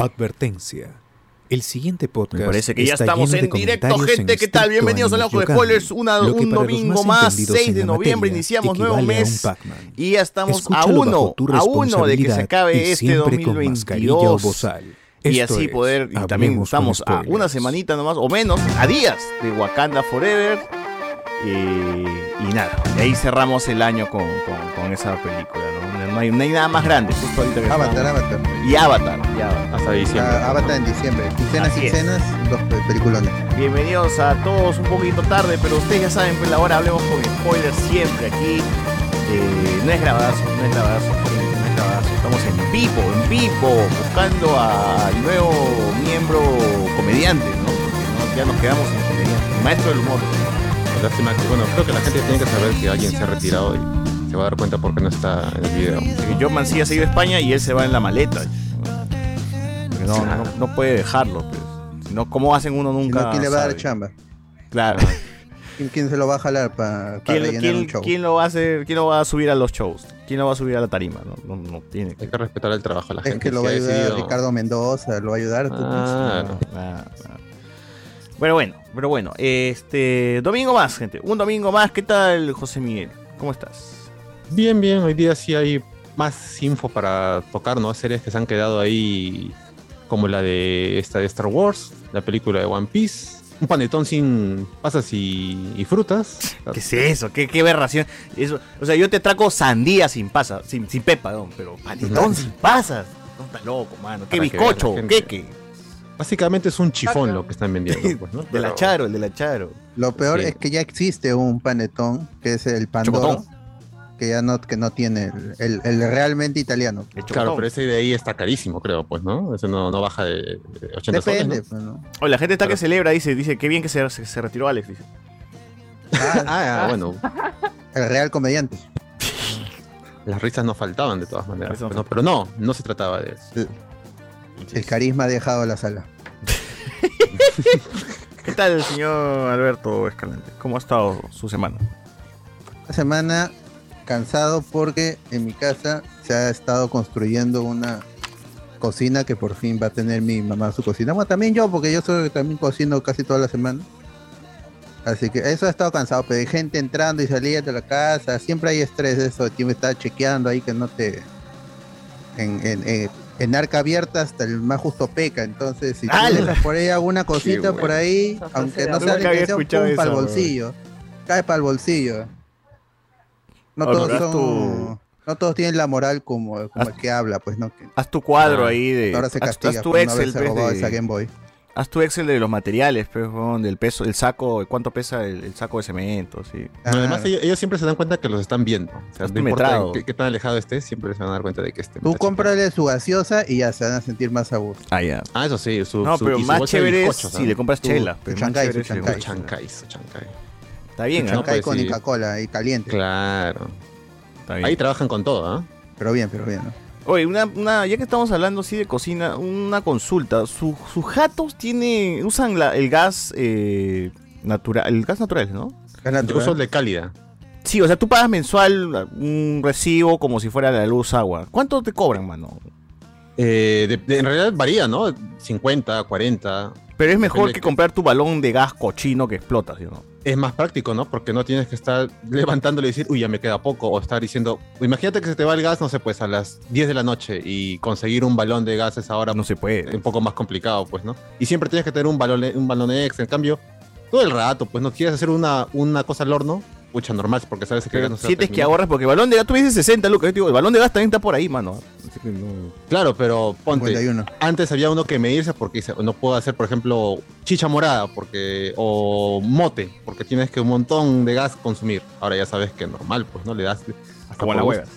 Advertencia. El siguiente podcast. Me parece que ya estamos en directo, gente. en ¿Qué tal? Bienvenidos al Ojo de Spoilers. Una- un domingo más más, entendidos 6 en de noviembre. Iniciamos nuevo mes. Y ya estamos a uno, a uno de que se acabe este siempre con mascarilla o 2022. bozal. Y así poder, y también estamos a una semanita nomás, o menos, a días de Wakanda Forever. Y, y nada, y ahí cerramos el año con, con- con esa película, ¿no? No hay, no hay nada más grande, justo ahorita que Avatar, estamos- Avatar. Y Avatar, y Avatar. Hasta diciembre. Ah, Avatar en diciembre. Quincenas Así y es. cenas, dos pe- peliculones. Bienvenidos a todos un poquito tarde, pero ustedes ya saben, pues ahora hablemos con spoilers siempre aquí. Eh, no es grabadazo, no es grabadazo, gente, no es grabadazo. Estamos en vivo, en vivo, buscando al nuevo miembro comediante, ¿no? Porque ¿no? ya nos quedamos en comediante, maestro del humor. Lástima que, bueno, creo que la gente tiene que saber que alguien se ha retirado y se va a dar cuenta por qué no está en el video. Que John Mancilla se ha ido a España y él se va en la maleta. Porque no, no, no puede dejarlo, pues. No, ¿cómo hacen uno nunca? no, ¿quién le va a dar chamba? Claro. ¿Quién, quién se lo va a jalar para ¿Quién, rellenar quién- un show? quién lo va a hacer? ¿Quién lo va a subir a los shows? ¿Quién lo va a subir a la tarima? No, no, no tiene. Hay que respetar el trabajo de la Es gente. que lo va a ayudar decidido- Ricardo Mendoza, lo va a ayudar. tú, no. Ah, ah. Pero bueno, pero bueno, este domingo más, gente. Un domingo más. ¿Qué tal, José Miguel? ¿Cómo estás? Bien, bien. Hoy día sí hay más info para tocar, ¿no? Series que se han quedado ahí, como la de esta de Star Wars, la película de One Piece, un panetón sin pasas y, y frutas. ¿Qué es eso? ¿Qué, qué aberración? Eso, o sea, yo te traco sandía sin pasas, sin, sin pepa, don, pero panetón sin pasas. No estás loco, mano. ¿Qué bizcocho? ¿Qué qué? Básicamente es un chifón lo que están vendiendo, pues, ¿no? De la Charo, el de la Charo. Lo peor Sí. es que ya existe un panetón, que es el Pandoro, Chocotón. Que ya no, que no tiene el, el- el realmente italiano. El Claro, pero ese de ahí está carísimo, creo, pues, ¿no? Ese no, no baja de de 80 Depende. soles, pues, ¿no? Oye, la gente está Pero- que celebra, dice, dice, qué bien que se, se, se retiró Alex, dice. ¿no? Ah, bueno, El real comediante. las risas no faltaban de todas maneras. Pero no, pero no, no se trataba de eso. El carisma ha dejado la sala. ¿Qué tal, señor Alberto Escalante? ¿Cómo ha estado su semana? Esta semana cansado porque en mi casa se ha estado construyendo una cocina que por fin va a tener mi mamá su cocina. Bueno, también yo, porque yo soy también cocino casi toda la semana. Así que eso ha estado cansado, pero hay gente entrando y saliendo de la casa, siempre hay estrés eso, de quien me está chequeando ahí que no te... En, en, en- en arca abierta hasta el más justo peca, entonces si dejas por ahí alguna cosita bueno. por ahí, aunque no sea intención, escuchado pum, para el bolsillo, cae para el bolsillo. No Ahora, todos haz son, tu- no todos tienen la moral como, como Haz- el que habla, pues no. Que Haz tu cuadro Ah, ahí de. ahora se haz- castiga haz tu por no Excel, haberse pues, de- esa Game Boy. Haz tu Excel de los materiales, pues, del peso, el saco, cuánto pesa el, el saco de cemento, sí. Ah, No, además, ellos, ellos siempre se dan cuenta que los están viendo. O sea, Haz no tu importa qué, qué tan alejado estés, siempre se van a dar cuenta de que este. tú cómprale su gaseosa y ya se van a sentir más a gusto. Ah, ya. Ah, eso sí. Su, No, su- pero más chévere es si ¿no? le compras Tu- chela. tu pero más chancay, chévere su chancay. Está bien. Chancay pues con sí. Coca-Cola y caliente. Claro. Está bien. Ahí trabajan con todo, ¿ah? Pero bien, pero bien. ¿no? Oye, una, una, ya que estamos hablando así de cocina, una consulta. Su- sus jatos tiene, usan la- el gas eh, natural, el gas natural, ¿no? Yo natural. uso el de cálida. Sí, o sea, tú pagas mensual un recibo como si fuera la luz agua. ¿Cuánto te cobran, mano? Eh, de- de- en realidad varía, ¿no? 50, 40. Pero es mejor que- comprar tu balón de gas cochino que explota, ¿sí o no? Es más práctico, ¿no? Porque no tienes que estar levantándole y decir, uy, ya me queda poco. O estar diciendo, imagínate que se te va el gas, no sé, pues a las 10 de la noche y conseguir un balón de gas a esa hora No se puede. un poco más complicado, pues, ¿no? Y siempre tienes que tener un balón, un balón extra. En cambio, todo el rato, pues, ¿no quieres hacer una, una cosa al horno? Pucha, normal, porque sabes que no se va a sientes que ahorras porque el balón de gas, tú dices 60, Lucas. Yo te digo, el balón de gas también está por ahí, mano. Así que no- Claro, pero ponte, 51. antes había uno que medirse porque no puedo hacer, por ejemplo, chicha morada porque o mote, porque tienes que un montón de gas consumir. Ahora ya sabes que normal, pues no le das hasta Como gusto. huevas.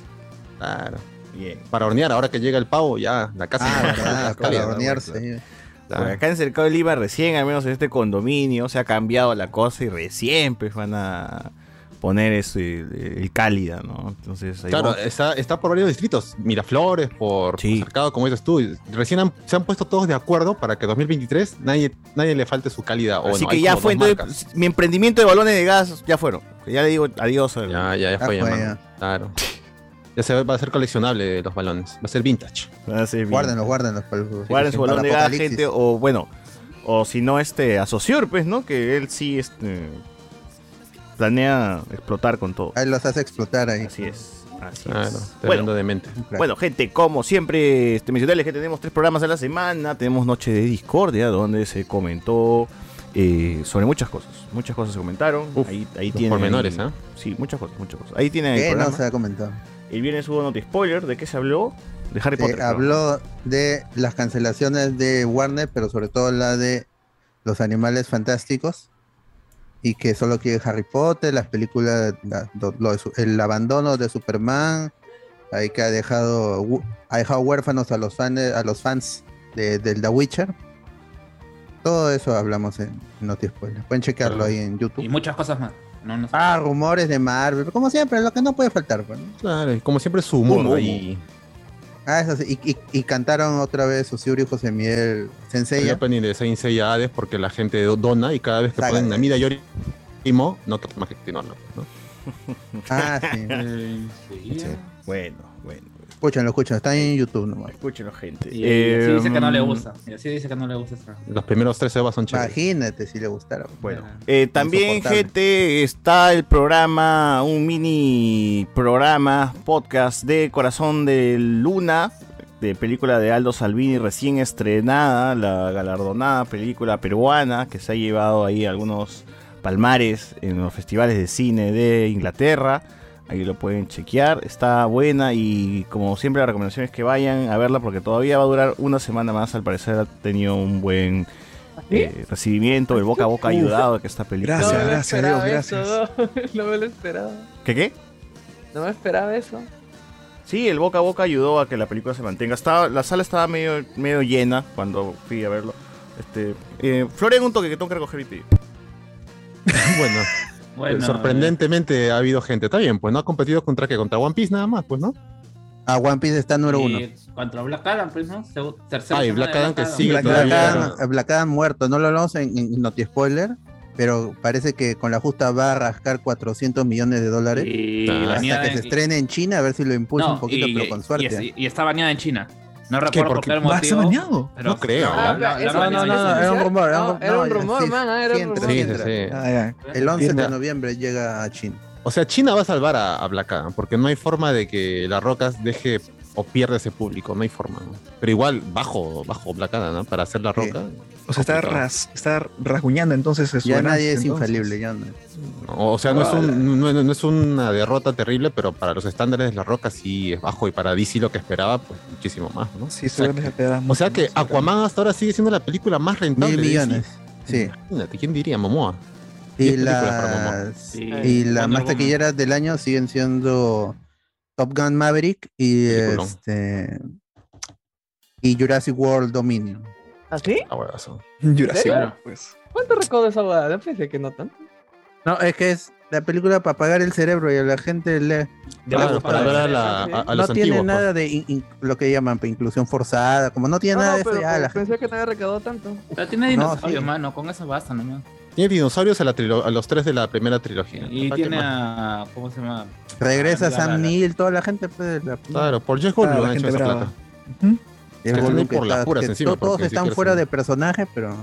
Claro. Bien. Para hornear, ahora que llega el pavo, ya la casa Ah, la para hornearse. claro. Porque acá en Cercado de Lima recién, al menos en este condominio, se ha cambiado la cosa y recién pues van a poner eso, el, el cálida, ¿no? Entonces ahí Claro, vamos. está, está por varios distritos, Miraflores, por, Sí. por Cercado, como dices tú. Recién han- se han puesto todos de acuerdo para que 2023 nadie, nadie le falte su cálida. O Así no, que ya fue, entonces, mi emprendimiento de balones de gas ya fueron. Ya le digo adiós. al- marcas. Ya, ya, ya Ya fue, ya. Claro. Ya se va, va a ser coleccionable los balones. Va a ser vintage. Va a ser. Guárdenlos, guárdenlos. para el- Guarden su para balón de gas, gente, o bueno, o si no, este, a Sociur, pues, ¿no? Que él sí, este, planea explotar con todo. Ahí los hace explotar ahí. Así es, así Claro, es. tremendo Bueno, de mente. bueno, gente, como siempre, este, mencionarles que tenemos tres programas a la semana. Tenemos Noche de Discordia, donde se comentó eh, sobre muchas cosas. Muchas cosas se comentaron. Uf, ahí ahí los tienen. pormenores, ¿ah? Sí, muchas cosas, muchas cosas. Ahí tienen el ¿Qué no programa. se ha comentado? El viernes hubo Noti Spoiler. ¿De qué se habló? De Harry Se Potter. habló de las cancelaciones de Warner, pero sobre todo la de los animales fantásticos. Y que solo quiere Harry Potter, las películas, la- lo- el abandono de Superman, ahí que ha dejado, ha dejado huérfanos a los fans, a los fans de, del The Witcher. Todo eso hablamos en Noti Spoiler. Pueden checarlo ahí en Y YouTube. muchas cosas más. No, no sé. Ah, rumores de Marvel, como siempre, lo que no puede faltar. pues, ¿no? Claro, y como siempre su humor ahí. Ah, eso sí, y, y- y cantaron otra vez Osirio y José Miguel El Senseiya. opening de Saint Seiya Hades porque la gente dona y cada vez que Saga. ponen Namida Yorimo, no más que continuarlo. ¿no? Ah, sí. Sí. Bueno. Escúchenlo, escúchenlo. Está en YouTube nomás. Escúchenlo, gente. Y, y así dice que no le Em, gusta. Y así dice que no le gusta esa. Los primeros tres Evas son chéveres. Imagínate si le gustara. Bueno, Ah. eh, también, gente, está el programa, un mini programa, podcast de Corazón de Luna, de película de Aldo Salvini recién estrenada, la galardonada película peruana que se ha llevado ahí algunos palmares en los festivales de cine de Inglaterra. Ahí lo pueden chequear, está buena y como siempre la recomendación es que vayan a verla porque todavía va a durar una semana más, al parecer ha tenido un buen eh, recibimiento, el boca a boca ha ayudado a que esta película... Gracias, no gracias, Dios, eso, no, no me lo esperaba. ¿Qué qué? No me esperaba eso. Sí, el boca a boca ayudó a que la película se mantenga. Estaba, la sala estaba medio, medio llena cuando fui a verlo. Este, eh, Florian, un toque que tengo que recoger y pedir. bueno, Bueno, sorprendentemente ha habido gente. Está bien, pues no ha competido contra qué, contra One Piece nada más, pues, ¿no? Ah, One Piece está número y uno. Contra Black Adam, pues, ¿no? Tercera Ah, y Black Adam que sigue Black. Adam, Black Adam muerto. No lo hablamos en, en Noti Spoiler, pero parece que con la justa va a rascar 400 millones de dólares. Y hasta que se en- estrene en China, a ver si lo impulsa No, un poquito, y- pero con suerte. Y, y está baneada en China. No recuerdo por qué ser motivo. baneado. pero- No creo, No, ¿ah? no, no, China. no, era un rumor, era un- No, era no, un ya, rumor, sí, man, era un rumor. Sí, sí, sí. Ah. El 11 de noviembre llega a China. O sea, China va a salvar a, a Black Adam, porque no hay forma de que la Rocas deje o pierda ese público, no hay forma. ¿no? Pero igual, bajo, bajo Black Adam, ¿no? Para hacer la roca. O sea, está, ras, está rasguñando entonces es Ya su nadie es entonces. infalible. Ya no. O sea, no es, un- no, no es una derrota terrible, pero para los estándares de la roca sí es bajo y para DC lo que esperaba, pues muchísimo más, ¿no? Sí, o, sea que, o sea que Aquaman hasta ahora sigue siendo la película más rentable. Mil de DC. millones. Sí. Imagínate, ¿quién diría? Momoa. Y las, Sí. y las Wonder más taquilleras del año siguen siendo Top Gun Maverick y Peliculón. este y Jurassic World Dominion. ¿Así? Ah, huevazo. Jurassic Claro. World, pues. ¿Cuánto esa boda? Yo pensé que no tanto. No, es que es la película para apagar el cerebro y a la gente le Claro, gusta para ver a, la- a- a no tiene antiguos. pues. nada de in- in- lo que llaman inclusión forzada, como no tiene No, nada no, de pero, pero la gente- pensé que no había recaudado tanto. Pero tiene No, dinosaurios, sí. mano. Con eso basta nomás. Tiene didinosaurios a, la a los tres de la primera trilogía. Y ¿Para qué tiene a. ¿Cómo se llama? regresa Ah, la- Sam la- Neill, toda la gente pues, la- Claro, por Jeff Ah, Goldblum han hecho esa plata. El tienen que por las está- puras que encima, to- todos están fuera de personaje, pero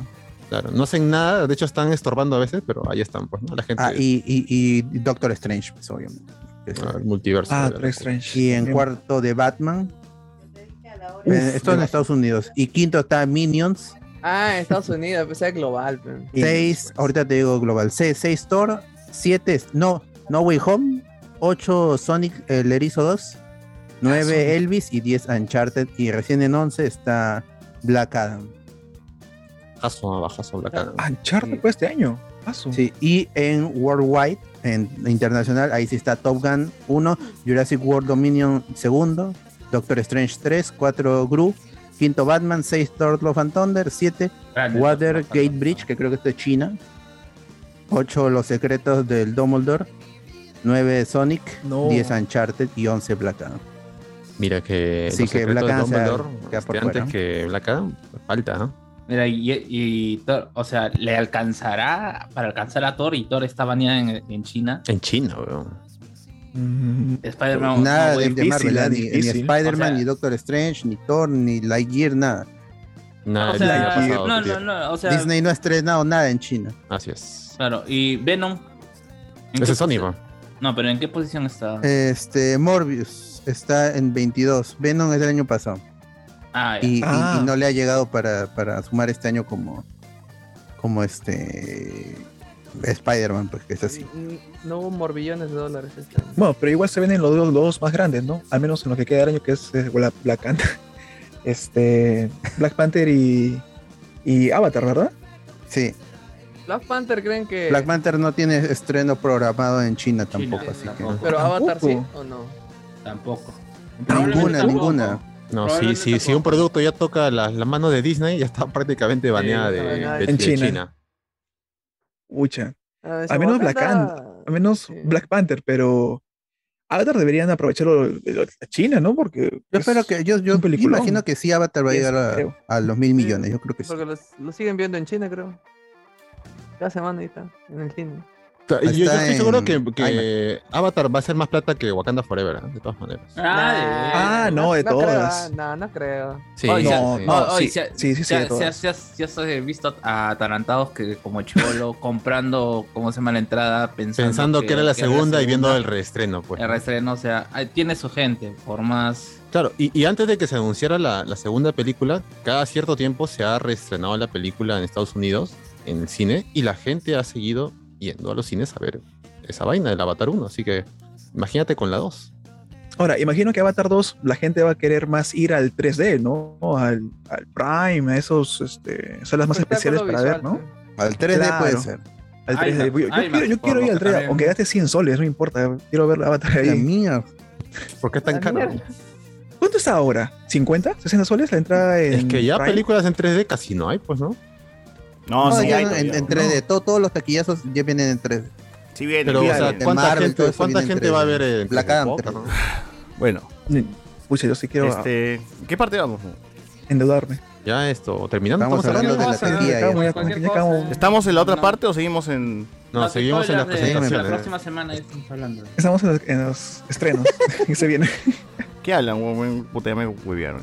Claro, no hacen nada, de hecho están estorbando a veces, pero ahí están, pues, ¿no? La gente. ah, y, y, y Doctor Strange, pues obviamente. Es- ah, el multiverso. Ah, Doctor. Strange. Y en cuarto de Batman. Uf, Eh, esto en Estados Unidos. Y quinto está Minions. Ah, en Estados Unidos, pensé global. pero- Y- Seis, ahorita te digo global. Seis, seis Thor. Siete, no, No Way Home. Ocho Sonic el Erizo 2. Nueve Sonic. Elvis y diez Uncharted. Y recién en once está Black Adam. Bajazo, bajazo, Black Adam. Uncharted fue este año. Paso. Sí, y en Worldwide, en internacional, ahí sí está Top Gun 1, Jurassic World Dominion segundo, Doctor Strange 3, 4 Gru, quinto Batman, 6 Thor Love and Thunder, 7 Grande, Watergate. Bridge, que creo que esto es China, 8 Los Secretos del Dumbledore, 9 Sonic, No. 10 Uncharted y 11 Black Adam. Mira que. Sí, los que Black de Dumbledore, este, antes que Black Adam, falta, ¿no? Mira, y, y Thor, o sea, ¿le alcanzará para alcanzar a Thor? Y Thor está baneada en, en China. En China, weón. Mm, Spider-Man. Nada no, de, güey. de Marvel, difícil, ¿eh? ah, ni, ni. Spider-Man, O sea- ni Doctor Strange, ni Thor, ni Lightyear, nada. Nada, O sea, pasado, no, no, no, o sea, Disney no ha estrenado nada en China. Así es. claro, y Venom. ¿en Ese es Sony. No, pero ¿en qué posición está? Este, Morbius está en 22. Venom es del año pasado. ah, ya. Y, y- Ah. y no le ha llegado para, para sumar este año como, como este Spider-Man, pues que es así. No hubo morbillones de dólares este año. Bueno, pero igual se ven en los dos, los dos más grandes, ¿no? Al menos en lo que queda del año, que es eh, Black, Black Panther. Este, Black Panther y, y Avatar, ¿verdad? Sí, Black Panther creen que. Black Panther no tiene estreno programado en China tampoco, China, así que. Pero Avatar sí o no. Tampoco. ninguna, ninguna. No, si, Probablemente si, si un producto ya toca la, la mano de Disney, ya está prácticamente baneada de, de- en de China. China. Ucha. Ah, menos Black Wakanda- Al menos Sí. Black Panther, pero Avatar deberían aprovecharlo de China, ¿no? Porque. Yo es- espero que, yo, yo imagino que sí Avatar va a Sí, llegar a, a los mil millones, yo creo que sí. Porque los- lo siguen viendo en China, creo. Cada semana ahí está, en el cine. Yo, estoy seguro que, que Avatar va a ser más plata que Wakanda Forever, ¿eh? de todas maneras. Ah, Ah, no, de todas. ah, No, no creo. Sí, No, sí, no, sí, se- sí, sí, sí, se- he visto a atarantados que como chivolo comprando, ¿cómo se llama la entrada? Pensando, Pensando que, era la segunda y viendo el reestreno, pues. el reestreno, o sea, tiene su gente, por más... Claro, y, y antes de que se anunciara la, la segunda película, cada cierto tiempo se ha reestrenado la película en Estados Unidos, en el cine, y la gente ha seguido yendo a los cines a ver esa vaina del Avatar 1, así que imagínate con la 2. Ahora, imagino que Avatar 2 la gente va a querer más ir al 3D, ¿no? Al, al Prime, a esos este, salas más especiales para ver, ¿no? Al 3D Claro. puede ser. Al IMAX, 3D. Yo, yo quiero, yo quiero ir al que 3D, también- aunque gaste 100 soles, no importa. Quiero ver Avatar La ahí. mía. ¿Por qué tan Ah, caro? mierda. ¿Cuánto está ahora? ¿50? ¿60 soles la entrada en Es que ya Prime? películas en 3D casi no hay, pues, ¿no? No, No, sí ya hay en, todavía. en 3D, todo- todos los taquillazos ya vienen en 3D. Sí viene, Pero, o viene. sea, ¿cuánta Marvel, gente, cuánta viene en gente va a 3D? ver en Black 3D? Panther. Poca, ¿no? Bueno, Pucha, yo sí quiero este, ¿qué parte vamos? endeudarme. Ya esto, terminando, Estamos estamos hablando de la hablando. Vamos a- taquilla. ¿Estamos en la otra No. parte o seguimos en...? No, seguimos en las presentaciones. La próxima semana estamos hablando. Estamos en los, en los estrenos que se vienen. ¿Qué hablan? Puta, ya me huevearon.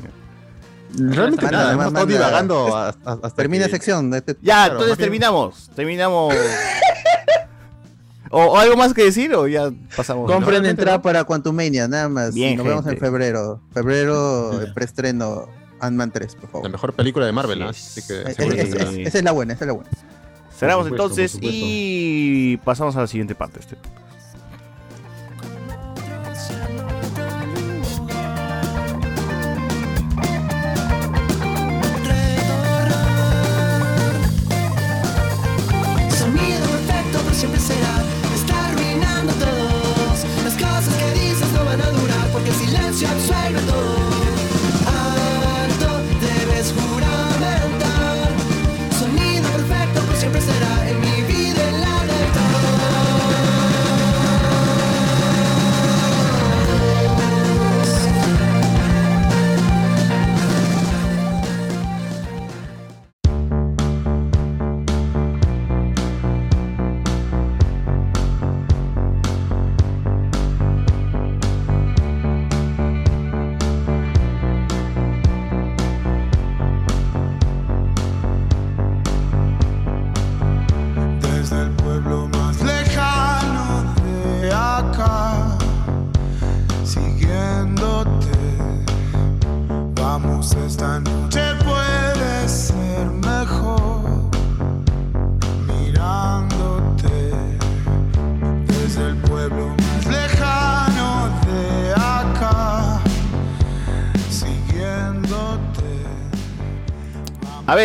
Realmente Manda, nada, hemos estado divagando hasta, hasta Termina que- sección. este- Ya, Claro, entonces terminamos. Terminamos. o, o algo más que decir o ya pasamos. Compren realmente entrada no. para Quantumania, nada más. Bien, Nos vemos en gente. febrero. Febrero, el preestreno Ant-Man 3, por La favor. mejor película de Marvel, ¿no? Así Así que Es- es- sí. es- esa es la buena, esa es la buena. Cerramos supuesto, entonces y pasamos a la siguiente parte. Este.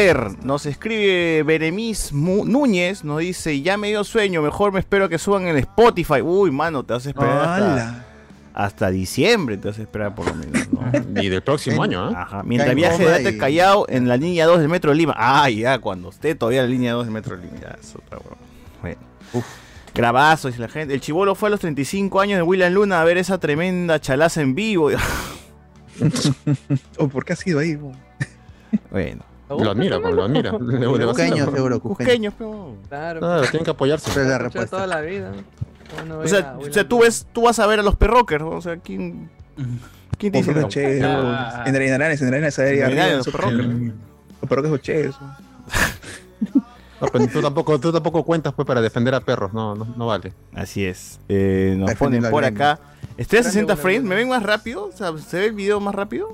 Ver, nos escribe Beremis Núñez, nos dice, ya me dio sueño, mejor me espero que suban en Spotify. Uy, mano, te vas a esperar hasta, diciembre, te vas a esperar por lo menos, ¿no? Y del próximo año, ¿ah? Ajá. Mientras en viaje de y- Callao en la línea 2 del Metro de Lima. Ah, ya, cuando esté todavía en la línea 2 del Metro de Lima. Ya, es otra. Bueno. Grabazo, dice la gente. El chivolo fue a los 35 años de William Luna a ver esa tremenda chalaza en vivo. ¿O por qué has ido ahí? bo? bueno. Lo admira, pues, lo admira. Cusqueño, pues. seguro, cusqueño. Cusqueños, pero... Claro, Claro, tienen que apoyarse. Es la respuesta. toda la vida. Uno O sea, o sea tú ves, tú vas a ver a los perrockers, o sea, ¿quién, quién te dice cheros, Ah. en en Aranes, en Aranes, ahí En arriba, Aranes, los perrockers. Los perroques ocheros. No, pero tú tampoco, tú tampoco cuentas pues para defender a perros, no, no, no vale. Así es. Eh, nos Defendiendo ponen por acá. Estoy a Grande 60 Will frames. ¿me ven más rápido? O sea, ¿se ve el video más rápido?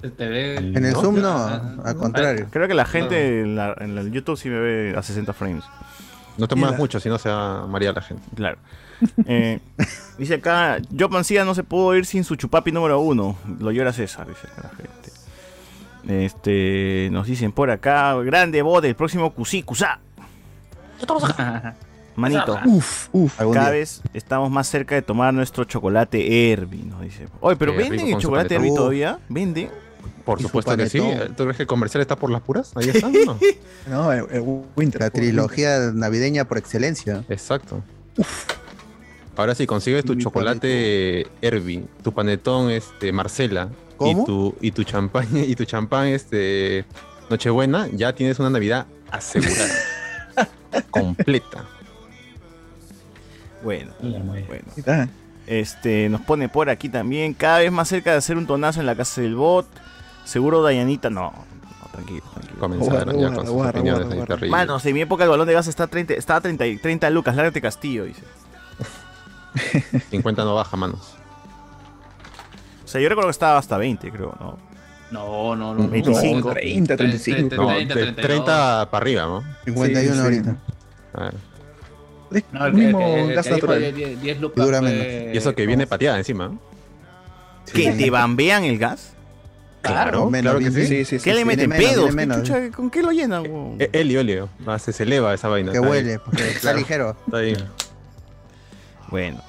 Se te ve- En el. Zoom no, al contrario. Creo que la gente en, la, en el YouTube sí me ve a 60 frames. No te muevas la- mucho, si no se va a marear la gente. Claro. Eh, dice acá, Joe Mancilla no se pudo ir sin su chupapi número uno. Lo llora César, dice acá la gente. Este, nos dicen por acá, grande voz del próximo Cusi, Cusá. Manito, Uf, uf. Cada día. vez estamos más cerca de tomar nuestro chocolate Herbie, nos dice. Oye, pero Qué ¿venden el chocolate. Herbie todavía? ¿Venden? Por supuesto que sí. ¿Tú crees que el comercial está por las puras? Ahí está. ¿no? No, el, el Winter. La trilogía navideña por excelencia. Exacto. Ahora sí, consigues tu Mi chocolate Herbie, tu panetón este, Marcela ¿Cómo? y tu y tu champán y tu champán este Nochebuena, ya tienes una Navidad asegurada. completa. Bueno, bueno. Este, nos pone por aquí también, cada vez más cerca de hacer un tonazo en la casa del bot. Seguro Dayanita, no, no tranquilo, tranquilo. Comenzaron ya Guarda, con sus guarda, opiniones guarda, ahí guarda. terribles. Manos, en mi época el balón de gas está 30, estaba a 30, y- 30 lucas, lárgate Castillo, dice. 50 no baja, manos. O sea, yo recuerdo que estaba hasta 20, creo, ¿no? No, no, no. 25. 30, 35. No, 30, de 32. 30 para arriba, ¿no? 51 Sí, sí. ahorita. A ver. Es No, el mismo el el gas natural. de 10 10 lucas. Dura menos. Y eso que viene pateada encima. ¿Que te bambean el gas? Claro, menos, claro que bien, sí. Sí, sí, sí. ¿Qué le meten pedos? ¿Con qué lo llenan? weón? Eh, Helio, helio. Ah, se, se eleva esa vaina. Que huele, porque está ligero. Está ahí. Bueno.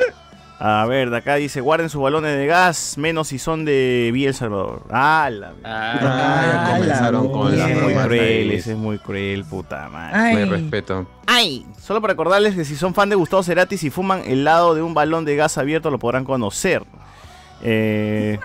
A ver, de acá dice, guarden sus balones de gas, menos si son de Villa El Salvador. Ah, la... Ah, Ah, ya Ah, comenzaron la con las es muy cruel, ese es muy cruel, puta madre. Ay. Me respeto. ¡Ay! Solo para recordarles que si son fan de Gustavo Cerati, si fuman el lado de un balón de gas abierto, lo podrán conocer. Eh,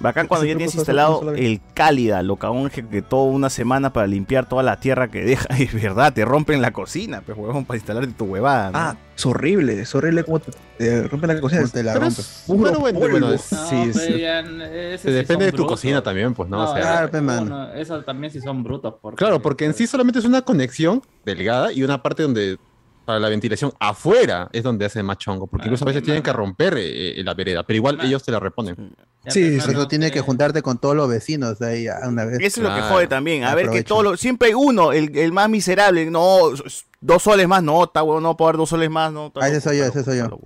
bacán cuando ya tienes instalado el cálida, lo cagón que, toda una semana para limpiar toda la tierra que deja. Es verdad, te rompen la cocina, pues huevón, para instalarte tu huevada. ¿no? Ah, es horrible, es horrible como te, te rompen la cocina. ¿Cómo te la Pero rompes? es puro Bueno, bueno, es- no, sí, pero sí. ya, ese Se sí depende de tu brutos. cocina también, pues, ¿no? O sea, claro, eso también sí son brutos. Porque, Claro, porque en sí solamente es una conexión delgada y una parte donde para la ventilación afuera es donde hace más chongo, porque Ah, incluso a veces tienen que romper eh, la vereda, pero igual ellos te la reponen. Sí, sí, tienes que eh, juntarte con todos los vecinos ahí a una vez. Eso es lo que jode también. A ver que Aprovecha. todo lo- siempre hay uno, el, el más miserable. No, dos soles más, no, está huevón, no puedo dar dos soles más, no. Ah, ese soy yo, ese soy yo.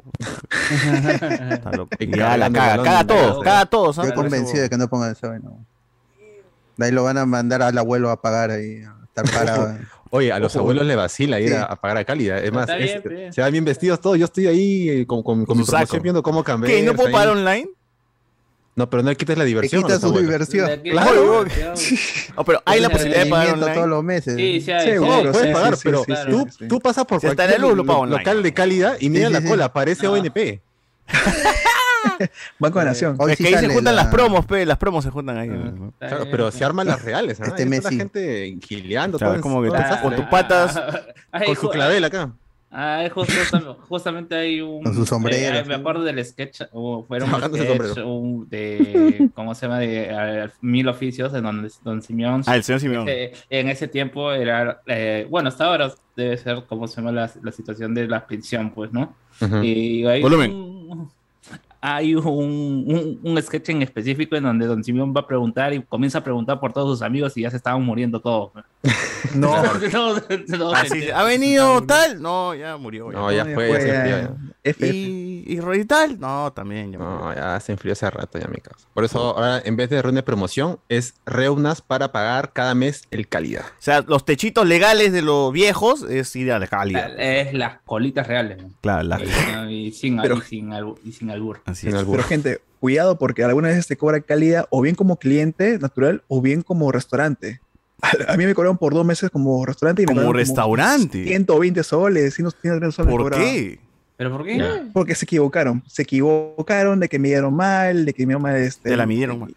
Está loco. Ya la caga, a todos, caga a todos. ¿ah? Estoy convencido de que no pongan eso. No. De ahí lo van a mandar al abuelo a pagar ahí, a estar parado. Oye, a los Ojo, abuelos le vacila ir Sí. a, a pagar a Cálida. Es más, bien, se van bien vestidos todos. Yo estoy ahí eh, con, con, con Con mi promoción viendo cómo cambiar. ¿Qué? ¿No puedo pagar online? No, pero no le quites la diversión. a quita los su diversión. Claro. Oh, pero hay la posibilidad de pagar Mantenimiento todos online. los meses. Sí, sí, hay, Sí, No, puedes sí, pagar, sí, pero tú, sí. tú pasas por Si está en cualquier el luz, lo pago lo- online. local de Cálida y mira sí, la cola, parece No. ONP. Banco de Nación. Hoy Es sí que ahí se juntan la- las promos, pe, las promos se juntan ahí. Ah, ¿no? Claro, pero se arman las reales, ¿ah? Este Ahí está mes la gente gileando todo como que con tus patas, Ay, con su clavel acá. Ah, justo, justa- justamente hay un. Con su sombrero, eh, me sí. acuerdo del sketch, o fueron sketch sombrero. un- de. ¿Cómo se llama? De Mil Oficios, en donde Don Simeón. Ah, el señor Simeón. eh, en ese tiempo era. eh, bueno, hasta ahora debe ser, ¿cómo se llama? La, la situación de la pensión, pues, ¿no? Y hay Volumen. un, hay un, un, un sketch en específico en donde Don Simeón va a preguntar y comienza a preguntar por todos sus amigos y ya se estaban muriendo todos. No, ¿Ha venido tal? No, ya murió. ya. No, ya fue, ya se ya. enfrió. ya. F, F. ¿Y, y Roy tal? No, también. Ya. No, ya se enfrió hace rato ya mi caso. Por eso ahora en vez de reunión de promoción es reunas para pagar cada mes el calidad. O sea, los techitos legales de los viejos es ir a la calidad. Es las colitas reales. ¿no? Claro, la Y, y sin, Pero- y, sin, albu- y sin albur. Así es. Pero gente, cuidado porque algunas veces te cobra calidad o bien como cliente natural o bien como restaurante. A, a mí me cobraron por dos meses como restaurante y me Como restaurante. 120 soles, 130 soles. ¿Por qué? ¿Pero por qué? Porque se equivocaron. Se equivocaron de que me dieron mal, de que me dieron mal. Este, Te la midieron mal.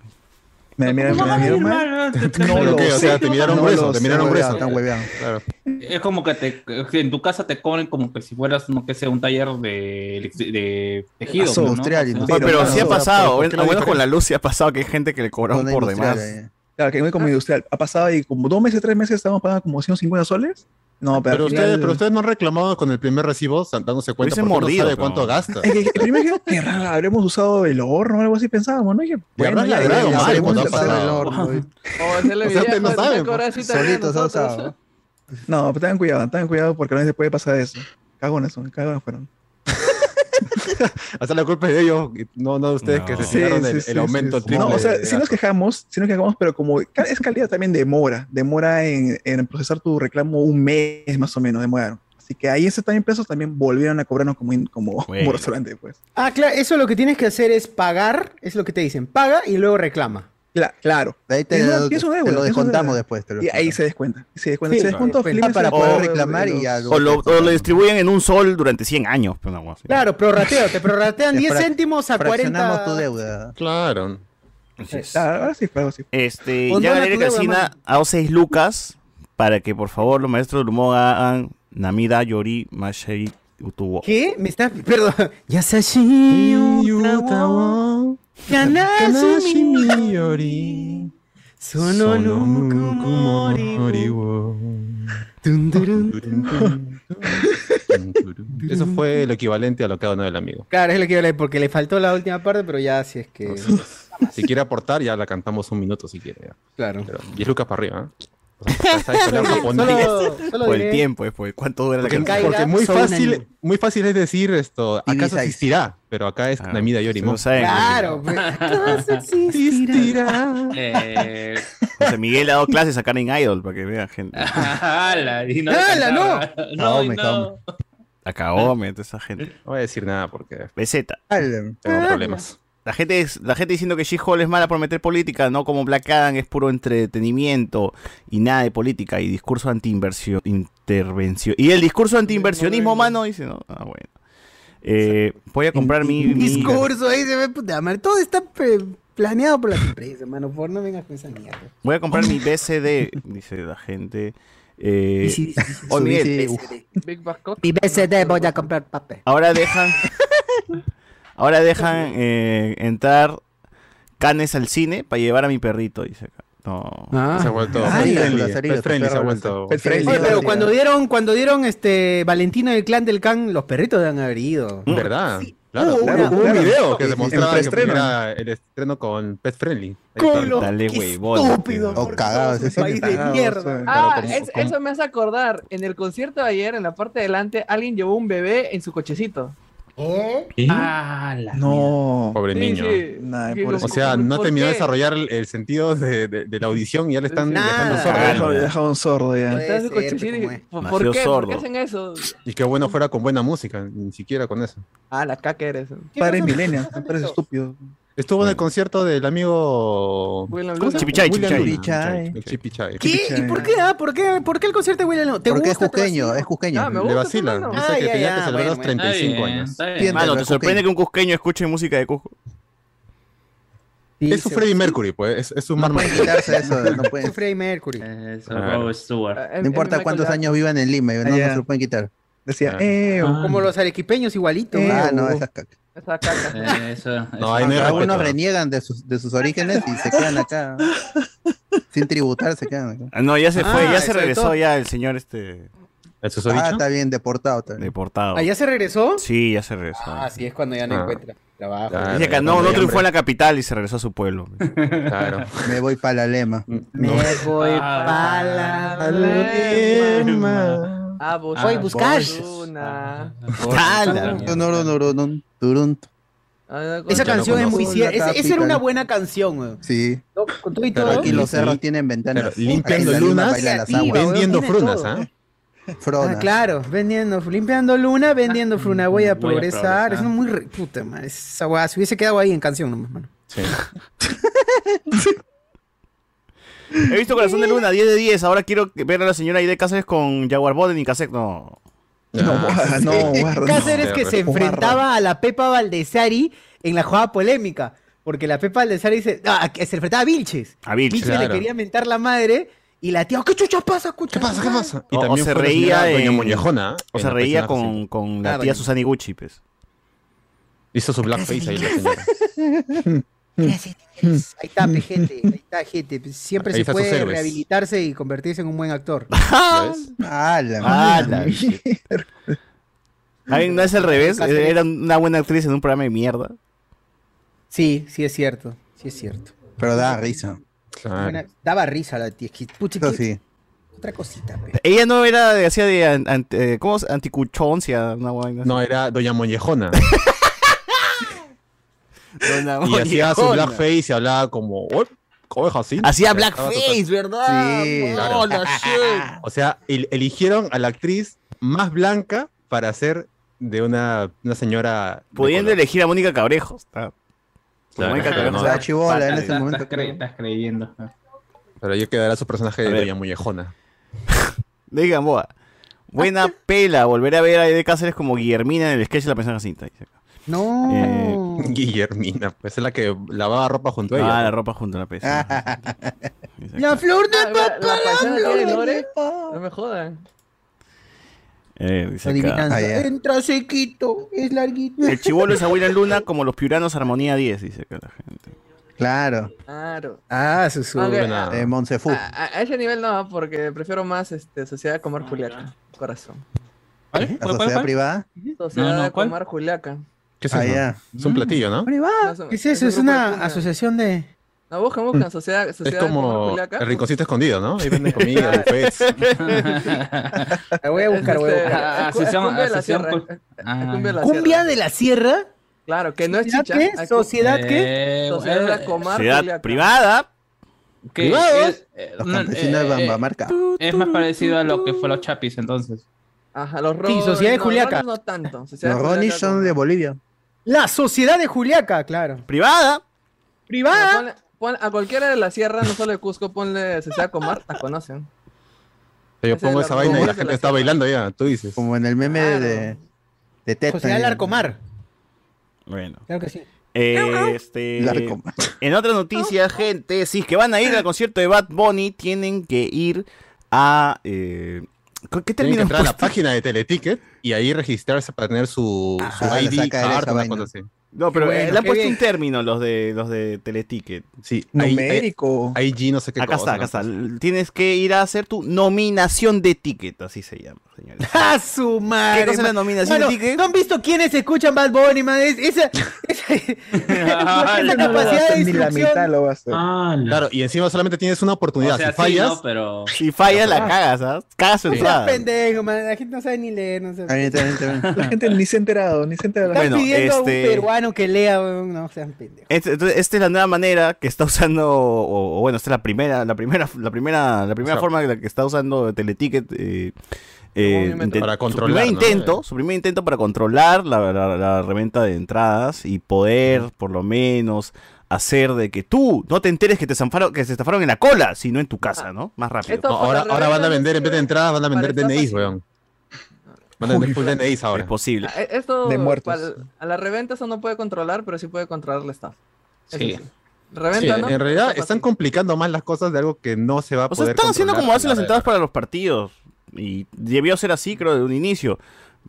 Me, midieron mal. No ¿Pero lo qué? O sé. sea, te miraron No grueso, lo te sé, miraron weón. grueso. Están hueveados. Claro. Es como que te, en tu casa te cobren como que si fueras, no que sea un taller de, de tejido. Eso, ¿no? industrial, O sea, industrial. Oye, pero sí ha pasado, ¿por qué la al menos con la luz sí ha pasado que hay gente que le cobraron por industrial, demás. eh. Claro, que muy como industrial. Ha pasado ahí como dos meses, tres meses, estábamos pagando como 150 soles. No, pero, Pero final- ustedes, pero ustedes no han reclamado con el primer recibo, dándose cuenta porque mordido, sabe pero- cuánto gasta. Es que, que primero raro, habremos usado el horno o algo así, pensábamos, ¿no? Y habrás ya, ladrado mal ya, cuando ha pasado. el horno. O sea, ustedes no pues, saben, pues, solitos nosotros. osados. No, pero tengan cuidado, tengan cuidado porque a veces puede pasar eso. Cagones son, cagones fueron. O sea, la culpa es de ellos, no, no de ustedes No. que se Sí, el, sí, el sí, aumento sí, sí. triple No, o sea, sí nos quejamos, sí nos quejamos, pero como es calidad también demora, demora en, en procesar tu reclamo un mes más o menos, demoraron. Así que ahí ese también pesos también volvieron a cobrarnos como, como, Bueno. como restaurante, pues. Ah, claro, eso lo que tienes que hacer es pagar, es lo que te dicen, paga y luego reclama. Cla- claro. De ahí te, lo, y es un te euro, lo es descontamos después. te lo Y ahí se descuenta. Se descuenta. Sí, se descuenta Ah, para poder reclamar y ya O lo, o lo distribuyen en un sol durante 100 años. Pues, una cosa así. Claro, prorrateo, te prorratean Te 10 frac- céntimos a Fraccionamos 40. tu deuda. Claro. Es. Ah, ahora sí, algo así. Este, ya deuda, Casina a 6 lucas para que por favor los maestros del humor hagan Namida Yori Mashei Utubo. ¿Qué? Me estás. Perdón. Yasashi Utawa. Kanashi Miyori. Sono. Eso fue lo equivalente a lo que ha el amigo. Claro, es lo leer, porque le faltó la última parte, pero ya si es que. Si quiere aportar, ya la cantamos un minuto si quiere. ya. Claro. Pero 10 lucas para arriba. ¿eh? O sea, la japonés. Solo, solo Por el tiempo, es por cuánto dura la Porque, canción. Porque muy fácil, muy fácil es decir esto, acaso Ibiza. existirá, pero acá es Ah, Namida Yori. no saben. Claro, pues. ¿Acaso existirá? Eh, José Miguel ha dado clases a Karen Idol para que vean gente. ala, y no le Ala, cantaba. No, no. caome. A Kaome, toda esa gente. No voy a decir nada porque Beseta. Tengo problemas. La gente, es, la gente diciendo que She-Hulk es mala por meter política, no como Black Adam es puro entretenimiento y nada de política y discurso anti-inversión, intervención. Y el discurso anti-inversionismo, mano, dice, no, ah, bueno. Eh, voy a comprar mi, mi- Discurso ahí se ve, puta madre. Todo está pre- planeado por las empresas, mano. Por no vengas con esa mierda. voy a comprar mi BCD, dice la gente. Eh, Sí, sí, sí, sí. oh, Miguel, Sí, BCD. Big. Mi BCD voy a comprar papel. ahora dejan, ahora dejan eh, entrar canes al cine para llevar a mi perrito, dice acá. No. Se ha vuelto Ay, pet friendly, pet friendly se ha perro, vuelto. Pet friendly. Oye, pero cuando dieron, cuando dieron este Valentina del clan del can, los perritos deben haber ido. ¿Verdad? Claro, Hubo claro, un claro. video que demostraba que era el estreno con Pet Friendly. Con los Dale, qué huevón, estúpido, Oh, cagado, país sí, de mierda. Ah, como- es- como- eso me hace acordar. En el concierto de ayer, en la parte de delante, alguien llevó un bebé en su cochecito. Ah, la No. Pobre Sí, niño. sí. Nah. O sea, no ¿Por terminó de desarrollar el, el sentido de, de- de la audición y ya le están Nada. dejando Ah, sordo. dejado- dejado un sordo ya. Ser, cochecito pero y- ¿cómo es? ¿Por, por qué? ¿Por sordo. qué hacen eso? Y qué bueno fuera con buena música, ni siquiera con eso. Ah, la caca eres. Padre millennial, me parece estúpido. Estuvo en el concierto del amigo. Chipichay, Chipichay. Chipichay. ¿Qué? ¿Y por qué? ah? ¿Por qué? ¿Por qué el concierto de William Luna? ¿Te Porque es gusta? ¿Te cusqueño, vacila? es cusqueño. Ah, me Le gusta, vacila. hermano. Dice Ah, que ya, tenía ya, que celebrar los bueno, bueno. 35 bien, años. Mano, ¿te es sorprende que un cusqueño escuche música de Cusco? Sí, Es su Freddie Mercury, pues. Es, es su No pueden quitarse eso, no es pueden. Freddie Mercury. Eso, Claro. Rob Stewart. Ah, es- No importa es cuántos años vivan en Lima, no, no se lo pueden quitar. Decía, eh, Ah. Como los arequipeños igualitos. Eh, Ah, no, esas cacas. Esa caca. Eso, No, eso. ahí no hay Algunos reniegan de sus, de sus orígenes y se quedan acá. Sin tributar se quedan acá. Ah, no, ya se fue, Ah, ya se eso de regresó todo. ya el señor este. Ah, está bien, deportado. Bien. deportado. ¿Ah, ya se regresó? Sí, ya se regresó. Ah, sí, es cuando ya no Ah. encuentra trabajo. Claro. Dice que no, no triunfó en la capital y se regresó a su pueblo. Claro. Me voy para la lema. Me voy Ah, para la lema. Ah, vos. Voy a buscar. Ah, Esa canción es muy cierta. Esa, esa era una buena canción, weón. Sí, No, Con todo y Pero todo. aquí los sí. cerros tienen ventanas. Pero limpiando lunas, bailan las creativa, aguas. weón, Vendiendo frunas. ¿ah? Frona. Ah, claro, vendiendo, limpiando luna, vendiendo fruna, voy a Voy a progresar. Es una muy re- puta, man. Esa weá, se hubiese quedado ahí en canción nomás, mano. Sí. He visto Corazón de Luna, 10 de 10. Ahora quiero ver a la señora Aide Cáceres con Jaguar Boden y Cassette. No. no, Ah, no, guarda, Cáceres no, que se enfrentaba a la Pepa Valdesari en la jugada polémica. Porque la Pepa Valdesari dice, ah, que se enfrentaba a Vilches. A Vilches, Vilches le quería mentar la madre Y la tía, ¿qué chucha pasa? ¿Qué pasa? ¿Qué pasa? Y O- o también se reía señora Doña Muñejona. O se reía con, con la Ah, tía Susana Iguchi, pues. Hizo su blackface ahí la señora. Gracias, señores. Ahí está, pe, gente. Ahí está, gente. Siempre Ahí se puede rehabilitarse y convertirse en un buen actor. Ah, la Ah, no es al revés, era una buena actriz en un programa de mierda. Sí, sí es cierto. Sí es cierto. Pero da risa. Claro. Buena- daba risa la tía. pucha, Eso sí. Otra cosita, pe. Ella no era, de- hacía de an- an- eh, ¿cómo? Anticuchoncia, una así. No, era Doña Muñejona. Y hacía su blackface y hablaba como. "Oh, oveja así. Hacía blackface, ¿verdad? Sí, Oh, claro. la shit. O sea, el- eligieron a la actriz más blanca para hacer de una, una señora. Pudiendo elegir a Mónica Cabrejo. está. Claro, Mónica Cabrejo no. O sea, está- chivola en Estás- ese estás momento. cre- estás creyendo. Pero ahí quedará su personaje A de. Doña Muñejona. De Gamboa. Buena pela, volver a ver a Aide Cáceres como Guillermina en el sketch de la pensión Jacinta. dice acá. No. Eh, Guillermina, pues es la que lavaba ropa junto a ella. Ah, la ropa junto a la. Dice La flor de la- papá, la flor de lore. papá. No me jodan. Eh, dice acá. Ah. Entra sequito, es larguito. El chivolo es Abuela Luna como los piuranos Armonía 10, dice acá la gente. Claro. Claro. Ah, su su. Buena. a, De Monsefu. a- a ese nivel no, porque prefiero más este, Sociedad de Comar Juliaca. Corazón. ¿Cuál? La ¿Cuál, cuál, sociedad cuál? privada. Sociedad No, no. Comar Juliaca. ¿Qué es Ah, ya. Es un platillo, ¿no? ¿Qué es eso? Es una asociación de. No, buscan, buscan. Sociedad, Es sociedad Comar como el rinconcito escondido, ¿no? Ahí venden comida, buffets. La voy a buscar, voy a Este, buscar. Ah, es es asociación- cumbia de la asociación sierra. cul- es- es Ah. cumbia de la ¿Cumbia sierra. de la Sierra? Claro, que no es ¿Sociedad chicha. qué? ¿Sociedad qué? Eh, Sociedad de eh, Comar Sociedad Juliaca. privada. que Privados. es, eh, Los no, campesinos eh, de eh, Bambamarca. es más parecido a lo que fue los chapis entonces. Ajá, los Sí, Ronis. Sociedad de Juliaca. No tanto. Los Ronis son de Bolivia. La Sociedad de Juliaca, claro. Privada. Privada. Ponle- a cualquiera de la sierra, no solo de Cusco, ponle Sociedad Comar, la conocen. Yo Ese pongo es esa vaina y la gente la está bailando ya, tú dices. Como en el meme Claro. de, de Teta. Sociedad Larcomar. Bueno. Claro que sí. Eh, este, Larcomar. en otra noticia, gente, si es que van a ir al concierto de Bad Bunny, tienen que ir a... Eh, ¿Qué Tienen que entrar a la página de Teleticket y ahí registrarse para tener su, su Ah, ID card, una cosa así. No, pero eh, bueno, le han puesto bien. un término los de los de Teleticket. Sí, Numérico. ahí- IG no sé qué Acá cosa, está, acá ¿no? está. Tienes que ir a hacer tu nominación de ticket, así se llama, señores. ¡A su madre! ¿Qué cosa es la nominación Mano, de ticket? ¿No han visto quiénes escuchan Bad Bunny, man? Es- esa, esa, capacidad de ni la mitad lo va a hacer. Ah, la- Claro, y encima solamente tienes una oportunidad. o sea, si fallas, sí, no, pero Si fallas, la cagas, ¿sabes? Cagas su entrada. pendejo, man. La gente no sabe ni leer, no sabe. Está, está. La gente ni se ha enterado, ni se ha enterado. Están Bueno, pidiendo a un este- peruano que lea, weón. No sean pendejos. Este- entonces, esta es la nueva manera que está usando, o, o bueno, esta es la primera, la primera, la primera, la primera O sea, forma en la que está usando Teleticket. Eh, eh, Movimiento. intent- Para su primer ¿no? intento, su primer intento para controlar la, la- la reventa de entradas y poder, por lo menos, hacer de que tú no te enteres que te estafaron, que se estafaron en la cola, sino en tu casa, ¿no? Más rápido. No, ahora, ahora van a vender, en vez de entradas, van a vender DNIs, weón. Van a vender full DNIs ahora. Es posible. Ah, e- Esto, De muertos. para- a la reventa eso no puede controlar, pero sí puede controlar la estafa. Sí. sí. Reventa, Sí, ¿no? en realidad están complicando más las cosas de algo que no se va a O sea, poder están haciendo como hacen las la entradas para los partidos. Y debió ser así, creo, de un inicio.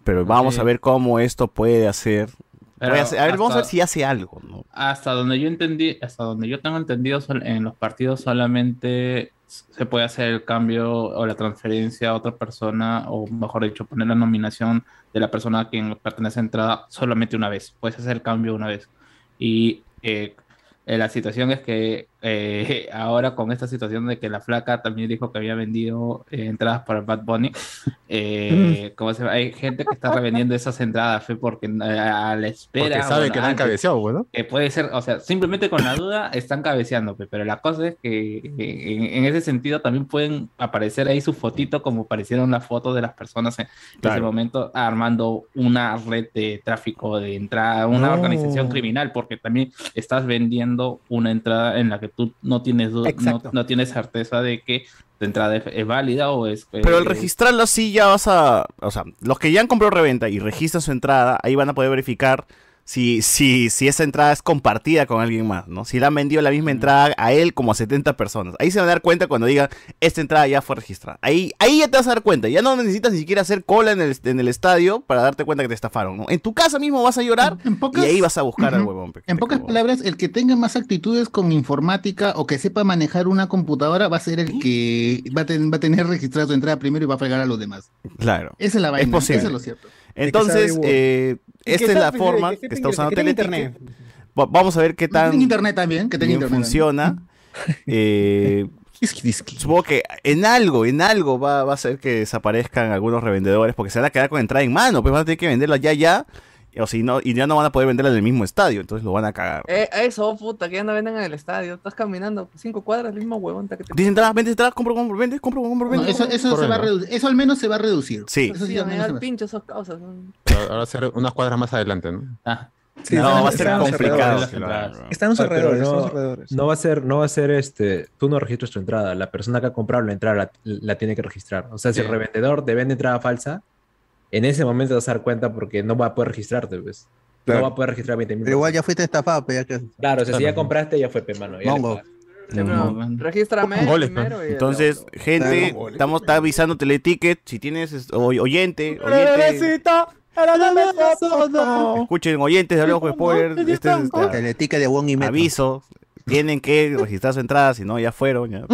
Pero vamos Sí. a ver cómo esto puede hacer. Pero puede hacer- a ver, vamos a ver hasta- si hace algo, ¿no? hasta donde yo entendí, hasta donde yo tengo entendido, en los partidos solamente se puede hacer el cambio o la transferencia a otra persona, o mejor dicho, poner la nominación de la persona a quien pertenece a entrada solamente una vez. Puedes hacer el cambio una vez. Y eh, eh, la situación es que eh, ahora con esta situación de que la flaca también dijo que había vendido eh, entradas para Bad Bunny, eh, ¿cómo se hay gente que está revendiendo esas entradas fe, porque eh, a la espera. Porque sabe bueno, que la han cabeceado, bueno. que puede ser, o sea, simplemente con la duda están cabeceando, pe, pero la cosa es que en, en ese sentido también pueden aparecer ahí su fotito como aparecieron las fotos de las personas en, ese momento armando una red de tráfico de entrada, una No. organización criminal, porque también estás vendiendo una entrada en la que tú no tienes duda, no, no tienes certeza de que tu entrada es, es válida o es... Pero al eh, registrarlo así ya vas a... O sea, los que ya han comprado reventa y registran su entrada, ahí van a poder verificar si, si, si esa entrada es compartida con alguien más, ¿no? Si le han vendido la misma entrada a él como a 70 personas. Ahí se van a dar cuenta cuando digan, esta entrada ya fue registrada. Ahí, ahí ya te vas a dar cuenta. Ya no necesitas ni siquiera hacer cola en el, en el estadio para darte cuenta que te estafaron, ¿no? En tu casa mismo vas a llorar y ahí vas a buscar al huevón. En pocas palabras, el que tenga más actitudes con informática o que sepa manejar una computadora va a ser el que va a, ten- va a tener registrada su entrada primero y va a fregar a los demás. Claro. Esa es la vaina. Es posible. Eso es lo cierto. Entonces, eh, esta es la forma que está usando que internet. Va- Vamos a ver qué tan tenga internet también, que tenga internet. funciona. Eh, supongo que en algo, en algo va, va a ser que desaparezcan algunos revendedores porque se van a quedar con entrada en mano, pues van a tener que venderla ya ya. O si no, y ya no van a poder venderla en el mismo estadio, entonces lo van a cagar. Eh, eso, puta, que ya no venden en el estadio. Estás caminando cinco cuadras, el mismo huevón. que te Dice entrada, vende entrada, compro, compro, vende, compro, compro, No, vende. eso, eso, se va a reducir, eso al menos se va a reducir. Sí. Eso Sí, al me da el pincho esas causas. ¿no? Ahora va a ser unas cuadras más adelante, ¿no? Sí, no, va a ser complicado. Están los Ah, pero alrededores, están no, los alrededores. no va a ser, no va a ser este, tú no registras tu entrada, la persona que ha comprado la entrada la, la tiene que registrar. O sea, si el Sí. revendedor te vende entrada falsa, en ese momento te vas a dar cuenta porque no va a poder registrarte, pues. Claro. No va a poder registrar 20 mil. Pero igual ya fuiste estafado, pero ya que. Claro, o sea, si ya compraste, ya fue, pe, mano. ya regístrame Goles, primero y el Entonces, gente, estamos está avisando Teleticket. Si tienes es- oy- oyente, oyente, escuchen oyentes de Hablemos Spoiler. Este es este, Teleticket de Wong y aviso. Tienen que registrar su entrada, si no, ya fueron. ya.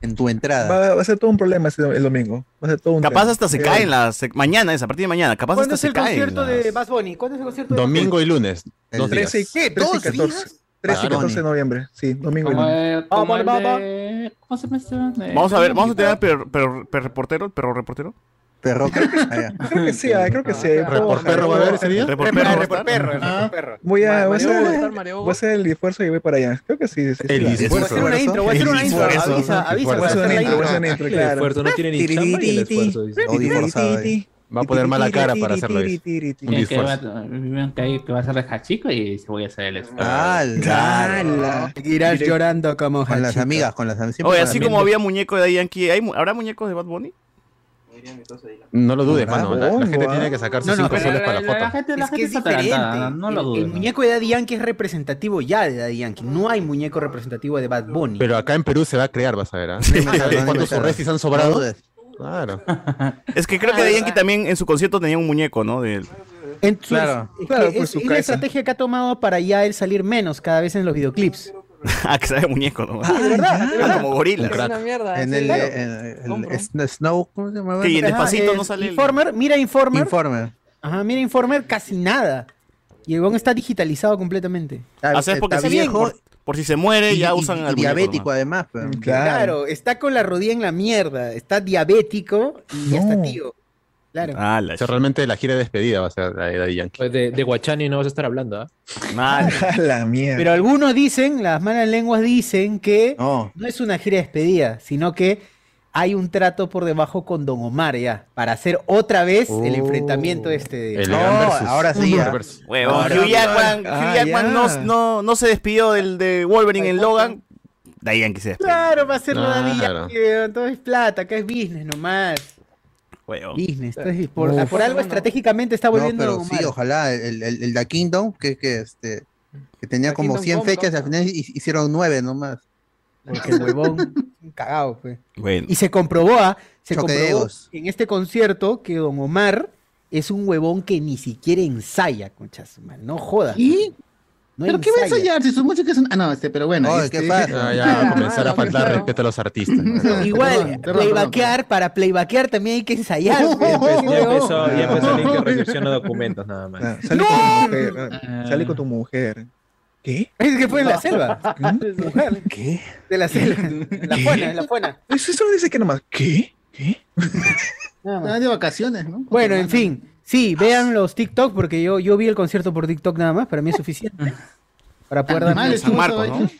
En tu entrada. Va, va a ser todo un problema ese, el domingo. Va a ser todo un Capaz tema. hasta se Sí. caen las. se- mañana es, a partir de mañana. Capaz ¿Cuándo hasta es se el caen. concierto las- de Bass Bunny? ¿Cuándo es el concierto de Domingo y lunes. El Dos días. 13 y, ¿Qué? 13 y ¿Dos 14. días? 13 y Claro. 14 de noviembre. Sí, domingo y Como, lunes. eh, como Vamos, de- ¿Cómo se este? Vamos a ver, vamos a tener al perro, perro- perro reportero, perro reportero. Perro. Creo que sí, ah, creo que sí. ¿Repor perro va a haber ese día? Perro perro, Ah. perro. Voy a, voy a Mario Hugo, ¿va a hacer, el esfuerzo y voy para allá. Creo que sí. sí, sí. El claro. esfuerzo. Voy a hacer una intro, voy a hacer una intro. Avisa, avisa. Voy a hacer una la intro, voy a hacer intro. una intro, El claro. esfuerzo no tiene ni chamba y el esfuerzo. Odio forzado. Va a poner mala cara para hacerlo. Un que, que, va, disfraz. que, que va a ser Hachico y se voy a hacer el esfuerzo. ¡Hala! Irás llorando como Con las amigas, con las amigas. Oye, así como había muñeco de Yankee, ¿hay mu- ¿habrá muñecos de Bad Bunny? No lo dudes, mano. La, la gente ah. tiene que sacar sus No, no, 5 pero soles la, para la la- la foto. gente, la Es que gente es está atarantada, diferente. no lo el, dudes. el muñeco de Daddy Yankee es representativo ya de Daddy Yankee. No hay muñeco representativo de Bad Bunny. Pero acá en Perú se va a crear, vas a ver. ¿ah? Sí, ¿Sabes no, no, ¿Cuántos surrestis han sobrado? Claro. Es que creo que de Yankee también en su concierto tenía un muñeco, ¿no? De... En su- Claro. es, que Claro, es- por su es la estrategia que ha tomado para ya él salir menos cada vez en los videoclips. Ah, que sabe muñeco, ¿no? Ah, de verdad, de Ah, como gorila. Es una mierda. En sí, el, claro. en el- Snow, ¿cómo se llama? En Despacito es no sale el- Informer, mira Informer. Informer. Ajá, mira Informer, casi nada. Y el weón está digitalizado completamente. Ah, ¿sabes? Porque Está si- viejo por, por si se muere, y, ya usan y al diabético además. pero- Claro. está con la rodilla en la mierda. Está diabético y ya está tío. Claro. Ah, la O sea, realmente la gira de despedida va a ser la de Daddy Yankee. Pues de, de Guachani no vas a estar hablando, ¿ah? Mal. la mierda. Pero algunos dicen, las malas lenguas dicen que No. no es una gira de despedida, sino que hay un trato por debajo con Don Omar ya, para hacer otra vez el Oh. enfrentamiento este de... El No, ahora sí, ya. versus- Huevón, Ahora, Hugh Jackman, ah, Hugh Jackman no, no, no se despidió del de Wolverine en Logan. De ahí Yankee se despidió. Claro, va a ser Claro. Daddy Yankee, weón, todo es plata, acá es business nomás. Business, entonces, por, Uf. por algo estratégicamente está No, volviendo pero Don sí, ojalá. El, el, el The Kingdom, que, que, este, que tenía The como Kingdom 100 Come, fechas, al causa. final hi- hicieron 9 nomás. Porque el huevón, un cagado, pues. Bueno. Y se comprobó, ¿ah? se comprobó en este concierto que Don Omar es un huevón que ni siquiera ensaya, concha su madre. No jodas. ¿Y? No ¿Pero qué va a ensaya. ensayar si su música es un... Ah, no, este, pero bueno. Este, ¿qué pasa? Ah, ya va a comenzar a Ah, faltar claro. respeto a los artistas. Igual, playbackear, para playbackear también hay que ensayar. Ya pues, empezó, ya empezó, ya empezó link que recepciona documentos nada más. Ah, sale con tu mujer. ah, Sale con tu mujer. ¿Qué? Es que fue en la selva. Mujer, ¿Qué? de la selva. En la ¿Qué? fuena, en la fuena. Eso solo dice que nomás. ¿Qué? ¿Qué? Nada más. Ah, de vacaciones, ¿no? Bueno, en fin. Sí, vean los TikTok porque yo, yo vi el concierto por TikTok nada más. Para mí es suficiente. Para poder Tan mal San Marcos, ¿no?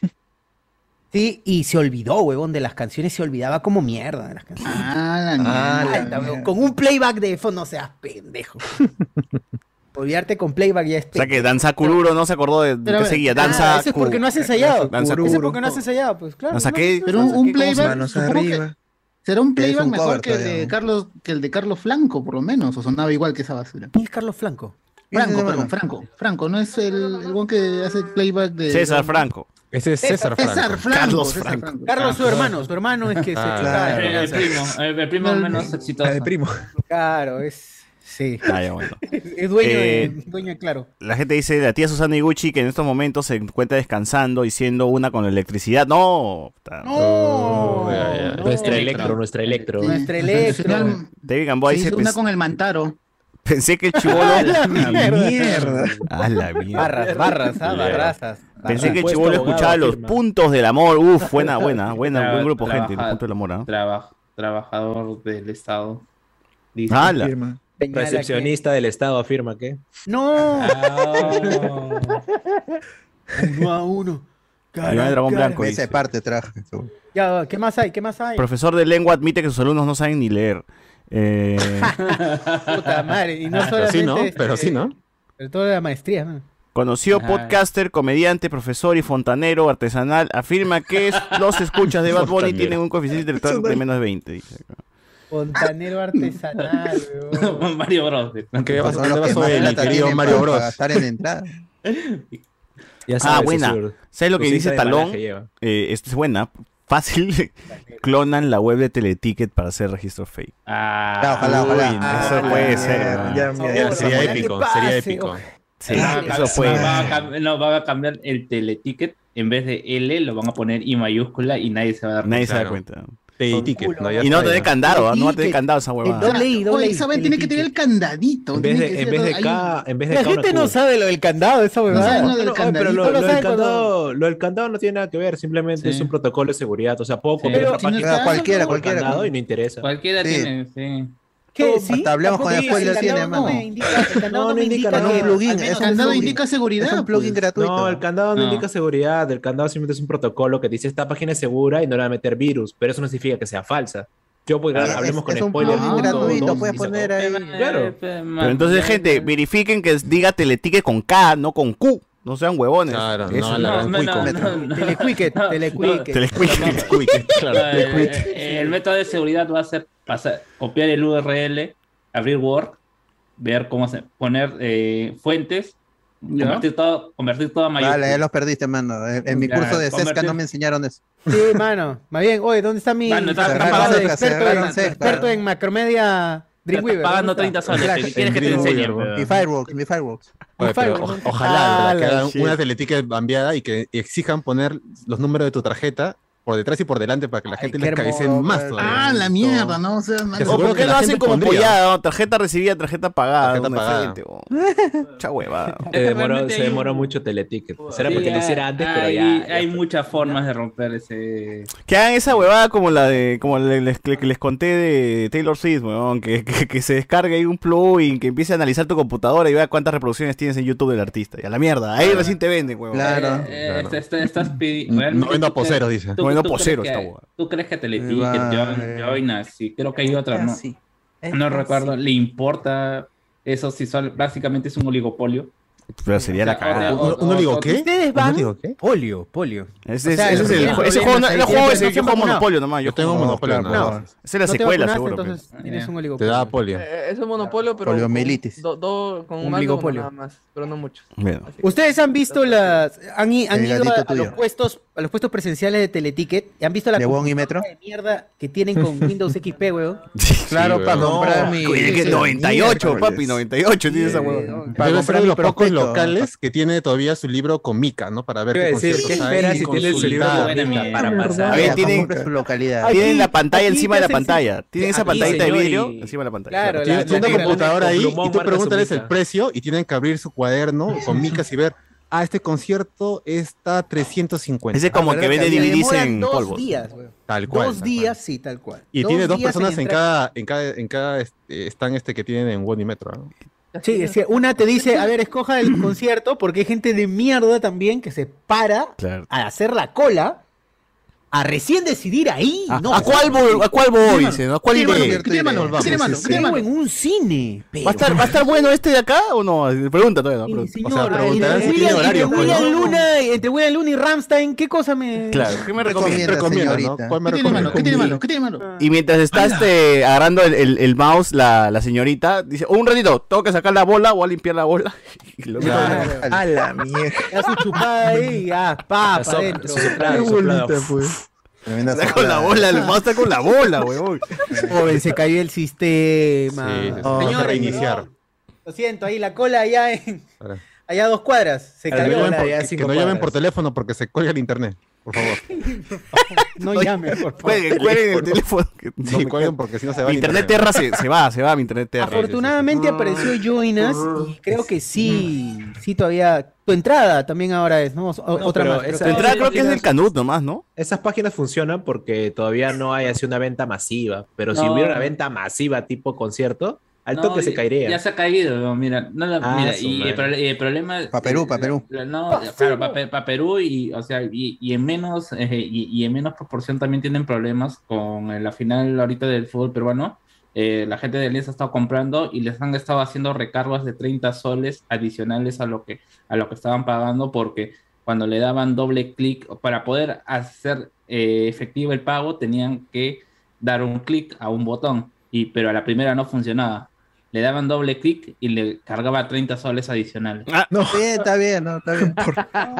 Sí, y se olvidó, huevón, de las canciones. Se olvidaba como mierda de las canciones. Ah, la Ah, mierda. la mierda. Con un playback de fondo, no seas pendejo. Olvidarte con playback ya es O sea que Danza Kururo no se acordó de, Pero ver, seguía. Ah, Danza eso es porque no has ensayado. Danza Eso es porque no has ensayado, pues claro. No, qué? no, Pero no, un, un playback, Manos que arriba. Será un playback un mejor cover que el, de ¿no? Carlos, que el de Carlos Flanco, por lo menos, o sonaba igual que esa basura. ¿Quién es Carlos Flanco? Franco, perdón, Franco. Franco, no es el, el buen que hace playback de. César Franco. Ese es César Franco. César Franco. Carlos César Franco. Carlos, su hermano, su hermano es que se Ah, claro, El, el primo, el, el primo menos exitoso. El primo. claro, es sí. Ah, ya, bueno. Es dueño Eh, de dueño de claro. La gente dice, la tía Susana Iguchi, que en estos momentos se encuentra descansando y siendo una con la electricidad. No. puta. Oh, no. Nuestra electro, nuestra electro. Nuestra electro. David Gamboa se dice, una "Pens- con el Mantaro. pensé que el chivolo... Mierda. A la mierda. Barras, barras, ah, barrazas. Pensé que el chivolo escuchaba los puntos del amor. Uf, buena, buena, buena, buen grupo de gente, los puntos del amor. ¿ah? Traba- trabajador del Estado. Dice. ¡Hala! Señala que- Recepcionista del Estado afirma que. No. Ah, Uno a uno. Cara Dragón cara. Blanco. Esa parte traje. Ya, ¿qué más hay? ¿Qué más hay? Profesor de lengua admite que sus alumnos no saben ni leer. Eh, Puta madre. Y no Pero sí, ¿no? este, Pero sí, ¿no? Pero todo de la maestría, ¿no? conocido Ajá. podcaster, comediante, profesor y fontanero artesanal, afirma que los escuchas de Bad Bunny tienen un coeficiente intelectual de menos de 20. dice acá. Fontanero artesanal, weón. Mario Bros. ¿Qué vas, de mi plata querido Mario Bros? gastar en entrada. Ya Ah, buena. su- ¿Sabes lo que dice Talón? Eh, esta es buena. Fácil. Clonan la web de Teleticket para hacer registro fake. Ah, Ya, ojalá, ojalá. Uy, Ah, eso puede ser. ya, ya, ya, Sería épico, sería épico. Sí, Ah, eso a no, van a cambiar el teleticket. En vez de L, lo van a poner I mayúscula y nadie se va a dar Nadie se da cuenta. Ticket, ¿no? Y no tener candado, no va a tener candado esa El huevada. doble I, doble ¿saben? Tiene que tener el candadito. En vez de, en ser- vez de hay- K, en vez de La gente no sabe lo del candado, esa No huevada. lo del No, pero lo, no lo del candado, lo del candado no tiene nada que ver, simplemente Sí. es un protocolo de seguridad. O sea, puedo otra no página está- cualquiera, el cualquiera. y no interesa. Cualquiera Sí. tiene, sí. ¿Qué? Hablemos con el tiene, el candado no mano. me indica- el candado No, no indica nada. un un candado indica seguridad. Es un plugin pues. gratuito. No, el candado no, indica seguridad. El candado simplemente es un protocolo que dice esta página es segura y no le va a meter virus, pero eso no significa que sea falsa. Yo, pues, Es- hablemos con es un spoilers. todo, gratuito, puedes poner ahí. Claro. Pero entonces, gente, verifiquen que diga Teleticket con K, no con Q. No sean huevones. Claro, Eso no, no, no, cuico. no, no. Telequicket, telequicket. Telequicket. Claro. Eh, eh, el método de seguridad va a ser pasar, copiar el URL, abrir Word, ver cómo hacer, poner eh, fuentes, ¿Ya? convertir todo, convertir todo a mayúscula. Vale, ya los perdiste, mano. En, mi Ya, curso de Sesca convertir- no me enseñaron eso. Sí, mano. Más bien, oye, ¿dónde está mi Mano, está- está está pagando de cerrado, experto, en, cerrado. experto en macromedia Dreamweaver? pagando ¿dónde 30 está? soles, Flash, ¿qué quieres que te en enseñe? Dreamweaver, Mi weón? Fireworks, mi Fireworks. Ojalá Ah, que hagan una teleticket cambiada y que exijan poner los números de tu tarjeta por detrás y por delante para que la Ay, gente les cabece hermoso, más todavía. Ah, la mierda, ¿no? O sea, mano, Te ¿O seguro por que qué lo hacen como pollada? no? Tarjeta recibida, tarjeta pagada. Tarjeta pagada. frente, oh. Huevada. Se demoró, realmente se hay demoró un- mucho Teleticket. Será Sí, porque lo hiciera antes, pero hay, ya. ya hay fue. muchas formas de romper ese. Que hagan esa huevada como la de, como le- les, que les conté de Taylor Swift, weón, que, que, que se descargue ahí un plugin, que empiece a analizar tu computadora y vea cuántas reproducciones tienes en YouTube del artista. Y a la mierda, ahí recién te venden, weón. Claro. Eh, eh, Claro. est- est- estás pidi- No realmente vendo a poseros, dice. tú- No poseros que- esta hueá. ¿Tú crees que Teleticket, Vale. Join, Join, sí, creo que hay otra, ¿no? Casi. Es No recuerdo, le importa eso si son, básicamente es un oligopolio. Pero sería la cagada. ¿Uno, uno digo qué? Ustedes ¿Uno van. digo qué? Polio, polio. Ese, O sea, ese es el, ese juego, no- ahí, el juego se juego. Monopolio nomás. Yo tengo Monopolio. Esa es la te secuela, seguro. pues. entonces tienes un Te oligopolio. da polio. Eh, es un monopolio, pero Poliomielitis. con, Un oligopolio. nada más, pero no que- Ustedes han visto las. Han, ido a, los puestos, a los puestos presenciales de Teleticket y han visto la ¿De Wong y Metro? de mierda que tienen con Windows XP, weón. Claro, para weón. comprar mi. Oye, que sí, 98, miércoles. papi, 98 tiene esa hueá. Para comprar los pocos. Locales que tiene todavía su libro con Mica, ¿no? Para ver a qué decir, ¿qué esperas si tienes su libro para pasar? A ver, tienen- su localidad. Tienen la pantalla encima de la pantalla. Tienen esa pantallita de vidrio encima de la pantalla. Claro, Tiene, la- tiene la una computadora ahí y tú pregúntales el precio y tienen que abrir su cuaderno con micas y ver, ah, este concierto está 350. Ese como ¿verdad que vende DVDs en dos polvos. días. Tal cual. dos tal cual. días, sí, tal cual. Y tiene dos personas en entrar- cada, en cada, en cada este, stand este que tienen en One y Metro. ¿no? Sí, es que una te dice, a ver, escoja el concierto, porque hay gente de mierda también que se para Claro. a hacer la cola a recién decidir ahí. ¿A, no, a cuál voy? ¿A cuál voy? ¿A cuál ¿Qué tiene iré? ¿Qué tiene malo? ¿Qué tiene malo? ¿Qué tiene malo? en un cine. ¿Va a, estar, ¿Va a estar bueno este de acá o no? Pregunta todavía. no, pregunta. Señor, O sea, preguntarán entre William- horario, entre William ¿no? Luna, entre William Luna y Ramstein, ¿qué cosa me...? Claro, ¿qué me recomienda? Recomienda, ¿no? ¿Cuál me ¿Qué tiene recomienda? ¿Qué tiene malo? ¿Qué tiene malo? Y mientras está este, agarrando el, el- el mouse, la, la señorita dice: "Oh, Un ratito, tengo que sacar la bola, voy a limpiar la bola. A la mierda. Chupada ahí adentro. Qué soplado. pues. Tremenda Está con la bola, el mouse está con la bola, weón. Joven, se cayó el sistema. Sí, sí, sí. Oh, Señores, reiniciar. Lo siento, ahí la cola allá en... Allá a dos cuadras. Se Que no cayó llamen la... por- ya que no llamen por teléfono porque se cuelga el internet, por favor. No llame, por favor. Cuelguen, cuelguen el teléfono. no Sí, cuelguen porque si no se va Mi internet terra se, se va, se va mi internet terra. Afortunadamente apareció Joinas y creo que sí, sí todavía... Tu entrada también ahora es, ¿no? O- otra más. esa- Tu entrada creo que es del Canut nomás, ¿no? Esas páginas funcionan porque todavía no hay así una venta masiva. Pero si hubiera una venta masiva tipo concierto, al No, toque se ya- caería. Ya se ha caído, no, mira, no la- Ah, mira, y, el, pro- y el problema Pa' Perú, pa' la- Perú. no, claro, para Perú y o sea, y, y en menos eh, y, y en menos proporción también tienen problemas con eh, la final ahorita del fútbol peruano. Eh, la gente de Alianza ha estado comprando y les han estado haciendo recargos de 30 soles adicionales a lo que a lo que estaban pagando porque cuando le daban doble clic para poder hacer eh, efectivo el pago tenían que dar un clic a un botón y pero a la primera no funcionaba. Le daban doble clic y le cargaba 30 soles adicionales. No, Está bien, está bien, no, está bien.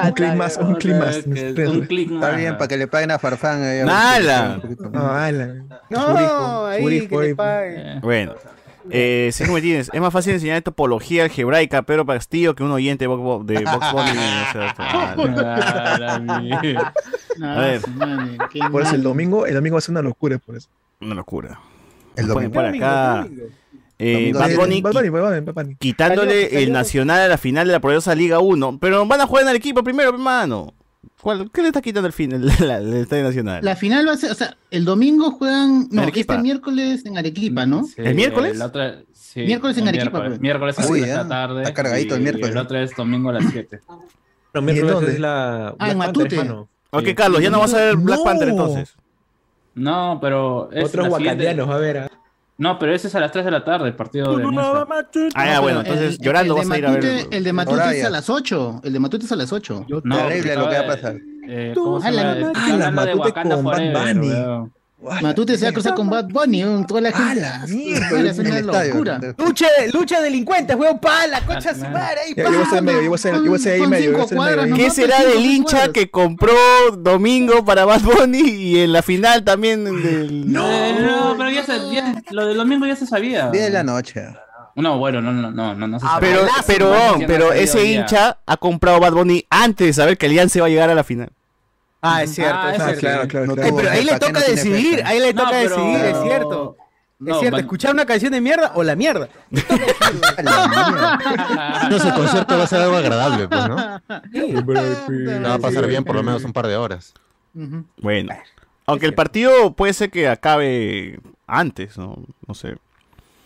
un clic más, un clic más. Un clic Está bien, para que le paguen a Farfán. ahí, a ver si Nala. No, ala. No, ahí que ahí. Eh, Bueno. Eh, Sergio Martínez, es más fácil enseñar topología algebraica a Pedro Castillo que un oyente de Vox Bunny, o sea, ah. A ver. Por eso el domingo, el domingo va a ser una locura, por eso. Una locura. El domingo. por acá. Eh, Domingo. Bad Bunny Bad Bunny, Bad Bunny, Bad Bunny. quitándole Salió- el Nacional a la final de la poderosa Liga 1. Pero van a jugar en Arequipa primero, hermano. ¿Cuál- ¿Qué le está quitando el fin el, la- el Estadio Nacional? La final va a ser, o sea, el domingo juegan, no, Arequipa. este miércoles en Arequipa, ¿no? Sí, ¿El miércoles? la otra- sí, Miércoles en el Arequipa, Miércoles, pues. miércoles a Uy, 3 de la ya. tarde. Está cargadito el y miércoles. el otro es domingo a las 7. Los miércoles dónde? es la Ah, Black en Matute. hermano. Ok, Sí. Carlos, ya no vas a ver Black No. Panther entonces. No, pero. Es Otros wakandianos, a ver. ah. No, pero ese es a las 3 de la tarde, el partido de Alianza. Ah, ya, No, bueno, entonces el- llorando el vas a ir a ver. El de Matute es a las 8. El de Matute es a las 8. No, Terrible lo que va a pasar. eh, ¿cómo se la- llama? ah, la Matute con Bad Forever, Bunny. weón. Matute se va a cruzar con Bad Bunny, toda la gente. la Es una locura. Lucha, lucha de delincuentes, weón, pa, la concha Ah, su madre, ahí, yo voy a ser medio, yo voy a ser, yo voy a ser ahí medio. yo. ¿Qué será del hincha que compró domingo para Bad Bunny y en la final también del... No, pero ya, se, ya lo del domingo ya se sabía. 10 de la noche. No, bueno, no, no, no, no, no se Ah, sabía. pero, pero, no ese hincha ha comprado Bad Bunny antes de saber que Alianza iba a llegar a la final. Ah, es cierto, Ah, es es cierto. claro, claro, No claro. Eh, pero ahí le ¿Para qué toca no decidir, ahí le No, toca pero- decidir, es cierto. No, es cierto, Van- escuchar una canción de mierda o la mierda. Entonces el concierto va a ser algo agradable, pues, ¿no? La va a pasar bien por lo menos un par de horas. Bueno, aunque el partido puede ser que acabe antes, ¿no? No sé.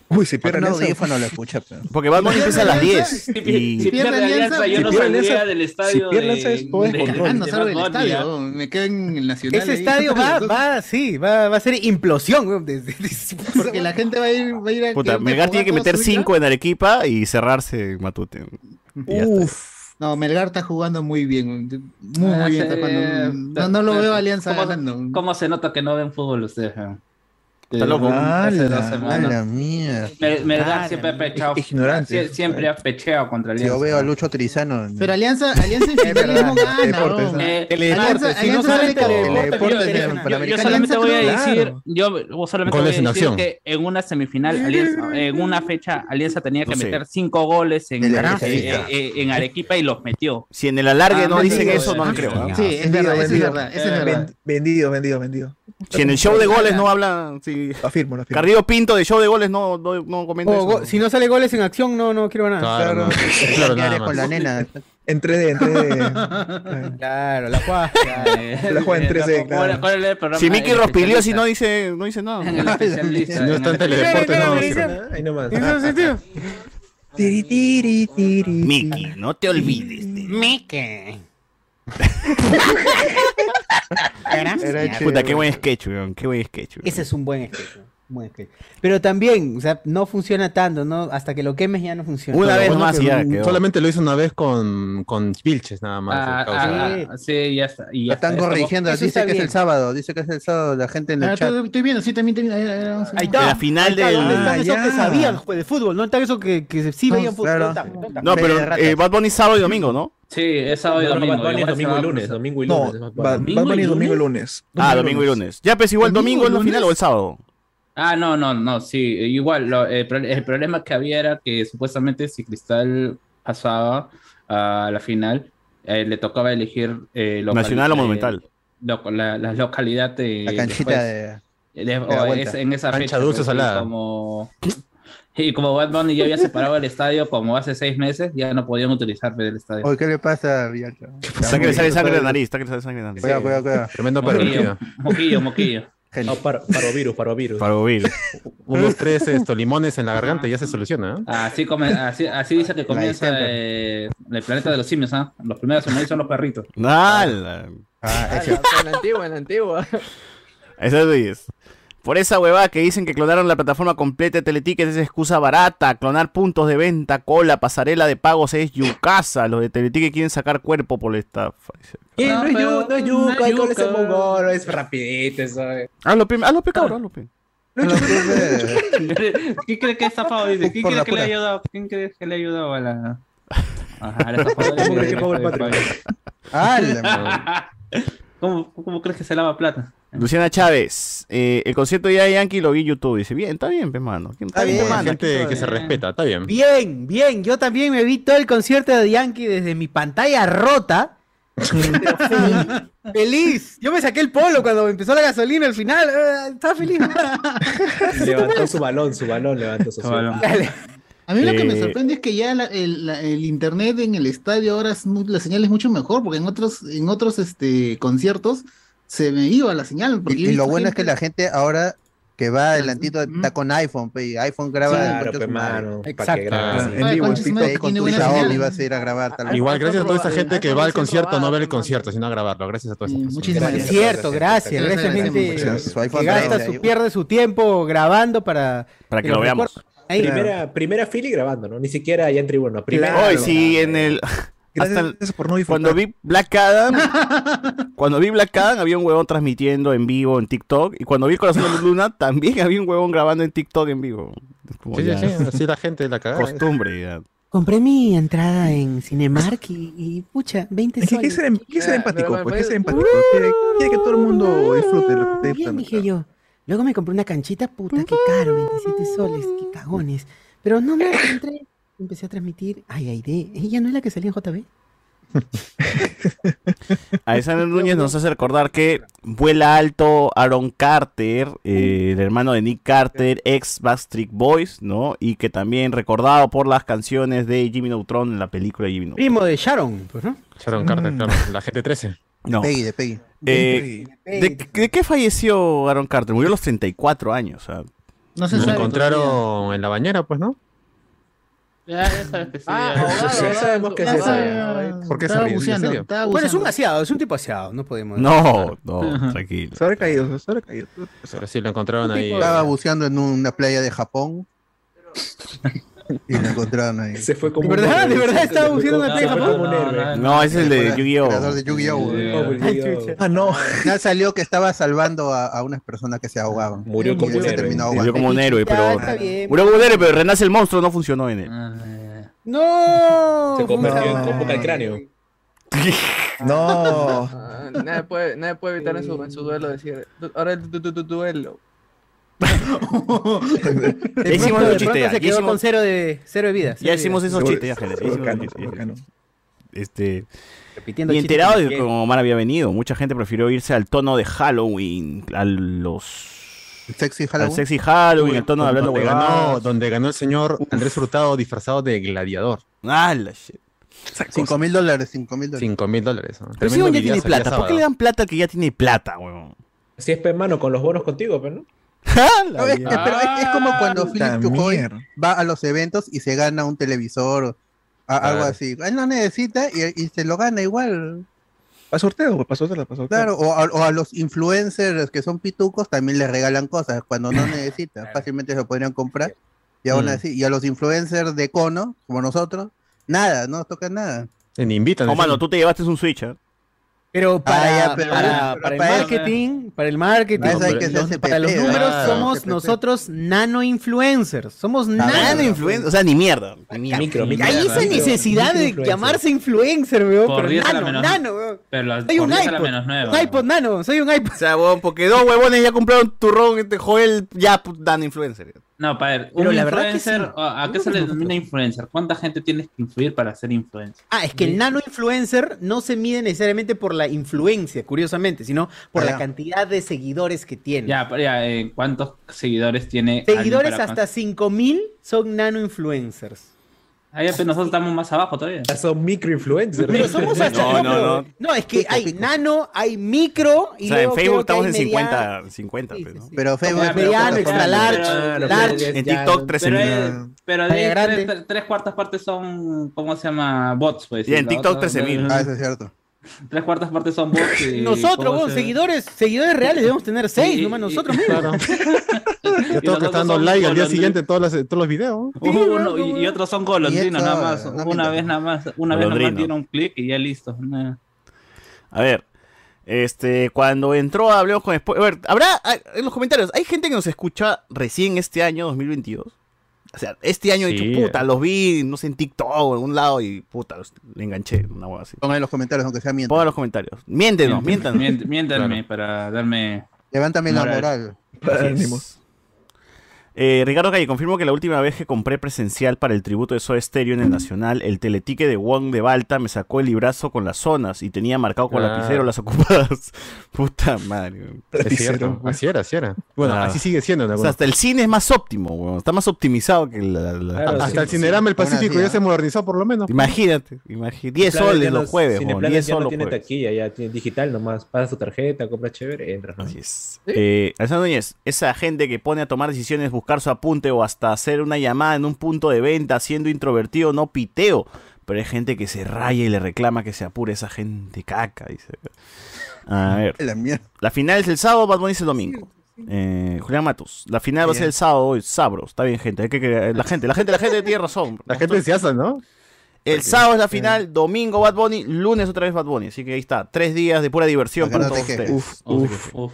Uy, Pero pierde no Alianza. audífono lo escucha, pero. Porque Bad Bunny empieza a las 10. Si, Y... si pierde pierde Alianza, yo si no pierde saldría Alianza- del si estadio pierde de, Alianza es todo de- salgo del ¿ah? estadio, me quedo en el Nacional. Ese ahí. estadio va, va, sí, va, va a ser implosión, weón. desde- desde- Porque la gente va a ir, va a ir a Puta, Melgar tiene que meter toda su vida. 5 en Arequipa y cerrarse en Matute. Y. Uf. No, Melgar está jugando muy bien. Muy, Ah, muy bien. sí, Está jugando. No, no lo veo a Alianza ¿Cómo, ganando. ¿Cómo se nota que no ven fútbol ustedes? Eh? Está loco. Hace dos semanas. Me- Melgar siempre ha pechado. ignorante. sie- Siempre ha pecheado contra Alianza. yo veo a Lucho Trizano. Pero Alianza, Alianza en no gana. Deportes, weón. Eh, Teledeportes, Alianza- si no sale sale Teledeportes yo- de yo- yo, Panamericana. solamente voy a Alianza, decir, claro. yo solamente Goles voy a en decir acción. que en una semifinal, Alianza- en una fecha, Alianza tenía que No sé. meter cinco goles en, El eh, Arequipa. eh, en Arequipa y los metió. Si en el alargue Ah, no dicen vendido, eso, no eh. lo creo. Sí, es verdad, eso es verdad. Eso es Eh, verdad. Vendido, vendido, vendido. Si en el show de goles no hablan, si Lo afirmo, lo afirmo. Carrillo Pinto de show de goles no, no, no comenta Oh, eso. go- si no sale goles en acción, no, no quiero nada. Claro, no. ¿Qué Claro, nada con la nena? En 3D, en 3D. Claro, la juega. La juega en 3D, claro. ¿Cuál- cuál es el programa? Si Mickey Rospigliosi especialista. no dice, no dice nada. Si no está en el teledeporte, no. Ahí nomás. ¿En ese sentido? Tiri, tiri, tiri. Mickey, no te olvides. de- Mickey. Gracias. Puta, qué buen sketch, weón. Qué buen sketch. weón. Ese es un buen sketch. un Pero también, o sea, no funciona tanto, ¿no? Hasta que lo quemes ya no funciona. Una vez bueno más que y ya no- quedó. Solamente lo hizo una vez con, con Vilches, nada más. Ah, de causa. ah, ah, sí, ya está. Y ya están está. Corrigiendo, eso dice está que es el sábado, dice que es el sábado, la gente en el Ah, chat. estoy, viendo, sí, también, también. ahí, está. De la final del- ¿Dónde están Ah, esos que ya. sabían pues, de fútbol? ¿Dónde están esos que, que sí veían fútbol? No, pero de eh, Bad Bunny sábado y domingo, ¿no? Sí, es sábado y No, no, domingo. Bad Bunny domingo y lunes, domingo y No, lunes. es Bad Bunny. Domingo y lunes? Ah, domingo y lunes. Ya, pues igual ¿Domingo es la final o el sábado. Ah, no, no, no, sí, igual. lo- el, el problema que había era que supuestamente si Cristal pasaba a la final, eh, le tocaba elegir eh, local- Nacional o eh, monumental. lo- la, la localidad de. La canchita de... de- o la es- vuelta. en esa Cancha fecha. dulce pues, salada. Como, y como Bad Bunny ya había separado el estadio como hace seis meses, ya no podían utilizar el estadio. Oye, ¿qué le pasa, Bianca? Está que le sale sangre de la nariz, está que le sale sangre de la nariz. Cuidado, cuidado, cuidado. Tremendo Moquillo, pervertido. moquillo, moquillo. No, par- parovirus, parovirus. Para huir. Unos tres esto, limones en la garganta y ya se soluciona. ¿eh? Así, come- así, así dice que comienza eh, el planeta de los simios, ¿ah? Los primeros morir son los perritos. Nada. Ah, Ah, ese- En la antigua, en la antigua. Eso es. Por esa huevada que dicen que clonaron la plataforma completa de Teleticket es excusa barata. Clonar puntos de venta, cola, pasarela de pagos es yucasa. Los de Teleticket quieren sacar cuerpo por la estafa. No, No, es pero yu- no es no yuca, cole es yuca. mongolo, es rapidito, eso. Hazlo, pe, hazlo, pe, cabrón, hazlo, pe. ¿Quién cree que es estafado? Dice, ¿Quién cree que le ha ayudado? ¿Quién cree que le ha ayudado a la... Ajá, la ¿Cómo crees que el? Ah, la- ¿Cómo, ¿Cómo crees que se lava plata? Luciana Chávez, eh, el concierto de Yankee lo vi en YouTube. Dice, bien, está bien, pe, mano. Está bien, bien, pe, Hay mano. gente que se respeta, está bien. Bien, bien. Yo también me vi todo el concierto de Yankee desde mi pantalla rota. Feliz, feliz. Yo me saqué el polo cuando empezó la gasolina al final. eh, Estaba feliz. Levantó su balón, su balón levantó su Su balón. A mí lo que me Eh, sorprende es que ya la- el, la- el internet en el estadio ahora es la señal es mucho mejor, porque en otros, en otros este, conciertos se me iba la señal. porque Y, y lo bueno es que gente- la gente ahora que va adelantito está con iPhone, pe, y iPhone graba Claro, pe, su madre. mano. Exacto. así. En vivo, en TikTok. Con tu Xiaomi vas a ir a grabar tal vez. Igual, gracias a toda esa Hay gente que va al concierto, no ver el concierto, sino a grabarlo. Gracias a todas esas Sí, muchísimas Es gracias. cierto, gracias. Gracias, gente que gasta su, pierde su tiempo grabando para, Para que lo veamos. Primera, primera fila y grabando, ¿no? Ni siquiera ya en tribuna. Primera. Hoy sí, en el. Hasta el- Gracias por no disfrutar. Cuando vi Black Adam, cuando vi Black Adam había un huevón transmitiendo en vivo en TikTok y cuando vi el Corazón de Luna también había un huevón grabando en TikTok en vivo. Como Sí, sí, ya sí, así la gente la cagada. costumbre ya. Compré mi entrada en Cinemark y, y, pucha, 20 Es que hay que soles. ser, hay que ser empático, pues, que ser empático. Quiere, quiere que todo el mundo disfrute lo que está Bien, disfrutando. dije yo. Luego me compré una canchita, puta, qué caro, 27 soles, qué cagones. Pero no me entré, empecé a transmitir. Ay, Aide, ¿ella no es la que salía en JB? Alexander Núñez nos hace recordar que vuela alto Aaron Carter, eh, el hermano de Nick Carter, ex Backstreet Boys, ¿no? Y que también recordado por las canciones de Jimmy Neutron en la película de Jimmy Neutron. Primo de Sharon, pues, ¿no? Sharon Carter, Mm. claro. La gente 13. No. Peggy, de Peggy. Eh, ¿de, de qué falleció Aaron Carter? Murió a los 34 años. o sea, No se Lo encontraron todavía. en la bañera, pues, ¿no? Ya, ya sabes que sí. Ah, ya. sabemos que es eso. ¿Por qué se estaba ríen? ¿En buceando, serio? estaba Bueno, es un buceando. aseado, es un tipo aseado, no podemos. no, no, tranquilo. Se habrá caído, se habrá caído. Pero sí lo encontraron ahí. Estaba buceando en una playa de Japón y lo encontraron ahí. Se fue como ¿De un verdad? héroe. ¿De verdad Se estaba fue buceando en como- la playa se de fue Japón? como un héroe. No, No, ese es el de Creador Yu-Gi-Oh! de Yu-Gi-Oh! Oh. Ah, no. Al final salió que estaba salvando a, a unas personas que se ahogaban. Murió como un se héroe. terminó Murió como un héroe, Ya, pero. Murió como un héroe, pero renace el monstruo, no funcionó en él. Ah, ya, ya. ¡No! Se convirtió en convoca el cráneo. No. Ah, nadie, puede, nadie puede evitar en su, en su duelo decir, "Du- ahora el du- du- du- duelo. Ya hicimos un de chiste, pronto ya, se quedó hicimos- con cero de, cero de vida. Ya hicimos esos chistes, ya, chistes. Este. Repitiendo Y chistes enterado de que- cómo Omar había venido, mucha gente prefirió irse al tono de Halloween, a los. Sexy Al Halloween. sexy Halloween, el tono de hablando donde ganó, donde ganó el señor Andrés Hurtado disfrazado de gladiador. Ah, la shit. Cinco mil dólares, cinco mil dólares. 5 mil dólares. ¿no? Pero si ya tiene plata, ¿por qué le dan plata al que ya tiene plata, weón? Si es pe mano con los bonos contigo, pero no. No, es, pero es, es como cuando Philip mierda. va a los eventos y se gana un televisor o a- algo así. Él no necesita y, y se lo gana igual. Para sorteo, para sorteo, para sorteo. Claro, o a, o a los influencers que son pitucos también les regalan cosas cuando no necesitan. Fácilmente se podrían comprar. Y aún Mm. así, y a los influencers de cono, como nosotros, nada, no nos tocan nada. Ni invitan. Oh, mano, tú te llevaste un Switch, ¿eh? Pero para, Ah, ya, pero- para, pero para el para eso- marketing, para el marketing, Para hay que los- para los números ah, somos CPP. nosotros nano influencers. Somos nano, Nano influencer, o sea, ni mierda. Ni mierda. Micro, micro. Hay esa micro- necesidad de llamarse influencer, weón. Por Pero 10 a la nano, menos- nano, weón. Pero por un 10 a la iPod. menos nueva. Un iPod nano, soy un iPod. O sea, huevón, porque dos huevones ya compraron turrón, este Joel, ya dan influencer. No, para ver, Pero un la verdad que influencer, sí. ¿a qué se le que denomina influencer? ¿Cuánta gente tienes que influir para ser influencer? Ah, es que el nano influencer no se mide necesariamente por la influencia, curiosamente, sino por Ah, la ya. cantidad de seguidores que tiene. Ya, pero ya, eh, ¿cuántos seguidores tiene? Seguidores para hasta 5000 son nano influencers. Ah, pero nosotros estamos más abajo todavía. Ya son microinfluencers. Pero somos hasta No, no, no. No, es que Pico, hay pico. nano, hay micro y O sea, en luego Facebook creo que estamos en hay 50, mediano. 50, Sí, pues, sí, sí. Pero Facebook es pero mediano, extra large, Claro, large. pero En TikTok, no- 13 Pero, mil. pero de ahí tres, tres cuartas partes son, ¿cómo se llama? Bots, pues. Y en TikTok, otra- 13.000. Ah, eso es cierto. Tres cuartas partes son bots. y- Nosotros, ¿cómo weón, se- seguidores, seguidores reales debemos tener seis, Y- nomás y- nosotros mismos. Claro. Yo Y tengo que estar dando like al día siguiente en todos los, todos los videos. Uno, y, y otros son golondrinos Y nada más. Una vez nada más. Una vez nada más dieron un clic y ya listo. Nah. A ver, este, cuando entró Hablemos con. A ver, habrá ah, en los comentarios, ¿hay gente que nos escucha recién este año 2022? O sea, este año he dicho, puta, los vi, no sé, en TikTok o en algún lado y puta, los- le enganché, una hueá así. Pongan en los comentarios, aunque sea mientras. Pongan en los comentarios. Miéntenos, miéntanos. Miéntanme para darme. Levántame la Moral. moral. Para ánimos. Eh, Ricardo Calle, confirmo que la última vez que compré presencial para el tributo de Soda Stereo en el Nacional, el teletique de Wong de Balta me sacó el librazo con las zonas y tenía marcado con Claro. lapicero las ocupadas. Puta madre. Es cierto. Así era, así era. Bueno, Ah. así sigue siendo. en O sea, hasta el cine es más óptimo, weón. Está más optimizado que la... la- Claro, Hasta sí, el Cinerama El Aún así, Pacífico ya ¿ah? se modernizó por lo menos. Imagínate, imagínate. 10 Cineplanet soles no- los jueves, weón, Cineplanet 10 ya no soles los tiene jueves. taquilla, ya tiene digital nomás. Pasas tu tarjeta, compras chévere, entras. ¿no? Así es. Eh, Alessandro Núñez, esa gente que pone a tomar decisiones, buscar su apunte o hasta hacer una llamada en un punto de venta siendo introvertido, no piteo. Pero hay gente que se raya y le reclama que se apure esa gente caca, dice. A ver. La mierda. La final es el sábado, Bad Bunny es el domingo. Eh, Julián Matus, la final va a ser el sábado, hoy, sabros, está bien gente, hay que, que- la gente, la gente, la gente tiene razón. La gente se hace, ¿no? El sábado es la final, domingo Bad Bunny, lunes otra vez Bad Bunny, así que ahí está, tres días de pura diversión Para para que no todos te ustedes. quejes. Uf, uf.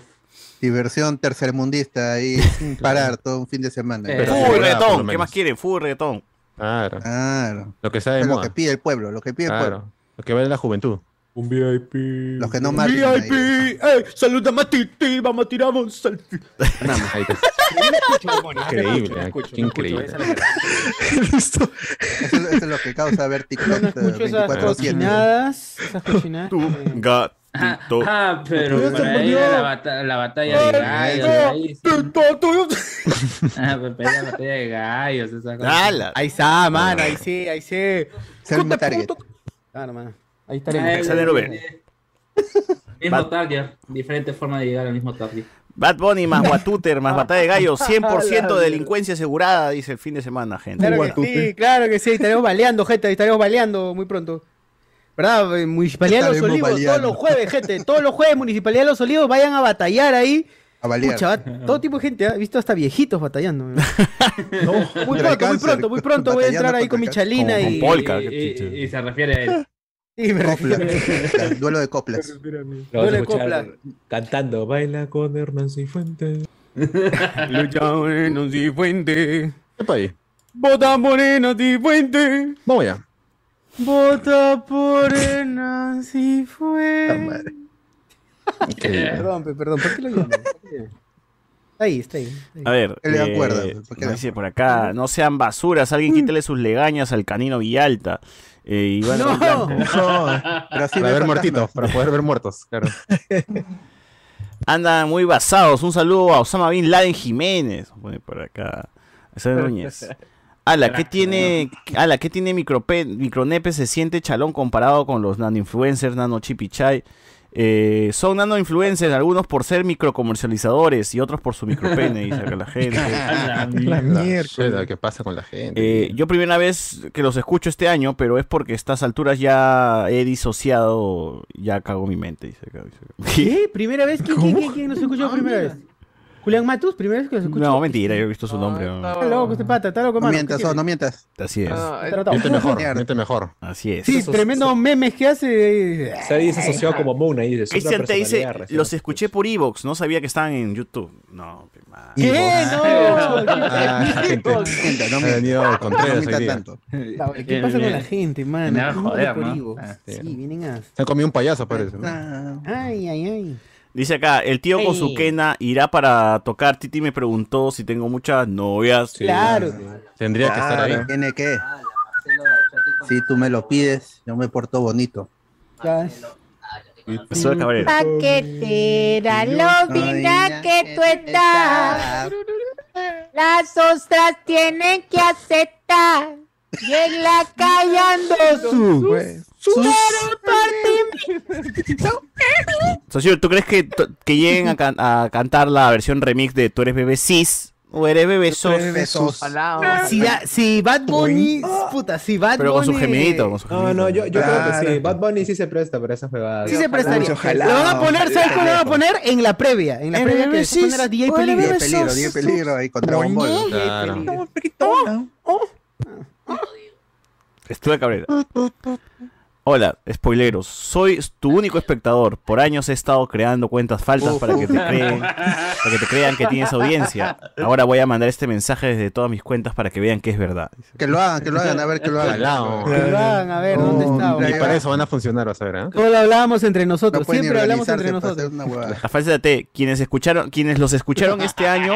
Diversión tercermundista ahí sin parar todo un fin de semana. Eh, Full reggaetón, ¿qué más quieren? Full reggaetón. Claro. Claro. Lo que Es lo que pide el pueblo, lo que pide el pueblo. Claro. Lo que vale la juventud. Un VIP. Los que no marchan VIP, ahí. ey, saludame a Titi, vamos a tirar un selfie. Increíble, increíble. Eso, es- eso es lo que causa ver TikTok No escucho esas 24/7. cochinadas, esas cochinadas. Tu eh, gatito. Ah, pero se ahí la, bata- la batalla de gallos. ahí sí. Ah, pero la batalla de gallos. Esa cosa. Ahí está, man, ahí sí, ahí sí. Es el mismo target. Claro, man. Ahí Ah, estaremos. Alexander B. Mismo target, diferente forma de llegar al mismo target. Bad Bunny más Guatuter más Batalla de Gallos, 100% de delincuencia asegurada, dice el fin de semana, gente. Claro que sí, claro que sí, estaremos baleando, gente, estaremos baleando muy pronto. ¿Verdad? Municipalidad de Los Olivos, baleando. todos los jueves, gente, todos los jueves, Municipalidad de Los Olivos, vayan a batallar ahí. A balear. Pucha, todo tipo de gente, he visto hasta viejitos batallando. ¿no? muy pronto, muy pronto, muy pronto voy a entrar ahí con mi chalina Con- y... con polka. Y, qué y- y se refiere a él. me Copla. Duelo de coplas. Lo vas a Duele escuchar copla. cantando Baila con Hernán Cifuentes. Lucha Moreno Cifuente, Epa ahí. vota Moreno Cifuente, Vamos ya. Vota por Hernán Cifuente. madre. Perdón, pe- perdón, ¿por qué lo llaman? Ahí, está ahí. está ahí. A ver, le dan eh, ¿por dice acá, no sean basuras, alguien quítele sus legañas al canino Villalta. Eh, Iván No. Blanco. Pero así Para ve ver muertitos, para poder ver muertos, claro. Andan muy basados. Un saludo a Osama Bin Laden Jiménez. Pone por acá. Ese Núñez. Ala, ¿qué tiene, ala, ¿qué tiene micrope, Micronepe? Se siente chalón comparado con los nano influencers, nano chipichay. Eh, son nano influencers, algunos por ser microcomercializadores y otros por su micropene, dice acá la gente. La mierda, ¿qué pasa con la gente? Eh, yo primera vez que los escucho este año, pero es porque a estas alturas ya he disociado, ya cago mi mente. Dice acá, dice acá. ¿Qué? ¿Primera vez? ¿Quién, quién, quién, quién nos escuchó primera vez? ¿Julián Matus? ¿Primera vez que nos escuchó? No, mentira, yo he visto su nombre. ¿no? Está loco este pata, está loco, No mano. mientas, ¿qué oh, no mientas. Así es. Ah, Miente mejor, miente mejor. Así es. Sí, tremendo memes que hace. Se dice asociado como Moon ahí. dice, Cristian te dice, los escuché por Evox, no sabía que estaban en YouTube. No, qué mal. ¿Qué? No. Ah, gente. Gente, no Ha mientas. venido No Contreras hoy mientas día. tanto. ¿Qué pasa con la gente, mano? Vienen a ¿Cómo joder, por ¿no? Ah, Sí, vienen a. Se han comido un payaso, parece. ¿no? Ah, Ay, ay, ay. Dice acá, el tío con su quena irá para tocar. Titi me preguntó si tengo muchas novias. Claro. Tendría que estar ahí. Tiene que. Si tú me lo pides, yo me porto bonito. Ya. Eso es cabrera. Paquetera, lo vina que tú estás. Las ostras tienen que aceptar. Y en la callando sus. Socio, ¿tú crees que, que lleguen a, can- a cantar la versión remix de Tú eres bebé cis o eres bebé sos? Besos. Si, si Bad Bunny. Puta, si Bad Pero con su Bunny- gemidito, con su No, gemidito. no, yo, yo creo Claro. que sí. Bad Bunny sí se presta para esas jugadas. Sí se prestaría. Ojalá. Lo van a poner, ¿sabes cómo lo van a poner? En la previa. En la previa que se poner a DJ Peligro. Diez peligro, 10 peligro ahí con Dragon Ball. Claro. Estuve cabrera. Hola, spoileros. Soy tu único espectador. Por años he estado creando cuentas falsas para que te creen, para que te crean que tienes audiencia. Ahora voy a mandar este mensaje desde todas mis cuentas para que vean que es verdad. Que lo hagan, que lo hagan, a ver que lo hagan. Que lo hagan, a ver, ¿dónde está? Ni Ahí para eso van a funcionar, vas a ver, ¿eh? Todo lo hablábamos entre No nosotros. Siempre hablamos entre nosotros. una huevada. La falsa de T, quienes escucharon, quienes los escucharon este año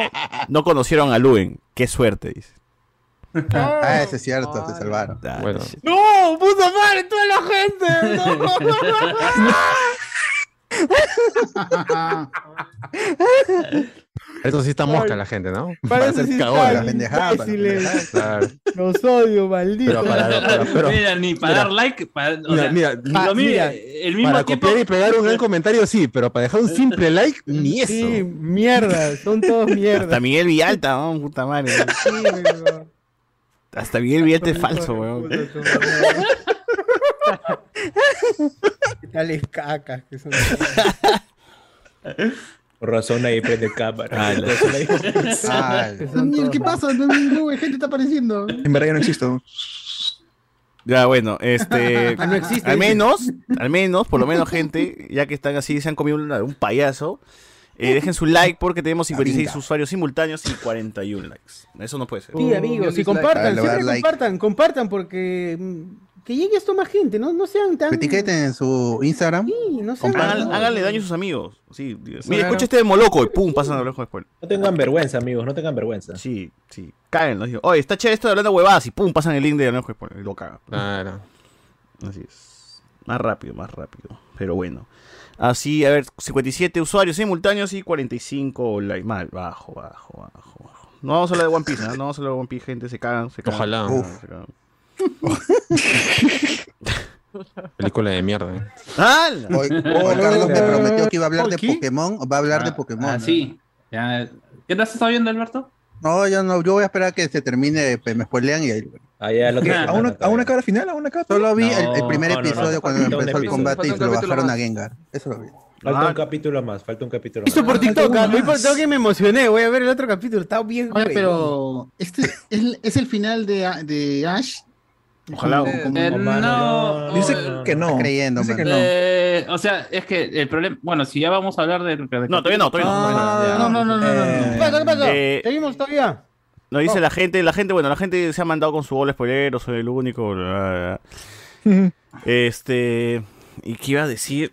no conocieron a Luen. Qué suerte, dice. Ah, ese es cierto, te salvaron. Bueno. ¡No! ¡Puta madre! ¡Toda la gente! Eso sí está mosca la gente, ¿no? Eso cagón. están la pendejada. Los odio, maldito. Pero para, para- pero- Mira, ni para mira. dar like. Para, o Mira, sea, mira, lo mismo- mira, el mismo para tiempo. copiar y pegar un gran comentario sí, pero para dejar un simple like, ni eso. Sí, mierda. Son todos Hasta mierda. Miguel Villalta, ¿no? Puta madre. Sí, weón. Hasta Miguel Villalta es falso, weón. Puta tu madre. ¿Qué tales cacas que son? Por razón ahí prende cámara. Ah, la- Ah, ¿Qué pasa? No, gente está apareciendo. En verdad yo no existo. Ya, bueno, este. Ah, no existe, al menos, al menos, por lo menos, gente, ya que están así, se han comido una- un payaso. Eh, dejen su like porque tenemos 56 Venga. usuarios simultáneos y 41 likes. Eso no puede ser. Sí, amigos, y compartan, siempre like. compartan, compartan porque mm, que llegue esto más gente, no, no sean tan. Etiqueten en su Instagram. Sí, no sean Háganle, tan- háganle daño a sus amigos. Sí, Mira, Claro. escucha este de Moloco y pum, pasan a lejos después. No tengan vergüenza, amigos, no tengan vergüenza. Sí, sí. Cáguenlo. digo, Oye, está chévere esto de hablando huevadas y pum, pasan el link de lejos después. Y lo cagan. Claro. Así es. Más rápido, más rápido. Pero bueno. Así, a ver, 57 usuarios simultáneos y 45 likes. Mal, bajo, bajo, bajo, bajo. No vamos a hablar de One Piece, ¿no? No vamos a hablar de One Piece, gente. Se cagan, se cagan. Ojalá. se cagan. Película de mierda. ¿eh? Hoy, hoy Carlos me prometió que iba a hablar de. Pokémon. Va a hablar de Ah, Pokémon. ah, ¿no? sí. Ya. ¿Qué te estás viendo, Alberto? No, yo no, yo voy a esperar a que se termine, pues, me spoilean y ahí. Ah, ya, lo que... ¿A una, a una cara final? ¿A una cara? Solo vi No, el, el primer no, no, no, episodio cuando empezó el episodio. combate y Falta lo bajaron a más. Gengar. Eso lo vi. Falta Ah. un capítulo más, falta un capítulo Esto más. por TikTok, ah, más. vi por TikTok y me emocioné. Voy a ver el otro capítulo, está bien. Oye, pero este es, es el final de, de Ash. Ojalá. Eh, mano, no. no, Dice no. que no. creyendo, Dice que no. Eh, o sea, es que el problema. Bueno, si ya vamos a hablar de. de- No, todavía no, todavía no. Ah, No, no, no, no, no, no. Eh, ¿Qué pasa? ¿Qué pasa? Eh, Seguimos todavía. Nos dice la gente, la gente, bueno, la gente se ha mandado con su gol spoilero, soy el único. bla, bla, bla. Este. ¿Y qué iba a decir?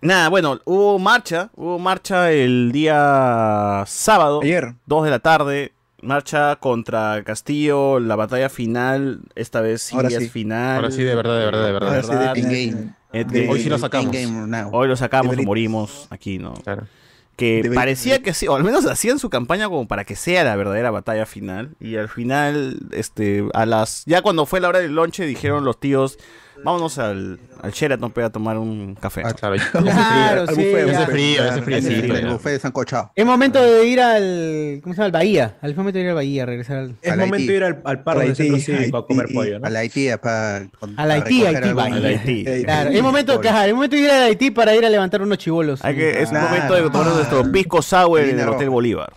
Nada, bueno, hubo marcha, hubo marcha el día sábado, Ayer. 2 de la tarde, marcha contra Castillo, la batalla final, esta vez sí Ahora es sí. final. Ahora sí, de verdad, de verdad, de verdad. Ahora sí, de verdad. Endgame. Endgame. Hoy sí lo sacamos. Hoy lo sacamos, o morimos aquí, ¿no? Claro. Que parecía que sí, o al menos hacían su campaña como para que sea la verdadera batalla final. Y al final, este, a las. Ya cuando fue la hora del lonche, dijeron los tíos. Vámonos al, al Sheraton pe, a tomar un café. Ah, claro. Claro, sí. Hace frío, hace frío. Ese sí, el buffet de sancochado. Es momento de ir al. ¿Cómo se llama? Al Bahía. Al momento de ir al Bahía, regresar al. Es momento de ir al, al parque Al del centro cívico a comer pollo, ¿no? A la Haití, para, Al Haití, Haití, Haití. Claro, es momento, es momento de ir al Haití para ir a levantar unos chivolos. Hay que, es momento de tomar nuestro pisco sour en el. Hotel Bolívar.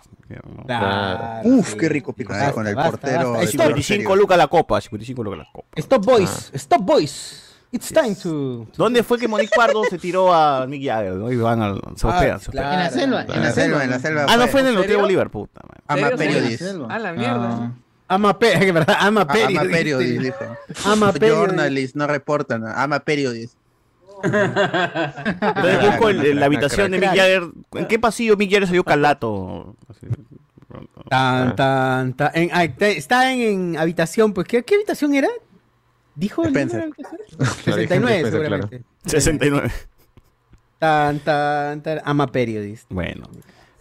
Claro. Uf, qué rico pico. Ahí con el basta, portero. basta. Stop. 55 lucas la copa, 55 lucas la copa. Stop boys, stop boys. It's time to. ¿Dónde fue que Monique Pardo se tiró a Mick Jagger? ¿no? Y van al, se hospedan, se hospedan. En la selva, en En la selva, en la selva. Ah, no fue en el ¿En Hotel? Bolívar, puta. madre. Ama. Periodis. A la mierda. Ama verdad, ama Ah, periodist. Ama Periodis, dijo. Ama periodist. Journalist, no reportan. Ama Periodist. Entonces busco el- el- la habitación de Mick Jagger. ¿En qué pasillo Mick Jagger salió calato? Así. Tan, tan, tan. En- ah, te- está en, en habitación, pues, ¿qué, qué habitación era? ¿Dijo el número de Spencer. habitación? 69, Spencer, seguramente. 69. Tan, tan, tan. Ama periodist. Bueno.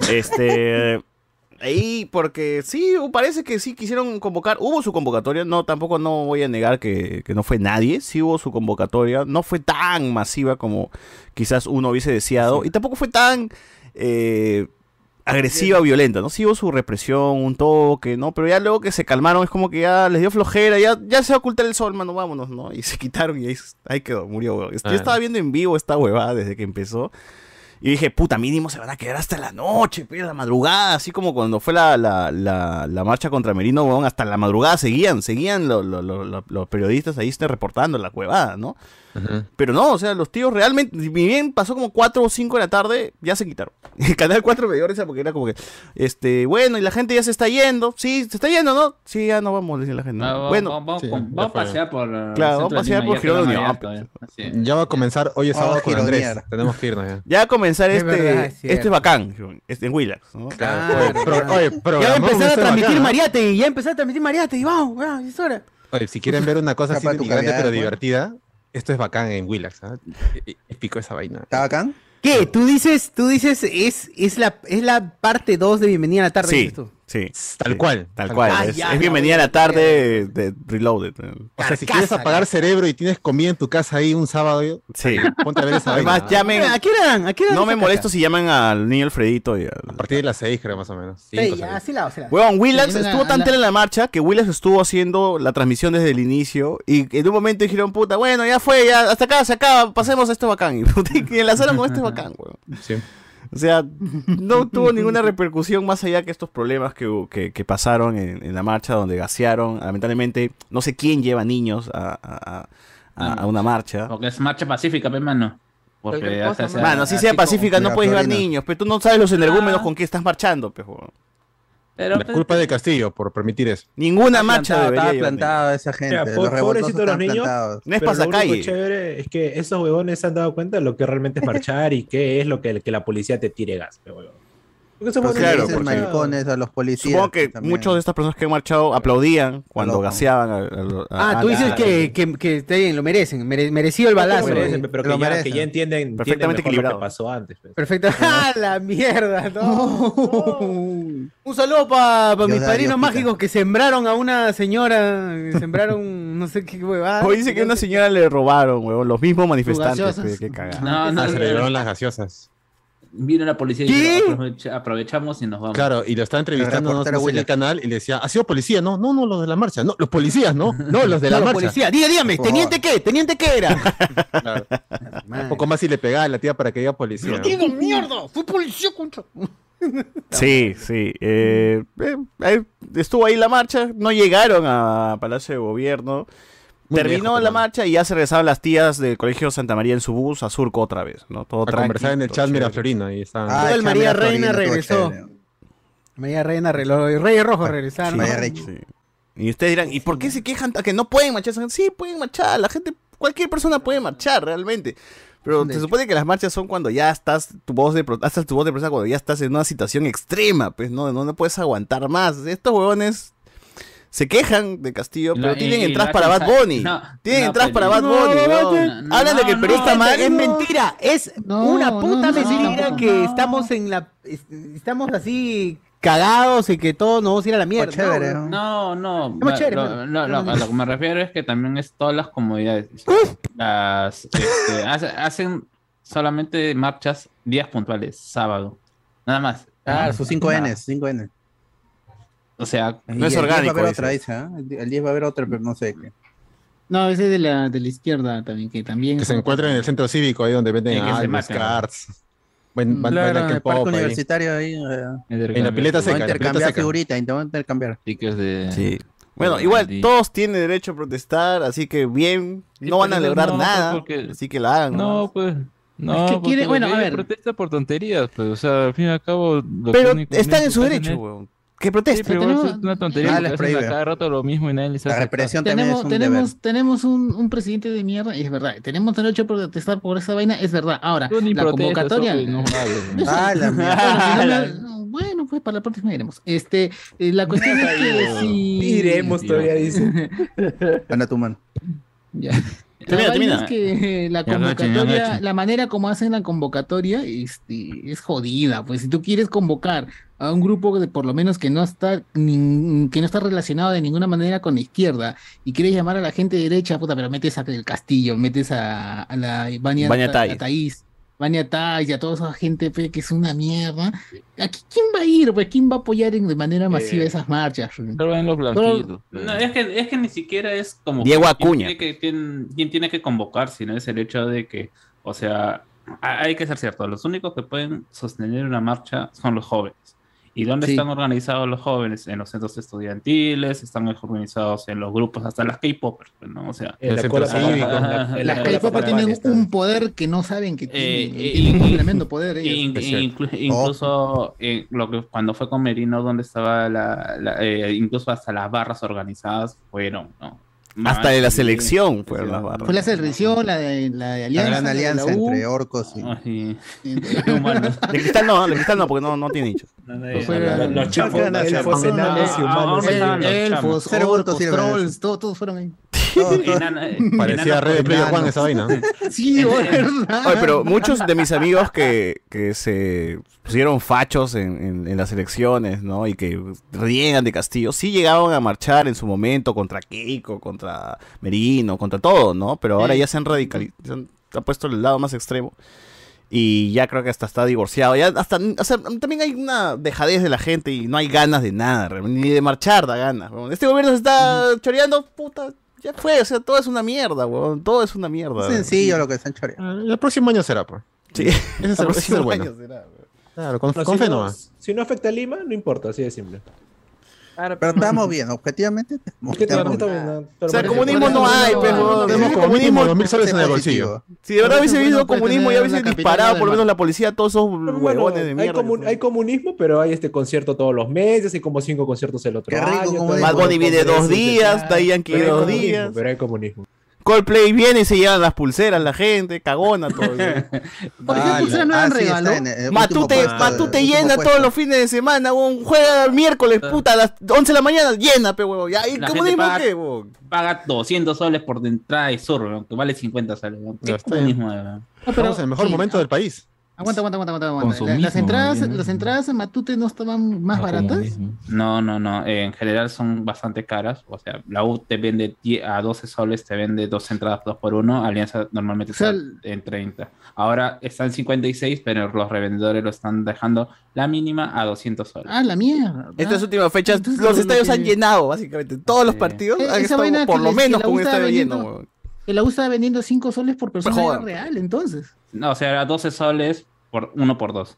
Este. Ahí, porque sí, parece que sí quisieron convocar. Hubo su convocatoria, no, tampoco no voy a negar que, que no fue nadie. Sí hubo su convocatoria. No fue tan masiva como quizás uno hubiese deseado. Y tampoco fue tan eh, agresiva o violenta, ¿no? Sí hubo su represión, un toque, ¿no? Pero ya luego que se calmaron, es como que ya les dio flojera, ya, ya se va a ocultar el sol, mano, vámonos, ¿no? Y se quitaron y ahí, ahí quedó, murió, weón. Yo estaba viendo en vivo esta huevada desde que empezó. Y dije, puta, mínimo se van a quedar hasta la noche, pe, la madrugada, así como cuando fue la, la, la, la marcha contra Merino, weón, hasta la madrugada seguían, seguían lo- lo- lo- lo- los periodistas ahí reportando la huevada, ¿no? Pero no, o sea, los tíos realmente, si bien pasó como 4 o 5 de la tarde, ya se quitaron. El canal 4 me dio risa porque era como que, este, bueno, y la gente ya se está yendo. Sí, se está yendo, ¿no? Sí, ya no vamos, dice la gente. ¿no? No, bueno, vamos, sí, vamos, ya vamos a pasear por. Claro, vamos a pasear por ya Girón Unión, ya. Va a comenzar, hoy es Oh, sábado con Andrés. Tenemos que irnos ya. ya va a comenzar Es este, verdad, es este bacán, este, en Willax, ¿no? Claro, pro- oye, Ya va a empezar a transmitir. Mariate, ya empezar a transmitir Mariate, y vamos, vamos, es hora. Oye, si quieren ver una cosa así grande pero pues. divertida, esto es bacán en Willax. Pico esa vaina. ¿Está bacán? ¿Qué? Tú dices, tú dices, es, es la, es la parte 2 de Bienvenida a la tarde. Sí, dices tú. Sí. Tal sí, cual, Tal tal cual. cual. es, ya, es ya bienvenida a la tarde de Reloaded. O sea, si quieres apagar cerebro y tienes comida en tu casa ahí un sábado, yo- Sí. ponte a ver esa vaina. Además, llamen. ¿A qué dan? ¿A qué No me molesto caca? si llaman al niño Alfredito y al... A partir de las 6, creo, más o menos. Sí, Cinco, ya, así la, así la. Weón, Willax Sí, estuvo tan la- tela en la marcha que Willax estuvo haciendo la transmisión desde el inicio y en un momento dijeron, puta, bueno, ya fue, ya hasta acá se acaba, pasemos a este bacán. Y, y enlazaron con este bacán, weón. Sí. O sea, no tuvo ninguna repercusión más allá que estos problemas que, que, que pasaron en, en la marcha donde gasearon. Lamentablemente, no sé quién lleva niños a, a- a- a una marcha. Porque es marcha pacífica, pe, mano. Porque cosa. Mano, si así sea pacífica, no puedes llevar niños, pero tú no sabes los energúmenos Ah. con qué estás marchando, pe, weón. Pero, La pues, culpa es de Castillo por permitir eso. Ninguna marcha debería Estaba plantado esa gente. Mira, los po- revoltosos pobrecitos los niños. plantados. No es Pero lo único pasacalle. chévere es que esos huevones se han dado cuenta de lo que realmente es marchar y qué es lo que, que la policía te tire gas, huevón. Claro, no marchado. maricones a los policías. Supongo que también. muchos de estas personas que han marchado aplaudían cuando gaseaban. a- a- a- Ah, tú dices a- que, que, que bien, lo merecen, mere- merecido el No lo balazo. merecen, eh. pero que Lo ya, merecen. que ya entienden, entienden Perfectamente mejor lo que pasó antes. pues. Perfecto. ¡Ah, la mierda! No, no. Un saludo para mis padrinos mágicos que sembraron a una señora, sembraron no sé qué huevada. O dice que a una señora le robaron, huevón, los mismos manifestantes. pe, Qué cagada. No, no, Ah, se le no, llevaron las gaseosas. Vino la policía y ¿Qué? dijo, "Aprovecha- aprovechamos y nos vamos. Claro, y lo estaba entrevistando no, reportero no sé en el canal y le decía, ¿ha sido policía? No, no, no, los de la marcha. No, los policías, no. No, los de la marcha. policía. Diga, dígame, ¿teniente qué? ¿Teniente qué era? Claro. Un poco más y le pegaba a la tía para que diga policía. ¡Digo, mierda! ¡Fue policía contra! Sí, sí. eh, eh, eh, estuvo ahí la marcha, no llegaron a Palacio de Gobierno. Muy Terminó la marcha y ya se regresaron las tías del Colegio Santa María en su bus a Surco otra vez, ¿no? Todo A tranqui, conversar en el chat. Miraflorina y estaban... Ah, el María Reina regresó. María Reina, re- los Reyes Rojos regresaron. María Reina. Sí. Y ustedes dirán, ¿y por qué se quejan que no pueden marchar? Sí, pueden marchar, la gente, cualquier persona puede marchar realmente. Pero se supone que las marchas son cuando ya estás, tu voz de hasta tu voz de protesta cuando ya estás en una situación extrema, pues no, no, no puedes aguantar más. Estos huevones se quejan de Castillo, pero la- tienen entradas para Bad Bunny. no, tienen no, entradas para Bad Bunny, No, Hablan de que el periodista no, mal. Es mentira, es No, una puta no, mentira no, que no. estamos en la es- estamos así cagados y que todos nos vamos a ir a la mierda. chévere, No, No, no. ma- chévere, lo, pero- no, no, a lo que me refiero es que también es todas las comodidades. Las, este, hace- hacen solamente marchas días puntuales, sábado. Nada más. Ah, sus 5 Nada. N, 5 N. O sea, Y el 10 Va a haber otra, dice, ¿ah? El 10 el 10 va a haber otra, pero no sé qué. No, ese es de la, de la izquierda también, que también. Que se encuentren en el centro cívico, ahí donde venden Sí, álbumes, cards. Buen, van- Claro, bailan en el parque universitario ahí. eh, En la pileta seca, pileta intercambiar seca. figurita, voy a intercambiar. De. Sí. Bueno, igual todos tienen derecho a protestar, así que bien, no van a lograr no, nada, porque- así que la hagan. No, pues. No, Es que quiere- bueno, a ver. protesta por tonterías, pues, o sea, al fin y al cabo. lo Pero único- están en su derecho, es- weón. Que protesten. Sí, pero igual es una tontería Ah, porque les hacen prohíbe. a cada rato lo mismo y nadie les hace caso. tenemos, tenemos, tenemos un, un presidente de mierda, y es verdad. Tenemos derecho a protestar por esa vaina, es verdad. Ahora, Tú ni la protestas, convocatoria. No. Ah, la Bueno, pues para la próxima iremos. Este, eh, la cuestión es que si. Iremos todavía, dice. Anda tu mano. Ya. Termina, termina. es que la convocatoria, la manera como hacen la convocatoria este, es jodida. Pues si tú quieres convocar a un grupo de por lo menos que no está que no está relacionado de ninguna manera con la izquierda y quieres llamar a la gente de derecha, puta, pero metes a el Castillo, metes a, a la Vania, Vania a- Tais. a Thaís, Vania Tais y a toda esa gente pe, que es una mierda. Aquí, ¿Quién va a ir? Pues, ¿Quién va a apoyar en- de manera masiva Eh, esas marchas? Solo ven los blanquitos. No, es que, es que ni siquiera es como Diego Acuña. Tiene que, tiene- quién tiene que convocar, sino es el hecho de que, o sea, ha- hay que ser cierto, los únicos que pueden sostener una marcha son los jóvenes. ¿Y dónde Sí. están organizados los jóvenes? En los centros estudiantiles, están organizados en los grupos, hasta las K-popers, ¿no? O sea, En la la Las escuela K-pop popular tienen está. un poder que no saben que Eh, tienen. eh, tienen un tremendo poder. ellos. Inclu- incluso eh, lo que cuando fue con Merino, donde estaba la, la- eh, incluso hasta las barras organizadas fueron, ¿no? Hasta de la Sí. selección fueron las barras. Fue la selección, la de, la de La alianza. gran la la alianza U. entre orcos y. Ay, De cristal no, de cristal no, porque no, no tiene hinchas. Los chafos, Gran elfos, No, no, enanos y humanos. Elfos, orcos, trolls, todos, todos fueron ahí. Enana- Parecía Red de Player. One esa vaina. Sí, verdad. Oye, pero muchos de mis amigos que, que se pusieron fachos en, en- en las elecciones, ¿no? Y que riegan de Castillo, sí llegaban a marchar en su momento contra Keiko, contra Merino, contra todo, ¿no? Pero ahora Sí. ya se han radicalizado, se han, puesto el lado más extremo. Y ya creo que hasta está divorciado. Ya hasta, o sea, también hay una dejadez de la gente y no hay ganas de nada, ni de marchar da ganas. weón. Este gobierno se está choreando, puta, ya fue, o sea, todo es una mierda, weón, todo es una mierda. Es sencillo lo que están choreando. Ah, El próximo año será, pues. Sí, Ese es el, próximo bueno. año será, Claro, con, No, con si, fe no, si no afecta a Lima, no importa, así de simple. Pero estamos bien, objetivamente. estamos- ¿Qué te estamos está bien. viendo? O sea, Pero- comunismo no hay, pues, weón. Tenemos mil soles en el bolsillo. Si de verdad hubiese habido puede comunismo y hubiese disparado por lo menos la policía a todos esos huevones de hay, mierda. comun- hay comunismo, pero hay este concierto todos los meses, hay como cinco conciertos el otro Qué rico año. comunismo. Bad Bunny congresos, dos días, Pero hay dos comunismo, días. Pero hay comunismo. Coldplay viene y se llevan las pulseras la gente, cagona todo. Por ejemplo, ¿ustedes no ah, eran sí, regalo? Matute, puesto, Matute llena puesto. todos los fines de semana, weón. Juega el miércoles, puta, a las 11 de la mañana, llena, pe, weón. Ya, ¿y La comunismo gente paga- qué, weón? Paga 200 soles por de entrada y sur, weón, que vale 50 soles. weón. ¿Qué Ya está. weón? No, pero- Estamos en el mejor sí, momento del país. Aguanta, aguanta, aguanta, aguanta. las, entradas, bien. las entradas en Matute no estaban más baratas. No, no, no. En general son bastante caras. O sea, la U te vende 10 a 12 soles, te vende dos entradas dos por uno. Alianza normalmente O sea, está en 30. Ahora está en 56, pero los revendedores lo están dejando la mínima a 200 soles. Ah, la mierda. Estas Ah. últimas fechas, Entonces, los lo estadios que- han llenado, básicamente. Todos los partidos Eh, han estado por lo les- menos la con un estadio lleno, vendiendo-. Que la U estaba vendiendo 5 soles por persona real, entonces. No, o sea, era 12 soles por uno por dos.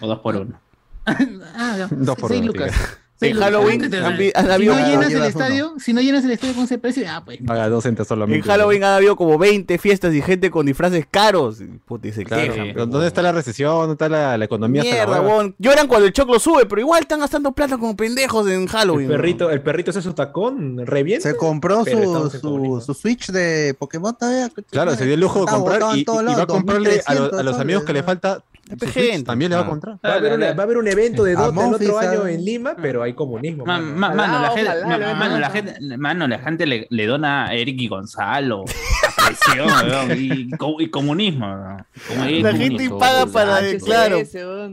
O dos por uno. Ah. Dos por 6 uno, lucas. En. Halloween Entonces, han vi- han si no llenas el estadio, si no llenas el estadio con ese precio, ah, pues. Paga dos centos solamente. En Halloween han habido como 20 fiestas y gente con disfraces caros. Puta, y se Claro, quejan, pero pe, ¿Dónde está la recesión? ¿Dónde está la, la economía? Mierda, weón. Lloran cuando el choclo sube, pero igual están gastando plata como pendejos en El Halloween. perrito, el perrito hace su tacón, revienta. Se compró su, su, Switch de Pokémon todavía. Claro, se dio el lujo de comprar y, va a comprarle a, los- a 2.300 los amigos que le falta gente. También le va a Ah. comprar. Va a, haber una- va a haber un evento de Dota el otro año ah. en Lima, pero hay comunismo. Ma- mano. ma- mano, la gente, ojalá, ma- lo mano, la vemos. gente, mano, la gente le, le dona a Eric y Gonzalo, a y, co- y comunismo. La gente paga para, claro.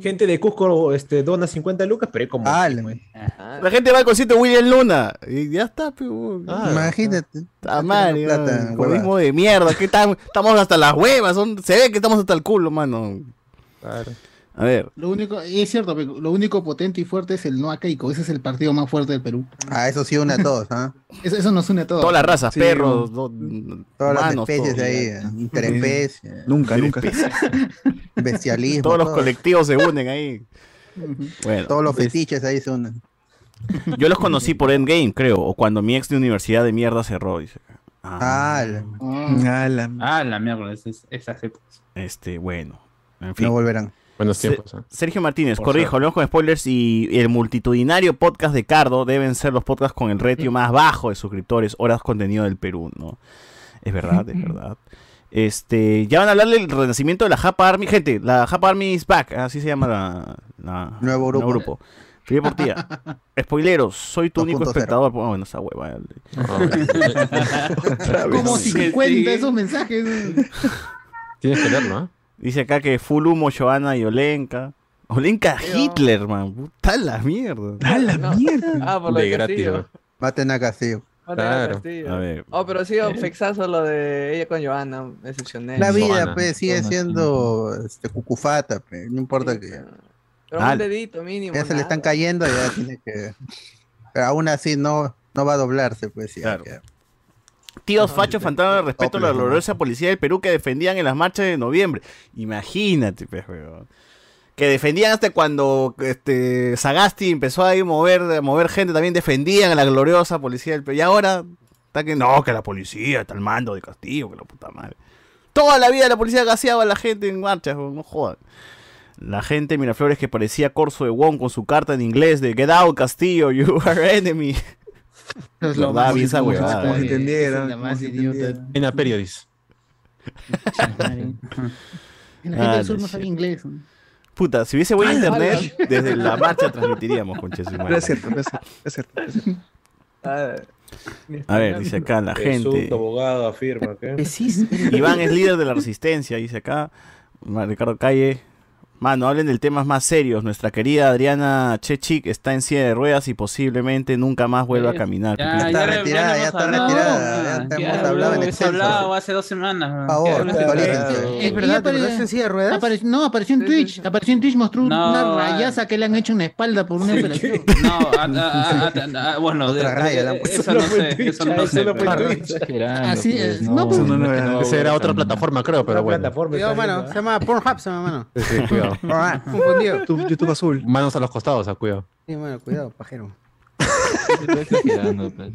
Gente de Cusco este, dona 50 lucas, pero es como. La gente va al concierto de William Luna. Y ya está. Imagínate. Está mal. Comunismo de mierda. ¿Qué tal? Estamos hasta las huevas. son- se ve que estamos hasta el culo, mano. A ver. Lo único, y es cierto, lo único potente y fuerte es el no a Keiko. Ese es el partido más fuerte del Perú. Ah, eso sí une a todos, ¿ah? Eso, eso nos une a todos. Todas las razas, Sí, perros, do- Todas las especies todo. ahí, eh, interespecies. Nunca, nunca. Bestialismo. Todos los colectivos se unen ahí. Bueno, Todos los pues, fetiches ahí se unen. Yo los conocí por Endgame, creo, o cuando mi ex de universidad de mierda cerró. Dice. Ah, Ah, la mierda, esas, esas épocas. Este, bueno. En fin. No volverán. Buenos tiempos. ¿eh? Sergio Martínez, Por corrijo, hablamos con spoilers y el multitudinario podcast de Cardo deben ser los podcasts con el ratio más bajo de suscriptores, horas contenido del Perú, ¿no? Es verdad, es verdad. Este, ya van a hablar del renacimiento de la Japa Army. Gente, la Japa Army is back, así se llama la, la- Nuevo grupo. grupo. Felipe Portilla. Spoileros, soy tu único 2.0. espectador. Ah, bueno, esa hueva. Como Sí, 50 sí. esos mensajes. Tienes que leerlo, ¿ah? Dice acá que full humo, Joana y Olenka. Olenka Hitler, man. Puta la mierda. No. Ah, por lo de, Castillo. Maten a Castillo. Maten a Castillo. A ver. Oh, pero sí, un fexazo lo de ella con Johanna, me decepcioné. La vida, pues, sigue siendo este, cucufata, pues, no importa que Pero un dedito mínimo. ya se le están cayendo, ya tiene que... Pero aún así no, no va a doblarse, pues, ya Claro. que- Tíos fachos faltaban al respeto a la gloriosa policía del Perú que defendían en las marchas de noviembre. Imagínate, pues, weón. Que defendían hasta cuando este, Sagasti empezó a mover, a mover gente, también defendían a la gloriosa policía del Perú. Y ahora, está que no, que la policía está al mando de Castillo, que la puta madre. Toda la vida la policía gaseaba a la gente en marchas, no jodan. La gente de Miraflores que parecía Corso de Wong con su carta en inglés de Get out, Castillo, you are enemy. Es lo ¿Verdad? más esa huevada. pues, entendieron, la más idiota. En la periodis. La gente Ah, del sur la no sabe inglés. Puta, si hubiese buen Ah, internet, desde la marcha transmitiríamos. Pero es cierto, es cierto, es cierto, es cierto. A ver, dice acá la Jesús, gente. abogado afirma que. Iván es líder de la resistencia, dice acá. Ricardo Calle. Mano, hablen del temas más serios. Nuestra querida Adriana Chechik está en silla de ruedas y posiblemente nunca más vuelva a caminar. Ya, está retirada, ya está retirada, ya ya hemos hablado en extenso. hablado hace dos semanas. Es verdad, ¿te apare- en silla de ruedas? apare- no, apareció en Twitch. Apareció en Twitch, mostró No, una ah. rayaza que le han hecho en la espalda por una operación. No, a- a- a- a- a- bueno, de- Otra raya eso no sé, eso no sé. Así es. No, pues, Esa era otra plataforma, creo, pero bueno. Se llama Pornhub, se llama, mano. Cuidado. Ah, Confundido. Tu- YouTube azul. Manos a los costados, ah, cuidado. Sí, mano, cuidado, pajero. Pues.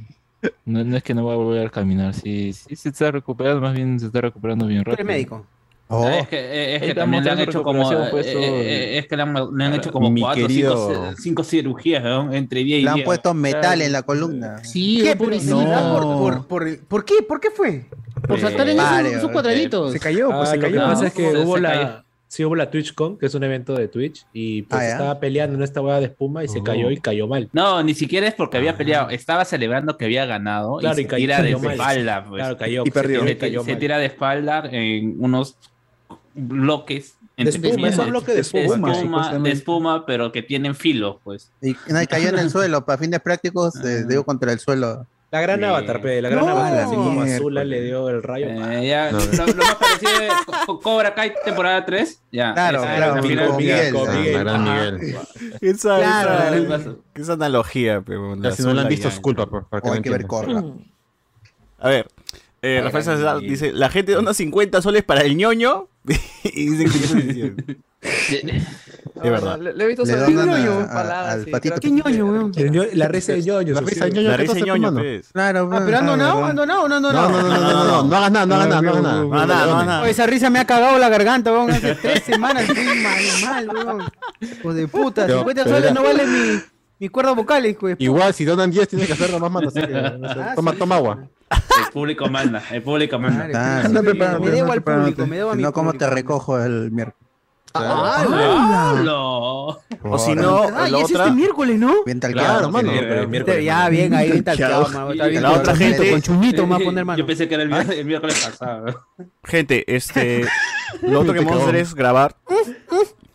No, no es que no va a volver a caminar, sí, sí se está recuperando, más bien se está recuperando bien Tú rápido. eres médico. Oh, Es que, es que también le han hecho como. pues, eh, eso- eh, es que le han, le han hecho como Mi cuatro, querido- cinco, cinco cirugías, ¿no? Entre día y le han día. puesto metal en la columna. Sí, ¿Qué? pobrecito. ¿Por, por, por, ¿Por qué? ¿Por qué fue? Por saltar en esos, esos cuadraditos. Se cayó, pues Ah, se lo cayó. que pasa es que hubo la. Sí, hubo la TwitchCon, que es un evento de Twitch, y pues Ah, estaba peleando en esta hueá de espuma y se Oh. cayó y cayó mal. No, ni siquiera es porque había peleado. Estaba celebrando que había ganado Claro, y y se cayó- tira de mal. espalda. Pues. Claro, cayó. Y perdió. Se, Se, tiró y cayó se mal. tira de espalda en unos bloques. De espuma, comillas, esos bloques de espuma, de espuma, pero que tienen filo, pues. Y, y cayó en el suelo, para fines prácticos, eh, dio contra el suelo. La gran Sí. avatar, pe, la gran No. avatar, así como. Azula le dio el rayo. Eh, ya, No. lo, lo más parecido es Co- Co- Cobra Kai temporada 3. Ya, Claro, esa claro, la con final. Miguel, con ah, Miguel. La. Miguel. Esa, Claro. esa, esa analogía, pero Ya, si no la han visto, es culpa, por, para que O no hay que ver corra. A ver, eh, Rafael Salazar dice, la gente dona 50 soles para el ñoño y dicen que. Es verdad. Le, le he visto donan ñoño, al patito. ¿Qué ñoño, weón? La risa de ñoño. La risa de ñoño, La ¿qué risa de ñoño, pues. Claro, Ah, pero ando no, ando no, no, no, No, no, no, no, no, no, no hagas nada, no hagas nada, no hagas nada. No, nada, no, nada. Esa risa me ha cagado la garganta, weón. Hace tres semanas estoy mal, mal, weón. Hijo de puta, Pero- 50 pero soles no vale mi, mi cuerda vocal, hijo de. Igual, si donan 10, tienes que hacerlo más mano. así que, Ah, toma, sí. toma agua. El público manda, el público manda. Anda sí. preparándote, me debo al público, me debo a mi no, ¿cómo público. te recojo el miércoles? ¡Hala! O si no, Ah, la y es otra. este miércoles, ¿no? Bien Claro, mano. Este- ya, bien, ahí está Chao. mano, está bien. La otra gente- Con chuñito me va a poner mano. Yo pensé que era el, miércoles- el miércoles pasado. Gente, este. lo otro que vamos a hacer es grabar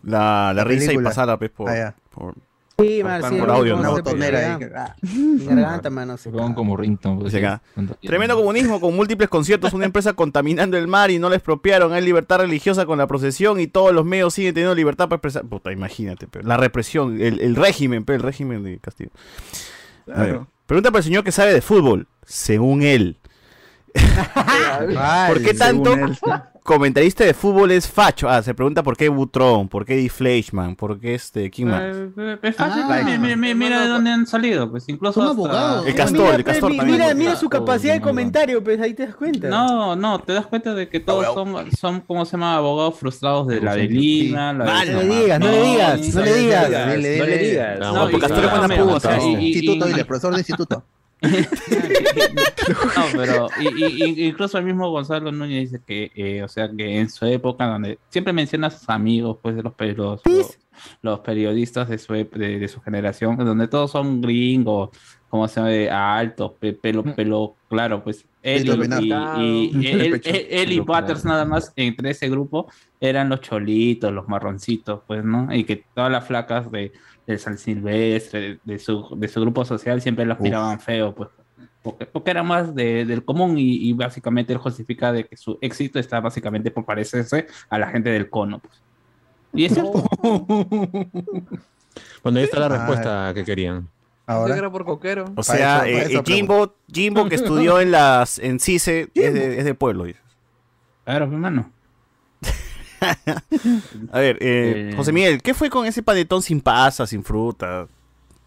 la, la risa y pasarla, pues, por, Ah, por- Sí, man, sí, por audio, Una botonera ahí. Ah. Garganta, mano. se Se pongan como ringtone. pues. Tremendo comunismo con múltiples conciertos, una empresa contaminando el mar y no la expropiaron. Hay libertad religiosa con la procesión y todos los medios siguen teniendo libertad para expresar. Puta, imagínate, pero la represión, el, el régimen, pero el régimen de Castillo. A ver, Claro. pregunta para el señor que sabe de fútbol, según él. ¿Por qué tanto Según él. Comentarista de fútbol es facho? Ah, se pregunta por qué Butrón, por qué Di Fleischmann, por qué este, ¿quién más? Eh, eh, Es fácil, Ah, mi- mi- mi- mira de dónde han salido, pues incluso Son hasta- abogados. El Castor, Mira, el Castor mi- también. Mira, mira su Oh, capacidad de comentario, pues ahí te das cuenta. No, no, te das cuenta de que todos son, son ¿cómo se llama? Abogados frustrados de la de Lima, la de Vale. No le digas, no le digas, no le digas. No le digas. No, porque Castor es buena puta. Instituto, y- dile, profesor de instituto. No, pero y- incluso el mismo Gonzalo Núñez dice que, eh, o sea, que en su época, donde siempre menciona a sus amigos, pues, de los, pe- los, los, los periodistas de su, de, de su generación, donde todos son gringos, como se llama, de altos, pe- pelo, pelo claro, pues, él y, y- y- él, Pecho. él- él y Pelo claro. Butters nada más entre ese grupo eran los cholitos, los marroncitos, pues, ¿no? Y que todas las flacas de, de San Silvestre, de, de su, de su grupo social, siempre Uf. miraban feo, pues porque, porque era más de- del común y, y básicamente él justifica de que su éxito está básicamente por parecerse a la gente del cono. Pues. Y es cierto. Bueno, ahí está la Ah. respuesta que querían. Ahora. creo por coquero. O Para sea, eso- para eh, eso Jimbo, Jimbo que estudió en las en CICE es de, es de pueblo. dices. Claro, hermano. A ver, eh, Eh. José Miguel, ¿qué fue con ese panetón sin pasas, sin fruta?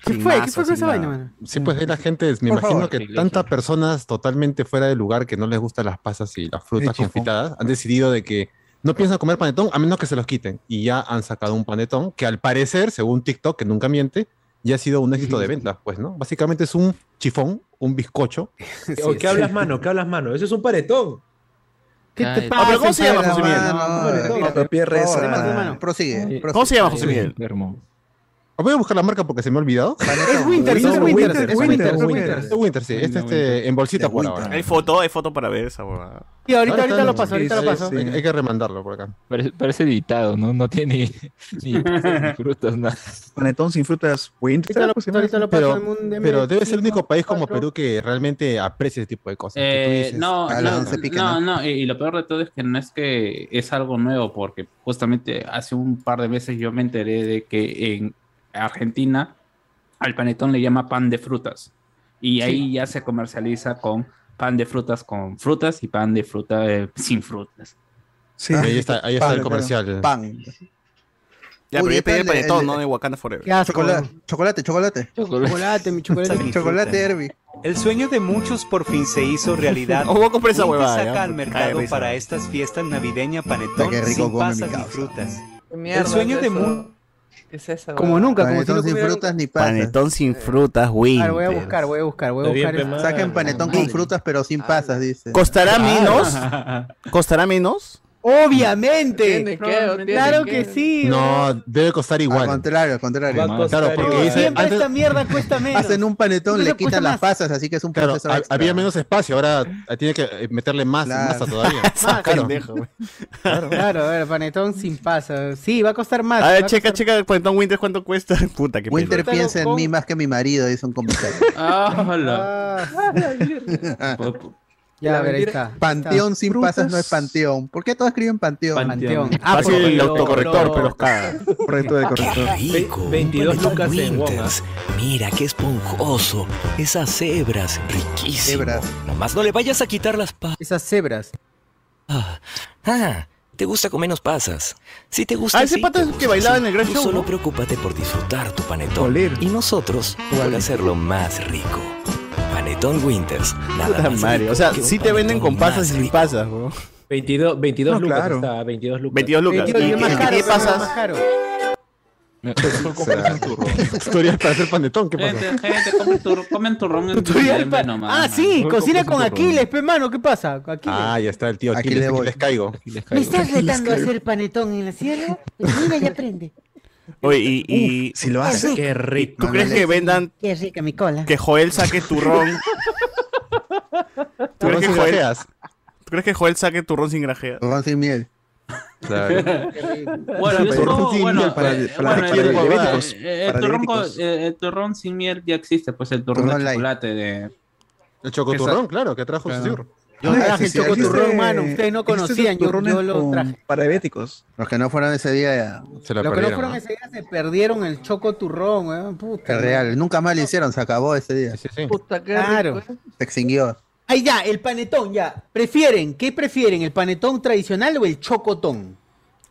¿Qué fue? ¿Qué fue con esa vaina, mano? Sí, pues ahí la gente, me Por imagino favor, que tantas personas totalmente fuera de lugar que no les gustan las pasas y las frutas confitadas han decidido de que no piensan comer panetón a menos que se los quiten. Y ya han sacado un panetón que al parecer, según TikTok, que nunca miente, ya ha sido un éxito de ventas, pues, ¿no? Básicamente es un chifón, un bizcocho. ¿O ¿Qué hablas, mano? ¿Qué hablas, mano? Eso es un paretón. ¿Qué te pasa? Ah, pero ¿cómo se llama, José Miguel? Prosigue. ¿Cómo se llama, José Miguel? Voy a buscar la marca porque se me ha olvidado. Es Winter, es Winter, Winter, Winter, es Winter, sí. Este, este, en bolsita por ahora. Hay foto, hay foto para ver esa huevada. Sí, ahorita, ahorita lo paso, ahorita lo paso. Hay, que remandarlo por acá. Parece, editado, ¿no? No tiene ni, frutas, nada. Panetón sin frutas Winter. Ahorita lo, pues, paso Pero debe ser el único país como. Perú que realmente aprecia ese tipo de cosas. Eh, dices, no, no, no, y lo peor de todo es que no es que es algo nuevo, porque justamente hace un par de meses yo me enteré de que en Argentina al panetón le llama pan de frutas. Y ahí ya se comercializa con pan de frutas con frutas y pan de fruta eh, sin frutas. Sí. ahí está, ahí está Pan, el comercial. Pan. Ya, pero Uy, yo pedí el panetón, el- no de Wakanda Forever. Chocolate, chocolate, chocolate. Chocolate, mi chocolate. Chocolate Herbie. El sueño de muchos por fin se hizo realidad. Oh, voy a comprar esa huevada, saca ya. al mercado para estas fiestas navideña panetón sin pasas ni frutas. ¿Qué mierda El sueño es de eso? Mu- ¿Qué es esa? Como nunca, como si no Panetón sin frutas ni pasas. Panetón sin frutas. Claro, voy a buscar, voy a buscar, voy a bien, buscar. Saquen panetón con frutas pero sin pasas, dice. ¿Costará menos? ¿Costará menos? Obviamente. Tiene que, tiene Claro que. que sí. No, debe costar Al igual. contrario, al contrario. Va a costar Claro, porque igual. dice- Siempre antes- esta mierda cuesta menos. Hacen un panetón, le quitan las pasas, así que es un Claro, había menos espacio, ahora tiene que meterle más Claro. masa todavía. Más, Claro. Pendejo, güey. Claro, a ver, panetón sin pasa. Sí, va a costar más. A ver, checa, costar- checa el panetón Winter cuánto cuesta. Puta, qué Winter pena. piensa en con- mí más que mi marido, dice un comentario. Ah, hola. Ah, ya, a ver, ahí está. Panteón sin Frutas. pasas no es panteón. ¿Por qué todos escriben panteón? Panteón. Ah, Fácil por- el pero- autocorrector, pero los caga. Correcto de corrector. Ve- 22 lucas en. Winters. Mira qué esponjoso. Esas cebras, riquísimo. Cebras. Nomás no le vayas a quitar las pasas. Esas cebras. Ah, ah, ¿te gusta con menos pasas? Si te gusta Ah, ese pata gusta que bailaba en el Gran Show, Solo ¿no? preocúpate por disfrutar tu panetón. Oler. Y nosotros por hacerlo más rico. Panetón Winters. Nada Puta más madre. rico O sea, sí te venden con pasas y sin pasas, weón. 22, 22 No, lucas claro. está, 22 lucas. 22 lucas. 22, Y y es más el que caro, tiene pero es pasas, más caro. Turrón. Tutorial para hacer panetón, ¿qué pasa? Gente, gente, comen, tur- comen turrón en Tutorial tu pa- nomás. Ah, sí, cocina con turrón. Aquiles, pe mano, ¿qué pasa? Aquiles. Ah, ya está el tío Aquí Aquiles, le aquí voy. les caigo. ¿Me estás retando a hacer panetón en la sierra? Pues mira, ya aprende. Oye, y, y Si lo hace. Sí. Qué rico. ¿tú crees que vendan Qué rica mi cola. que Joel saque turrón? ¿Tú crees, que Joel. ¿Tú crees que Joel saque turrón sin grajeas? Turrón sin miel. Claro. Bueno, yo Turrón supongo, sin bueno, miel para- para- bueno, para el- diabéticos, el para turrón sin miel ya existe, pues el turrón Turrón de light. chocolate de... El chocoturrón, claro, que trajo Claro. Susur. Yo Ah, traje el chocoturrón, mano. Ustedes no conocían, yo, yo lo traje. Para diabéticos. Los que no fueron ese día ya. Se la Los que no fueron ¿no? ese día se perdieron el chocoturrón, weón. Puta. Es real. Nunca más lo hicieron, se acabó ese día. Sí, sí. Puta, qué Claro. rico, ¿eh? Se extinguió. Ahí ya, el panetón, ya. ¿Prefieren? ¿Qué prefieren? ¿El panetón tradicional o el chocotón?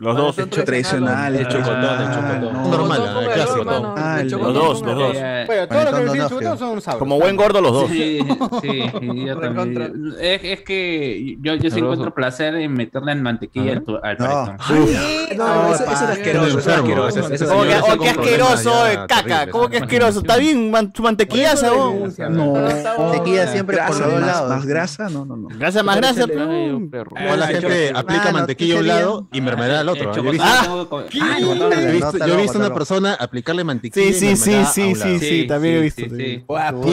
Los dos. Hecho tradicional. El chocotón. no. Normal, con clásico. Ah, los dos, con los dos. Eh, Bueno, todo lo que no, viene no, chocotón feo. son sabros. Como buen gordo los dos. Sí, sí, yo también. Es, que yo, yo sí encuentro placer en meterle en mantequilla al, al No. eso, es asqueroso. Eso es asqueroso. oh, qué con asqueroso, eh, caca. ¿Cómo que asqueroso? Está bien, tu mantequillaza, vos. No. Tequila siempre por los dos más, lados. más grasa, no, no, no. Grasa más grasa, pero. La Ah, gente aplica Mano, mantequilla a un lado y mermelada al otro. Yo he visto, Ah. Ah, yo he visto- está yo he loco, visto está una persona aplicarle mantequilla Sí, y sí, sí, sí, sí, sí, también he visto. sí, sí.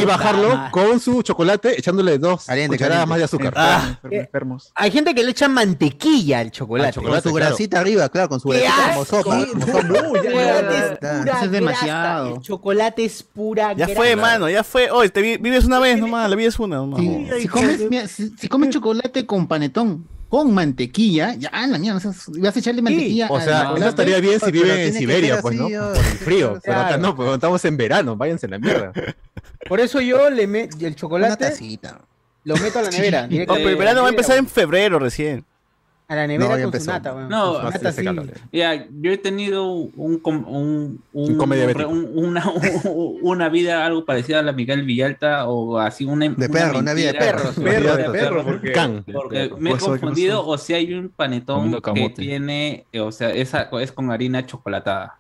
Y bajarlo con su chocolate echándole dos Caliente, cucharadas caliente. más de azúcar. Ah, Enfermos. Hay gente que le echa mantequilla al chocolate. Con su claro. grasita arriba, claro, con su ¡Qué grasita como sopa. es demasiado. El chocolate es pura Ya fue, mano, ya fue. Oye, te vi- vives una vez nomás, la vida es una nomás. Si comes chocolate con panetón, con mantequilla, ya, ah, la mierda, o sea, vas a echarle mantequilla. O sea, eso estaría bien si viven en Siberia, pues, ¿no? Por el frío. Pero acá no, pues estamos en verano, váyanse a la mierda. Por eso yo le meto el Una chocolate, tacita. lo meto a la nevera. Oh, directo. pero el verano va a empezar en febrero recién. A la nevera No, con su nata, weón. No, nata calor. Ya, yo he tenido un, com- un, un- Un come diabético. un- una, una vida algo parecida a la Miguel Villalta o así una De perro, una vida de perros. Perro, de de perro, porque. Can. Porque me he confundido o si hay un panetón que tiene, o sea, esa es con harina chocolatada.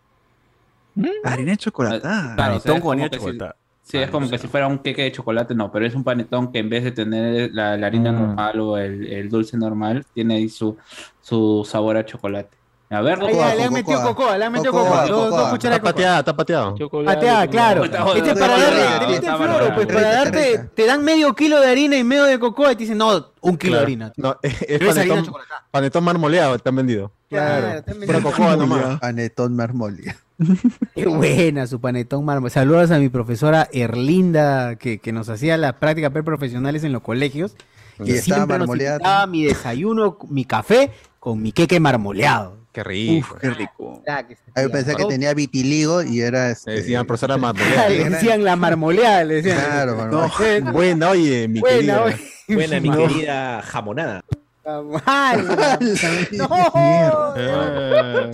Harina chocolatada. Claro, o sea, Panetón con harina como Sí, es como que si fuera un queque de chocolate, no, pero es un panetón que en vez de tener la, la harina Mm. normal o el, el dulce normal, tiene ahí su, su sabor a chocolate. A ver, Cocoa, ya, le han metido cocoa, le han metido Cocoa, cocoa. Dos, cocoa. dos cucharadas Está de cocoa. pateada, está pateado. Pateada, claro. Está Este jodido. para darle, Está te meten está floro, pues para está darte, te dan medio kilo de harina y medio de cocoa y te dicen, no, un kilo de harina. No, es, es Pero es harina panetón, panetón marmoleado, te han vendido. Claro, te han Pura vendido. cocoa nomás. Panetón marmolia. Qué buena su panetón mármol. Saludos a mi profesora Erlinda, que, que nos hacía las prácticas preprofesionales en los colegios. Y estaba siempre nos mi desayuno, mi café, con mi queque marmoleado. Qué rico. Uf, qué rico. Ah, Ah, Yo pensé que tenía vitiligo y era Le este. decían profesora marmoleada. Le decían la marmoleada, le decían. Claro, marmoleada. No, buena, oye, mi Buena, querida. oye. Buena, mi No. querida jamonada. Mal. No. Eh,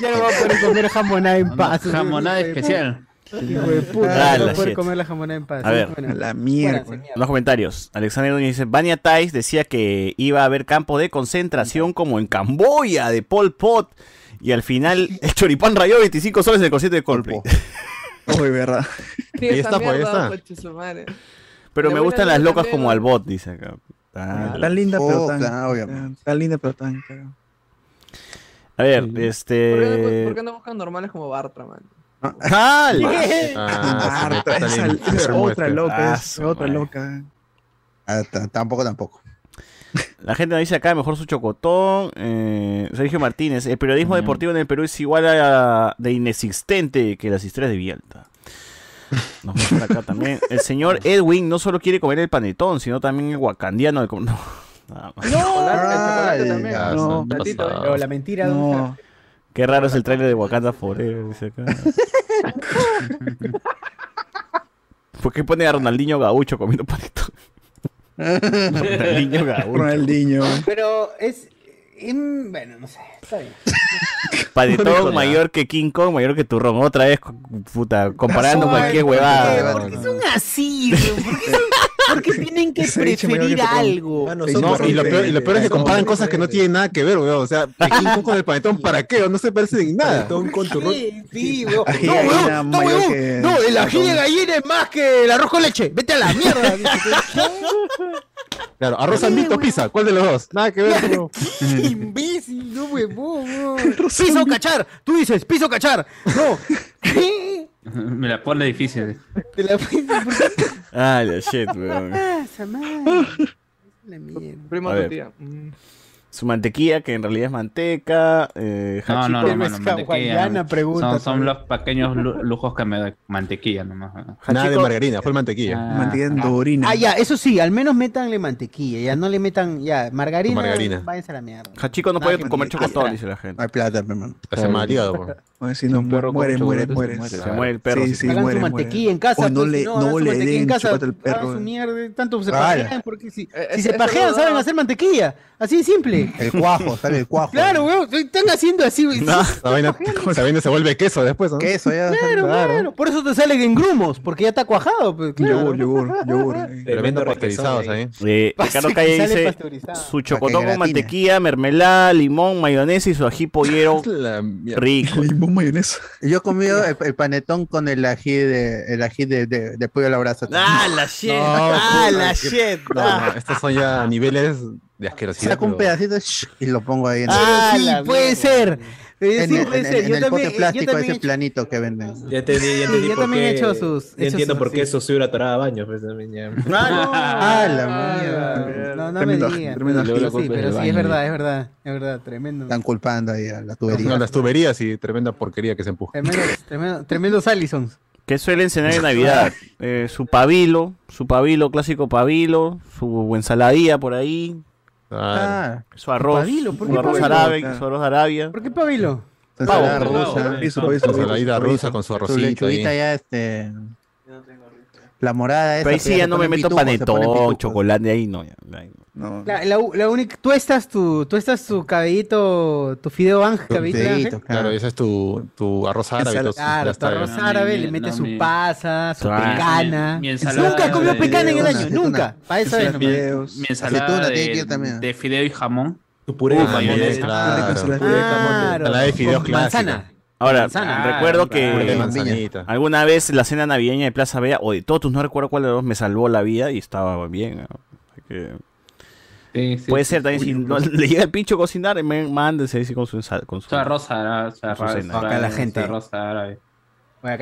Ya no voy a poder comer jamonada en paz. Jamonada especial. Hijo de puta. Ah, no la poder shit. comer la jamonada en paz. A ver. Bueno, La mierda. Los comentarios. Alexander Núñez dice, Vania Tais decía que iba a haber campo de concentración como en Camboya de Pol Pot. Y al final el choripán rayó 25 soles en el concierto de Coldplay. Uy, verdad. Sí, Ahí está, pues, está. madre. Pero me gustan las locas como al bot, dice acá. Ah, Tan linda, pero tan. Tan linda, pero tan. A ver, ¿Por qué, no, este... por qué no buscan normales como Bartra, man? ¡Ah! Es otra loca, es otra loca. Ah, tampoco, tampoco. La gente nos dice acá, mejor su chocotón. Eh, Sergio Martínez, el periodismo deportivo en el Perú es igual a de inexistente que las historias de Vialta. Nos acá también. El señor Edwin no solo quiere comer el panetón, sino también el wakandiano. com- No, no, pasado. Pero la mentira, ¿dónde No. Qué raro es el trailer de Wakanda Forever, dice acá. ¿Por qué pone a Ronaldinho Gaucho comiendo panetón? Ronaldinho Gaucho. Ronaldinho. Pero es. em, bueno, no sé. Está bien. Panetón mayor que King Kong, mayor que turrón. Otra vez, puta, comparando Ay, cualquier ¿por qué? huevada. ¿Por qué son así? weón? ¿Por qué son- ¿Por qué tienen que Se preferir algo? No, No, y lo peor, y lo peor es que comparan cosas que no tienen nada que ver, weón. O sea, Pekín con el panetón, ¿para qué? No se parecen en nada. Panetón con. Sí, sí, weón. No, weón, no, weón. que- No, el ají de gallina es más que el arroz con leche. Vete a la mierda. Claro, arroz ambito o pizza, ¿cuál de los dos? Nada que ver. weón. Qué imbécil, no huevón. weón. Piso cachar. Tú dices, piso cachar. No. ¿Qué? Me la pone difícil. Te la Ah, la shit, weón. pasa, man. La mierda. Primo A de ver. tu tía. Su mantequilla, que en realidad es manteca. Eh, No, no, no, mantequilla. ¿no? pregunta Son, los pequeños lu- lujos que me da mantequilla nomás. ¿no? Nada de margarina, fue mantequilla. Ah, Mantequilla en dorina. Ah, ya, eso sí, al menos métanle mantequilla, ya no le metan, ya, margarina, Margarina. váyanse a la mierda. Hachiko no Nada puede comer chocotón, dice la gente. Hay plata, hermano. Hace ver si no muere, muere, muere. se muere. Se muere el perro. Sí, sí. hagan muere, su muere. mantequilla en casa, O no pues, le, si no le mantequilla en den casa, chocolate al hagan perro. su mierda, tanto se pajean, porque si, Eh, si ese- se pajean saben hacer mantequilla, así de simple. El cuajo, sale el cuajo. Claro, weón, están haciendo así, güey. No. Esa vaina, se vuelve queso después, ¿no? Queso, ya. Claro, claro, por eso te salen en grumos, porque ya está cuajado, pues, claro. Yogur, yogur, yogur. Tremendo pasteurizados ahí. Eh, Ricardo que Calle sale dice pasteurizado. su chocotón con mantequilla, mermelada, limón, mayonesa y su ají pollero La rico. Limón mayonesa. Yo he comido el, el panetón con el ají de, el ají de, de, de pollo a la brasa. Ah, la shit. No, ah, puta, la shit. No, no, estos son ya niveles de asquerosidad. Saco un pedacito shh, y lo pongo ahí en, Ah, sí, la puede ser. En, sí, el- puede en- ser. en Yo el también- pote yo plástico ese he hecho- planito que venden. Ya entendí, ya Sí, entendí yo también he hecho sus- hecho entiendo sus- por qué sí. eso se atorada a baños. Pues, también, ya. Ah, la Ah, mierda. No, no Tremendo me digas. tremendo Sí, sí, pero es sí, es verdad, es verdad, es verdad, tremendo. Están culpando ahí a la No, tubería. las tuberías y tremenda porquería que se empuja. Tremendos, tremendo, tremendos Allisons. ¿Qué suelen cenar en Navidad? Eh, su pabilo, su pabilo, clásico pabilo, su ensaladilla por ahí, Ah, su arroz, pabilo? ¿Por su qué arroz pabilo? árabe, Claro. su arroz de Arabia. ¿Por qué pabilo? ensalada Pavo. rusa. Piso, Ensaladita piso. rusa con su Su arrocito lechuguita ahí. ya, este. La morada esa. Pero ahí sí ya no me meto panetón, chocolate, ahí no. ya, ahí no. No. La, la, la única, tú estás tu, tú estás tu cabellito, tu fideo ángel, cabellito ángel. Claro, ese es tu, tu arroz árabe. Entonces Claro, tu arroz. No, árabe, mi- le mete no, su mi- pasa, su Claro. pecana. Mi- mi ensalada Nunca comió pecana en el año, nunca. Para eso es. Mi ensalada Aceituna tiene que de, ir también. de fideo y jamón. Tu puré de jamón. Claro. De Claro, clásica. manzana. Ahora, Manzana. recuerdo Claro, que claro. alguna vez la cena navideña de Plaza Vea, o de Totus, no recuerdo cuál de los dos, me salvó la vida y estaba bien. ¿no? Que Sí, sí. puede ser también, si no le llega el pincho a cocinar, mándese así con su con su... Árabe, Acá la gente.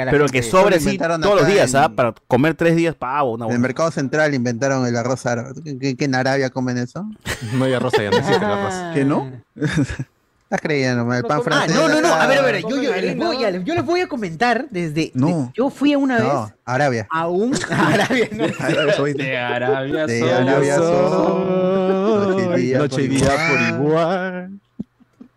la Pero gente- que sobre inventaron todos los días, en- ¿ah? Para comer tres días pavo, una En el mercado central inventaron el arroz árabe. ¿Qué, qué- qué en Arabia comen eso? No hay arroz allá, no existe el arroz. ¿Que no? Estás creyendo, el pan Ah, francés. no, no, no, a ver, a ver, yo, yo, les voy, a- yo les voy a comentar desde... No. de- yo fui una vez No, Arabia. a un... a Arabia, no. De Arabia De. Arabia. Noche y día por día igual. por igual.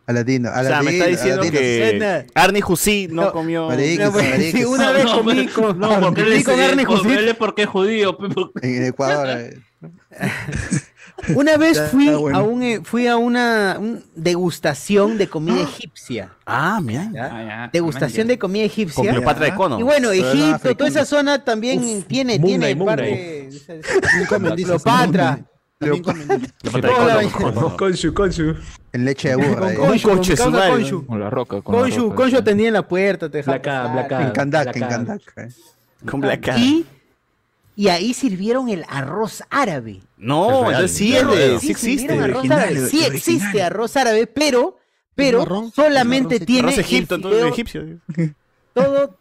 A latino, a O sea, me está latino, diciendo latino. que Arnie Jussi no, No, comió... No, pues, sí, una vez comí con, No, porque con Arne Jusit. él es porque es judío. por- En Ecuador. eh. Una vez fui está bueno. a un eh, fui a una un- degustación de comida egipcia. Ah, mira. Ah, Degustación de comida Con egipcia. Cleopatra de Cono. Y bueno, Egipto, toda esa zona también tiene, Moon tiene Cleopatra. También comen Cleopatra de. Cono. Conshu, conshu. en leche de burra. eh. Con Conchu, con coche. Con la roca. Con Conchu sí. atendía en la puerta, te. En Kandak, en. Kandak. eh. Con Black y ahí sirvieron el arroz árabe. No, Es sí, es de- sí Sí, existe. arroz árabe. el Sí original. existe arroz árabe, pero, pero marrón, solamente tiene Arroz egipto, el fideo- egipcio. todo,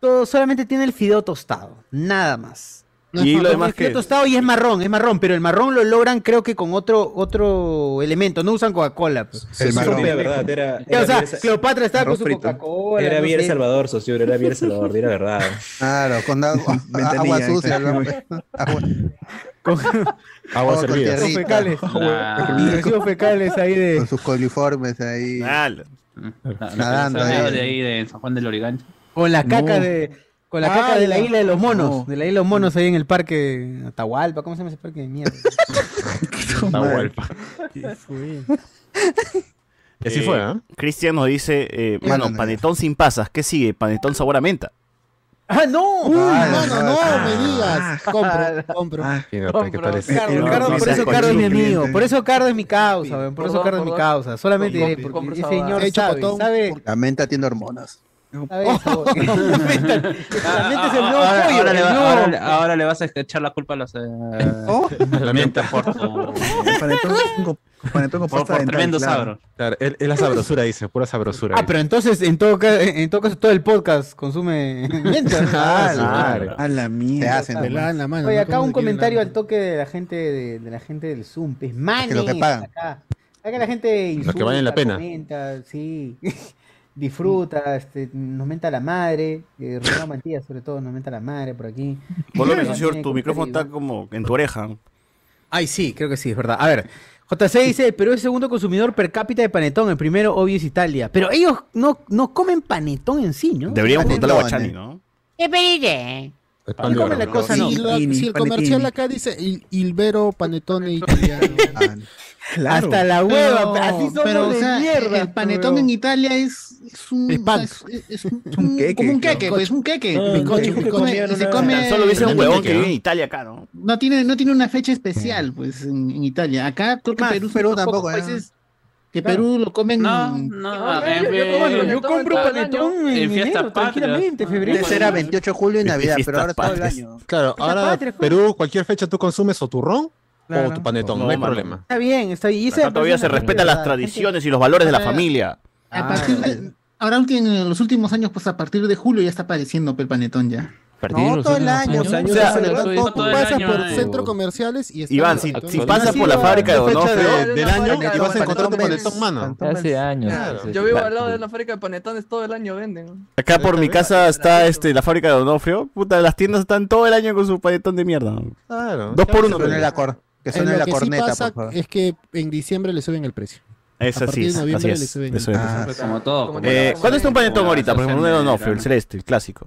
todo solamente tiene el fideo tostado, nada más. Y lo Tiene demás que... tostado y es marrón, es marrón, pero el marrón lo logran creo que con otro otro elemento, no usan Coca-Cola. pues. El marrón. de verdad, era, Ya, o era, sea, bien- Cleopatra estaba con su. Coca-Cola. era no bien sé. Salvador, socio, era bien Salvador, era verdad. Claro, con agua, agua sucia. ¿no? Agua, Con, Agua agua con servida. con fecales. Residuos fecales ahí de. Con sus coliformes ahí. Ah, Nadando ahí. de ahí de San Juan del Origancho. Con la caca No. de. Con la caca de la isla de los monos. De la isla de los monos ahí en el parque Atahualpa. ¿Cómo se llama ese parque de mierda? Atahualpa. Y así fue, ¿eh? ¿ah? Cristian nos dice, eh, mano, panetón sin pasas. ¿Qué sigue? Panetón sabor a menta. ¡Ah, no! ¡Uy, mano, no me digas! Compro, compro. Ah, Ricardo, Ricardo, por eso Cardo es mi amigo. Por eso Cardo es mi causa, Por eso Cardo es mi causa. Solamente porque el señor sabe. La menta tiene hormonas. Ahora, le vas a echar la culpa a los. Eh, oh. La mienta por tu. Panetón con Tremendo sabro. Claro, es, la sabrosura, dice, pura sabrosura. Ah, dice. pero entonces, en todo, caso, en todo caso, todo el podcast consume mienta. ah, claro. A ah, la mierda. Te hacen, te la dan la mano. Oye, acá un comentario al toque de la gente, de, de la gente del Zoom. Es manes, es que lo que pagan. Acá. acá la gente insulta, Los que valen la pena. Comenta, sí disfruta, este, nos menta la madre, eh, Mantilla sobre todo nos menta la madre por aquí. Volveme, señor, tu micrófono está como en tu oreja. Ay, sí, creo que sí, es verdad. A ver, JC dice, pero es el segundo consumidor per cápita de panetón, el primero obvio es Italia. Pero ellos no, no comen panetón en sí, ¿no? Deberíamos preguntarle a Guachani, ¿no? ¿Qué pediste? Cosa, no. Si, si el comercial acá dice Hilbero, Panetone italiano. Claro. Hasta la hueva, pero, así somos pero, de o sea, mierda. El panetón en Italia es, es un es, es, es un, un, queque, como un queque, pues un queque. Ah, Picoche, solo dice un huevón que vive en Italia acá, ¿no? No tiene no tiene una fecha especial pues en, en Italia. Acá creo que Más, Perú pero tampoco países de claro. Perú lo comen. No, no, no yo, compro paletón en, en enero, tranquilamente, febrero. Era 28 de julio y Navidad, pero ahora. Claro, ahora pues. Perú, cualquier fecha tú consumes o turrón claro. o tu panetón, no, hay problema. Está bien, está bien. Todavía se respetan las tradiciones y los valores de la ah. familia. Ah. A partir de, ahora en los últimos años, pues a partir de julio ya está apareciendo pues, el panetón ya. No, todo el año. O sea, tú pasas por centros comerciales y Iván, si, si pasas por la fábrica de Donoso de, del año, y vas a encontrar un panetón, mano. Hace años. Claro. Yo vivo al lado de la fábrica de panetones, todo el año venden. Acá por mi casa está este la fábrica de Donofrio. Puta, las tiendas están todo el año con su panetón de mierda. Claro. Dos por uno. Que suene la eh, corneta, por favor. Es que en diciembre le suben el precio. Es así, así es. Ah, como todo. Eh, ¿Cuánto está un panetón ahorita? Por ejemplo, uno de Donofrio, el celeste, el clásico.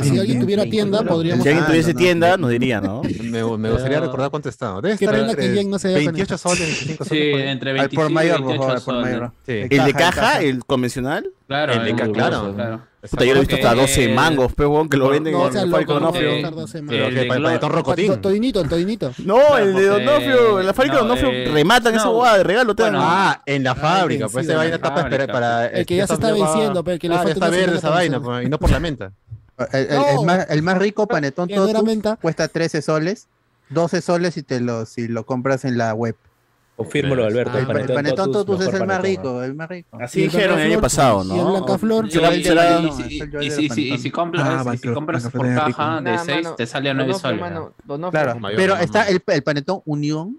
Si alguien tuviera tienda, podríamos... Si alguien tuviese tienda, nos diría, ¿no? Me, me gustaría recordar cuánto estaba. Debe Qué estar entre que no se 28 soles, 25 soles. Sí, por, entre 25 por mayor, 28 por, por mayor. Sí. ¿El de caja, el convencional? Claro, el de caja, claro. claro. Puta, yo lo he visto hasta 12 mangos, pero que lo venden no, o sea, el Donofrio. El de Rocotín. Todinito, el Todinito. No, el de Donofrio. En la fábrica de Donofrio rematan esa hueá de regalo. Ah, en la ah, fábrica. Pues esa vaina está para esperar. El que eh, ya se está venciendo, pero que le falta. está verde esa vaina, y no por la menta. El, más, rico panetón todo cuesta 13 soles, 12 soles si te lo, si lo compras en la web. Confírmalo, Alberto. El panetón, totus, es el más rico, el más rico. Así dijeron el año pasado, ¿no? Y si compras por caja de 6, te sale a 9 soles. Claro, pero está el panetón Unión,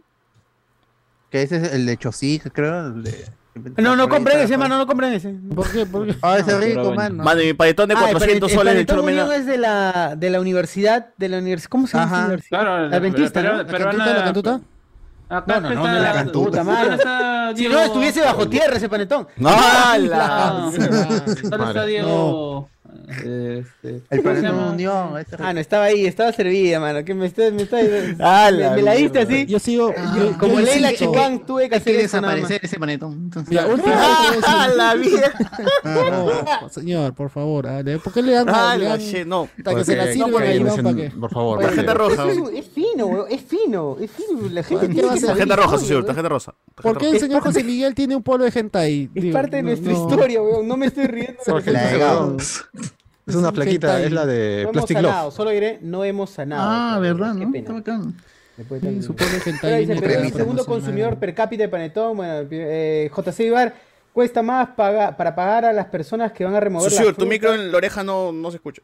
que ese es el de Chosic, creo. De... No, no compren ese, mano, no compren ese. ¿Por qué? ¿Por qué? Ah, ese rico, mano. Mano, y mi paletón de ah, 400 soles de Chormena. es de la, de la universidad, de la universidad, ¿cómo se llama? Ajá. Claro, la Adventista, ¿La cantuta, la cantuta? Acá no, no, no, la cantuta. Si no, estuviese bajo tierra ese panetón. ¡No! ¡Hala! Solo está Diego... Este, el Palermo Unión. Este ah, no, estaba ahí, estaba servida, mano. Que me, me, está, me, la diste así. Yo sigo. Ah. Como yo Leila Checán, tuve que hacer. desaparecer ese manetón. Entonces, última ah, la vida. Ah, señor, por favor. Ale, ¿Por qué le dan? Ah, che, no. Para que se la sirva no. Por favor. Tarjeta roja. Es fino, es fino, es fino. La gente tiene que Tarjeta roja, señor, tarjeta rosa. ¿Por qué el señor José Miguel tiene un polo de gente ahí? Es parte de nuestra historia, weón. No me estoy riendo. Es una plaquita, es la de no Plastic hemos sanado, Love. Solo diré, no hemos sanado. Ah, verdad, ¿no? Está bacán. Después sí, supone que es el segundo consumidor per cápita de panetón. Bueno, eh, JC Ibar, cuesta más paga, para pagar a las personas que van a remover. Sucio, tu micro en la oreja no, no se escucha.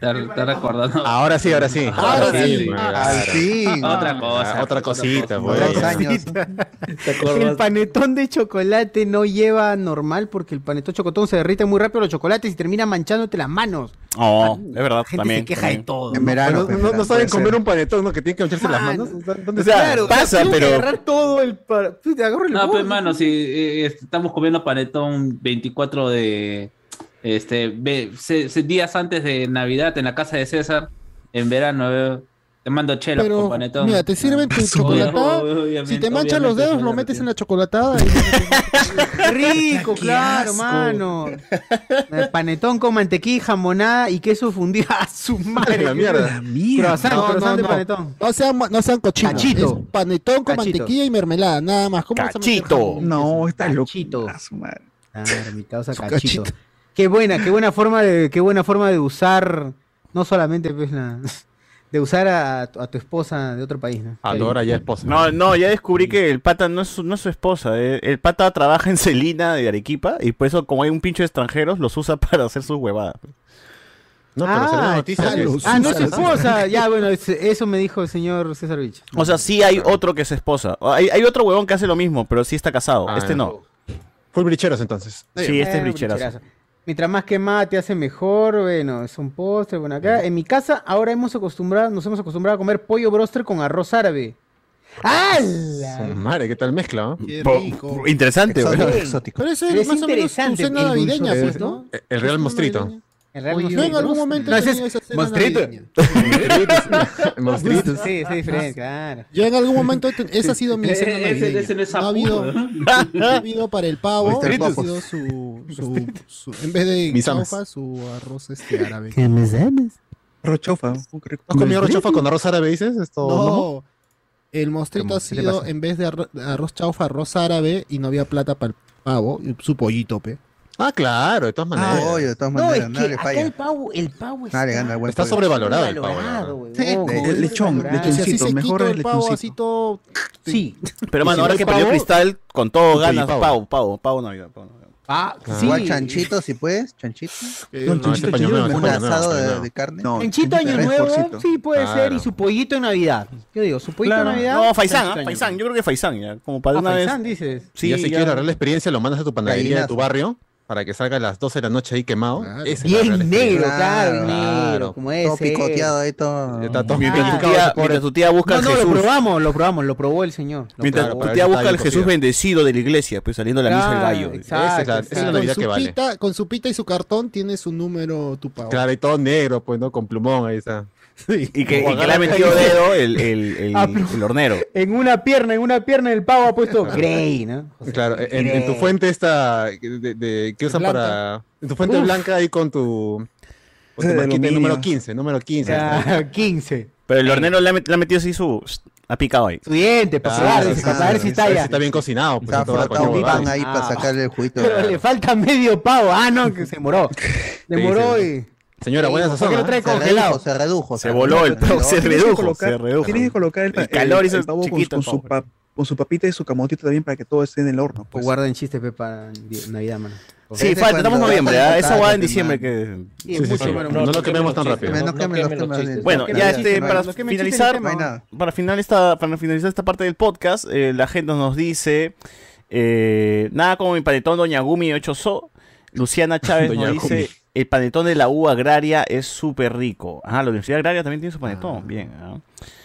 Está recordando. Ahora sí, ahora sí. Ahora, sí. sí. Otra cosa. Otra cosita. Otra cosita años. el panetón de chocolate no lleva normal porque el panetón chocotón se derrite muy rápido los chocolates y termina manchándote las manos. Oh, es verdad. La gente también, se queja de todo. En verano, no, saben comer un panetón, ¿no? Que tienen que mancharse las manos. O sea, pasa, pero. no, pues, hermano, si eh, eh, estamos comiendo panetón 24 de este, ve- se- se- días antes de Navidad en la casa de César, en verano, eh, Te mando chela Pero, con panetón. mira, te sirven tu chocolatada. Si te manchan los dedos, lo metes en la chocolatada. y- Rico, claro, mano. El panetón con mantequilla, jamonada y queso fundido. ¡A su madre! La mierda. Croissant, No, croissant no, de no. panetón. No sean, no sean cochinos. Cachito. Es panetón con Cachito. mantequilla y mermelada, nada más. ¿Cómo vas a meter jamón? No, está loco. Cachito. A su madre. Claro, mi causa cachito. cachito. Qué buena, qué buena forma de, qué buena forma de usar, no solamente pues la, de usar a, a tu esposa de otro país, ¿no? Ahora ya esposa. No, no, ya descubrí que el pata no es su, no es su esposa. eh. El pata trabaja en Celina de Arequipa y por eso, como hay un pincho de extranjeros, los usa para hacer sus huevadas. No, pero salió la Ah, noticia que ah, no es su esposa. Ya, bueno, es- eso me dijo el señor César Vich. O sea, sí hay otro que es esposa. Hay, hay otro huevón que hace lo mismo, pero sí está casado. Ah, este ya. no. Full bricheros entonces. Sí, este es Eh, bricherazo. Mientras más quemada te hace mejor, bueno, es un postre, bueno, acá. En mi casa ahora hemos acostumbrado, nos hemos acostumbrado a comer pollo broster con arroz árabe. ¡Hala! Madre, ¿qué tal mezcla? ¿no? Qué Po- rico. Interesante, Exótico. Pero eso es es más o menos tu cena el navideña, pues, ¿no? ¿no? El Real Mostrito. Real Yo en algún momento No, he ese tenido es esa cena Mostrito. navideña. Monstruitos. Sí, sí, es diferente, claro. Yo en algún momento, esa ha sido mi cena Ese- ese navideña. no es no ha habido, no ha habido para el pavo, ha sido su, su, su- en vez de chaufa, su arroz este árabe. ¿Qué me sabes? Rochofa. ¿Has comido rochofa con arroz árabe, dices? Esto, ¿no? No, el mostrito ha ¿Qué le sido, en vez de arro- arroz chaufa, arroz árabe y no había plata para el pavo, y su pollito, pe. Ah, claro, de todas maneras. Ah, obvio, de todas No, maneras, es nada que le acá falla. el pavo, el le está gana Está sobrevalorado el la de- el lechón, Lechoncito, mejor el lechoncito. así todo... Sí. Pero, mano, si ahora no que perdió Cristal, con todo ganas, pavo. pavo, pavo, pavo Navidad. Ah, sí. Igual chanchito, si puedes, chanchito. Eh, No, no, este un este nuevo, asado este de, carne. Chanchito Chito Año Nuevo, porcito. sí puede ser, y su pollito en Navidad. Yo digo, su pollito Claro. en Navidad. No, Faisán, ¿ah? Faisán. Yo creo que Faisán, ya. Como para Ah, una Faisán, vez. dices. Sí, ya si ya. quieres la real experiencia, lo mandas a tu panadería de tu barrio para que salga a las 12 de la noche ahí quemado. Claro. Esa es negro, claro, Claro. negro, como ese. Todo picoteado ahí, todo. Está todo Mientras tu tía, mientras tu tía busca No, al no, lo probamos, lo probamos, lo probó el señor. Lo Mientras Claro, tu tía busca al Jesús bendecido de la iglesia, pues saliendo a la misa del gallo. exacto, Esa es la- esa es la exacto. Navidad con, que su vale. pita, con su pita y su cartón tiene su número tu pavo. Claro, y todo negro, pues, ¿no? Con plumón ahí está. Y que, y que le ha metido dedo el, el, el, Ah, el hornero. En una pierna, en una pierna el pavo ha puesto Grey, ¿no? Claro, en, en tu fuente esta de, de- que usan para en tu fuente Uf. blanca ahí con tu con marquita número 15, número 15. Ya, 15. Pero el hornero le ha, met- le ha metido así su. Ha picado ahí. Su diente, para Ah, probar, sí, dice, sí, para ver sí, si está está bien cocinado, pues, Se a frotado un pan ahí para Ah. sacarle el juguito. Pero le falta medio pavo. Ah, no, que se moró. Demoró y. Señora, buena ¿Por sazón. qué lo ¿ah? trae Se congelado? redujo, se redujo. Se voló el pavo, se redujo, colocar- se redujo. Tienes que colocar el, El calor hizo el pavo con, chiquito con el su pavo. pa- con su papita y su camotito también para que todo esté en el horno. O Pues. guarden chistes para Navidad, mano. Sí, falta, estamos en cuando noviembre. ¿ah? el Esa guada en diciembre que. Sí, Sí, sí, mucho, sí. mano, No, no lo quememos tan rápido. No quemen los temas. Bueno, no ya este, para finalizar, en para finalizar esta, para finalizar esta parte del podcast, eh, la gente nos dice eh, nada como mi panetón Doña Gumi 8 So. Luciana Chávez nos dice Gumi. El panetón de la U agraria es súper rico. Ah, la Universidad Agraria también tiene su panetón. Bien. ¿ah?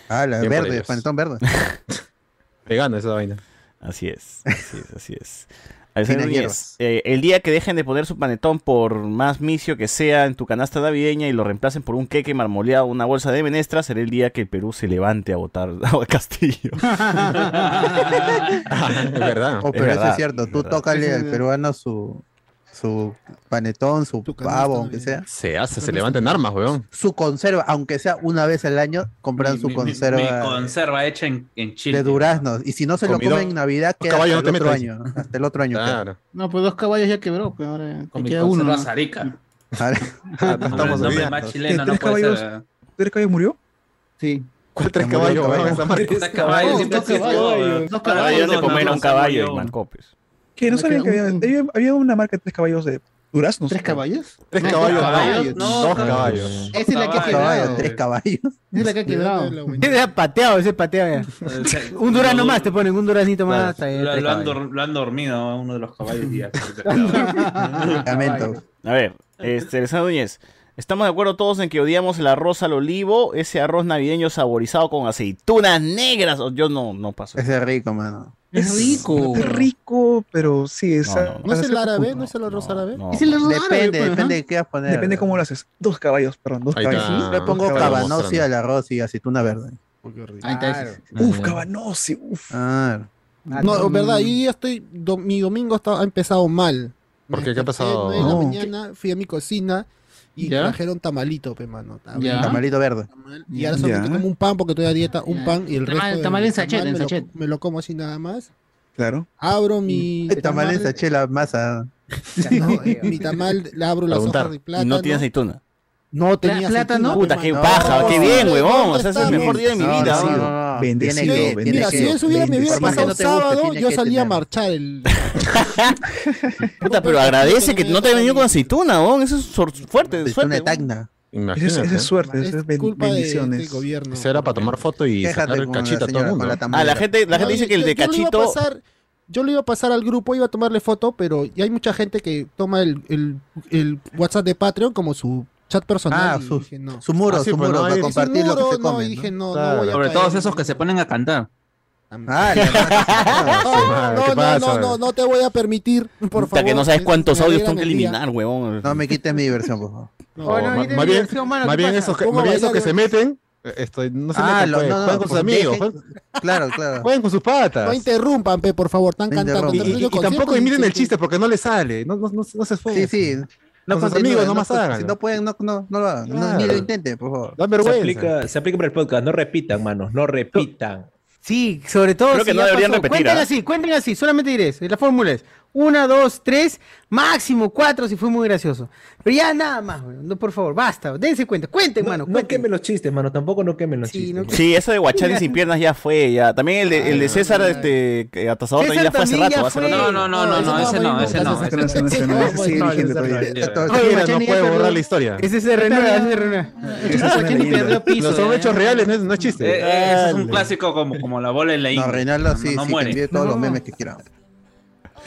Ah, la Bien verde, ellos. panetón verde. Vegano esa vaina. Así es, así es, así es. Núñez, eh, el día que dejen de poner su panetón por más misio que sea en tu canasta navideña y lo reemplacen por un queque marmoleado, una bolsa de menestra, será el día que el Perú se levante a votar a Castillo. es verdad. Oh, pero eso verdad, es cierto. es Tú tócale al peruano su, su panetón, su pavo, aunque sea. Se hace, se levanta en armas, weón. Su conserva, aunque sea una vez al año, compran su Mi- mi- conserva Mi conserva hecha en, en Chile. de duraznos. Y si no se lo comen en Navidad, queda hasta caballos el no te otro año. Hasta el otro año. queda. Claro. No, pues dos caballos ya quebró, pero ahora Con mi queda uno. ¿no? Zarica. Ahora- Estamos nombre bien. más chileno, ¿Tres no puede caballos? ser. ¿Tres caballos murió? Sí. ¿Cuál tres el caballos. Tres caballos, Dos ha sido, caballos, dos Caballos ellos de no, comer a no, Que no Me sabían que había, un- había, había una marca de tres caballos de duraznos. ¿Tres caballos? Tres No, caballos, dos no. caballos. No, Dos caballos. Esa es la que ha. Caballos, tres caballos. Esa es la que ha quebrado. Ese es pateado, ese es pateado ya. Un durazno más, te ponen un duraznito más. Lo, lo han dor- lo han dormido a uno de los caballos ya. Lamento. A ver, este, Núñez. Estamos de acuerdo todos en que odiamos el arroz al olivo, ese arroz navideño saborizado con aceitunas negras. O- Yo no, no paso. Ese es rico, mano. Es rico. Es rico, pero sí, es. ¿No es el árabe? ¿No es el arroz árabe? Es el arroz árabe, Depende, pues, depende de qué vas a poner. Depende cómo lo haces. Dos caballos, perdón, dos Ahí caballos. está. Le pongo mostrando. al arroz y aceituna verde. Ahí está. Uf, cabanosi, uf. Ah, No, verdad, y ya estoy. do- mi domingo está- ha empezado mal. ¿Por Me qué? ¿Qué ha pasado? de la No. mañana, fui a mi cocina y ¿Ya? trajeron tamalito, pe mano. Ya. tamalito verde. Y ahora solamente Ya. como un pan porque estoy a dieta, un Ya. pan y el Tamal- resto. tamal en sachet, tamal en me lo- sachet. Me lo como así nada más. Claro. Abro mi. El tamal en sachet, la masa. No, eh, mi tamal, le abro las Preguntar. hojas de Y plátano. no tiene aceituna. No tenía ¿Plátano? Puta, qué paja, No, qué bien, ¿dónde huevón. O sea, es el mejor día de mi vida. no, no, no. Bendecido, bendecido. Mira, si eso hubiera, me hubiera pasado guste, sábado, yo salía a marchar el. Puta, pero agradece que no te haya venido con aceituna, weón. Eso es fuerte, suerte. de weón. tacna. Esa es, Imagínate. esa es suerte, esa Es bendiciones. del gobierno. Ese era para tomar foto y sacar el cachito a todo el mundo. la Ah, la gente, la gente No, dice que el yo- de cachito. pasar- yo le iba a pasar al grupo, iba a tomarle foto, pero ya hay mucha gente que toma el, el, el WhatsApp de Patreon como su chat personal. Ah, su- dije, no. Su muro, Ah, sí, su pues, muro, no, para compartir lo que Muro, se no, come. dije, no, Claro. no voy a Sobre caer todos esos que se ponen a cantar. Ah, le No, madre, no, ¿qué no, pasa? no, no, no te voy a permitir, por Puta, favor. que no sabes cuántos me audios tengo que eliminar, huevón. No me quites mi diversión, por favor. No, Oh, no, ma- ahí tiene más bien, más ¿qué bien esos que, ¿Cómo más bien esos que se meten, eh, esto, no se Ah, metan, lo- pues, no, no, jueguen con sus amigos, dejen- Claro, claro. jueguen con sus patas. No interrumpan, pe, por favor, están No cantando. y, y- y tampoco imiten el chiste porque no les sale, no, no, no, no se esfuercen. Sí, sí. No Con sus amigos no, nomás pues, háganlo. Si no pueden, no, no, no lo hagan. No, ni lo intenten, por favor. Da Se vergüenza. aplica, se aplica para el podcast. No repitan, manos. No repitan. Sí, sobre todo Creo si que no ya deberían pasó. repetir, Cuenten ¿ah? así, cuenten así, solamente diré eso. La fórmula es una, dos, tres, máximo cuatro si fue muy gracioso. Pero ya nada más, güey, no, por favor, basta, dense cuenta, cuenten, No, mano, no quemen los chistes, mano. Tampoco no quemen los Sí, chistes. no- mano. Sí, eso de Guachani sin piernas ya fue, ya. También el de, el de César, este, que atasador también César ya fue hace rato. hace fue. rato. No, no, no, no, no, ese no, ese no. Ese no, ese no, no, No, no, no puede borrar la historia. Ese se renueva, ese se renueva. No son eh. hechos reales, no es, no chiste. Eh, eh, ese es un clásico como, la bola en la No. Reinaldo No, sí, no sí, que todos los No. memes que quieran.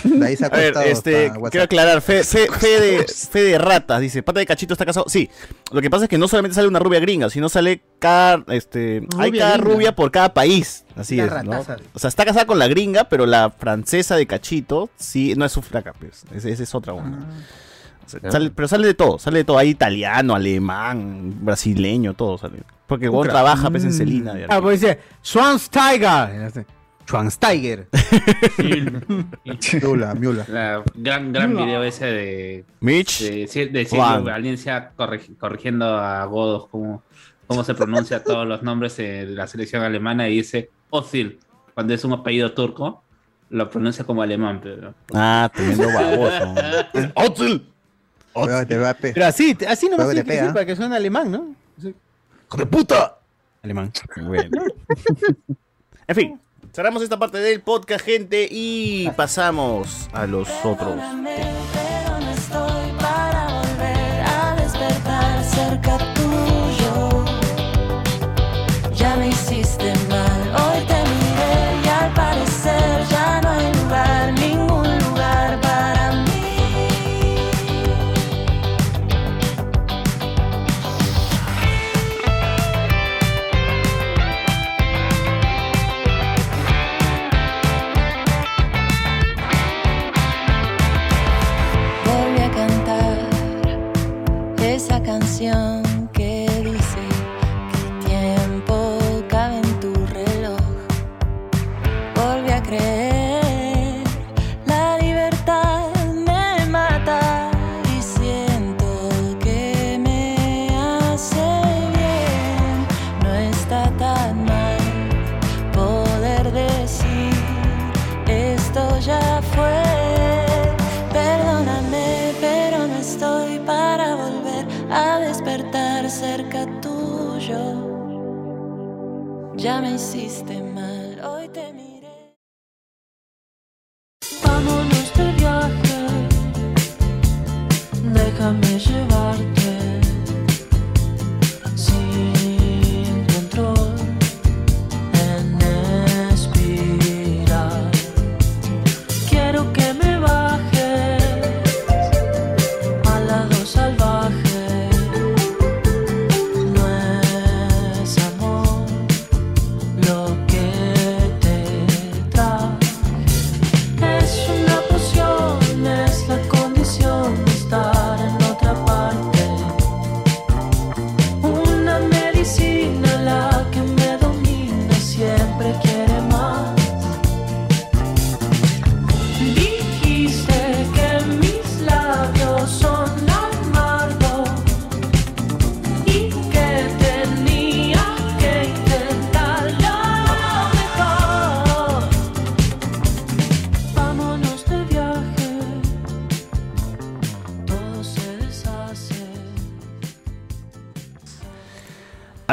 De ahí se ha A ver, cortado este, quiero aclarar, fe, fe, fe de, fe de ratas, dice, pata de cachito está casado. Sí, lo que pasa es que no solamente sale una rubia gringa, sino sale cada, este, hay Rubia cada gringa. rubia por cada país, así Una es. O sea, está casada con la gringa, pero la francesa de cachito, sí, no es su flaca, pues, esa es otra una. Sale- pero sale de todo, sale de todo, hay italiano, alemán, brasileño, todo sale. Porque Ucra- trabaja, pues, en Celina. de Ah, pues dice, Schwansteiger. Schwansteiger. Miula, miula. La- gran gran video ese de Mitch, de, de, de Juan. Silvio Valencia corrigi- corrigiendo a Godos cómo, cómo se pronuncia todos los nombres de la selección alemana y dice Ozil, cuando es un apellido turco, lo pronuncia como alemán, pero ah, tremendo baboso. Pe- Pero así, así nomás tiene que decir para que suene alemán, ¿no? ¡Hijo de puta! Alemán. Bueno. en fin, cerramos esta parte del podcast, gente, y pasamos a los otros.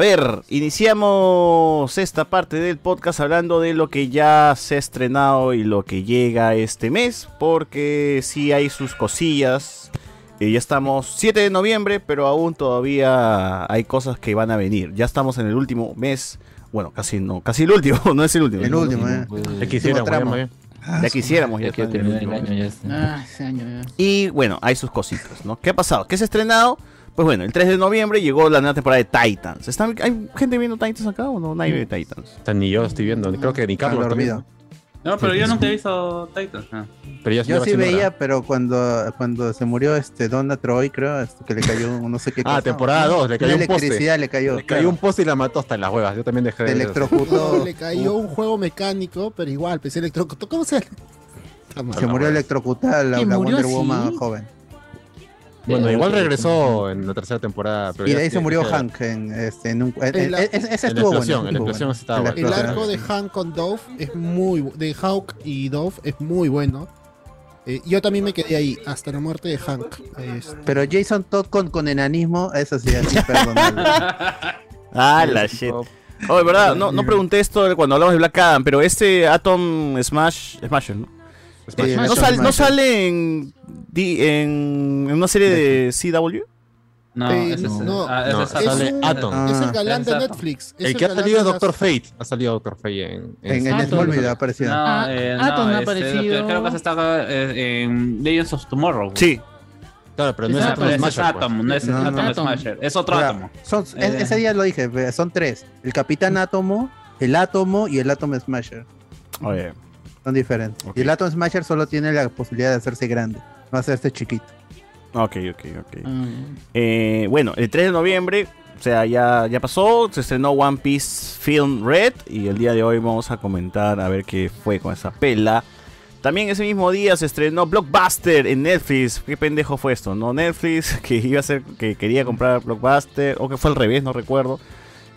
Ver, iniciamos esta parte del podcast hablando de lo que ya se ha estrenado y lo que llega este mes, porque sí hay sus cosillas. Eh, ya estamos 7 de noviembre, pero aún todavía hay cosas que van a venir. Ya estamos en el último mes. Bueno, casi no, casi el último, no es el último. El último, eh. Ya quisiéramos, Último ya. Ya quisiéramos, ya Ya el terminar el último. año, ya está. Ah, ese año ya. Y bueno, hay sus cositas, ¿no? ¿Qué ha pasado? ¿Qué se ha estrenado? Pues bueno, el 3 de noviembre llegó la nueva temporada de Titans. ¿Están- ¿Hay gente viendo Titans acá o no? Nadie ve Titans. Está ni yo estoy viendo, creo que ni Carlos viendo. No, pero yo nunca he visto Titans. ah. Pero ya Yo sí veía, hora. pero cuando, cuando se murió este Donna Troy, creo, este, que le cayó un no sé qué Ah, cosa. temporada 2, le cayó un poste. electricidad le cayó. Le cayó un poste y la mató hasta en las huevas. Yo también dejé de electrocutó. Le cayó un juego mecánico, pero igual, pues electrocutó. ¿Cómo se Se murió electrocutada la, ¿Y la Wonder así? Woman joven. Bueno, igual regresó en la tercera temporada. Pero y de ahí se murió Hank en, este, en un... en- En la- ese- la explosión, bueno. en la estuvo explosión bueno. estaba En la bueno. El arco de Hank con Dove es muy de Hawk y Dove es muy bueno. Eh, yo también me quedé ahí hasta la muerte de Hank. Es- Pero Jason Todd con, con enanismo, eso sí, es imperdonable. Ah, la shit. Oh, de verdad, no, no pregunté esto cuando hablamos de Black Adam, pero este Atom Smash, Smasher, ¿no? Smash. ¿No, Atom sale, ¿No sale en, en, en una serie de CW? No, Eh, ese es, no, ah, ese no, es es, sale un- Atom. es el Ah. galán de Es Atom. Netflix. es El que ha salido las- Doctor Fate. Ha salido Doctor Fate en. En, en Ah, Smallville ha aparecido. No, Ah, eh, Atom no, ha este, aparecido. Creo que se está eh, en Legends of Tomorrow. Sí. Claro, pero no es Atom es Smasher. pues. Atom, no es No, no. Atom Atom. Smasher. Es otro Ahora, átomo. son- Eh. e- ese día lo dije, son tres. El Capitán Átomo, el Átomo y el Atom Smasher. Oye, Son diferentes. Y el Atom Smasher solo tiene la posibilidad de hacerse grande, no hacerse chiquito. ok, ok, ok. Ah, Eh, bueno, el 3 de noviembre, o sea, ya, ya pasó, se estrenó One Piece Film Red y el día de hoy vamos a comentar a ver qué fue con esa pela. También ese mismo día se estrenó Blockbuster en Netflix. ¿Qué pendejo fue esto? No Netflix, que iba a ser, que quería comprar Blockbuster, o que fue al revés, no recuerdo.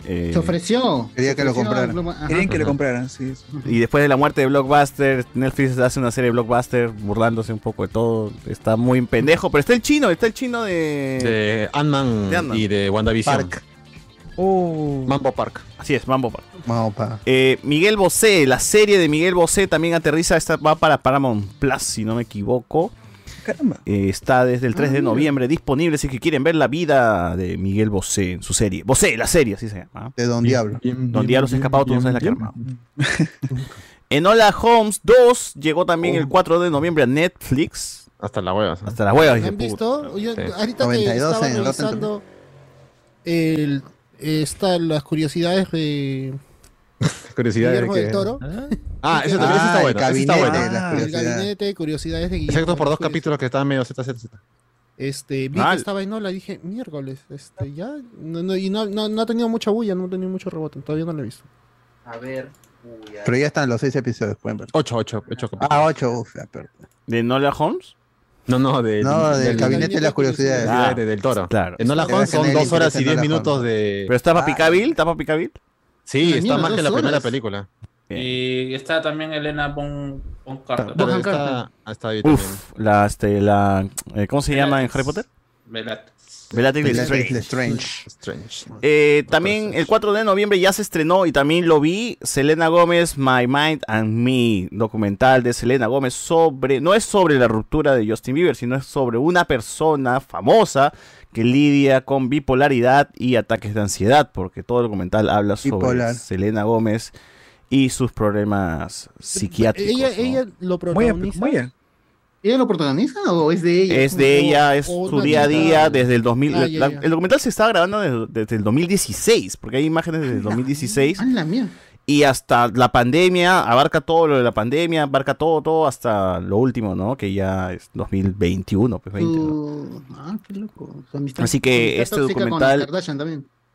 Eh, Se ofreció. Quería que lo compraran. Querían que Ajá. compraran, sí. y después de la muerte de Blockbuster, Netflix hace una serie de Blockbuster burlándose un poco de todo. Está muy pendejo, pero está el chino, está el chino de... De Ant-Man y de WandaVision. Park. Oh. Mambo Park. Así es, Mambo Park. Vamos pa. Eh, Miguel Bosé, la serie de Miguel Bosé también aterriza, esta va para Paramount Plus, si no me equivoco. Caramba. Eh, está desde el Ah, 3 de noviembre disponible, si que quieren ver la vida de Miguel Bosé en su serie. Bosé, la serie, así se llama. ¿ah? De Don Diablo. Don Diablo se ha escapado, tú no sabes la que armado. Enola Holmes 2 llegó también Oh. el 4 de noviembre a Netflix. Hasta la hueva. Hasta las huevas. ¿Me dije, ¿Han visto? Yo, Sí. ahorita 92 que estaba en revisando el, está, las curiosidades de Curiosidad de Guillermo del Toro. Ah, ese también ese Ah, está el bueno. ese está gabinete, bueno. Ah, el curiosidades. gabinete de curiosidades de Guillermo. Excepto por dos capítulos que estaban medio ZZZ. Este, vi Ah, que estaba en Ola, dije, miércoles, este, ya, no, no, y no, no, no ha tenido mucha bulla, no ha tenido mucho rebote, todavía no lo he visto. A ver. Pero ya están los seis episodios, pueden ver. Ocho, ocho, ocho capítulos. Ah, ocho, uf, ya, perdón. ¿De Enola Holmes? No, no, de, No, del del gabinete de las curiosidades. Ah, de- del toro. claro. En Nola Holmes son dos horas y diez Nola minutos de. ¿Pero está Ah. Papi Cabil? ¿Está Papi Cabil? Sí, está más que la primera horas. película. Y está también Elena Bon, bon Carter. Pero está, Carter. está. Uf, la, este, la, eh, ¿cómo se llama en Harry Potter? Bellatrix. Bellatrix. Lestrange. Strange. Eh, también el 4 de noviembre ya se estrenó y también lo vi Selena Gómez My Mind and Me documental de Selena Gómez sobre no es sobre la ruptura de Justin Bieber sino es sobre una persona famosa que lidia con bipolaridad y ataques de ansiedad porque todo el documental habla sobre Bipolar. Selena Gómez y sus problemas psiquiátricos Ella, ¿no? ella lo Muy protagoniza. muy ¿Ella lo protagoniza o es de ella? Es de ella, es su día a día desde el 2000. Ah, ya, la-. El documental se estaba grabando desde, desde el 2016, porque hay imágenes desde el 2016. Ah, la mía. Y hasta la pandemia, abarca todo lo de la pandemia, abarca todo, todo hasta lo último, ¿no? Que ya es 2021, pues 20, ¿no? Su- Ah, qué loco. Amistad- Así que este documental-.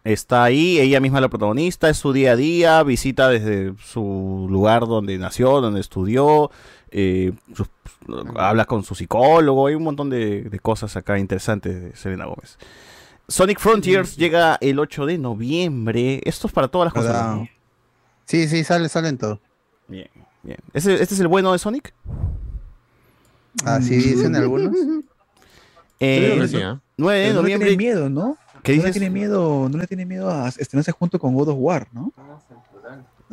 Está ahí, ella misma es la protagonista, es su día a día, visita desde su lugar donde nació, donde estudió, eh, sus- habla con su psicólogo, hay un montón de, de cosas acá interesantes de Selena Gómez. Sonic Frontiers llega el 8 de noviembre. Esto es para todas las ¿Verdad? cosas. ¿no? Sí, sí, sale, salen todo. Bien, bien. ¿Ese- ¿Este es el bueno de Sonic? Así dicen algunos. Eh, sí, ¿ah? 9 de Pero no le tienen miedo, ¿no? ¿Qué no le tiene miedo, no le tiene miedo a estrenarse junto con God of War, ¿no?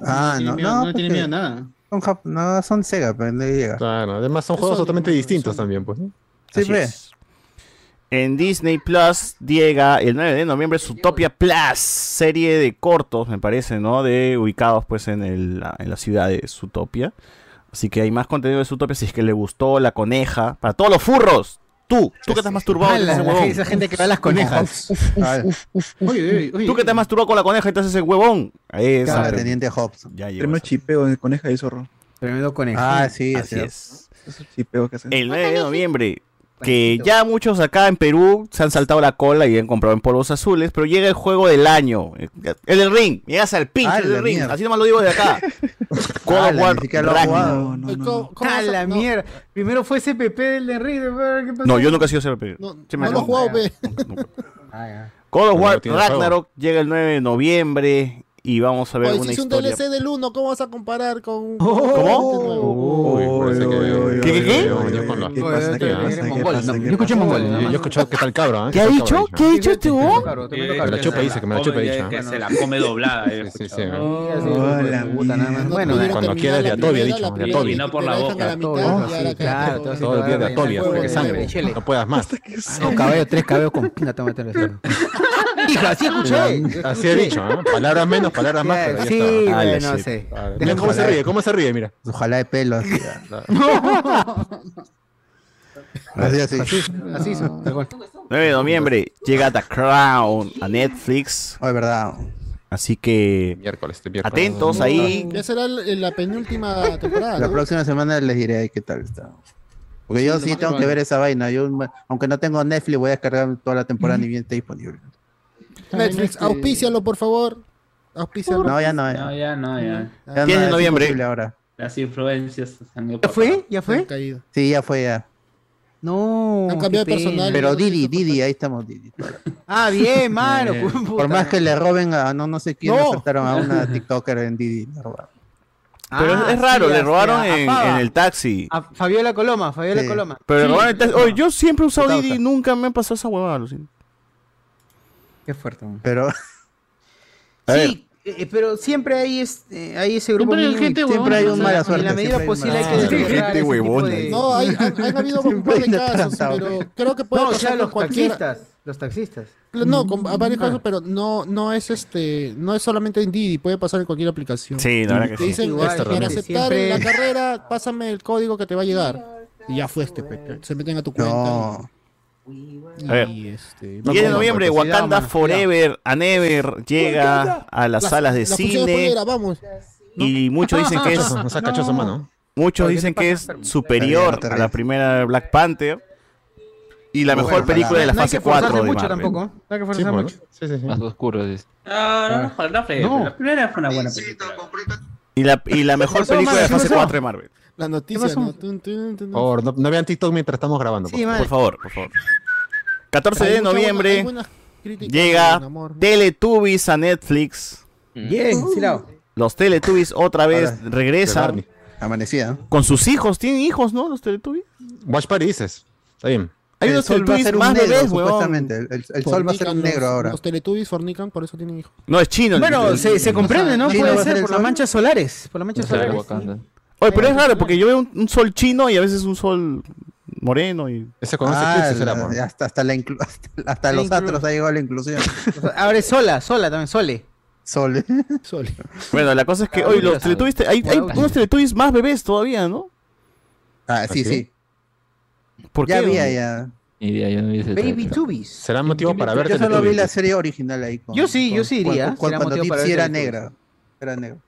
Ah, No no, tiene miedo, no, no tiene porque miedo a nada. Son, jap- no, son Sega, pero no llega. Claro, además son juegos totalmente distintos también, pues. ¿no? Sí, Así ve. es. En Disney Plus llega el 9 de noviembre Zootopia Plus, serie de cortos, me parece, ¿no? De ubicados pues en, el, la- en la ciudad de Zootopia. Así que hay más contenido de Zootopia si es que le gustó la coneja. Para todos los furros. Tú, tú que te has masturbado. Con la- ese la- huevón. esa gente que va a las conejas. Oye, oye, Tú que te has masturbado con la coneja y te haces ese huevón. Esa. Claro, Teniente Hobbs. Ya llegó. Tremendo chipeo de coneja y zorro. Tremendo conejo. Ah, sí, Así sí. es. Esos chipeos que hacen. El 9 de noviembre. Que ya muchos acá en Perú se han saltado la cola y han comprado en polvos azules, pero llega el juego del año. El del ring. Llegas al pinche Ah, del ring. mierda. Así nomás lo digo de acá. God jugado. No, no, no. ¿Cómo- cómo Ah, a- la no, mierda. Primero fue CPP del de Enrique, después, ¿qué pasó? No, yo nunca he sido CRP. No, Sí me no lo he jugado, pe. Ah. God of War no. Ragnarok llega el 9 de noviembre y vamos a ver Oye, una si es un historia. DLC del 1, ¿cómo vas a comparar con... ¿Cómo? Uy, parece que- ¿Qué, qué, qué? Yo- yo con la- ¿Qué pasa? ¿Qué pasa? ¿Qué mongol, pasa? no, ¿Qué yo escuché mongol, Yo he escuchado qué tal cabra. ¿Qué ha dicho? ¿Qué ha dicho este huevón? Eh, la chupa dice, que me la chupa dicho. Que se la come doblada. eh, Sí, sí. No Bueno, cuando quieras de Atobia, primera, dicho, de. Y no por la boca. mitad Todo, el día de porque de sangre. No puedas más. No, caballo, tres cabellos con pinga te voy a meter. Hija, así escuché. Así he dicho, ¿eh? Palabras menos, palabras más, pero Sí, está. Bueno, no sé. Mira cómo se ríe, cómo se ríe, mira. Ojalá de pelo. Así, así. así. Así, así son. tal cual. 9 de noviembre llega The Crown a Netflix. Oh, es verdad. Así que Miércoles, este miércoles. atentos ahí. Ya será la penúltima temporada, La ¿no? próxima semana les diré ahí qué tal está. Porque yo Sí, tengo que ver esa vaina. Yo, aunque no tengo Netflix, voy a descargar toda la temporada ni bien esté disponible. Netflix, Este- auspícialo, por favor. Auspícialo. No, ya no. No, Ya, ya no, ya. ya ¿Quién no, es es noviembre? ahora. Las influencias han ido ¿Ya fue? ¿Ya fue? caído. Sí, ya fue ya. No. Han cambiado de personal. Pero Didi, Didi, ahí estamos Didi. Ah, bien, mano. Por más que le roben a no, no sé quién, No. le saltaron a una TikToker en Didi. le. Pero Ah, es raro, sí, le robaron en, el taxi. A Fabiola Coloma, Fabiola Sí. Coloma. Pero le Sí. robaron el taxi. Oye, yo siempre he usado. Didi y nunca me ha pasado esa huevada, Lucina. Qué fuerte. man. Pero A ver. Sí, eh, pero siempre hay, este, hay ese grupo Siempre hay siempre un mala suerte. en la medida hay posible hay que Gente huevona. de... No, hay, han, han habido un par de casos, pero creo que puede No, o pasar sea, los cualquiera. taxistas. Los taxistas. No, con a varios Ah. casos, pero no, no es este, no es solamente en Didi, puede pasar en cualquier aplicación. Sí, la verdad que Te sí. dicen, Igual, este, para aceptar siempre- la carrera, pásame el código que te va a llegar. Y ya fuiste, se meten a tu cuenta. no. Y- A ver. y, este, 10 de noviembre, Wakanda Forever and Ever llega a las salas de la función cine spoilera, vamos. y muchos dicen que es No mano. muchos Oye, ¿qué dicen que es superior a la primera Black Panther y la mejor Bueno, película de la no hay fase que forzarse 4 de mucho Marvel. tampoco. No hay que Sí, bueno. mucho. Sí, sí, sí. Más oscuro. dice. No, no, no, No. La primera fue una buena película. Y la, y la mejor película de la fase pasó? 4 de Marvel. La noticia? ¿no? Tun, tun, tun, Por favor, no, no vean TikTok mientras estamos grabando. por Sí, favor. Por favor, por favor. 14 Hay de buena- noviembre llega. Teletubbies a Netflix. Bien, sí, Lao. Los Teletubbies otra vez Ahora, regresan. Amanecida. con sus hijos. ¿Tienen hijos, no? Los Teletubbies. Watch Party dices. Está bien. Hay el unos sol va a Teletubbies ser un más negro, bebés, supuestamente. El, el- el sol va a ser un negro los- ahora. Los Teletubbies fornican, por eso tienen hijos. No, es chino. Bueno, se, se comprende, ¿no? ¿Chino va Puede ser por las manchas solares. Por las manchas solares. Oye, pero es raro porque yo veo un, un sol chino y a veces un sol moreno y... Ese con ese Ah, la- pues. hasta, hasta, la inclu- hasta, hasta La los inclu- astros ha llegado la inclusión. Ahora es sola, sola también, sole. Sol. Sol. Bueno, la cosa es que Ah, hoy mira, los Teletubbies, te- hay, hay unos Teletubbies más bebés todavía, ¿no? Ah, sí, ¿Ah, sí? sí. ¿Por Ya qué? había ya. Yo no Baby. Tubies. Será motivo para ver Yo solo vi la serie original ahí. Con, Yo sí, yo sí iría. Será cuando motivo para Tipsy ver era Teletubbies.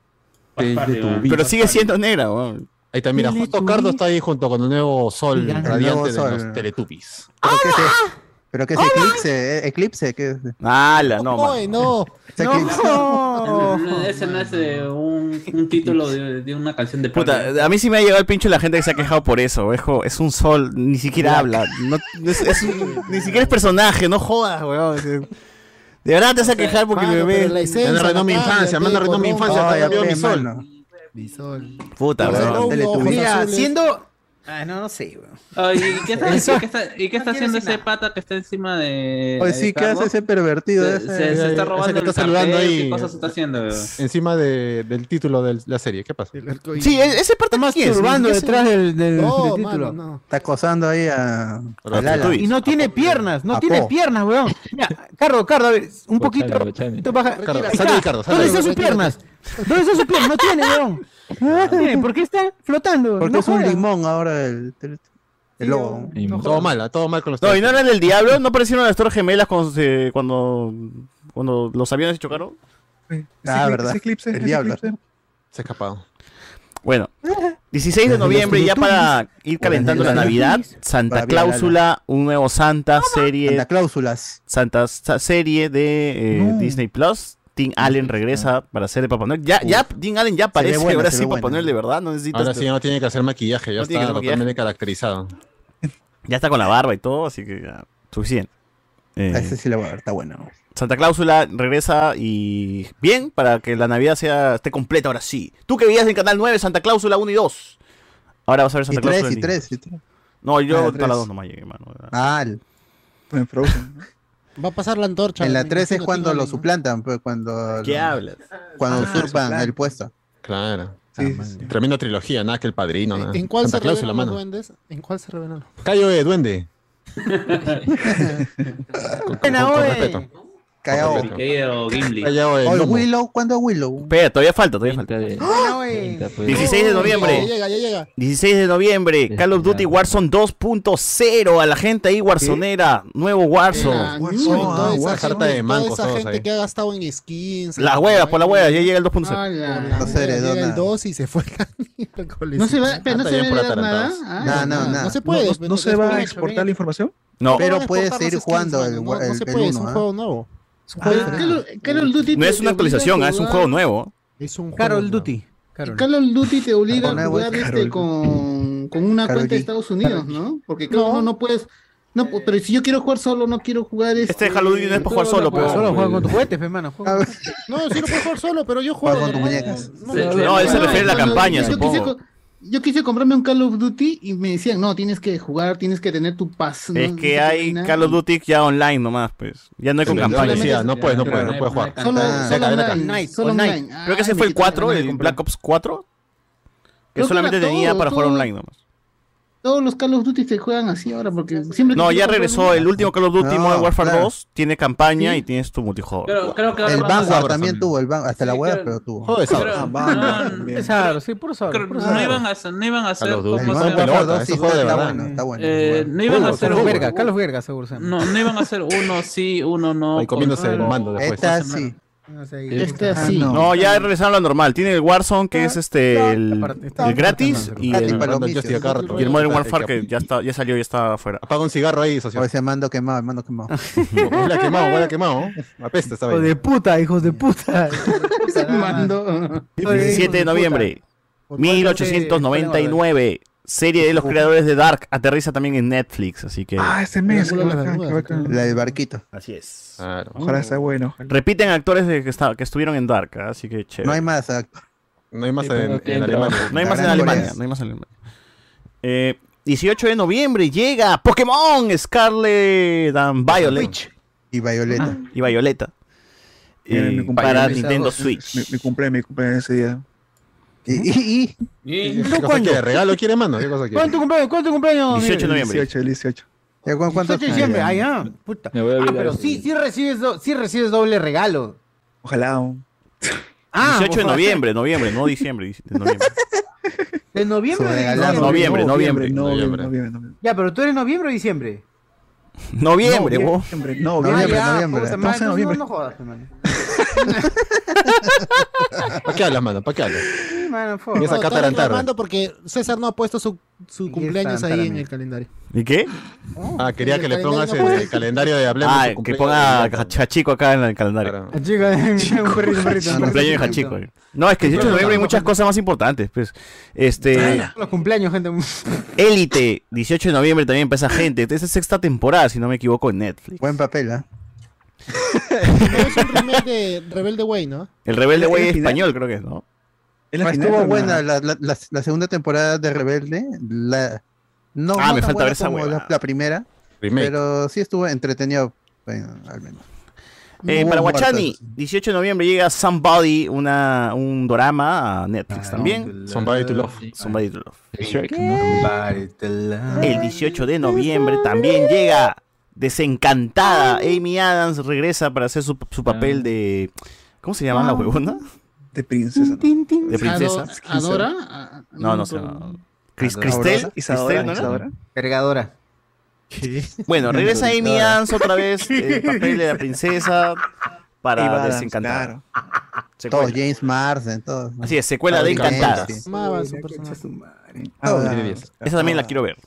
Pero sigue siendo negra, weón. Ahí está, mira, justo Cardo está ahí junto con el nuevo sol nuevo radiante de los Teletubbies. Pero que se, pero que es eclipse, eh, eclipse, que es no. Oye, no. es eclipse. No. No, Ese no es eh, un, un título de, de una canción de Puta, a mí sí me ha llegado el pincho la gente que se ha quejado por eso. Es, es un sol, ni siquiera habla. No, es- es un- ni siquiera es personaje, no jodas, weón. De verdad te vas a quejar porque Mano, el pero la bebé. esencia Me arruinó mi infancia, cambia, me pe, arruinó Ah, no, no sé, weón. ¿y, qué está, ¿y qué está, haciendo ese nada. pata que está encima de. Oye, sí, ¿qué hace ese pervertido? Se, ese, se, está robando saludando ahí. ¿Qué cosas está haciendo, weón? Encima de, del título de la serie, ¿qué pasa? Sí, ese pata más turbando detrás del, título. Está acosando ahí a. Y no tiene piernas, no tiene piernas, weón. Mira, Cardo, Cardo, a ver, un poquito. Retira, baja. Cardo, sal de Cardo. ¿Dónde están sus piernas? ¿Dónde está su pie? No tiene, weón. Ah. No ¿por qué está flotando? Porque es un limón ahora el, el, el todo mal, todo mal con los No, y no eran del diablo, no parecieron las torres gemelas cuando, cuando, los aviones se chocaron. Sí. Ah, Ese verdad. El diablo. Se ha escapado. Bueno, 16 de noviembre, ya para ir calentando la Navidad, Santa Cláusula, un nuevo Santa serie. Santa Cláusulas. Santa serie de eh, Disney Plus. Tim Allen regresa para ser de Papá Noel. Ya, ya Tim Allen ya parece bueno, ahora sí Papá Noel de verdad, no necesita. Ahora sí ya no tiene que hacer maquillaje, ya está totalmente caracterizado. Ya está con la barba y todo, así que ya, suficiente. Eh, Ese sí la voy a ver, está bueno. Santa Cláusula regresa y bien para que la Navidad sea esté completa ahora sí. Tú que veías en Canal 9 Santa Cláusula 1 y 2. Ahora vas a ver Santa Cláusula y 3, y 3. No, yo ah, la 2 nomás llegué, mano. Ah, me Va a pasar la antorcha. En la 3 es cuando lo suplantan, pues cuando. ¿Qué hablas? Cuando ah, usurpan el puesto. Claro. Ah, Tremenda trilogía, nada que el padrino. Nada. ¿En, cuál se Claus revelan los ¿En cuál se revelan los Callo, eh, duende. con, con, con respeto. Callao. Callao, Gimli. Willow, ¿cuándo es Willow? Espera, todavía falta, todavía falta. De... ¡Ah! 16 pues. pues. de noviembre. Ya llega, ya llega. 16 de noviembre, Call of Duty. Warzone 2.0. A la gente ahí, Warzonera. ¿Qué? Nuevo ah, Warzone. Warzone, ah, toda esa, gente, de toda esa gente ahí. que ha gastado en skins. Las huevas, por pues, las huevas, ya llega el 2.0. Ah, llega el 2 y se fue el No se va, no ah, se va nada. No, no, no. se puede. ¿No se va a exportar la información? No, pero puedes seguir jugando el 1. No se puede, es un juego nuevo. Ah, no es una actualización, ah, es un juego nuevo. Es un juego Duty. Nuevo. Carol. Call of Duty te obliga a jugar este con, con, una cuenta de Estados Unidos, ¿no? Porque claro, no. puedes. No, eh. pero si yo quiero jugar solo, no quiero jugar este. Este Halo Duty no es para jugar solo, pero. Solo juega con tus juguetes, hermano. Ah, no, sí lo puedo jugar solo, pero yo juego. con tus muñecas. No, él se refiere a la campaña, supongo yo quise comprarme un Call of Duty y me decían, no, tienes que jugar, tienes que tener tu paz. Es que hay. Call of Duty ya online nomás, pues. Ya no hay con sí, campaña. No puedes, no puedes, no puedes jugar. Solo, solo online, solo online. Creo que ese ah, fue el 4, el Black Ops 4. Que solamente tenía para jugar online nomás. Todos los Call of Duty se juegan así ahora porque siempre... No, ya regresó. El último Call of Duty Modern Warfare 2 tiene campaña y tienes tu multijugador. Creo, creo que el Vanguard también tuvo, el ban hasta la web, pero tuvo. Joder, ah, no, sí, puro sabor. No iban a hacer... No iban a hacer está bueno. Eh, no iban a hacer... Verga, Carlos Verga, seguro. No, iban a hacer uno sí, uno no. Y comiéndose el mando después. Esta sí. No sé, este así. Ya regresaron a lo normal. Tiene el Warzone, que es este el, gratis, y el, y el Modern Warfare este, que ya está, ya salió, ya está afuera. Apaga un cigarro ahí, socio. O mando quemado, mando quemado. huele quemado, huele quemado. Apesta de puta, hijos de puta. 17 de noviembre, 1899 serie de los creadores de Dark aterriza también en Netflix, así que. Ah, ese mes. La del barquito. Así es. Claro. Ojalá sea bueno. Repiten actores que, estuvieron en Dark, ¿ah? así que chévere. No hay más No hay más en, en Alemania. No hay más en Alemania. No hay más en Alemania. 18 de noviembre llega Pokémon Scarlet and Violet. Y Violeta. Ah, y Violeta. Eh, para Nintendo Switch. Mi, mi cumpleaños, mi cumpleaños ese día. ¿Y? ¿Y? ¿Y? ¿Qué cosa quiere? ¿Regalo quiere, mano? ¿Qué cosa quiere? ¿Cuánto cumpleaños? ¿Cuánto cumpleaños? 18 de noviembre. 18, 18. ¿Ya, cu ¿Cuánto? 18 de diciembre. Ah, ya. Puta. Ah, pero sí, sí recibes, sí recibes doble regalo. Ojalá. Ah, 18 de noviembre, noviembre, no diciembre, de noviembre. ¿De noviembre? noviembre, noviembre, noviembre, Ya, pero tú eres noviembre o diciembre. Noviembre, vos. Noviembre, noviembre. Ah, estamos en noviembre. ¿Para qué hablas, mano? ¿Para qué hablas? Sí, por favor. Reclamando porque César no ha puesto su, su cumpleaños ahí en el calendario. ¿Y qué? Ah, oh, ah, quería que le pongas no el, calendario de Hablemos. Ah, que ponga a Chico acá en el calendario. A Chico, cumpleaños de Hachico. No, es que el 8 de noviembre hay muchas cosas más importantes. Pues, este... Los cumpleaños, gente. Élite, 18 de noviembre también empieza gente. Esta es sexta temporada, si no me equivoco, en Netflix. Buen papel, ¿ah? ¿eh? Es un remake de Rebelde Way, ¿no? El Rebelde ¿Es Way español, creo que es, ¿no? Ah, Estuvo buena la, la- la- la segunda temporada de Rebelde. La, No, Ah, no me tan falta buena ver esa como la, primera, Remake. pero sí estuvo entretenido, bueno, al menos. Eh, para. Guachani, 18 de noviembre llega Somebody, una, un drama a Netflix también. Somebody to Love. Somebody to Love. El 18 de noviembre también llega Desencantada. Amy Adams regresa para hacer su, su papel de. ¿Cómo se llama la huevona? De princesa. De princesa. Ado- ¿Adora? Ah, No, no sé. no. Cris-. Cristel. Isadora, Cristel, ¿no era? Isadora. Cargadora. Bueno, regresa Amy Adams otra vez, el papel de la princesa para Adams, Desencantada. claro. Secuela. Todos, James Marsden, todos. Así es, secuela de Encantadas. Ah, Esa también la quiero ver.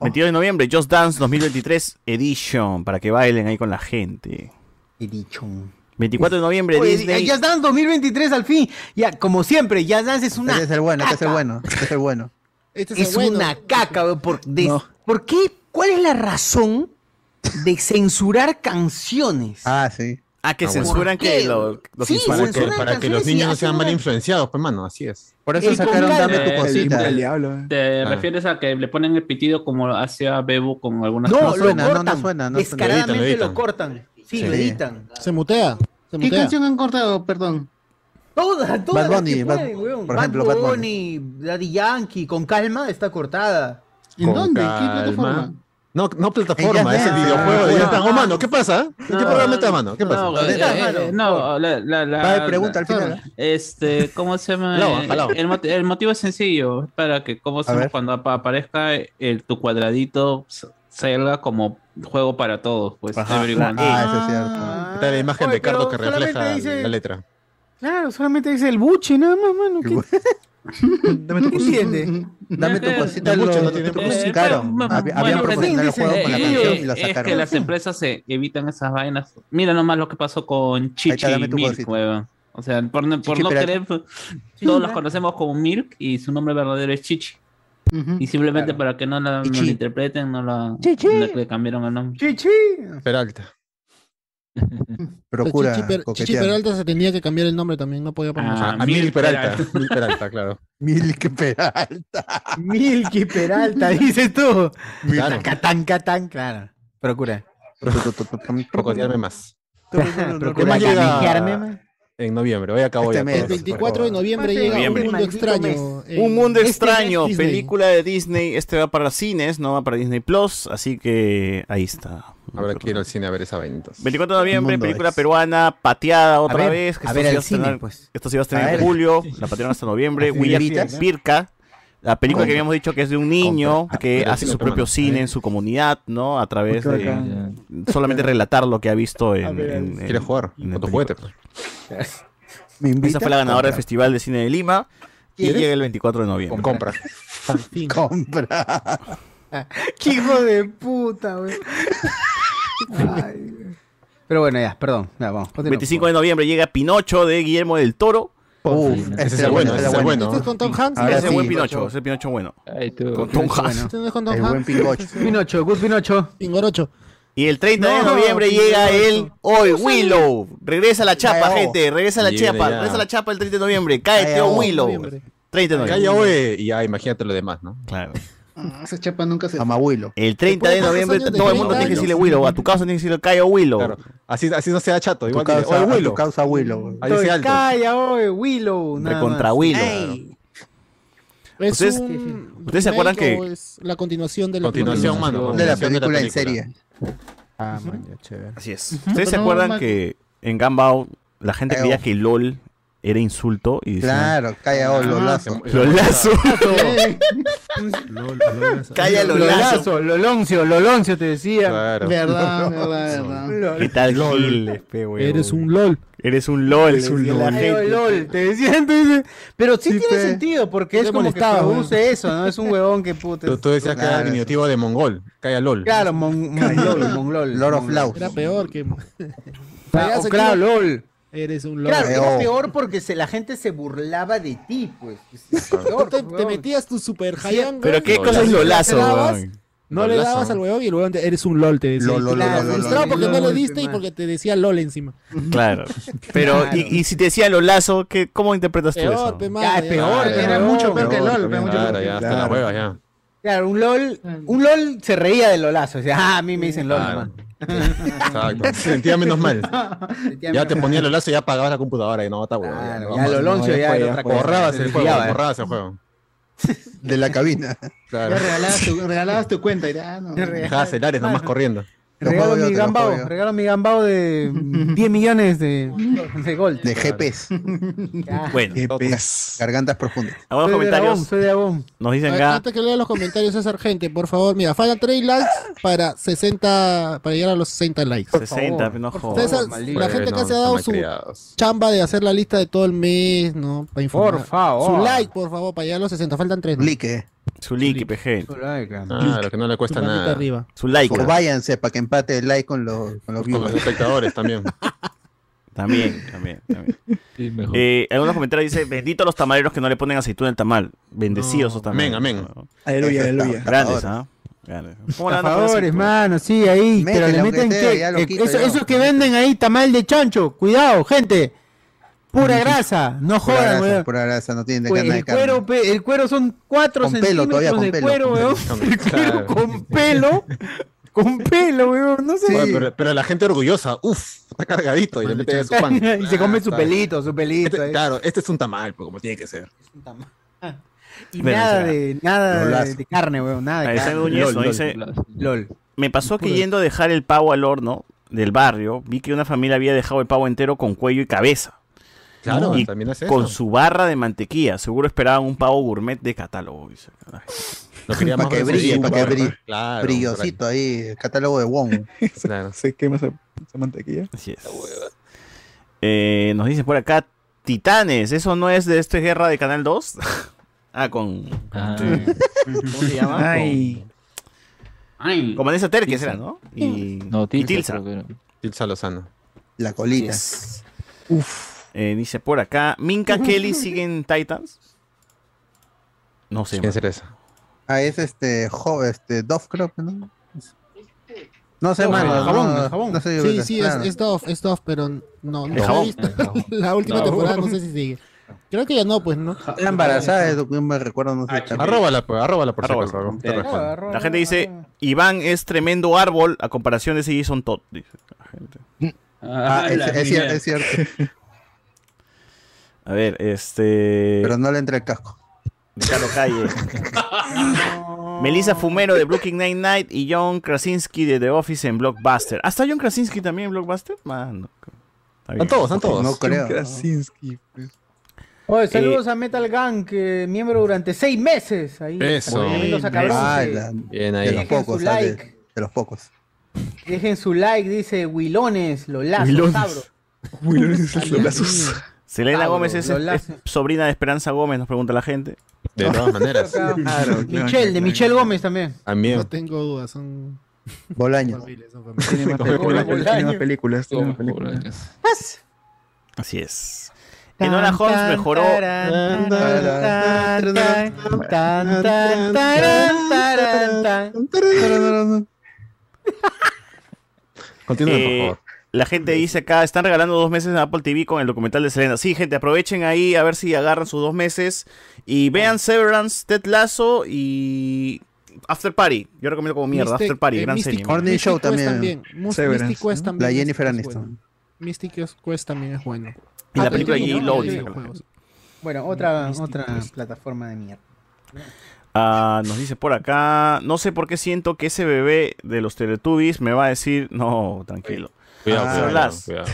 22 de noviembre, Just Dance 2023 Edition, para que bailen ahí con la gente. Edition. 24 de noviembre, Oye, Disney. Jazz Dance 2023 al fin. Ya, como siempre, Jazz Dance es una Este es el bueno, este es el caca. bueno, este es el bueno. Este es, Es el bueno. una caca, por, de- No. ¿por qué? ¿Cuál es la razón de censurar canciones? Ah, sí. Ah, que Ah, bueno. censuran ¿Por qué? que lo- los Sí, insultan. Para que, censuran para que canciones los niños no sean mal influenciados, pues mano, así es. Por eso sacaron. Dame tu Eh, cosita. El diablo. ¿Te Ah. refieres a que le ponen el pitido como hacía Bebu con algunas No, No lo suena, no, no cortan. suena, no suena. Descaradamente Lo editan, lo lo cortan. Sí, lo Sí. editan. Se mutea. Se ¿Qué canción han cortado? Perdón. Todas, todas. Bad las Bunny, que Bad- pueden, weón. por Bad ejemplo, Bad Bunny, Daddy Yankee, con calma, está cortada. ¿En Con dónde? ¿Qué calma. plataforma? No, no plataforma, es el videojuego No, Dance. no. Oh, mano, ¿qué pasa? ¿En qué No, programa está, mano? ¿Qué pasa? No, ¿Dónde eh, está, eh, no, la, la, la, pregunta al final. Este, ¿cómo se llama? Jalao, Eh. El, el motivo es sencillo, es para que ¿cómo se A llama? ver. cuando apa- aparezca el, tu cuadradito salga como juego para todos, pues. Ajá. everyone. Ah, eso es cierto. Ah. Está la imagen Oye, de Cardo que refleja dice- la letra. Claro, solamente dice el buche, nada más, mano. ¿Qué, Dame tu ¿qué cosita. Dame tu cosita. no mucho, no tiene sacaron. Habían pero promocionado el juego con la canción y la es que sacaron. las empresas se evitan esas vainas. Mira nomás lo que pasó con Chichi y Milk, huevón. O sea, por, no- por no querer, todos los conocemos como Milk y su nombre verdadero es Chichi. Ujú. Y simplemente para que no la, no la interpreten, no la, no le cambiaron el nombre. Chichi. Peralta. Procura Chichi, Per- Chichi coquetear. Peralta se tenía que cambiar el nombre también, no podía poner Ah, A, Peralta. Peralta. Mil Peralta, claro. Milk Peralta. Milky Peralta, dices tú. Claro. Catán, catán, claro. Procura. Cocotearme más. Procura ¿Qué más llega? man. En noviembre, voy a acabar Este mes. El todos, 24 de noviembre llega noviembre. Un Mundo Extraño. Un mundo este extraño, película de Disney. Este va para cines, no va para Disney Plus. Así que ahí está. Ahora quiero al cine a ver esa vaina. entonces. 24 de noviembre, película peruana, pateada otra ver, vez. que a esto ver se al iba a cine, estrenar- pues. Esto se iba a estrenar en julio, la patearon hasta noviembre. William. Pirca, la película que habíamos dicho que es de un niño que Pero hace su propio cine en su comunidad, ¿no? A través de solamente relatar lo que ha visto en. en- en- Quiere jugar en con. ¿Me Esa fue la ganadora del. Festival de Cine de Lima. Y llega el 24 de noviembre. Con compra. Compra. Qué hijo de puta, güey. Ay. Pero bueno, ya, perdón. Ya, vamos. continuamos. 25 de noviembre llega Pinocho de Guillermo del Toro. Uf, Ese es el bueno, ese es el bueno. ¿Este es con Tom Hanks? Ese es el buen Pinocho. Ese es el Pinocho bueno. Ay, tú. Con Tom Hanks. Bueno. ¿Este no es con Tom El buen Hanks? Pinocho. Pinocho, good Pinocho. Pingorocho. Y el 30 de No, noviembre llega el hoy Willow. Regresa la chapa, gente. Regresa la chapa. Regresa la chapa el 30 de noviembre. Oh. Willow. Noviembre. 30 de noviembre. Calla, oye, y ya imagínate lo demás, ¿no? Claro. Ah, esa chapa nunca se. Amahuilo. El 30 de noviembre todo el mundo 30 tiene que decirle. Willow. A tu casa tiene que decirle Cayo Willow. Claro. Así, así no sea chato. Igual causa, oye, a tu Willow. causa Willow. Ahí dice alto. Calla, oye, Willow. nada Recontra más. Willow. Ey. ¿Es ¿Ustedes- un ustedes se acuerdan que- es la continuación de la Continuación, película? mano. De la película en serie. Ah, man, ya, chévere. Así es. ¿Ustedes se Pero acuerdan que en Gambao la gente creía que LOL era insulto? Y decían, Claro, calla, oh, lo Ah, lazo. Lolazo. Eh, Calla Lolazo. Lolazo, Loloncio, Loloncio te decía. Claro. Verdad, verdad, verdad. ¿Qué tal Gil? Eres un LOL. Eres un LOL. Eres un LOL. Lol, te decía entonces. Pero sí, Sí, tiene pe. sentido, porque es como que produce eso, ¿no? Es un huevón que puta. Tú, decías que era diminutivo de mongol. Calla LOL. Claro, mon, monglol, monglol. Lord of. Laos. Era peor que. O claro, LOL. Eres un LOL. Claro, era peor porque se, la gente se burlaba de ti, pues. Tú peor, te, metías tu super Hayan. Pero qué cosa es Lolazo? No le dabas al huevón y el huevón te, eres un LOL, te decía. Lol, lol, Claro, lol, lol, porque no le diste y man. porque te decía LOL encima. Claro. Pero, Claro. y, y si te decía Lolazo, ¿qué, ¿cómo interpretas tú Peor, eso? pe, Ya, mano, es peor, ya. era Era mucho peor que LOL. también, pero mucho Claro, peor. ya, hasta Claro. la hueva, ya. Claro, un LOL, un LOL se reía del LOLazo. Decía, ah, a mí me dicen LOL Claro. Exacto. Se sentía menos mal. Sentía Ya menos te ponía el lazo y ya apagabas la computadora y no, está huevo. Claro, ya lo loncio ya era otra cosa. Borrabas Se el juego, borrabas el juego. De la cabina. Claro. Ya regalabas tu, regalabas tu cuenta y ya, no. Dejabas el Ares nomás corriendo. Regalo juego yo, mi gambao, regalo mi gambao de 10 millones de, de gold. De GPs. Bueno, Gargantas profundas. algunos Soy de comentarios soy de Aragón. nos dicen acá. Antes que lea los comentarios, César Gente, por favor, mira, faltan 3 likes para 60, para llegar a los 60 likes. 60, no jodas. César, maldito. la gente que Bueno, se ha dado su chamba de hacer la lista de todo el mes, ¿no? Para informar. Por favor. Su like, por favor, para llegar a los 60. Faltan 3. Like. Su like, PG. Ah, lo que no le cuesta nada. arriba. Su like. O váyanse para que empate el like con los, con los Con los espectadores también. También, también, también. Sí. Eh, algunos comentarios dice, bendito a los tamaleros que no le ponen aceituna al tamal. Bendecidos esos Amén, tamales. amén. Aleluya, aleluya. Grandes, ¿ah? Grandes. Hermano, sí, ahí. Métele, pero le meten sea, que. eh, eso- esos que venden ahí tamal de chancho. Cuidado, gente. Pura grasa. No Pura jodan, grasa, weón. pura grasa, no tienen de Pues carne de el, carne. cuero, pe- el cuero son 4 Con pelo, centímetros todavía con de pelo, cuero, con weón. pelo. El cuero Claro. con pelo. Con pelo, weón. No sé. Oye, pero, pero la gente orgullosa, uff, está cargadito y le mete su pan. y se come su Ah, pelito, su pelito. Este- eh. claro, este es un tamal, pues, como tiene que ser. Y Bueno, nada será. de, nada de, Lolazo. de carne, weón. Nada de carne. LOL. dice, LOL. me pasó que yendo a dejar el pavo al horno del barrio, vi que una familia había dejado el pavo entero con cuello y cabeza. Claro, y también con eso. su barra de mantequilla. Seguro esperaban un pavo gourmet de catálogo. dice. Lo quería Para que brille, para que brille. Claro, Brillosito ahí, el catálogo de Wong. Claro. Se quema esa, esa mantequilla. Así es. Eh, nos dice por acá, Titanes, ¿eso no es de esta guerra de Canal 2? ah, con... Ah, ¿Cómo se llama? Ay. Ay. Con, con Vanessa Terques era, ¿no? Y, no, y Tilsa, Tilsa. Tilsa Lozano. La colita. Eh, dice por acá, Minka Kelly sigue en Titans. No sé. ¿Quién será esa? Ah, es este, jo, este, Dove, creo que no. No sé, mano. el jabón, no, el jabón. no sé, Sí, sí, claro. es, es Dove, es Dove, pero no, no jabón. la última No. temporada, no sé si sigue. Creo que ya no, pues, ¿no? Está embarazada, es lo que yo me recuerdo, no sé. también. Arróbala, pues, arróbala por si Arróbala. acaso. La gente dice, Iván es tremendo árbol a comparación de ese Jason Todd. Dice la gente. Ah, es, la es es cierto. A ver, este... Pero no le entra el casco. Ricardo Calle. Melissa Fumero de Brooklyn Nine-Night y John Krasinski de The Office en Blockbuster. ¿Hasta John Krasinski también en Blockbuster? Mano. Bien. Están todos, están todos. No creo. Krasinski. pues. Oye, saludos a Metal Gang, que miembro durante seis meses. Ahí, Eso. Ah, que la- Bien de los pocos, ah, de- like. de los pocos. Dejen su like, dice Wilones, los lazos, Wilones. necesitas los lazos. Selena Gómez es, sobrina de Esperanza Gómez, nos pregunta la gente. De todas maneras. Claro, claro, Michelle, de. Michelle Gómez también. También. No tengo dudas, son Bolaños. Tiene más, películas, tiene más. Así es. Enola Holmes mejoró. Continúen, por Eh, favor. La gente dice acá, están regalando dos meses en Apple TV con el documental de Selena. Sí, gente, aprovechen ahí a ver si agarran sus dos meses y vean Severance, Ted Lasso y After Party. Yo recomiendo como mierda, Mystic- After Party, eh, gran Mystic- serie. Show Quest también. Severance, Mystic Quest ¿no? también. La Jennifer Aniston. bueno. Mystic Quest también es bueno. Y la Ah, película también. ¿no? De dice. videojuegos. Bueno, otra, Mystic otra Quest. plataforma de mierda. Ah, nos dice por acá, no sé por qué siento que ese bebé de los Teletubbies me va a decir, no, tranquilo. Cuidado, Ah, cuidado, las- cuidado.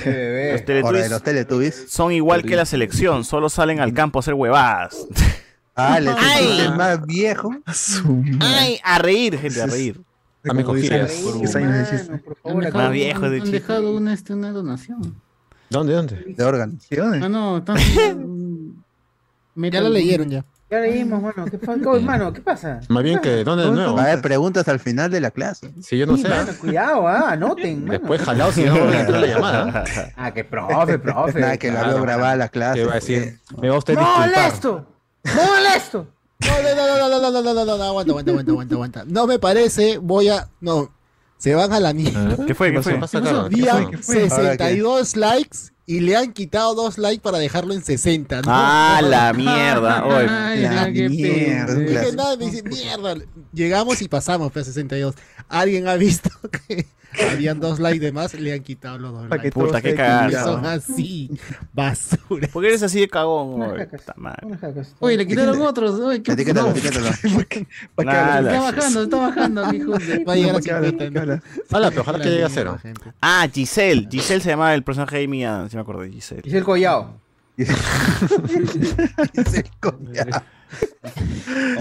Los Teletubbies los Teletubbies. son igual que la selección, solo salen al campo a hacer huevadas. Ah, el más viejo. Ay, a reír, gente, a reír. A mi Como dicen, cogillas. 10 años de chiste. Por Han favor, dejado, Más viejo de han- han chiste. dejado una, este, una donación. ¿Dónde, dónde? De órganos. Ah, no, están... Ya la leyeron ya. Ya leímos, mano. ¿Qué pasa, ¿Cómo, mano? ¿Qué pasa? Más bien que, ¿dónde de nuevo? A ver, preguntas al final de la clase. Si yo no Sí, sé. mano, cuidado, ah, anoten, mano. Después jalado si no me entró la llamada. Ah, que profe, profe. Nada, que la veo grabada la clase. ¿Qué va a decir? Me va usted a ¡No disculpar. molesto! ¡No molesto! No, no, no, no, no, no, no, no, no, no, aguanta, aguanta, aguanta, aguanta, aguanta. No me parece, voy a. No. Se van a la mierda. ¿Qué fue? ¿Qué fue? ¿Qué Habían fue? ¿Qué fue? 62 likes y le han quitado dos likes para dejarlo en 60. ¿no? Ah, la mierda. Ay, la qué mierda. Dije, nada, me dice, mierda. Llegamos y pasamos, pues, a 62. ¿Alguien ha visto que habían dos likes de más? Le han quitado los dos likes. Puta, qué cagada. Son así, basura. ¿Por qué eres así de cagón? oye? Oye, le quitaron otros. Oye, ¿qué Etiquétalo, etiquétalo. Nada. Está bajando, está bajando, hijo de- Va a llegar a ¿Para qué hablas? 50. ¿Para qué hablas? Ojalá, pero ojalá que llegue a cero. Ah, Giselle. Giselle se llama el personaje de Adams, sí me acordé, Giselle. Dice el collao.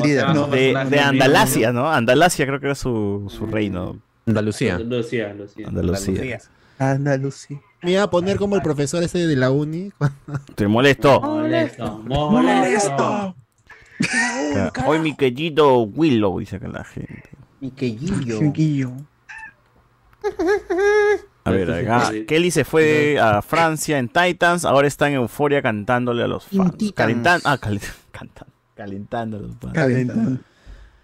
Líder. No, De, de Andalasia, ¿no? Andalasia creo que era su, su reino. Andalucía. Lucía, Lucía. Andalucía. Andalucía. Me iba a poner como el profesor ese de la uni. Te molesto. Molesto, molesto. Hoy mi querido Willow, dice acá la gente. Mi. A ver, acá. Kelly se fue a Francia en Titans, ahora está en euforia cantándole a los fans. Calentando, ah, calen- cantan- calentando a los fans. Calentando.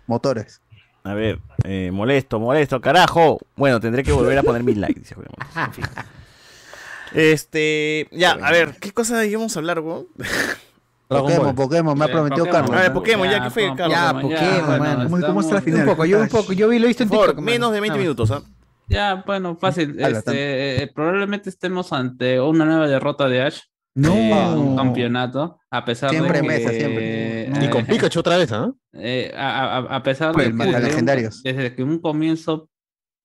Motores. A ver, eh, molesto, molesto, carajo. Bueno, tendré que volver a poner mil likes. dice Julián Montes. En fin. Este, ya, a ver, ¿qué cosa íbamos a hablar, weón? Pokémon, Pokémon, me ha Eh, prometido Pokémon. Carlos. A ver, Pokémon, ya, ¿qué fue, Carlos? Ya, Pokémon, mano. ¿Cómo, cómo está la final? Un poco, yo un poco, yo vi, lo he visto en TikTok. menos de 20 Ah. minutos, ¿ah? Ya, bueno, fácil. Este, eh, probablemente estemos ante una nueva derrota de Ash. No. en un campeonato, a pesar Siempre de que... mesa, siempre. Y con eh, Pikachu otra vez, ¿ah? eh, a, a- a pesar Pues, de que desde un- legendarios. desde que un comienzo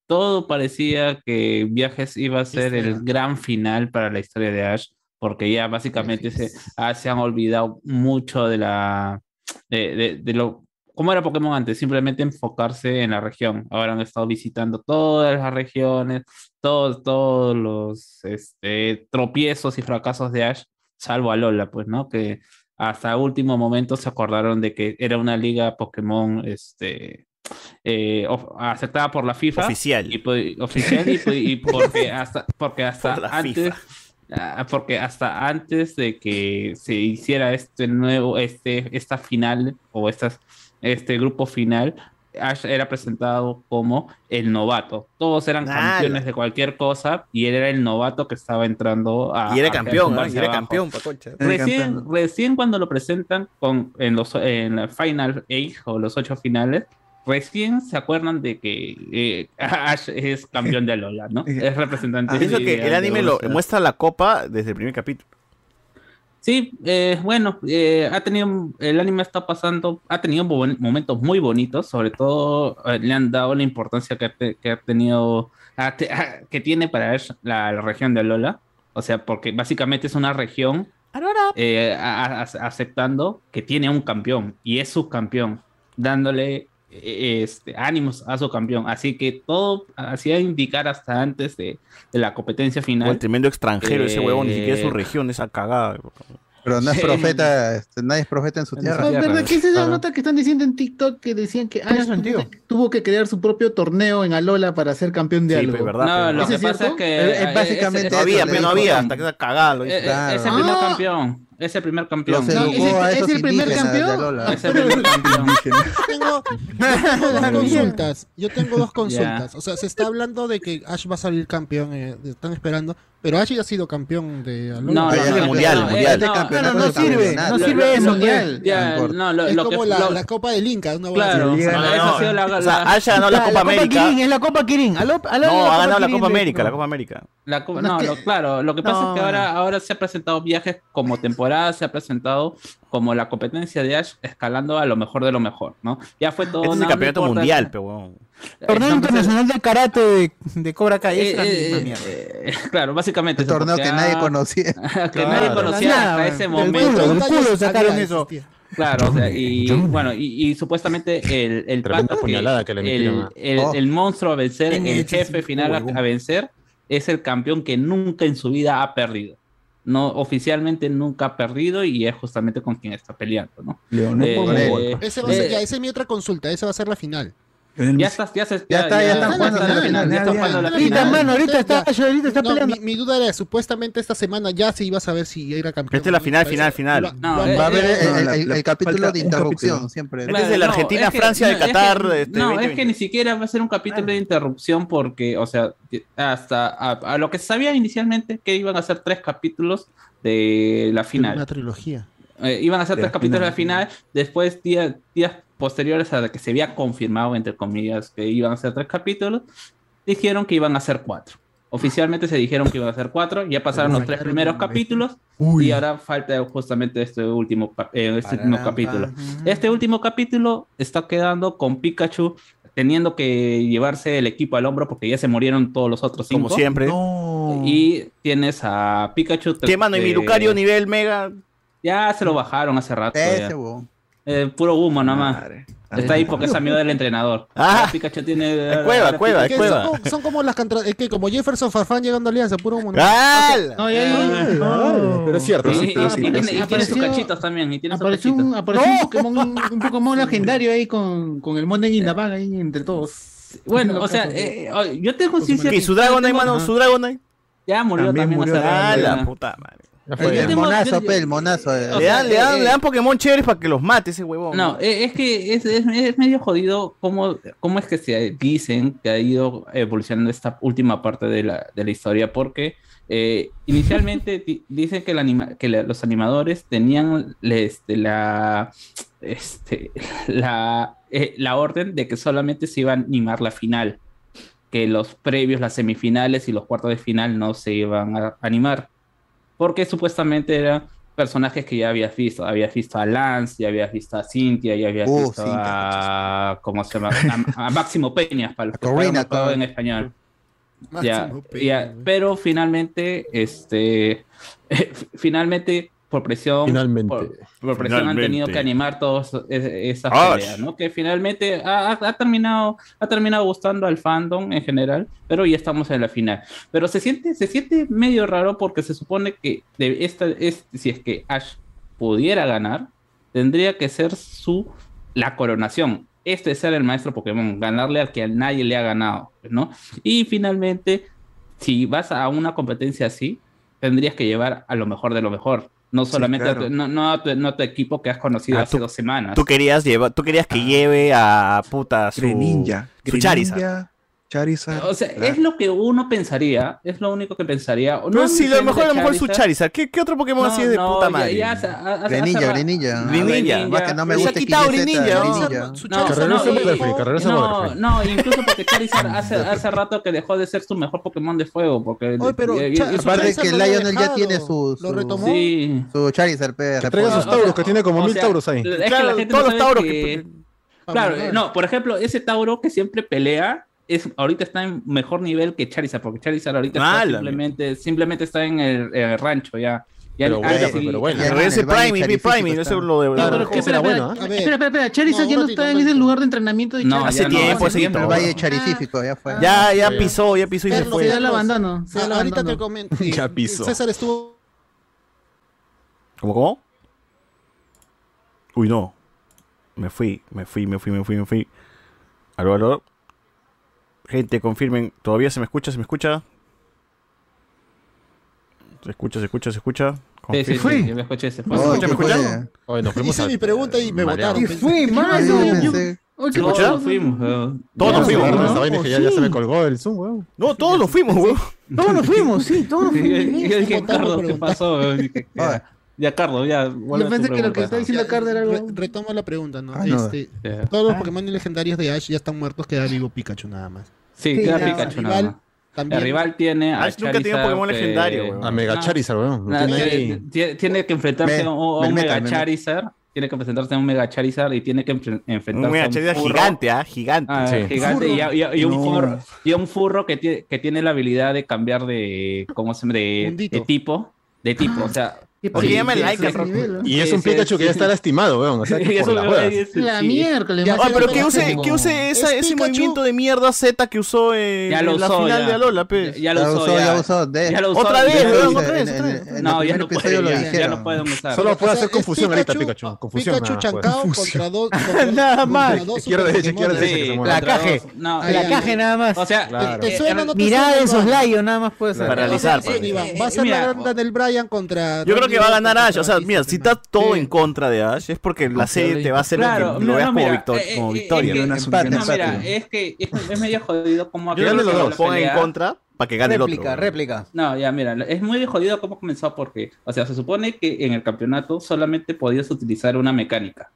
todo parecía que Viajes iba a ser el gran final para la historia de Ash, porque ya básicamente se, ah, se han olvidado mucho de la de, de- de lo cómo era Pokémon antes, simplemente enfocarse en la región. Ahora han estado visitando todas las regiones, todos, todos los este, tropiezos y fracasos de Ash, salvo a Lola, pues, ¿no? Que hasta último momento se acordaron de que era una liga Pokémon este, eh, aceptada por la FIFA. Oficial. Y, pues, oficial y, pues, y porque hasta, porque hasta Por antes... ah, Porque hasta antes de que se hiciera este nuevo, este, esta final o estas, este grupo final, Ash era presentado como el novato. Todos eran Ah, campeones de cualquier cosa y él era el novato que estaba entrando a. Y era a campeón, ¿ah? tumbarse Y era abajo. campeón, Pacocha. Recién, recién cuando lo presentan con, en, los, en la Final 8 o los ocho finales, recién se acuerdan de que eh, Ash es campeón de Alola, ¿no? Es representante. Pienso de- que el anime lo muestra la copa desde el primer capítulo. Sí, eh, bueno, eh, ha tenido, el anime está pasando, ha tenido momentos muy bonitos, sobre todo eh, le han dado la importancia que ha, te- que ha tenido, que tiene para la, la región de Alola, o sea, porque básicamente es una región eh, a- aceptando que tiene un campeón y es su campeón, dándole este, ánimos a su campeón, así que todo hacía indicar hasta antes de, de la competencia final. O el tremendo extranjero, ese huevón, ni siquiera es su Eh, región, esa cagada. Pero no es profeta, este, nadie es profeta en su tierra. Ah, ¿Verdad que esa es Claro. nota que están diciendo en TikTok que decían que Ash tuvo, que- tuvo que crear su propio torneo en Alola para ser campeón de Sí, algo? pues, verdad, No, lo ¿Eso que es pasa es cierto? que Es- es eh, básicamente ese- No había, pero no había, hasta que esa cagada lo hizo. Eh, eh, Claro. Es el primer Ah. campeón. Es el primer campeón. Educó ¿es el- es primer campeón? Es el primer campeón. Tengo, yo tengo dos consultas. Yo tengo dos consultas. O sea, se está hablando de que Ash va a salir campeón. eh, están esperando. Pero Ash ya ha sido campeón de Alola. No, no, no, no, mundial, no, mundial. eh, no, Este no, no sirve, no sirve eso, mundial. no, lo, es lo que como la, lo- la Copa del Inca. Una Claro, esa no, ha sido la, o sea, la- Ash ganó la, Copa Copa América. Kirin, es la Copa Kirin. No, ha ganado la Copa América, la Copa América. No, no, es lo- que- claro, lo que pasa No. es que ahora, ahora se ha presentado viajes como temporada, se ha presentado como la competencia de Ash escalando a lo mejor de lo mejor, ¿no? Ya fue todo. Este es el no, no campeonato mundial, pero huevón. Torneo Eh, internacional de karate de, de Cobra Kai. eh, eh, eh, eh, claro, básicamente. El torneo que nadie conocía. que Claro, nadie conocía nada, hasta ese momento. culo, del 30 culo sacaron eso. Claro, o sea, y bueno, y, y supuestamente el, el Tremenda pata que- puñalada que le metieron el, Oh. el monstruo a vencer, En el jefe final a vencer, es el campeón que nunca en su vida ha perdido. No, oficialmente nunca ha perdido y es justamente con quien está peleando, ¿no? Leonel Eh, eh, Ese va a ser, eh, ya, esa es mi otra consulta. Esa va a ser la final. Ya estás, ya se Ya está, ya están jugando está la final, Ya ya, están ya. jugando la Ahorita, final. mano, ahorita está, ahorita está No, peleando. mi, duda era, supuestamente esta semana ya se iba a saber si era campeón. Esta es la final, final, final. eh, Va a haber eh, el, capítulo de interrupción, siempre. Este es de la No, Argentina, es que- Francia, de Qatar, este, no, 2020. es que ni siquiera va a ser un capítulo de interrupción porque, o sea, hasta a, lo que se sabía inicialmente que iban a ser tres capítulos de la final. Una trilogía. Eh, iban a ser De tres capítulos de la final. final, después días, días posteriores a la que se había confirmado, entre comillas, que iban a ser tres capítulos, dijeron que iban a ser cuatro. Oficialmente se dijeron que iban a ser cuatro, ya pasaron los tres primeros capítulos y ahora falta justamente este último, eh, este último capítulo. Este último capítulo está quedando con Pikachu teniendo que llevarse el equipo al hombro porque ya se murieron todos los otros cinco. Como siempre. Y tienes a Pikachu. ¿Qué mano? ¿Y mi eh, Lucario nivel mega? Ya se lo bajaron hace rato. Ese. Eh, puro humo nomás. Madre. Está ahí porque es amigo del entrenador. Ah. Pikachu tiene. Es cueva, cueva, es cueva. son, son como las contra- eh, que como Jefferson Farfán llegando a Alianza, puro. No, ya, ya, ya. Pero es cierto. Y, sí, y- pero y sí, tiene, y tiene sus Apareció- cachitos también. Y tiene sus Apareció cachitos. un, apareció un Pokémon, un Pokémon legendario ahí con, con el Monen y la vaga ahí entre todos. Bueno, o sea, eh, oh, yo tengo conciencia. Que- ¿Su Dragonite, mano? ¿Su Dragonite? Ya murió También también, murió hace ¡Ah, la puta madre! El, yo el tengo- monazo, yo- pe, el monazo. eh. O Le sea, dan, le dan, eh, le dan Pokémon chéveres para que los mate ese huevón. No, eh, es que es, es- es medio jodido cómo, cómo es que se dicen que ha ido evolucionando esta última parte de la, de la historia, porque eh, inicialmente di- dicen que, el anima- que la- los animadores tenían este, la, este, la, eh, la orden de que solamente se iba a animar la final, que los previos, las semifinales y los cuartos de final no se iban a animar porque supuestamente eran personajes que ya habías visto. Habías visto a Lance, ya habías visto a Cynthia, ya habías Uh, visto a. ¿Cómo se llama? A, a Máximo Peñas, para los que Corina, juego en español. Ya, Máximo Peña, ya, pero finalmente, este, finalmente, por presión, Finalmente. por, por presión han tenido que animar todas esas Ah, peleas, ¿no? Que finalmente ha, ha- ha terminado, ha terminado gustando al fandom en general, pero ya estamos en la final. Pero se siente, se siente medio raro porque se supone que de esta, es, si es que Ash pudiera ganar, tendría que ser su la coronación. Este es ser el maestro Pokémon, ganarle al que a nadie le ha ganado, ¿no? Y finalmente, si vas a una competencia así, tendrías que llevar a lo mejor de lo mejor. No solamente claro. a, tu, no, no a tu, no a tu equipo que has conocido Ah, hace tú- dos semanas. Tú querías llevar, tú querías que lleve a puta su Greninja. su. Greninja, Charizard. O sea, es lo que uno pensaría, es lo único que pensaría. No No, sí, a lo mejor, a lo mejor su Charizard. Charizard. ¿Qué, qué otro Pokémon así es de No, puta ya- madre? ya Greninja. Greninja. Más que no me Se ha gusta quitado XYZ, Greninja, ¿no? No, Charizard no, no, no, incluso porque Charizard hace, hace rato que dejó de ser su mejor Pokémon de fuego. Porque Oye, pero y- y- Cha- y- Aparte Charizard que Lionel ya tiene su, ¿Lo retomó? sí. su Charizard, Que traiga sus tauros, que tiene como mil tauros ahí. Claro, todos no los tauros que- Ah, Claro, verdad. no, por ejemplo, ese Tauro que siempre pelea, es, ahorita está en mejor nivel que Charizard, porque Charizard ahorita está simplemente, simplemente está en el, el rancho ya. Ya Pero bueno, sí. pero bueno. Ya Pero ese Priming, mi está. eso es lo de verdad. pero espera, será espera, bueno, ¿eh? A ver. espera, espera, espera, Charizard No, ya no está en ese lugar de entrenamiento de No. Hace ya no, tiempo, hace tiempo. El. Valle Charifísico, ya fue. Ya, ya pisó, ya pisó y se fue. Se da el abandono. Ah, ahorita te comento. Ya piso. César estuvo. ¿Cómo, cómo? Uy, no. Me fui, me fui, me fui, me fui, me fui. Aló, aló. Gente, confirmen. ¿Todavía se me escucha? ¿Se me escucha? ¿Se escucha, se escucha, se escucha? Sí, sí, sí, yo me escuché ese fue. Escucha, me ¿qué escucha? fue? Oye, nos fuimos Hice a- mi pregunta y me votaron. ¿Qué fue, mano? ¿Se ¿qué escucha? pasó? Todos fuimos, weón. Todos nos Ya, fuimos, ya, se me colgó el Zoom, weón. No, todos nos fuimos, weón. Todos nos fuimos, sí, todos nos fuimos. yo dije, Carlos, ¿qué pasó? weón? Ya, Carlos, ya. Yo pensé que lo que está diciendo Carlos era algo. Re- retomo la pregunta, ¿no? Ah, no. Este, todos los Pokémon legendarios de Ash ya están muertos, queda vivo Pikachu nada más. Sí, Sí, queda ya, Pikachu nada rival más. También. El rival tiene a Ash nunca Charizard, Pokémon que- legendario, weón. A Mega. Charizard, weón. Tiene tiene, tiene- tiene que enfrentarse Me- a un, a un Melmetal, Mega. Charizard. Tiene que presentarse a un Mega Charizard y tiene que enfren- enfrentarse Un Mega a un Charizard furro. gigante, ¿ah? Gigante. Ah, Sí. gigante y, un No. furro, y a un furro que tiene, que tiene la habilidad de cambiar de, ¿cómo se llama? de tipo, de tipo, o sea, Oye, llama el like, ese Rock. nivel, ¿no? Y es Sí, un sí, Pikachu que sí. ya está lastimado, weón. O sea, que por La sí. miércoles. Ya, Ah, pero que use, que use esa- Es ese Pikachu. movimiento de mierda Z que usó en, Ya lo en la usó, final ya. de Alola, pues. Ya lo Ya usó, usó, ya. ya usó. De- Ya lo usó. Otra vez, lo weón, otra vez, No, ya no puede, lo ya, no pueden usar. Solo puede hacer confusión ahorita, Pikachu- Pikachu. Confusión. Pikachu nada más, chancao contra dos. Nada más. Izquierda, derecha, izquierda, derecha, que se Sí, mueva. La caje. La caje nada más. O sea. ¿Te eh, suena o no te Mirada suena, de Iván? soslayo nada más puede ser. Paralizar, va a Eh, ser la ronda del Brian contra. Yo creo que va a ganar Ash. O sea, mira, si está todo Sí. en contra de Ash, es porque la serie te va a hacer Claro, que lo no, veas no, como, victor- eh, como eh, victoria. es que- Una No, mira, es que es, es medio jodido cómo Yo los dos en contra para que gane el réplica, otro. réplica. No, ya, mira, es muy jodido cómo comenzó porque, o sea, se supone que en el campeonato solamente podías utilizar una mecánica.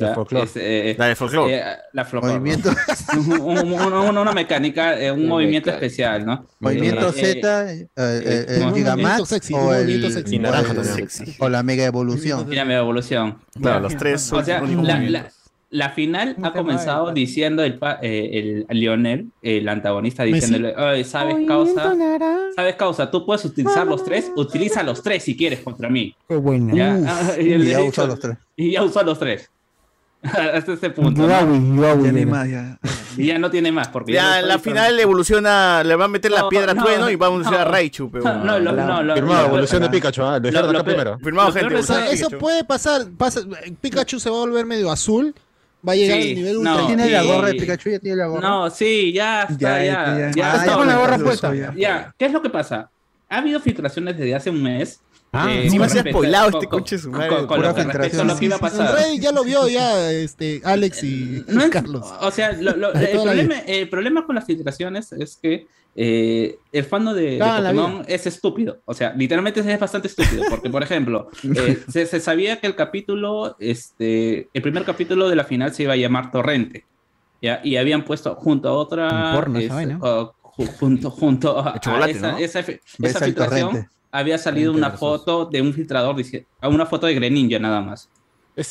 El ¿ya? folclore. Es, eh, La de folclore. eh, la folclore. Movimiento, Un- un- un- un- una mecánica, eh, un movimiento mecánica. especial, ¿no? movimiento Eh, Z, eh, eh, el sexy, un o, el, sexy. Y naranja o el- también. o la mega evolución. Mira mi evolución. Claro, los tres son O sea, la, la- la final ¿Cómo ha comenzado el- diciendo el, pa- eh, el Lionel, el antagonista, diciéndole, "Oye, ¿sabes causa? ¿Sabes causa? Tú puedes utilizar los tres, utiliza los tres si quieres contra mí. Qué bueno. Ya, ah, y, Y ya dicho- los tres. y ya usó los tres. Hasta ese punto. ¿no? Ya más. Y ya no tiene más. Porque Ya en la final evoluciona, le va a meter la No, piedra a no, trueno y va a evolucionar a no. Raichu. Pero, No, lo- no, lo- Firmado, lo- evolución de Pikachu. Ah, lo acá primero. Firmado, gente. O sea, eso puede pasar. pasa- Pikachu se va a volver medio azul. Va a llegar Sí, al nivel no, ultra. ¿Tiene la y- gorra de Pikachu? ¿Ya tiene la gorra? No, sí, ya está, ya. Ya, ya, ya. está Ah, con la gorra puesta. Ya, ¿qué es lo que pasa? Ha habido filtraciones desde hace un mes. Ah, eh, con se ha spoilado con- este con- conche su con- madre, con- con pura lo que respecto a filtración. lo que iba a pasar. Reddit ya lo vio ya este, Alex y, No y es- Carlos. O sea, lo- lo- Ahí el, problema, el problema con las filtraciones es que eh, el fandom de, Pokémon es estúpido. O sea, literalmente es bastante estúpido. Porque, por ejemplo, eh, se, se sabía que el capítulo, este, el primer capítulo de la final se iba a llamar Torrente. ¿ya? Y habían puesto junto a otra. Porno esa este, o junto, junto a, El chocolate, a esa, ¿no? esa, el filtración, torrente. Había salido una foto de un filtrador, dice- una foto de Greninja nada más.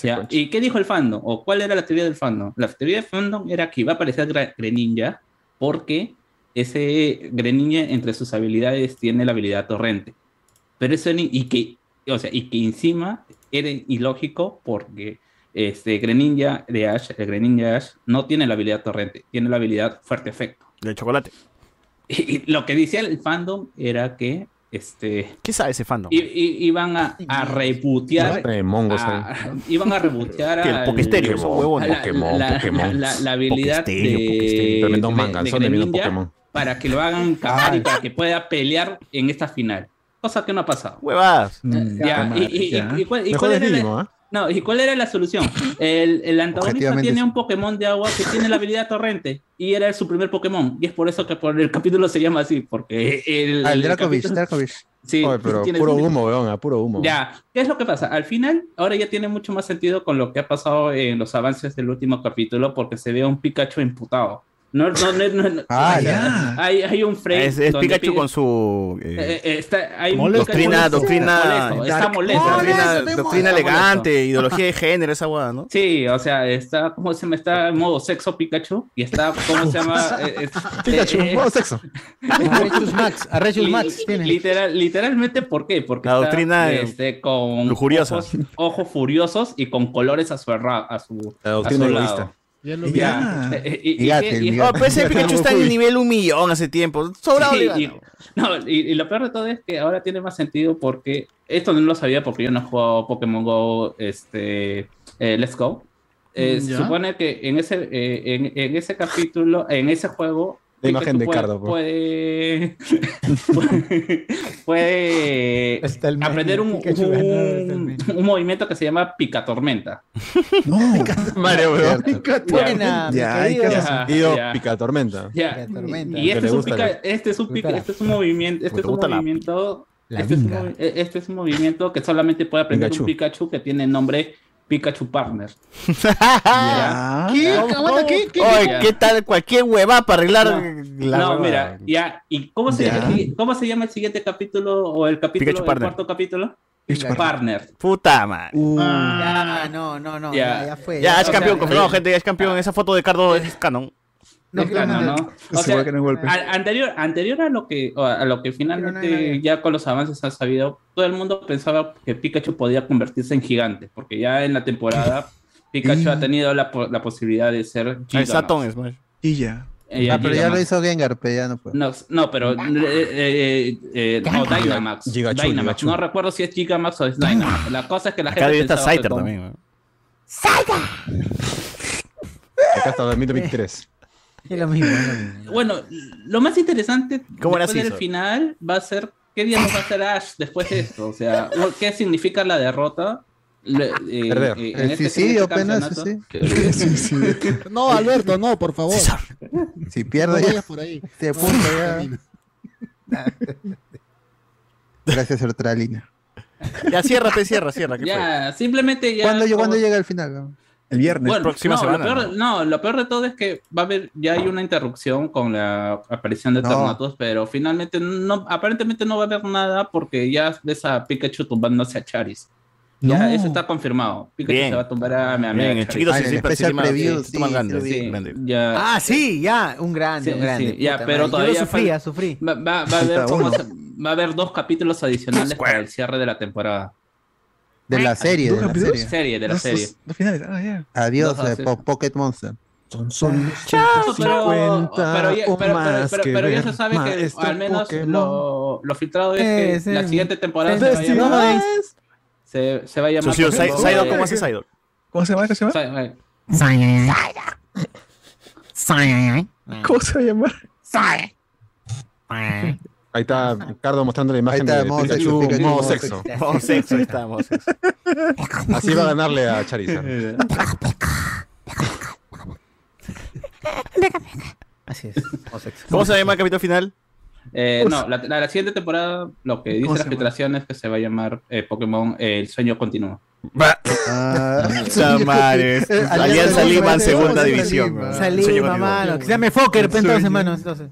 ¿ya? ¿Y qué dijo el fandom? ¿O cuál era la teoría del fandom? La teoría del fandom era que iba a aparecer Greninja porque ese Greninja entre sus habilidades tiene la habilidad torrente. Pero eso ni- y que, o sea, y que encima era ilógico porque este Greninja de Ash, el Greninja Ash, no tiene la habilidad torrente, tiene la habilidad fuerte efecto. De chocolate. Y, y lo que decía el fandom era que este ¿Qué sabe ese fandom? i- i- iban a, a Eh, mongos a- iban a al- a la- Pokémon, la, Pokémon. la- la habilidad de. Tremendo de- manganzón de de viendo Greninja Pokémon. para que lo hagan cambiar y para que pueda pelear en esta final. Cosa que no ha pasado. Huevadas. Ya, y, y- ya. y- y cuál, y Mejor cuál es era la- mínimo. No, ¿y cuál era la solución? El, el antagonista tiene un Pokémon de agua que tiene la habilidad torrente y era su primer Pokémon. Y es por eso que por el capítulo se llama así, porque el, Ah, el el Dracovish, capítulo- Dracovish. Sí, Oye, pero tiene- puro humo, weón, a puro humo. Ya, ¿qué es lo que pasa? Al final, ahora ya tiene mucho más sentido con lo que ha pasado en los avances del último capítulo, porque se ve a un Pikachu imputado. No, no, no, no, no- Ah, hay, ya. hay, hay un frame. Es, es Pikachu Pika- con su. eh, eh, eh, está, hay un Molesto. Pikachu Doctrina- molesto, doctrina- molesto, está molesto. doctrina, molesto, doctrina está elegante, ideología de género, esa hueá, ¿no? Sí, o sea, está, ¿cómo se llama? Está en modo sexo Pikachu y está, ¿cómo se llama? Eh, Pikachu, eh, eh, modo sexo. Arrechus Max, Arrechus Max tiene. literal, literalmente, ¿por qué? Porque La está, doctrina este, con lujuriosa. Ojos, ojos furiosos y con colores a su, a su, La a doctrina su lado. Ya lo vi. Ya. Eh, y- y- y- mi y-. Oh, pero ese Pikachu está en el nivel un millón hace tiempo. Sobrado Sí, y, no, y, y lo peor de todo es que ahora tiene más sentido porque esto no lo sabía porque yo no he jugado Pokémon Go este, eh, Let's Go. Eh, se supone que en ese, eh, en, en ese capítulo, en ese juego, La imagen de puede, Cardo, puede, puede, aprender un, el un, movimiento que se llama Picatormenta. No. Mario. Buena, mi Ya, hay que- Ya, Sentido ya. pica tormenta. Ya. Pica tormenta. Y este le es, un pica- este es un pica- gusta la- este es un movimiento, este es un movimiento, La este es, un, este es un movimiento que solamente puede aprender Pikachu. un Pikachu que tiene el nombre Pikachu Partner. Ya. ¿Qué? Aguanta, ¿qué? ¿Qué? Oye, Ya. ¿qué tal cualquier hueva para arreglar No, la no, hueva? mira, ya. ¿Y cómo se, Ya. cómo se llama el siguiente capítulo o el capítulo, Pikachu el Partner. cuarto capítulo? Pikachu Partner. Puta madre. Uh, Ya, no, no, no, Ya. ya, ya fue. Ya, es sea, campeón, eh, confirmado, gente, ya es campeón. Esa foto de Cardo es canon. No, plano, no, ¿no? O Se sea, ve que no es golpe. a- anterior, anterior a lo que a lo que finalmente ya con los avances ha sabido, todo el mundo pensaba que Pikachu podía convertirse en gigante, porque ya en la temporada Pikachu ha tenido la, po- la posibilidad de ser Ah. Saturn Smash. Y ya. Eh, Ah, pero ya lo hizo Gengar, pero ya no puede. No, no, pero eh, eh, eh, no, Dynamax. Gigachu, Dynamax. Gigachu. No recuerdo si es Gigamax o es Dynamax. La cosa es que la Acá gente pensaba que Scyther con- también. ¿no? Acá hasta 2023. Es lo mismo, es lo mismo. Bueno, lo más interesante ¿Cómo era después del final va a ser qué día nos va a hacer Ash después de esto. O sea, ¿qué significa la derrota? Le- eh, Perder. eh, en El este- en suicidio, este apenas, campeonato. No, Alberto, no, por favor. Si No pierde, ya vayas por ahí. se apunta ya. Gracias, Sertralina. Ya, cierra, pe, cierra, cierra. ¿qué fue? Ya, simplemente ya. ¿Cuándo, como- ¿Cuándo llega el final? El viernes. Bueno, Próxima no, semana, Lo peor, no, lo peor de todo es que va a haber, ya hay una interrupción con la aparición de No. Eternatus, pero finalmente no, aparentemente no va a haber nada porque ya ves a Pikachu tumbándose a Charis. Ya, No. eso está confirmado. Pikachu Bien. se va a tumbar a mi amiga Bien, el chiquito Ah, sí, sí, especial sí, preview, sí, ya. Ah, sí, ya, un grande, Sí, un grande. sí, ya, pero madre. todavía Yo sufría, fal- sufrí. Va, va- va a haber Falta cómo uno. se- va a haber dos capítulos adicionales para el cierre de la temporada. De la serie, de ¿Dos la serie. Serie, de la Dos- serie. dos- dos finales. Ah, ya. Adiós, Dos eh, Pocket Monster. Son solo No, pero, pero, ya- o pero- más pero- que pero ya se sabe que al menos Pokémon. lo, lo filtrado es que la siguiente temporada se va a llamar, se, se va a llamar ¿cómo hace? ¿Cómo se llama? ¿Cómo se llama? ¿Cómo se va a llamar? Ahí está Ricardo mostrando la imagen está, de modo Pikachu, sexo, Pikachu, modo sexo. Modo sexo, ahí está, modo sexo. Así va a ganarle a Charizard. Así es. sexo. ¿Cómo se llama el capítulo final? Eh, no, la, la- la siguiente temporada lo que dice ¿Cómo la se llama? filtración es que se va a llamar eh, Pokémon eh, El sueño continúa. Ah, Puta madre, es- Eh, Alianza Lima en segunda Alianza división. Lima. weón. Salí, Sueño mamá. continúa. Que se llame Fokker, El pues, entonces, sueño. hermano. Entonces.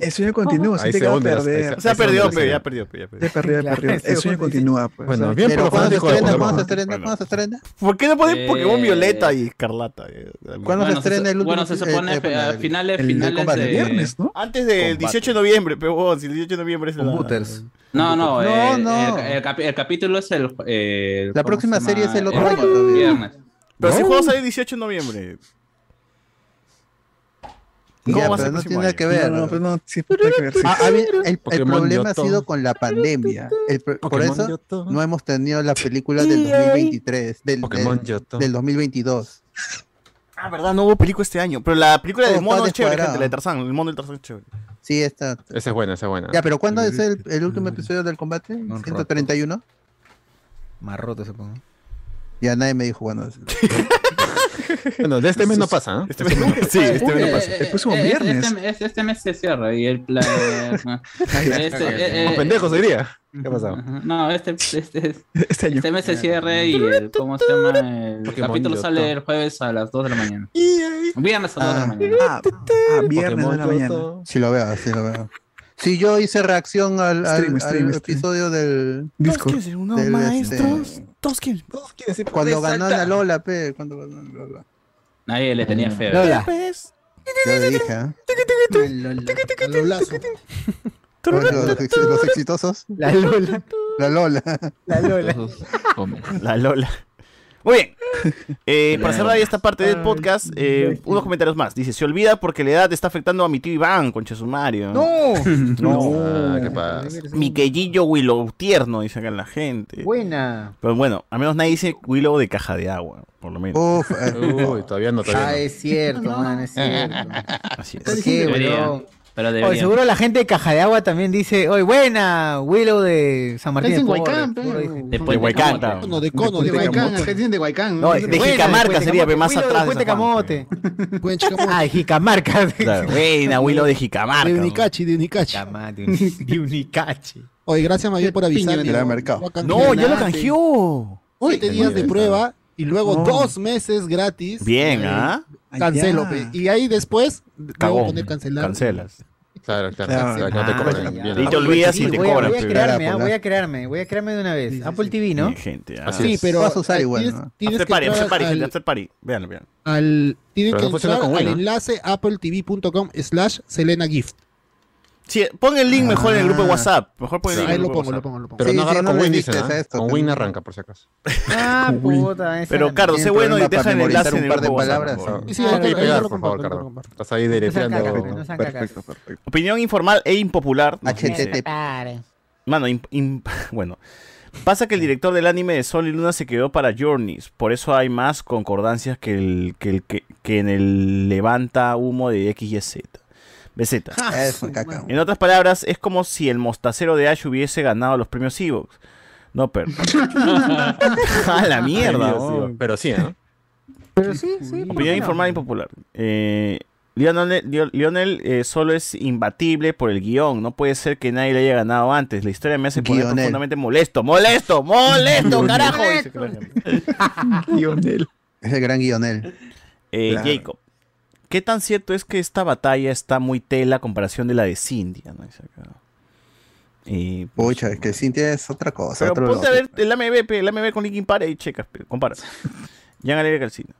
El sueño continúa. Ahí se perder. O sea, perdió, ya perdió, pero ya perdió. ya perdió. El sueño continúa, pues. Bueno, bien por Pero los ¿cuándo se estrena? ¿Cuándo se estrena? ¿Cuándo se estrena? ¿Por qué no ponen Eh, Pokémon Violeta y Escarlata? eh? ¿Cuándo se estrena el último? bueno, se supone eh, eh, finales, finales de... viernes, ¿no? Antes del Combate. 18 de noviembre, pero vos, si el 18 de noviembre es la... Butters. No, no, No, eh, no. El, el capi- el capítulo es el... eh, La ¿cómo próxima se serie es el otro El año todavía. Viernes. Pero si el juego sale el 18 de noviembre. ¿Cómo Ya, va a ser pero no tiene nada que ver. No, pero no, sí, tiene que ver. sí. Ah, ah, el, el problema ha Yoto. sido con la pandemia. El por Pokémon eso Yoto. no hemos tenido la película del 2023, del, Pokémon del, Yoto. del 2022. Ah, verdad, no hubo película este año. Pero la película del mono es chévere, gente, la de Tarzán. El mono del Tarzán es chévere. Sí, está. Esa es buena, esa es buena. Ya, pero ¿cuándo es el, el último episodio del combate? Un 131. Marroto se pone. Ya nadie me dijo cuándo es. Bueno, de este mes no pasa, ¿eh? Este mes no- sí, este mes no Eh, pasa. eh, El próximo eh, viernes. Este, mes se cierra y el plan... este, eh, eh, pendejos hoy día. ¿Qué ha pasado? Ajá. No, este, este, Este año. este mes se cierra y el, ¿cómo se llama? El Pokémon capítulo Yoto. sale el jueves a las 2 de la mañana. Viernes a las 2 de la Ah. mañana. Ah, ah, viernes de la mañana. Sí lo veo, sí lo veo. Sí, yo hice reacción al, al- Stream, al stream, stream. episodio del, Discord. ser unos del, maestros. este, Todos quieren. cuando ganó la Lola, pe, cuando ganó la Lola. Nadie le tenía fe. Lola. Yo le dije, ¿ah? A lo lazo. Los, los ex- los exitosos. La Lola. La Lola. La Lola. Todos. La Lola. Muy bien. Eh, para cerrar esta parte del podcast, eh, unos comentarios más. Dice, se olvida porque la edad está afectando a mi tío Iván, concha sumario. No. No. Ah, ¿qué pasa? Mi queillillo Willow tierno, dice acá la gente. Buena. Pero bueno, al menos nadie dice Willow de caja de agua, por lo menos. Uf, eh, Uy, todavía no, Ah, todavía no. es cierto, man, es cierto. Así es. ¿Por qué, Debería, bro? Pero Oye, seguro la gente de Caja de Agua también dice, oye, buena, Willow de San Martín Es de en Porres", Huaycán. De De Huaycán, Camote. Cono de cono, De de Huaycán, dicen de Huaycán. No, de Jicamarca sería, Camote, más de atrás de Camote. Ah, de Jicamarca. Buena, Willow de Jicamarca. de. Unicachi, de Unicachi. De Unicache. Oye, gracias bien por avisarme. Piña, mercado. Voy a No, ya lo canjeó. Siete días de prueba y luego No. dos meses gratis. Bien, Eh, ¿ah? Cancelo, ya. pe. Y ahí después, Cagón. poner cancelar. Cancelas. Claro, claro. Claro. para que no te Ah, cobren. ya. Bien. Y te olvidas y Sí, te voy, a- cobran. voy a crearme, ah, Apple, voy a crearme, voy a crearme de una vez. Apple TV, ¿no? Gente, ah. Sí, Sí, pero Vas a usar igual, tienes, ¿no? tienes After que party, after entrar party, gente, al, after party. Veanlo, vean. al- tienes Pero que no entrar al enlace appletv.com slash Selena Gift. Sí, pon el link mejor en el grupo de Ah. WhatsApp. Mejor pon el link en Ahí el lo grupo de pongo, lo pongo, lo pongo. Pero Sí, no sí, agarra no con le Win, no- arranca, por si acaso. Ah, puta. Pero, Cardo, sé bueno y deja el enlace en el grupo de palabras. WhatsApp. Sí, sí, ahí pegar, por favor, Cardo. Estás ahí No no cagados. Perfecto, perfecto. Opinión informal e impopular. HTTP. Pare. Mano, bueno. Pasa que el director del anime de Sol y Luna se quedó para Journeys. Por eso hay más concordancias que, el, que, el, que, que en el levanta humo de XYZ. BZ. Eso, caca. En otras palabras, es como si el mostacero de Ash hubiese ganado los premios Evox. No, pero. a la mierda. weón. Pero sí, ¿no? Pero sí, sí. ¿por Opinión informal y popular. Eh, Lionel, Lio- Lionel, eh, solo es imbatible por el guion. No puede ser que nadie le haya ganado antes. La historia me hace poner Guionel. profundamente molesto. ¡Molesto! ¡Molesto, carajo! Lionel. Es el gran guionel. Eh, Claro. Jacob. ¿Qué tan cierto es que esta batalla está muy tela a comparación de la de Cintia? ¿no? Dice acá. Y, pues, Pucha, es que Cintia es otra cosa. Pero otro ponte a ver el AMB, pe, el AMB con Linkin Park y checas, pe, compara. Jan Alegre Calcina.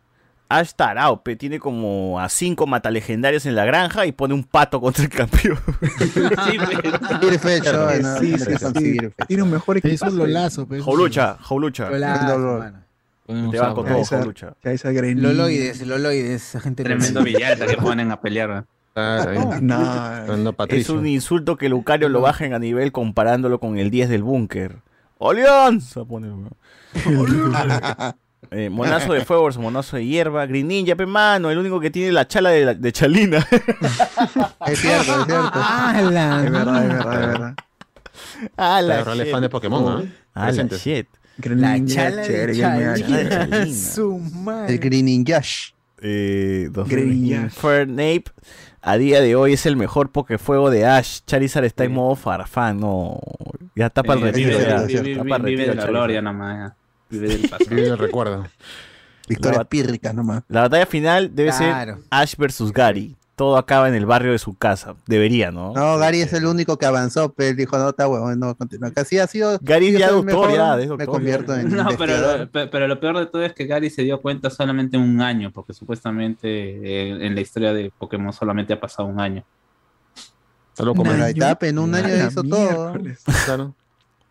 Ash Tarao, pe, tiene como a cinco matalegendarios en la granja y pone un pato contra el campeón. No, no. Tiene un mejor equipo. Es un lolazo, pues. Jaulucha, Jaulucha. Te banco todo, greñita. Loloides, loloides, esa gente Tremendo loca. Villalta que ponen a pelear. ¿no? Claro, ahí. No, Tremendo Es un insulto que Lucario lo bajen a nivel comparándolo con el 10 del búnker. Weón. Eh, monazo de fuego versus monazo de hierba. Green Ninja, pe mano, el único que tiene la chala de, la- de Chalina. Es cierto, es cierto. Ah, la es verdad, es verdad, es verdad. ah, la Claro, él es shit. fan de Pokémon, ¿ah? Ah, la Presente. shit. La chala chévere, de Chalina. Su madre. El Green Yash. Eh, dos- Greñas. Infernape a día de hoy es el mejor Pokéfuego de Ash. Charizard está en modo farfán, no. Ya está para el retiro. vive, de la Charizard. gloria nomás. ya. Vive del pasado. Vive recuerdo. Victorias La- pírricas nomás. La batalla final debe Claro. ser Ash versus Gary. Todo acaba en el barrio de su casa. Debería, ¿no? No, Gary es el único que avanzó, pero él dijo, no, está huevón, no, continúa. Casi ha sido. Gary ya doctor, mejor, ya, es Me doctor, convierto en. No, pero pero lo peor de todo es que Gary se dio cuenta solamente un año, porque supuestamente eh, en la historia de Pokémon solamente ha pasado un año. Loco, Pero man. ahí está, en un año la hizo todo. Claro.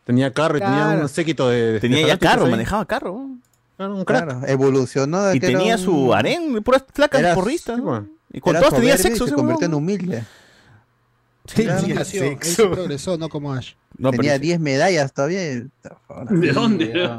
Tenía carro y tenía un séquito de. de Tenía ya carro, ahí. manejaba carro. Claro, un crack. Claro, evolucionó. de Y que era tenía un- su harén, de puras flacas Era- porristas. Sí, ¿no? bueno. Y con era todas tenía y sexo, Se convirtió en humilde. Tenía él sí sexo. progresó, no como Ash. No, tenía sí. 10 medallas todavía. y- ¿De dónde?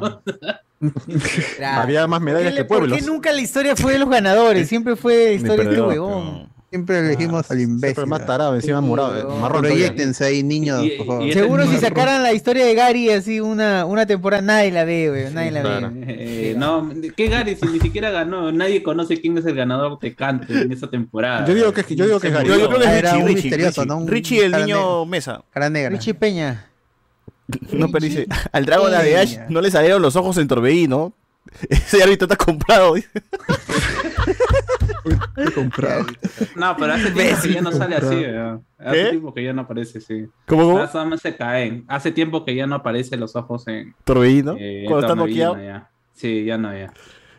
Había más medallas ¿Por qué que le- ¿Por pueblos. qué nunca la historia fue de los ganadores? Siempre fue la historia de este huevón. Siempre elegimos al Siempre imbécil. más tarado, encima morado, marrón. Proyectense ahí, niños, Y- por favor. y- Seguro si Marrón. sacaran la historia de Gary así una, una temporada, nadie la ve, güey. Nadie la claro. ve. Eh, no, ¿qué Gary? Si ni siquiera ganó, nadie conoce quién es el ganador de Cante en esa temporada. Yo digo que es- yo digo que es Gary. Yo, yo creo que es Era Richie, un Richie, misterioso, Richie. ¿no? Un Richie, el cara niño negro. mesa. Cara negra. Richie Peña. No, pero dice, al dragón de Ash no le salieron los ojos en Torbellino. Ese árbitro está comprado. comprado. No, pero hace tiempo que ya no sale así. Hace ¿Eh? tiempo que ya no aparece, sí. ¿Cómo, almas se caen. Hace tiempo que ya no aparecen los ojos en. Torbellino. eh, Cuando está noqueado. ya. Sí, ya no, ya.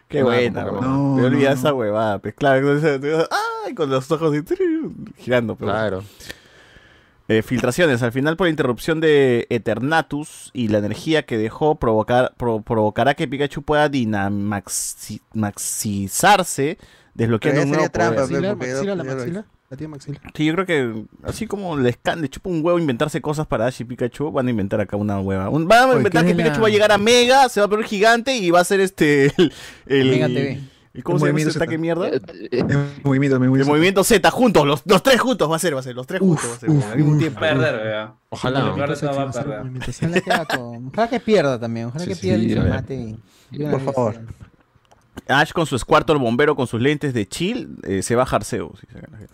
Qué No, buena, no, weón. no, Me olvidé no, esa huevada, pues claro. entonces, Ay, con los ojos así, girando. pero- Claro. Eh, filtraciones. Al final, por interrupción de Eternatus y la energía que dejó, provocar, pro- provocará que Pikachu pueda dinamaxizarse, desbloqueando un nuevo sería trampa, poder. pe, Maxila, la maxila. La tía maxila. Sí, yo creo que así como le, escan- le chupa un huevo inventarse cosas para Ash y Pikachu, van a inventar acá una hueva. Un- van a inventar ¿qué que Pikachu la- va a llegar a Mega, se va a poner gigante y va a ser este. El, el- Mega TV. ¿Y ¿Cómo El se llama movimiento ese ataque Z. mierda? El movimiento, el El movimiento. movimiento Z, juntos, los, los tres juntos va a ser, va a ser, los tres juntos va a ser, al mismo tiempo. Perder. Ojalá. Todo va a perder. Ojalá que. Ojalá que pierda también. Ojalá Sí, que sí, pierda y se mate. y- y una Por favor. Ash con su Squirtle bombero con sus lentes de chill eh, se va a la gente.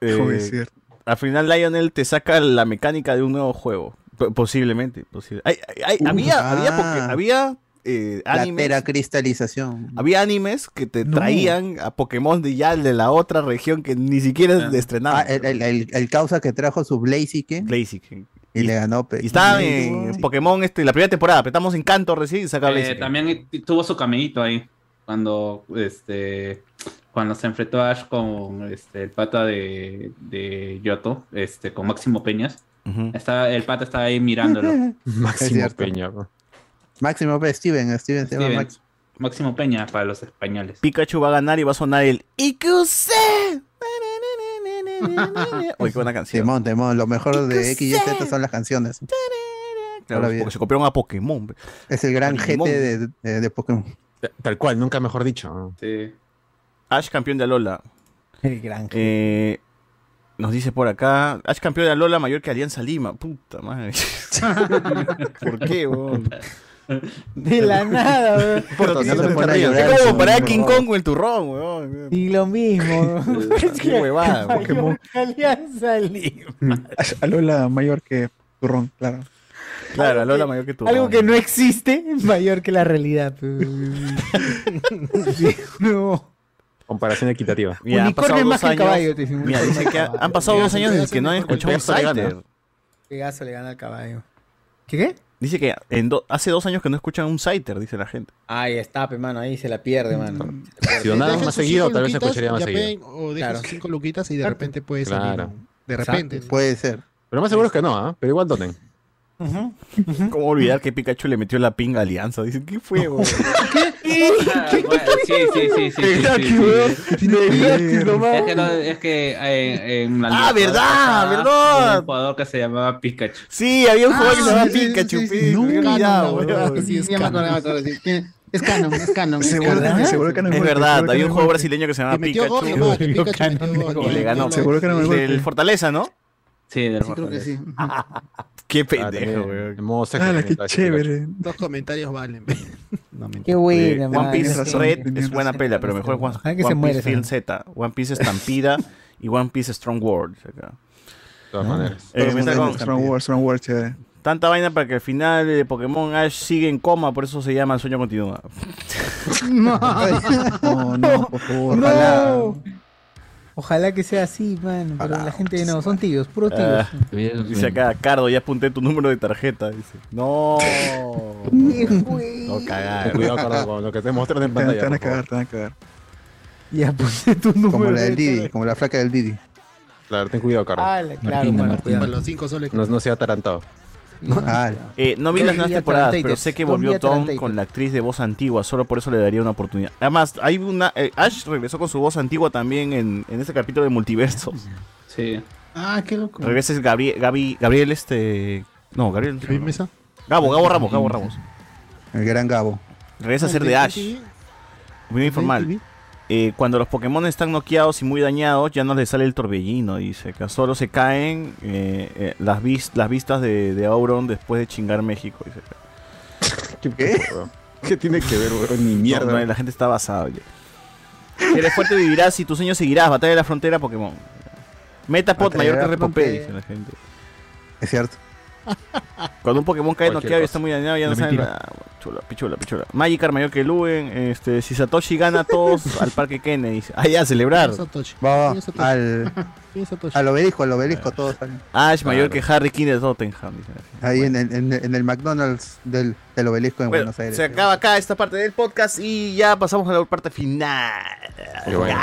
Eh, Joder, es cierto. al final Lionel te saca la mecánica de un nuevo juego. P- posiblemente. posible. Ay, ay, ay, Uh, había, ah. había, porque había eh, La animes. teracristalización. Había animes que te traían a Pokémon de ya de la otra región que ni siquiera estrenaban. Ah, el, el, el- el causa que trajo su Blaziken. Blaziken. Y, le ganó. pe- Y estaba en Pokémon este, la primera temporada, apretamos Encanto recién y saca Eh, también tuvo su caminito ahí. Cuando este cuando se enfrentó Ash con este el pata de, de Yoto, este, con Máximo Peñas. Está, el pata estaba ahí mirándolo. Es cierto. Máximo P. Steven. Steven se llama. Max. Máximo Peña para los españoles. Pikachu va a ganar y va a sonar el IQC. Oye, qué buena canción. Simón, Timón. Lo mejor de X y Z son las canciones. Claro, porque se copiaron a Pokémon. Es el gran GT de, de, de Pokémon. Tal cual, nunca mejor dicho. Sí. Ash campeón de Alola. El gran Eh, nos dice por acá, Ash campeón de Alola mayor que Alianza Lima. Puta madre. ¿Por qué, weón? De la nada, weón. Se a llorar, Es como para turrón. King Kong con el turrón, weón. Y lo mismo. Qué huevada, weón. Pokémon. Alianza Lima. Alola mayor que turrón, claro. Claro, Alola mayor que tú. Algo que no existe es mayor que la realidad. pe. Sí, no. Comparación equitativa. Mira, han Unicornio más dos que el años. caballo. Mira, dice que ha- han pasado dos años desde que no han escuchado un. Pegaso le gana al caballo. ¿Qué qué? Dice que en do- hace dos años que no escuchan un Scyther, dice la gente. Ahí está, pe, mano. Ahí se la pierde, mano. Si donaban Dejen más seguido, tal vez escucharía más seguido. ven, O deja Claro. cinco luquitas y de repente puede salir. Claro. De repente. Puede ser. Pero más seguro es que no, ¿ah? Pero igual donen. ¿Cómo olvidar que Pikachu le metió la pinga a Alianza? Dicen, ¿qué fue, güey? ¿Qué? Ah, ¿Qué? ¿Qué? Bueno, sí, sí, sí, sí. Es que eh, en la Ah, verdad, verdad. Un jugador que se llamaba Pikachu. Sí, había un ah, jugador que se llamaba sí, Pikachu. Sí, sí, no, sí, es canon. Es canon, es canon. Es verdad, seguro que no es verdad. Había un juego brasileño que se llamaba Pikachu. Y le ganó. Seguro que no El Fortaleza, ¿no? Sí, Sí, creo que sí. Qué Ah, pendejo, sexo Ah, qué chévere. Dos comentarios valen. No. Qué buena, One. Piece Red es buena pela, pero mejor One, One muera Piece Film. Z, One Piece Estampida y One Piece Strong World. De todas maneras. Eh, Todos me está son con- Strong World, Strong World, chévere. Tanta vaina para que al final eh, Pokémon Ash sigue en coma, por eso se llama El Sueño Continúa. No, no, por favor. No. Ojalá que sea así, mano. Pero la gente no, son tíos, puros tíos. Ah, dice acá, Cardo, ya apunté tu número de tarjeta. Dice, no. no cagar. Cuidado Carlos, con lo que te muestran en pantalla. te van a cagar, te van a cagar. Ya puse tu número. Como la de del Didi, como la flaca del Didi. Claro, ten cuidado, Carlos. Ah, la- claro. Para los cinco soles. No, no sea atarantado. Ah, Eh, no vi las nuevas temporadas, pero sé que volvió Tom con la actriz de voz antigua, solo por eso le daría una oportunidad. Además, hay una. eh, Ash regresó con su voz antigua también en, en este capítulo de multiverso. Sí. Ah, qué loco. Regresa es Gabriel, Gabi- Gabriel este. No, Gabriel. ¿David Mesa? Gabo, Gabo Ramos, Gabo Ramos. el gran Gabo. Regresa a ser de Ash. Opinión informal. Eh, cuando los Pokémon están noqueados y muy dañados, ya no les sale el torbellino, dice. Que solo se caen eh, eh, las, vis- las vistas de, de Auron después de chingar México, dice. ¿Qué? ¿Qué tiene que ver, weón? Ni mierda. No, no, la gente está basada. oye. Si eres fuerte vivirás y tus sueños seguirás. Batalla de la frontera Pokémon. Metapod mayor que Repopé, dice la gente. Es cierto. Cuando un Pokémon cae noqueado y está muy dañado, ya no saben. ah, Chula, pichula, pichula. Magikarp mayor que Luen. Este, si Satoshi gana a todos al Parque Kennedy. dice, Ah, ya, a celebrar. Satoshi. Va, ¿Quién es Satoshi? va. Al, ¿Quién es Satoshi? al obelisco, al obelisco, todos salen. Ash mayor Claro. que Harry King de Tottenham. Ahí en el, en, en el McDonald's del, del obelisco en Bueno, Buenos Aires. se acaba acá esta parte del podcast y ya pasamos a la parte final. Qué bueno.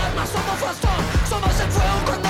almas somos vuestro, somos el fuego cuando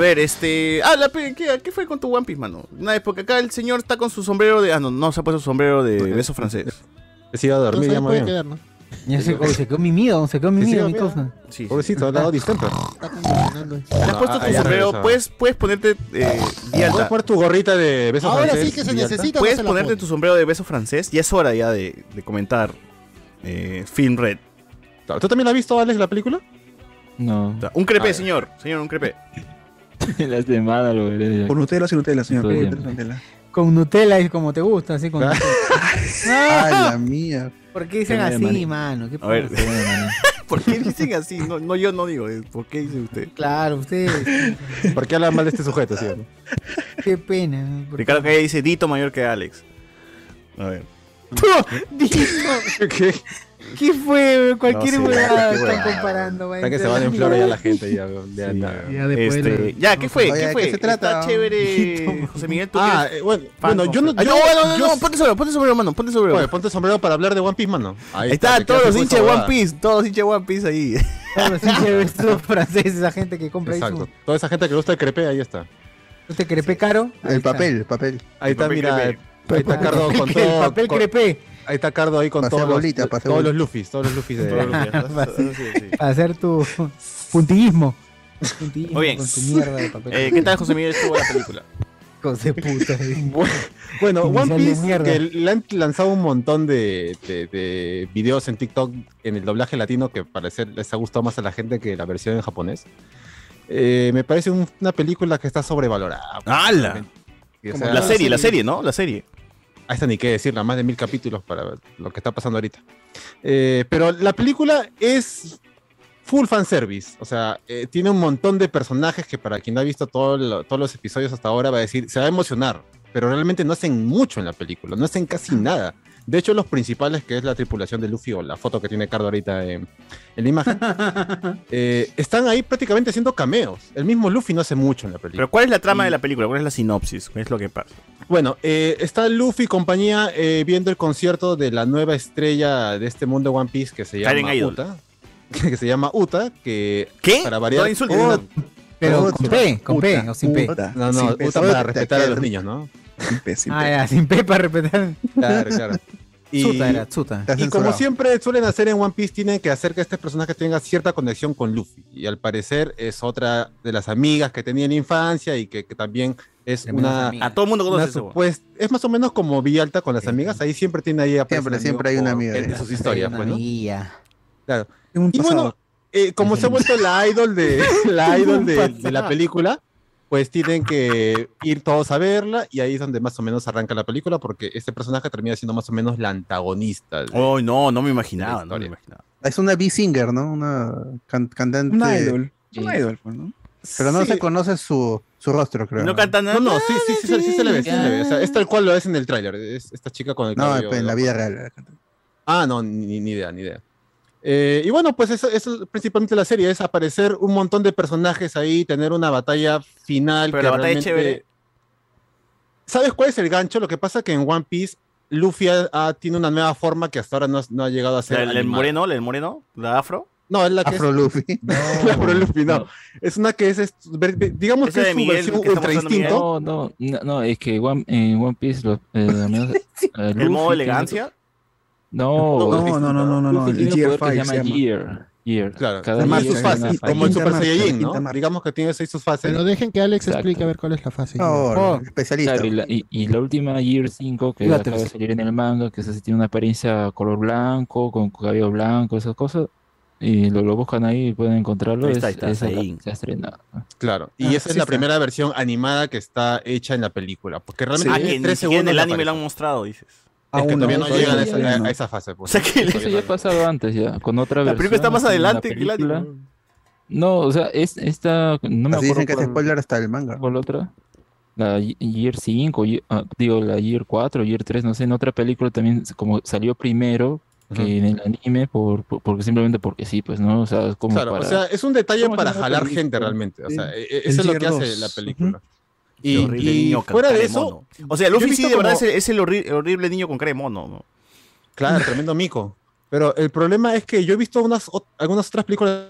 ver, este. Ah, la, pe- ¿qué, ¿qué fue con tu One Piece, mano? Una vez, porque acá el señor está con su sombrero de. Ah, no, no se ha puesto su sombrero de beso francés. Se iba a dormir Entonces ya puede quedar, ¿no? Ya se, se quedó mimido, se quedó mi sí, cosa. Sí, Pobrecito, al lado convulsionando. ¿Te has puesto ah, tu sombrero? ¿Puedes, puedes ponerte. Eh, Villalta, ¿Puedes poner tu gorrita de beso Ahora francés? sí que se necesita. no ¿Puedes se la ponerte pone. tu sombrero de beso francés? Ya es hora ya de, de comentar eh, Film Red. ¿Tú también la has visto, Alex, la película? No. Un crepé, Ah, señor. Señor, un crepé. la semana lo veré. Con Nutella, sin Nutella, señor. Con. Nutella. Con Nutella y como te gusta, así con Nutella. Ay, la mía. ¿Por qué dicen así, maní. mano? ¿Qué A ver? ¿por qué dicen así? No, no, yo no digo. eh, ¿Por qué dice usted? Claro, ustedes. ¿Por qué hablan mal de este sujeto, sí? Qué pena. ¿no? Ricardo que dice Dito mayor que Alex. A ver. Dito, ¿Qué? ¿Qué fue? Cualquier No, sí, huevada qué están comparando, man. Está que se van en flor ya la gente. Ya, ya, ya. Ya después Este, ya, ¿qué fue? Oye, ¿Qué ¿de fue? qué se trata? Está chévere, José Miguel. ¿tú Ah, eh, bueno, bueno, yo no. Ay, yo- no, no, no, yo- no, ponte sobre, ponte sobre, mano, ponte sobre. Oye, ponte sombrero para hablar de One Piece, mano. Ahí está, te todos los hinchas de One. Piece, todos los hinchas de One Piece ahí. Ves los franceses, esa gente que compra ahí Exacto. su. Toda esa gente que le gusta el crepe, ahí está. ¿No te crepé caro? El está. papel, el papel. Ahí está, papel mira. crepe. Ahí está Cardo con El todo. papel con- crepé. Ahí está Cardo ahí con todos los, bolita, hacer todos los. Luffys, todos los Luffys de. Todos los días. Sí, sí. Para hacer tu puntillismo. Puntillismo Muy bien. Con tu mierda de papel. Eh, ¿Qué tal, José Miguel, estuvo la película? De puta. Bueno, One Piece, que le han lanzado un montón de, de- de videos en TikTok en el doblaje latino que parecer les ha gustado más a la gente que la versión en japonés. Eh, me parece un- una película que está sobrevalorada. ¡Hala! O sea, la serie, la serie, ¿no? La serie. Ahí está ni qué decirla, más de mil capítulos para lo que está pasando ahorita. Eh, pero la película es full fanservice. O sea, eh, tiene un montón de personajes que para quien ha visto todo todos los episodios hasta ahora va a decir, se va a emocionar. Pero realmente no hacen mucho en la película, no hacen casi nada. De hecho, los principales, que es la tripulación de Luffy o la foto que tiene Cardo ahorita en, en la imagen, eh, están ahí prácticamente haciendo cameos. El mismo Luffy no hace mucho en la película. Pero ¿cuál es la trama de la película? ¿Cuál es la sinopsis? ¿Qué es lo que pasa? Bueno, eh, está Luffy y compañía eh, viendo el concierto de la nueva estrella de este mundo de One Piece que se Karen llama Idol. Uta. Que se llama Uta, que ¿Qué? para variar. No insultes, Oh, no. Pero con P, con P, o sin P. no, no, Sin Uta para respetar a los niños, ¿no? Sin P, sin Ah, P. ya, sin P para respetar. Claro, claro. Y, Tsuta era, Tsuta. Está y como siempre suelen hacer en One Piece, tienen que hacer que este personaje tenga cierta conexión con Luffy. Y al parecer es otra de las amigas que tenía en la infancia y que, que también es una. A todo el mundo conoce eso. supue- es más o menos como Villalta con las amigas. Ahí siempre tiene ahí aparece Siempre, siempre hay una amiga. en sus historias, Una pues, ¿no? Claro. Y bueno, eh, como se ha vuelto la idol de la idol de, de la película, pues tienen que ir todos a verla y ahí es donde más o menos arranca la película porque este personaje termina siendo más o menos la antagonista. de- Oh, no, no me imaginaba, no me imaginaba. Es una B-singer, ¿no? Una can- cantante. Una idol. Una Sí. idol, pues, ¿no? Pero no Sí. se conoce su, su rostro, creo. No canta nada. No, no, sí, sí, sí, sí, sí se le ve, sí se le ve. O sea, es tal cual lo es en el tráiler. Es esta chica con el No, cabello en la vida real. Ah, no, ni, ni idea, ni idea. Eh, y bueno, pues eso, eso es principalmente la serie, es aparecer un montón de personajes ahí, tener una batalla final. Pero que la batalla es realmente- chévere. ¿Sabes cuál es el gancho? Lo que pasa que en One Piece, Luffy ha- ha- tiene una nueva forma que hasta ahora no, no ha llegado a ser. ¿La- ¿El moreno? ¿El moreno? ¿La afro? No, es la que Afro es. Luffy. la Afro Luffy, no. Es una que es, es- digamos Esa que es su Miguel, versión ultra instinto. No, no, no, no, es que One, en One Piece, los, eh, eh, ¿El modo tiene elegancia? No, No, no, no, no, no, no. El Gear poder que 5 se llama. Year. Year. Claro, Cada más sus fases, fase. como el Super Saiyajin, ¿no? Digamos que tiene seis sus fases. Pero dejen que Alex Exacto. explique a ver cuál es la fase. Favor, Oh. especialista. Claro, y la, y, y la última Year 5 que acaba de salir en el manga, que sí tiene una apariencia color blanco, con cabello blanco, esas cosas, y lo, lo buscan ahí y pueden encontrarlo, Ahí es, está, ahí está, la- Saiyajin. se ha estrenado. Claro, y Ah, esa es sí la está. primera versión animada que está hecha en la película. Porque realmente Ah, tiene que ni tres siquiera en segundos el anime lo han mostrado, dices. Es que todavía no llegan a esa, a- fase. pues. O sea que Eso ya ha pasado antes ya, con otra la versión. película está más adelante que. No, o sea, es esta, no me Así acuerdo dicen que es spoiler hasta el manga. ¿Cuál otra? La Ye- Year 5, Ye- ah, digo, la Year 4, Year 3, no sé, en otra película también como salió primero que en el anime, por, por- porque simplemente porque sí, pues, ¿no? O sea, es como Claro, para... o sea, es un detalle para jalar película. gente realmente. O sea, e- e- El eso es lo que hace 2. la película. Y, horrible y niño con fuera de eso, mono. O sea, Luffy sí de verdad es el, es el horri- horrible niño con cara de mono. ¿no? Claro, tremendo mico. Pero el problema es que yo he visto unas, algunas otras películas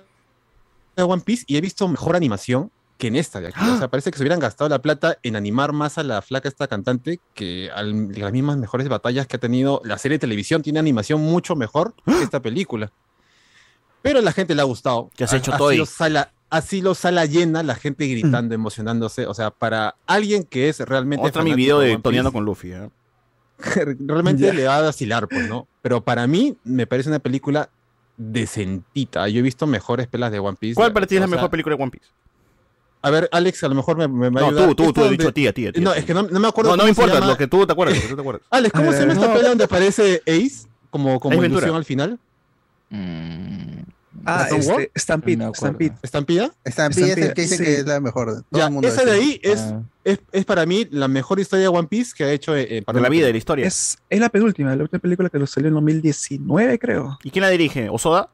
de One Piece y he visto mejor animación que en esta de aquí. O sea, parece que se hubieran gastado la plata en animar más a la flaca esta cantante que al- las mismas mejores batallas que ha tenido la serie de televisión. Tiene animación mucho mejor que esta película. Pero a la gente le ha gustado. ¿Qué has hecho, Ha- Toy? sido sala, ha sido sala llena, la gente gritando, emocionándose. O sea, para alguien que es realmente. Otra mi video de Piece, con Luffy. ¿eh? realmente le va a vacilar, pues, ¿no? Pero para mí me parece una película decentita. Yo he visto mejores pelas de One Piece. ¿Cuál para ti es la sea, mejor película de One Piece? A ver, Alex, a lo mejor me, me, me No, ayuda. tú, tú, tú, he dicho a ti, a ti, a ti, No, a es que no, no me acuerdo No, no me importa, llama. lo que tú te acuerdas, lo que tú te acuerdas. Alex, ¿cómo se llama esta No. pelea donde aparece Ace como, como Ace ilusión al final? Ah, ¿Stone este? Stampede, No. Stampede. ¿Estampida? Stampede es el que dice sí. que es la mejor. Todo Ya, el mundo esa de ahí es, Ah. es, es para mí la mejor historia de One Piece que ha hecho eh, para De la vida, de la historia. Es, es la penúltima, la última película que lo salió en 2019, creo. ¿Y quién la dirige? ¿Osoda?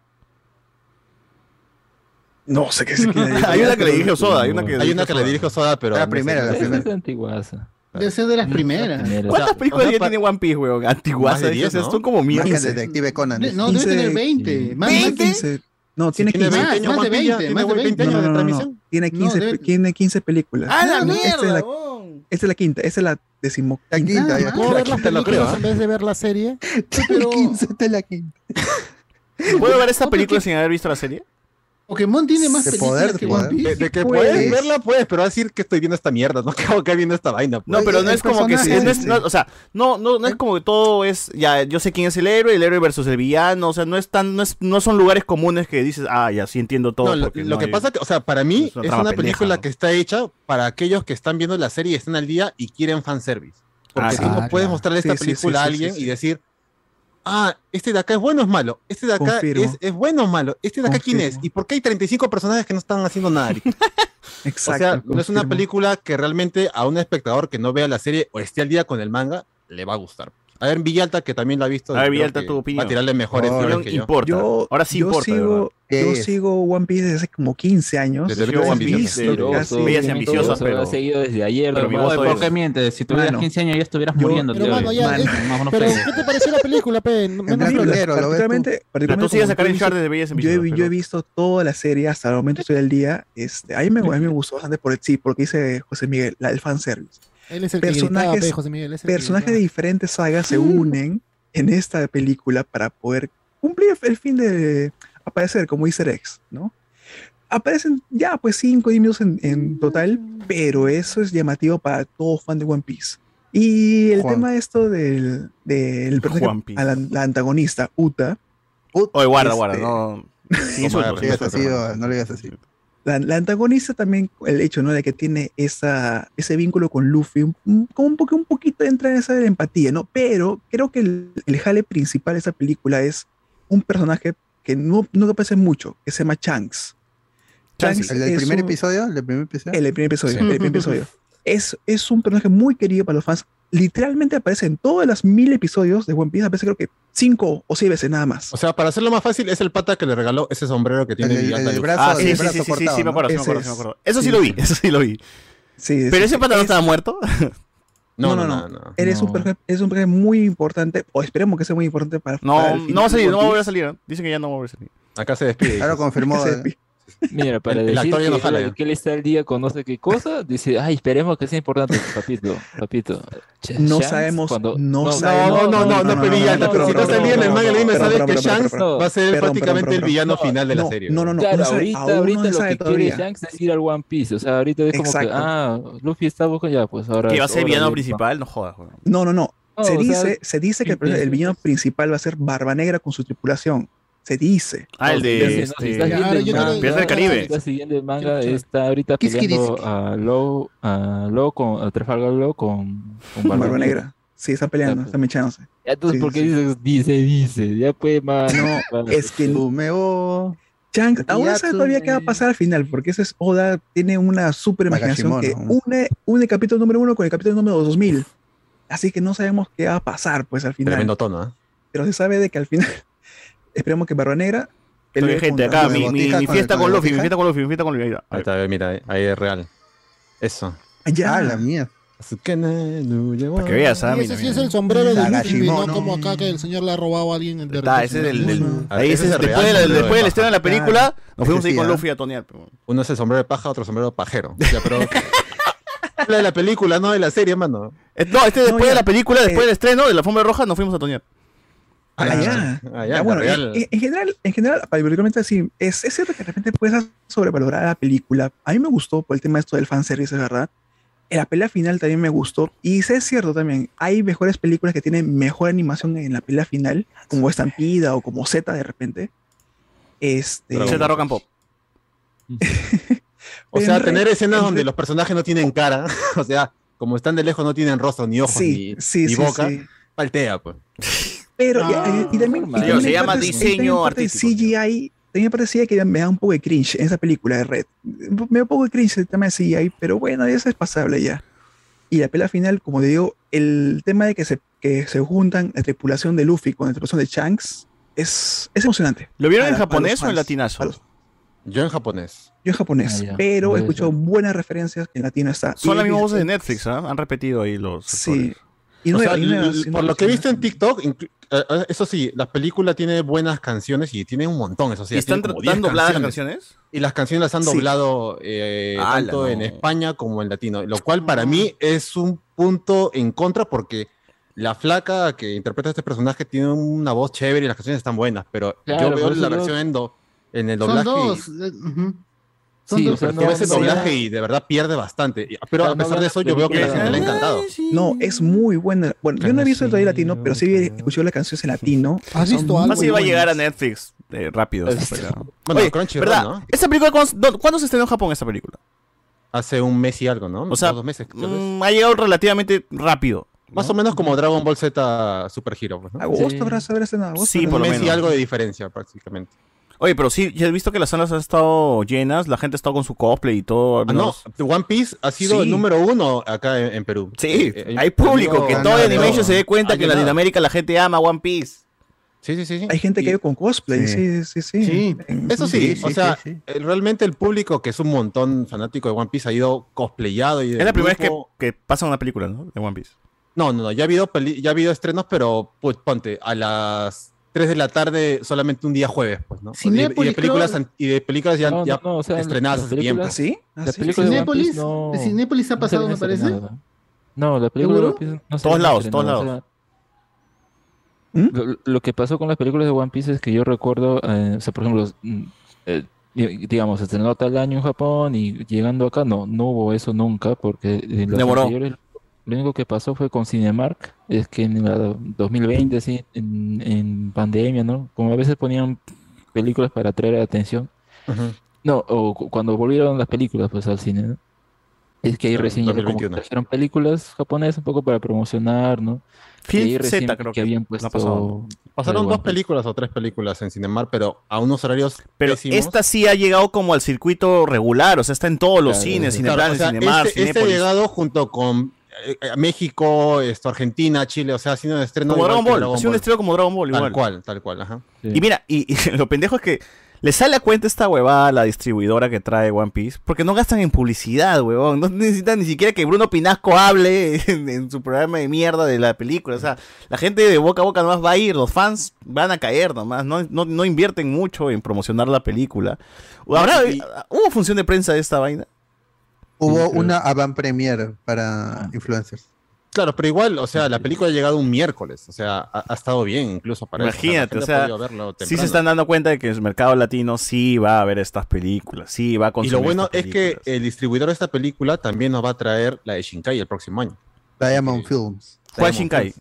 No sé qué es Hay una que le dirige Osoda, hay una que Hay una que le dirige Osoda, pero. La no primera, sé. la primera. Es antiguaza. Debe ser de las primeras. ¿Cuántas películas o sea, ya tiene One Piece, weón? Antiguas, Más de 10, ¿no? son como Más que mierda. el detective Conan. De- No, debe 15, tener 20. Más, más, 15. No, tiene tiene 15. 20 años, más de One Piece ya 20, tiene más de 20 No, años de transmisión. Tiene No, 15, debe- tiene 15 películas. ¡Ah, la Esta es la-! Esta es la quinta, esta es la decimoquinta. quinta, ya. ¿Puedo ver las películas ¿ah? en vez de ver la serie? pero 15, esta es la quinta. ¿Puedo ver esta película sin haber visto la serie? Pokémon tiene más De películas poder, de que poder. One Piece. De, de que Puedes. puedes verla, puedes, pero decir que estoy viendo esta mierda, no que que viendo esta vaina. pues. No, pero no es como que no es- no, o sea, no, no, no es como que todo es ya, yo sé quién es el héroe, el héroe versus el villano, o sea, no es tan, no es, no son lugares comunes que dices, ah, ya sí entiendo todo. No, lo, lo que hay- pasa que, o sea, para mí es una es película que está hecha para aquellos que están viendo la serie y están al día y quieren fanservice. Porque Ah, sí. no puedes mostrarle esta Sí, película sí, a sí, alguien sí, sí. y decir, ah, este de acá es bueno o es malo, este de acá es, es bueno o malo, este de acá quién es, y por qué hay 35 personajes que no están haciendo nada. Exacto. o sea, no es una película que realmente a un espectador que no vea la serie o esté al día con el manga le va a gustar. A ver, Villalta, que también la ha visto. A ver, Villalta, tu opinión. Va a tirarle mejores opinión que yo. importa. Yo, Ahora sí yo importa, sigo, ¿Qué yo es? sigo One Piece desde hace como 15 años. Desde Yo One Piece, Bellas y ambiciosas, pero- lo seguido desde ayer. pero mi voz. ¿por qué mientes? Si tuvieras Mano. 15 años ya estuvieras Yo- muriendo. Pero, mano, ya, Mano. es- menos pero. ¿qué te pareció la película, pe? No, particularmente, Pero tú sigues a Karen desde Bellas y yo he, ambiciosas. vi- yo he pero- visto toda la serie hasta el momento estoy al día. Este, a, mí me, gustó bastante por sí, porque dice José Miguel, la, el fanservice. Él es el que gritaba, Personajes, pe, José Miguel. es el que personajes de diferentes sagas se unen en esta película para poder cumplir el fin de aparecer como Easter eggs, ¿no? Aparecen ya pues 5 o 10 minutos en, en total, pero eso es llamativo para todo fan de One Piece. Y el Juan. tema esto del, del personaje, One Piece. a la, la antagonista, Uta, Oye, guarda, Este- guarda, no. No le digas así. La, la antagonista también, el hecho ¿no? de que tiene esa, ese vínculo con Luffy, un- como un, poco, un poquito entra en esa empatía, ¿no? Pero creo que el, el jale principal de esa película es un personaje que no, no aparece mucho, que se llama Shanks. Shanks ¿El del primer un- episodio? ¿El del primer episodio? El, del primer episodio, Sí. el primer episodio. Es, es un personaje muy querido para los fans. Literalmente aparece en todos los mil episodios de One Piece, aparece creo que cinco o seis veces nada más. O sea, para hacerlo más fácil, es el pata que le regaló ese sombrero que tiene El- el- brazo- Ah, sí, el sí, brazo sí, sí, sí, cortado, sí, me ¿no? acuerdo, sí me acuerdo, sí me acuerdo. Eso sí Sí, lo vi, eso sí lo vi. Sí, Pero ese pata no es- estaba muerto. No, No, no, no, no. no. Él es un personaje, es un personaje muy importante, o esperemos que sea muy importante para. para No, el final no va a salir, One no va a volver a Piece. salir. ¿eh? Dicen que ya no va a volver a salir. Acá se despide. Ahora confirmó. Se despierte. Mira, para El- el decir actor ya no que, ya. que él está al día con no sé qué cosa, dice, ay, esperemos que sea importante, papito, papito. Ch- No Shanks, sabemos, cuando- no sabemos. No, no, no, no, no, pero no, si no, día en el manga, no, sabes que Shanks va a ser prácticamente el villano No, final de la serie. no, no, no, Claro, ahorita, ahorita lo sabe que quiere. Shanks es ir al One Piece. O sea, ahorita es como que, ah, Luffy está buscando ya, pues ahora. Que va a ser el villano principal, no jodas. No, no, no. Se, dice, se dice que el, el villano principal va a ser Barba Negra con su tripulación. Se dice. Ah, el No, de. no, si este, estás viendo Claro, el manga- del Caribe. si estás siguiendo el manga, está ahorita peleando a Low, a Low con, a Trafalgar Law con, con Barba, Barba Negra. Sí, están peleando, pues. están mechándose. Ya, Entonces, Sí, ¿por qué sí. dices, dice, dice? Ya pues, más. No, es que Sumeo. Shanks aún no sabe todavía qué va a pasar al final, porque ese es Oda tiene una super imaginación que une, une el capítulo número uno con el capítulo número 2000. Así que no sabemos qué va a pasar pues al final. Tremendo tono, ¿eh? Pero se sabe de que al final esperemos que Barba Negra Oye, gente, acá, con mi, la mi- fiesta el- con con la Luffy, mi fiesta con Luffy, mi fiesta con Luffy. ahí está. Ahí está, mira, ahí es real. Eso. Ya. Ah, la mía. Para que veas, ah, ese sí mira. es el sombrero de Luffy, no como acá que el señor le ha robado a alguien Está, ese es del- Ah, ahí ese ese es es el después, real de la- sombrero después de del estreno de la película, Claro. nos fuimos ahí sí, con ¿ah? Luffy a tonear. pero- Uno es el sombrero de paja, otro sombrero pajero. Ya, pero. Habla de la película, no de la serie, mano. Eh, No, este después de la película, después Eh, del estreno de la Alfombra Roja, nos fuimos a tonear. Ya, ya, bueno, en, en- en general, en general, particularmente así, es, es cierto que de repente puedes sobrevalorar la película. A mí me gustó por el tema esto del fanservice, es verdad. La pelea final también me gustó. Y sí es cierto también, hay mejores películas que tienen mejor animación en la pelea final, como Estampida o como Z de repente. Este, Z Rock and Pop. O en sea, tener escenas en donde los personajes no tienen cara, o sea, como están de lejos no tienen rostro, ni ojos, Sí, ni, sí, ni sí, boca, sí. paltea, pues. Pero, Ah, y, y también, y también se llama diseño parte de artístico. CGI, también me parecía que me da un poco de cringe en esa película de Red. Me da un poco de cringe el tema de CGI, pero bueno, eso es pasable ya. Y la pelea final, como te digo, el tema de que se, que se juntan la tripulación de Luffy con la tripulación de Shanks es, es emocionante. ¿Lo vieron en Para- japonés o en latinazo? Yo en japonés. Yo en japonés, Ah, pero he escuchado buenas referencias que en latino está. Son las mismas voces de Netflix, ¿ah? Han repetido ahí los. Sí. Y o nuevas- sea, y y por lo que he visto en TikTok, eh, eh, eso sí, la película tiene buenas canciones y tiene un montón, eso sí. ¿Y están como tra- 10 están dobladas las canciones? Y las canciones las han Sí. doblado eh, Ala, tanto en. España como en latino, lo cual para mí es un punto en contra porque la flaca que interpreta a este personaje tiene una voz chévere y las canciones están buenas, pero Claro, yo veo la yo- versión en, do- en el Son doblaje. dos. y- eh, ujú. Sí, o sea, Tú no- ves el doblaje y de verdad pierde bastante. Pero a pesar de eso, yo veo que la gente le ha encantado. No, es muy buena. Bueno, yo no he visto el todavía latino, pero sí he escuchado las canciones en latino. ¿Has visto algo? Más si va a llegar a Netflix eh, rápido. esa película. bueno, Oye, Crunchyroll, ¿verdad? ¿no? ¿Esa película cuándo, cuándo se estrenó en Japón esa película? Hace un mes y algo, ¿no? O sea, Dos meses. mm, ha llegado relativamente rápido. Más o menos como Dragon Ball Z Super Hero. Pues, ¿no? Agosto habrá saber ese nada. Sí, un por lo mes y menos. algo de diferencia prácticamente. Oye, pero sí, ya he visto que las salas han estado llenas, la gente ha estado con su cosplay y todo. Ah, no, One Piece ha sido Sí. el número uno acá en, en Perú. Sí, Eh, eh, hay público, que todo Animation se dé cuenta que en. Latinoamérica la gente ama One Piece. Sí, sí, sí. sí. Hay gente que Y- ve con cosplay, sí, sí, sí. Sí, eso sí, sí, o sea, sí, sí. eh, realmente el público que es un montón fanático de One Piece ha ido cosplayado y Es la primera vez que, que pasa una película, ¿no? De One Piece. No, no, no, ya ha habido, peli- ya ha habido estrenos, pero pues ponte, a las 3 de la tarde solamente un día jueves, pues, ¿no? Y de, y de Cinépolis, películas, creo- y de películas ya, No, no, ya no, o sea, estrenadas las hace tiempo. películas- ¿Sí? Ah, sí, Cinépolis, de Cinépolis ha pasado, me parece. No, la película de. One Piece no se Todos lados, todos o lados. sea, ¿Mm? Lo, lo que pasó con las películas de One Piece es que yo recuerdo, eh, o sea, por ejemplo, mm, eh, di- digamos, estrenó tal año en Japón y llegando acá, no, no hubo eso nunca, porque en anteriores, lo único que pasó fue con Cinemark, es que en la 2020, así, en, en pandemia, ¿no? Como a veces ponían películas para atraer atención, no, o cu- cuando volvieron las películas pues al cine, ¿no? Es que ahí Claro, recién ya como que 2021. trajeron películas japonesas un poco para promocionar, ¿no? Y Film ahí recién Z creo que, habían no puesto ha pasado. Pasaron dos películas o tres películas en Cinemar, pero a unos horarios Pero pésimos. esta sí ha llegado como al circuito regular, o sea, está en todos los Claro, cines, sí. Claro, Cineplanet, o sea, Cinemar, este, este ha llegado junto con México, esto, Argentina, Chile, o sea, ha sido un estreno Como Dragon Ball, ha sido un estreno como Dragon Ball Tal igual. cual, tal cual, ajá. Sí. Y mira, y, y lo pendejo es que le sale a cuenta esta huevada a la distribuidora que trae One Piece, porque no gastan en publicidad, huevón. No necesitan ni siquiera que Bruno Pinasco hable en, en su programa de mierda de la película. O sea, la gente de boca a boca nomás va a ir, los fans van a caer nomás. No, no, no invierten mucho en promocionar la película. ¿Habrá, ¿Hubo función de prensa de esta vaina? Hubo una avant premiere para influencers. Claro, pero igual, o sea, la película ha llegado un miércoles, o sea, ha, ha estado bien incluso para eso, Imagínate, o sea, sí se están dando cuenta de que el mercado latino sí va a ver estas películas, sí va a Y consumir lo bueno es que el distribuidor de esta película también nos va a traer la de Shinkai el próximo año. Diamond Films. ¿Cuál Diamond Shinkai? Films.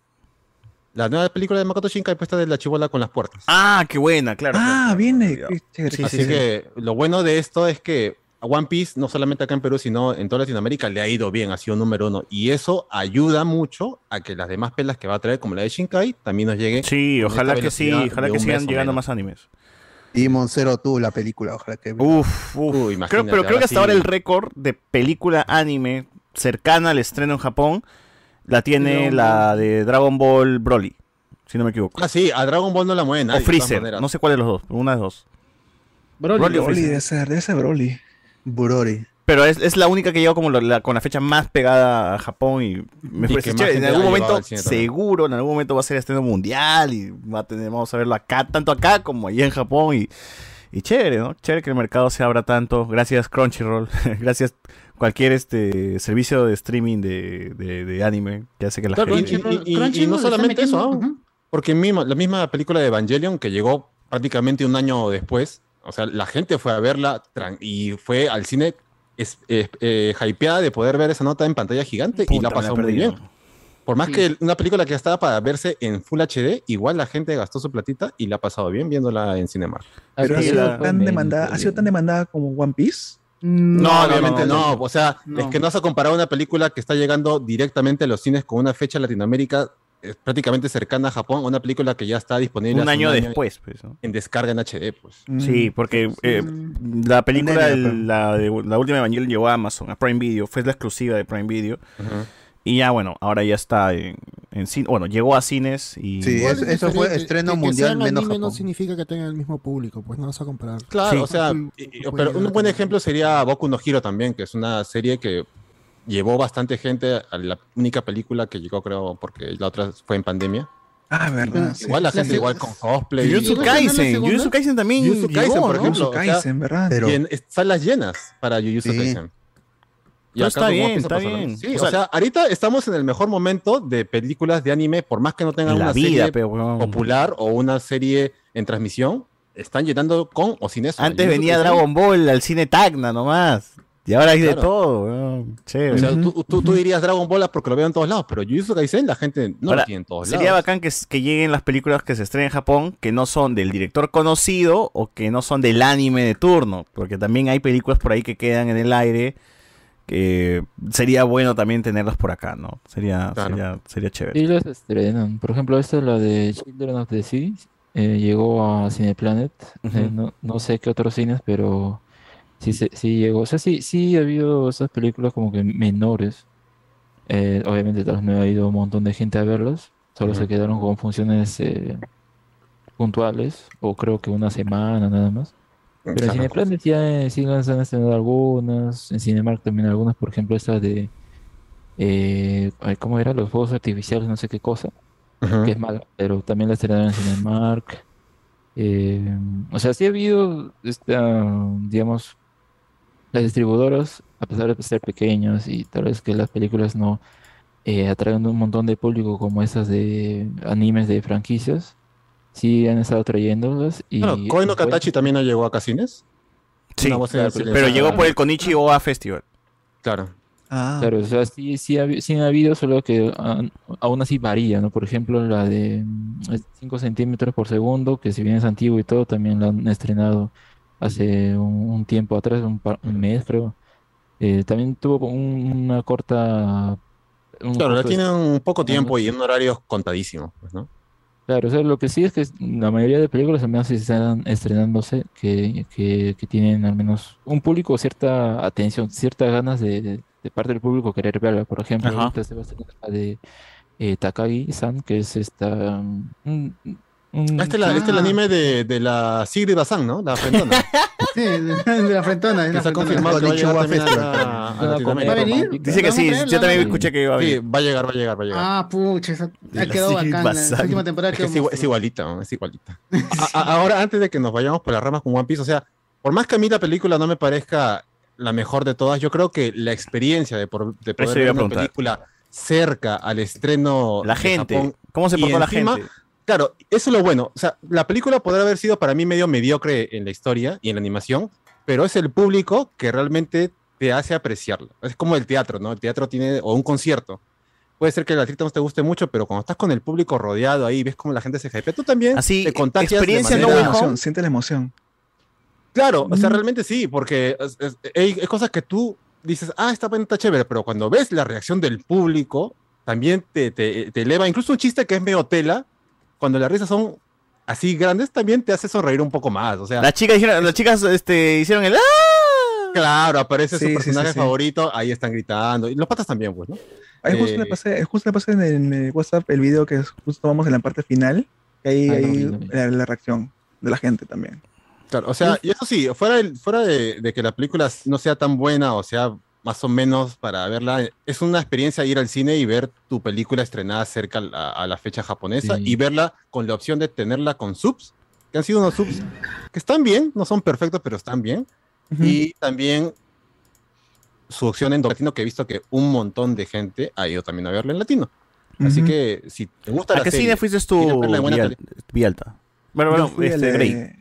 La nueva película de Makoto Shinkai puesta de la chivola con las puertas. Ah, qué buena, claro. Ah, viene. qué chévere. Sí, Así sí, sí. que lo bueno de esto es que a One Piece, no solamente acá en Perú, sino en toda Latinoamérica, le ha ido bien, ha sido número uno. Y eso ayuda mucho a que las demás pelas que va a traer, como la de Shinkai, también nos lleguen. Sí, ojalá que sí, ojalá que sigan llegando menos. más animes. Demon Zero 2, la película, ojalá que. Uf, uf. Uy, Creo- pero creo que hasta ahora el récord de película anime cercana al estreno en Japón la tiene la de Dragon Ball Broly, si no me equivoco. Ah, sí, a Dragon Ball no la mueve nadie. o Freezer, no sé cuál de los dos, una de dos. Broly, Broly Broly Freezer. debe ser, debe ser Broly. Burori. Pero es, es la única que llegó como la- la- con la fecha más pegada a Japón y me Y parece chévere. En algún momento, seguro, en algún momento va a ser estreno mundial y va a tener, vamos a verlo acá, tanto acá como allá en Japón y, y chévere, ¿no? Chévere que el mercado se abra tanto. Gracias Crunchyroll, gracias cualquier este servicio de streaming de, de, de anime que hace que la Claro, gente... y- y- y no solamente eso, porque la misma película de Evangelion que llegó prácticamente un año después, o sea, la gente fue a verla y fue al cine es, eh, eh, hypeada de poder ver esa nota en pantalla gigante y la pasó muy bien. Por más Sí. que una película que estaba para verse en Full HD, igual la gente gastó su platita y la ha pasado bien viéndola en Cinemark. Pero ha sido, tan demandada, ha sido tan demandada como One Piece. No, obviamente no. O sea, No. es que no vas a comparar una película que está llegando directamente a los cines con una fecha en Latinoamérica eh, prácticamente cercana a Japón, a una película que ya está disponible Un hace año después, pues, ¿no? en descarga en HD, pues. Sí, porque eh, la película, el- la, de- la última Evangelion llegó a Amazon, a Prime Video, fue la exclusiva de Prime Video. Y ya, bueno, ahora ya está en, en cine. Bueno, llegó a cines y. Sí, es eso fue estreno Que- que mundial sean menos anime no Japón. significa que tengan el mismo público, pues no vas a comparar. Claro, Sí. o sea, Apple- y- Apple pero un buen ejemplo sería Boku no Hero también, que es una serie que llevó bastante gente a la única película que llegó, creo, porque la otra fue en pandemia. Ah, verdad. Igual la sí. gente, Sí. igual con cosplay. Jujutsu Kaisen, Jujutsu Kaisen también Jujutsu Kaisen, por ejemplo. Kaisen, ¿verdad? Pero- y en salas llenas para Jujutsu Sí. Kaisen. Y acá está bien, está bien. Sí, O o, sea- sea, ahorita estamos en el mejor momento de películas de anime, por más que no tengan una vida, serie pero, popular o una serie en transmisión, están llenando con o sin eso. Antes venía Dragon Ball al cine Tacna nomás. Y ahora hay de todo, weón. Chévere. O sea, tú, tú- tú dirías Dragon Ball porque lo veo en todos lados, pero Jujutsu Kaisen la gente no Ahora, lo tiene en todos sería lados. bacán que, que lleguen las películas que se estrenen en Japón que no son del director conocido o que no son del anime de turno, porque también hay películas por ahí que quedan en el aire que sería bueno también tenerlas por acá, ¿no? Sería, Claro. sería, sería chévere. Sí, las estrenan. Por ejemplo, esta, la de Children of the Sea, eh, llegó a Cineplanet. Eh, no, no sé qué otros cines, pero sí, sí llegó. O sea, sí, sí ha habido esas películas como que menores. Eh, obviamente, tal vez no ha ido un montón de gente a verlas. Solo se quedaron con funciones eh, puntuales, o creo que una semana nada más. Pero en. Cineplanet ya eh, sí han estrenado algunas, en Cinemark también algunas, por ejemplo esta de, eh, ¿cómo era? Los fuegos artificiales, no sé qué cosa, que es mala, pero también la estrenaron en Cinemark. Eh, o sea, sí ha habido, esta, digamos, las distribuidoras, a pesar de ser pequeñas y tal vez que las películas no eh, atraen un montón de público como esas de animes de franquicias, sí han estado trayéndolas y no bueno. Katachi también ha llegado a cines. Sí, claro, pero llegó por el Konichi Oa Festival. Claro. Ah, Claro, o sea, sí, sí, ha, sí ha habido, solo que ah, aún así varía, ¿no? Por ejemplo, la de 5 centímetros por segundo, que si bien es antiguo y todo, también la han estrenado hace un, un tiempo atrás, un, par- un mes creo. Eh, también tuvo un- una corta... un Claro, la corto tienen un poco estreno, tiempo y en un horario contadísimo, pues, ¿no? Claro, o sea, lo que sí es que la mayoría de películas al menos están estrenándose, que, que, que tienen al menos un público, cierta atención, ciertas ganas de, de- de parte del público querer verla. Por ejemplo, Ajá. ahorita se va a estrenar la de eh, Takagi-san, que es esta... um, Ah, Este es, este es el Ah. anime de, de la Sigrid Bazán, ¿no? La frentona. Sí, de, de la frentona. que la se ha confirmado que va a llegar también a, a- Latinoamérica. ¿Va a venir? Dice que ¿La sí, yo ¿La también escuché que iba a Sí, venir. va a llegar, va a llegar, va a llegar. Ah, pucha, esa, ha quedado bacán. Bazán. última temporada Es, que es, igual- es monstruosa. igualita, ¿no? es igualita. A- a- ahora, antes de que nos vayamos por las ramas con One Piece, o sea, por más que a mí la película no me parezca la mejor de todas, yo creo que la experiencia de, por- de poder ver una película cerca al estreno La de gente, Japón, ¿cómo se portó la gente? Claro, eso es lo bueno. O sea, la película podrá haber sido para mí medio mediocre en la historia y en la animación, pero es el público que realmente te hace apreciarla. Es como el teatro, ¿no? El teatro tiene, o un concierto. Puede ser que el artista no te guste mucho, pero cuando estás con el público rodeado ahí, ves cómo la gente se hypea, tú también Así, te contagias de experiencia siente no la manera- emoción, siente la emoción. Claro, o sea, realmente sí, porque es- cosas que tú dices, ah, esta vaina está chévere, pero cuando ves la reacción del público, también te, te, te eleva. Incluso un chiste que es medio tela, cuando las risas son así grandes, también te hace sonreír un poco más. O sea, Las chicas dijeron, las chicas este, hicieron el ¡Ah! claro, aparece Sí, su personaje sí, sí. favorito, ahí están gritando. Y los patas también, pues, ¿no? Ahí justo Eh, le pasé, justo le pasé en, el- en el WhatsApp el video que justo vamos en la parte final. Que ahí, Ah, no ahí vi, no vi. la, la reacción de la gente también. Claro, o sea, y eso sí, fuera, del- fuera de, de que la película no sea tan buena o sea más o menos para verla, es una experiencia ir al cine y ver tu película estrenada cerca a la, a la fecha japonesa Sí. y verla con la opción de tenerla con subs, que han sido unos subs que están bien, no son perfectos, pero están bien. Y también su opción en latino, que he visto que un montón de gente ha ido también a verla en latino. Así que si te gusta ¿A la qué serie, cine fuiste tú, Vialta? Bueno, bueno, este, de- Grey.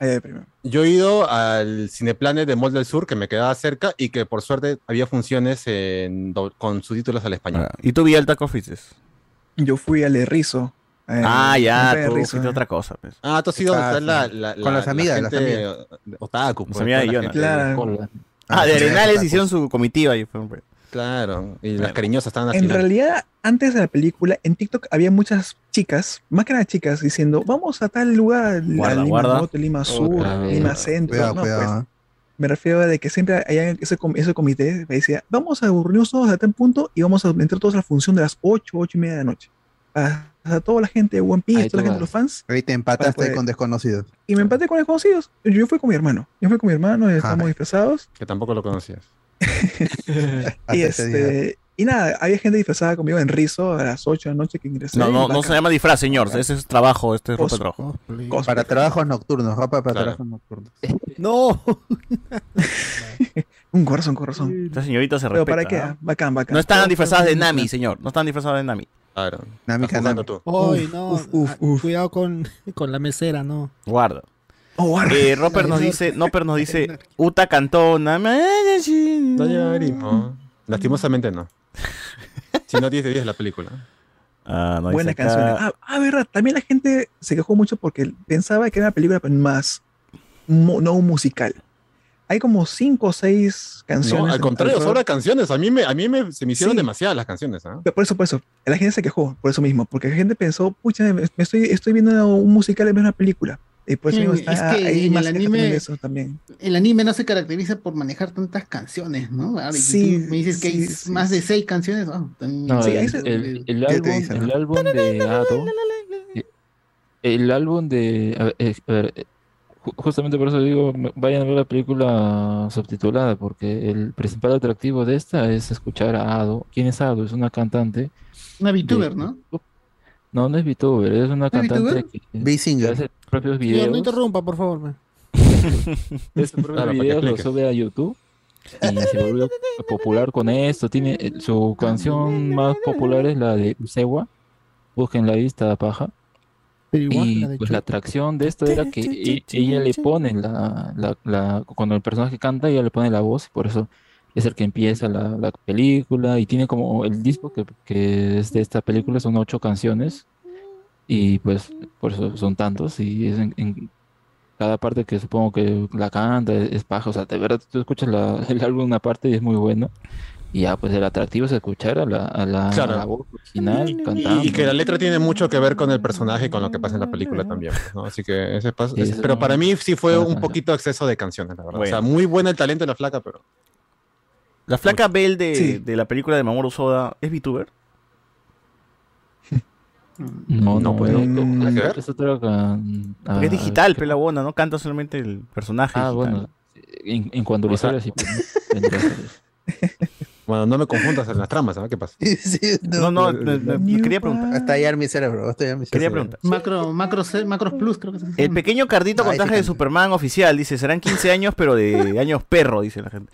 Ahí de primero. Yo he ido al Cineplanet de Mall del Sur, que me quedaba cerca y que por suerte había funciones en con subtítulos al español. ¿Y tú, Vialta, qué fuiste? Yo fui al de Rizo. eh, Ah, ya, al tú fuiste eh. otra cosa. Pues. Ah, tú has ido Ah, está la, la- Con la- las la amigas, las gente amigas. otaku. Las pues, amigas de la gente. Claro. Ah, de Arenales otaku. hicieron su comitiva y fue. Claro, y las cariñosas estaban al En realidad, antes de la película, en TikTok había muchas chicas, más que nada chicas, diciendo, vamos a tal lugar, Guarda, a Lima guarda. Norte, Lima Sur. Lima Centro. Cuidado, no, cuidado, pues, me refiero a de que siempre hay ese, com- ese comité que decía, vamos a reunirnos todos a tal punto y vamos a entrar todos a la función de las 8, 8 y media de la noche. A, a toda la gente de One Piece, Ahí toda la gente de los fans. Ahí te empataste poder- con desconocidos. Y me empaté con desconocidos. Yo fui con mi hermano. Yo fui con mi hermano, estábamos disfrazados. Que tampoco lo conocías. Y, este, y nada, había gente disfrazada conmigo en Rizo a las 8 de la noche que ingresé. No, no, no se llama disfraz, señor. Ese es trabajo, este es ropa de trabajo. Cosplay. Para trabajos nocturnos, ropa para Claro. trabajos nocturnos. No. Un corazón, corazón. Esta señorita se Pero respeta. ¿para qué? ¿no? Bacán, bacán. No están disfrazadas de Nami, señor. No están disfrazadas de Nami. Claro. Nami jugando tú. Hoy, Uf, no. uf, uf, ah, Cuidado con, con la mesera, no. Guarda. Oh. Eh, Roper nos dice, Noper nos dice, Uta Cantona. No lloremos. Lastimosamente no. Si no, 10 de 10 la película. Ah, no, Buenas acá- canciones. Ah, ah, verdad. También la gente se quejó mucho porque pensaba que era una película más, no un musical. Hay como cinco o seis canciones. No, al contrario, sobra canciones. A mí, me, a mí me, se me hicieron Sí. demasiadas las canciones. ¿ah? Pero Por eso, por eso. La gente se quejó, por eso mismo. Porque la gente pensó, pucha, me, me estoy, estoy viendo un musical en vez de una película. Y eso Sí, mismo es está que ahí en más el anime- de eso también. El anime no se caracteriza por manejar tantas canciones, ¿no? Ahora, Sí, me dices que hay sí, más de seis canciones. No, Sí, el, ese- el- el ¿Qué te álbum, el álbum de Ado, eh, el álbum de, a ver, eh, a ver, eh, ju- justamente por eso digo, vayan a ver la película subtitulada, porque el principal atractivo de esta es escuchar a Ado. ¿Quién es Ado? Es una cantante. Una VTuber, de- ¿no? No, no es VTuber, es una ¿No es cantante que, hace propios Señor, no videos. interrumpa, por favor. man. Este propio Claro, para que video lo expliques. sube a YouTube y se volvió popular con esto. Tiene eh, su canción más popular es la de Sewa. Busquen la vista paja. Igual, Y la de pues la atracción de esto era que e- ella le pone la, la, la- cuando el personaje canta, ella le pone la voz, y por eso es el que empieza la, la película. Y tiene como el disco que, que es de esta película, son ocho canciones. Y pues por eso son tantos. Y es en, en cada parte que supongo que la canta es, es paja. O sea, de verdad tú escuchas la- el álbum una parte y es muy bueno. Y ya, pues el atractivo es escuchar a la, a la, a Claro. la voz original cantando. y que la letra tiene mucho que ver con el personaje y con lo que pasa en la película también. ¿no? Así que ese paso. Sí, ese- eso pero para mí sí fue un poquito exceso de canciones, la verdad. O sea, Bueno. muy buena el talento de la flaca, pero. La flaca Belle de, Sí. de la película de Mamoru Soda es VTuber. No, No, no, pues, nada que es- ver. ah, digital, ¿qué- pero la buena, ¿no? Canta solamente el personaje. Ah, digital. bueno, en, en cuanto O sea- sí, pues. Bueno, no me confundas en las tramas, ¿sabes qué pasa? Sí, No, no, no, no, quería preguntar. Hasta hallar mi cerebro, hasta hallar mi cerebro. Quería preguntar. Macro, macro, Macros Plus, creo que se El llama. pequeño cardito con Ah, ese traje de. Superman oficial, dice, serán 15 años, pero de años perro, dice la gente.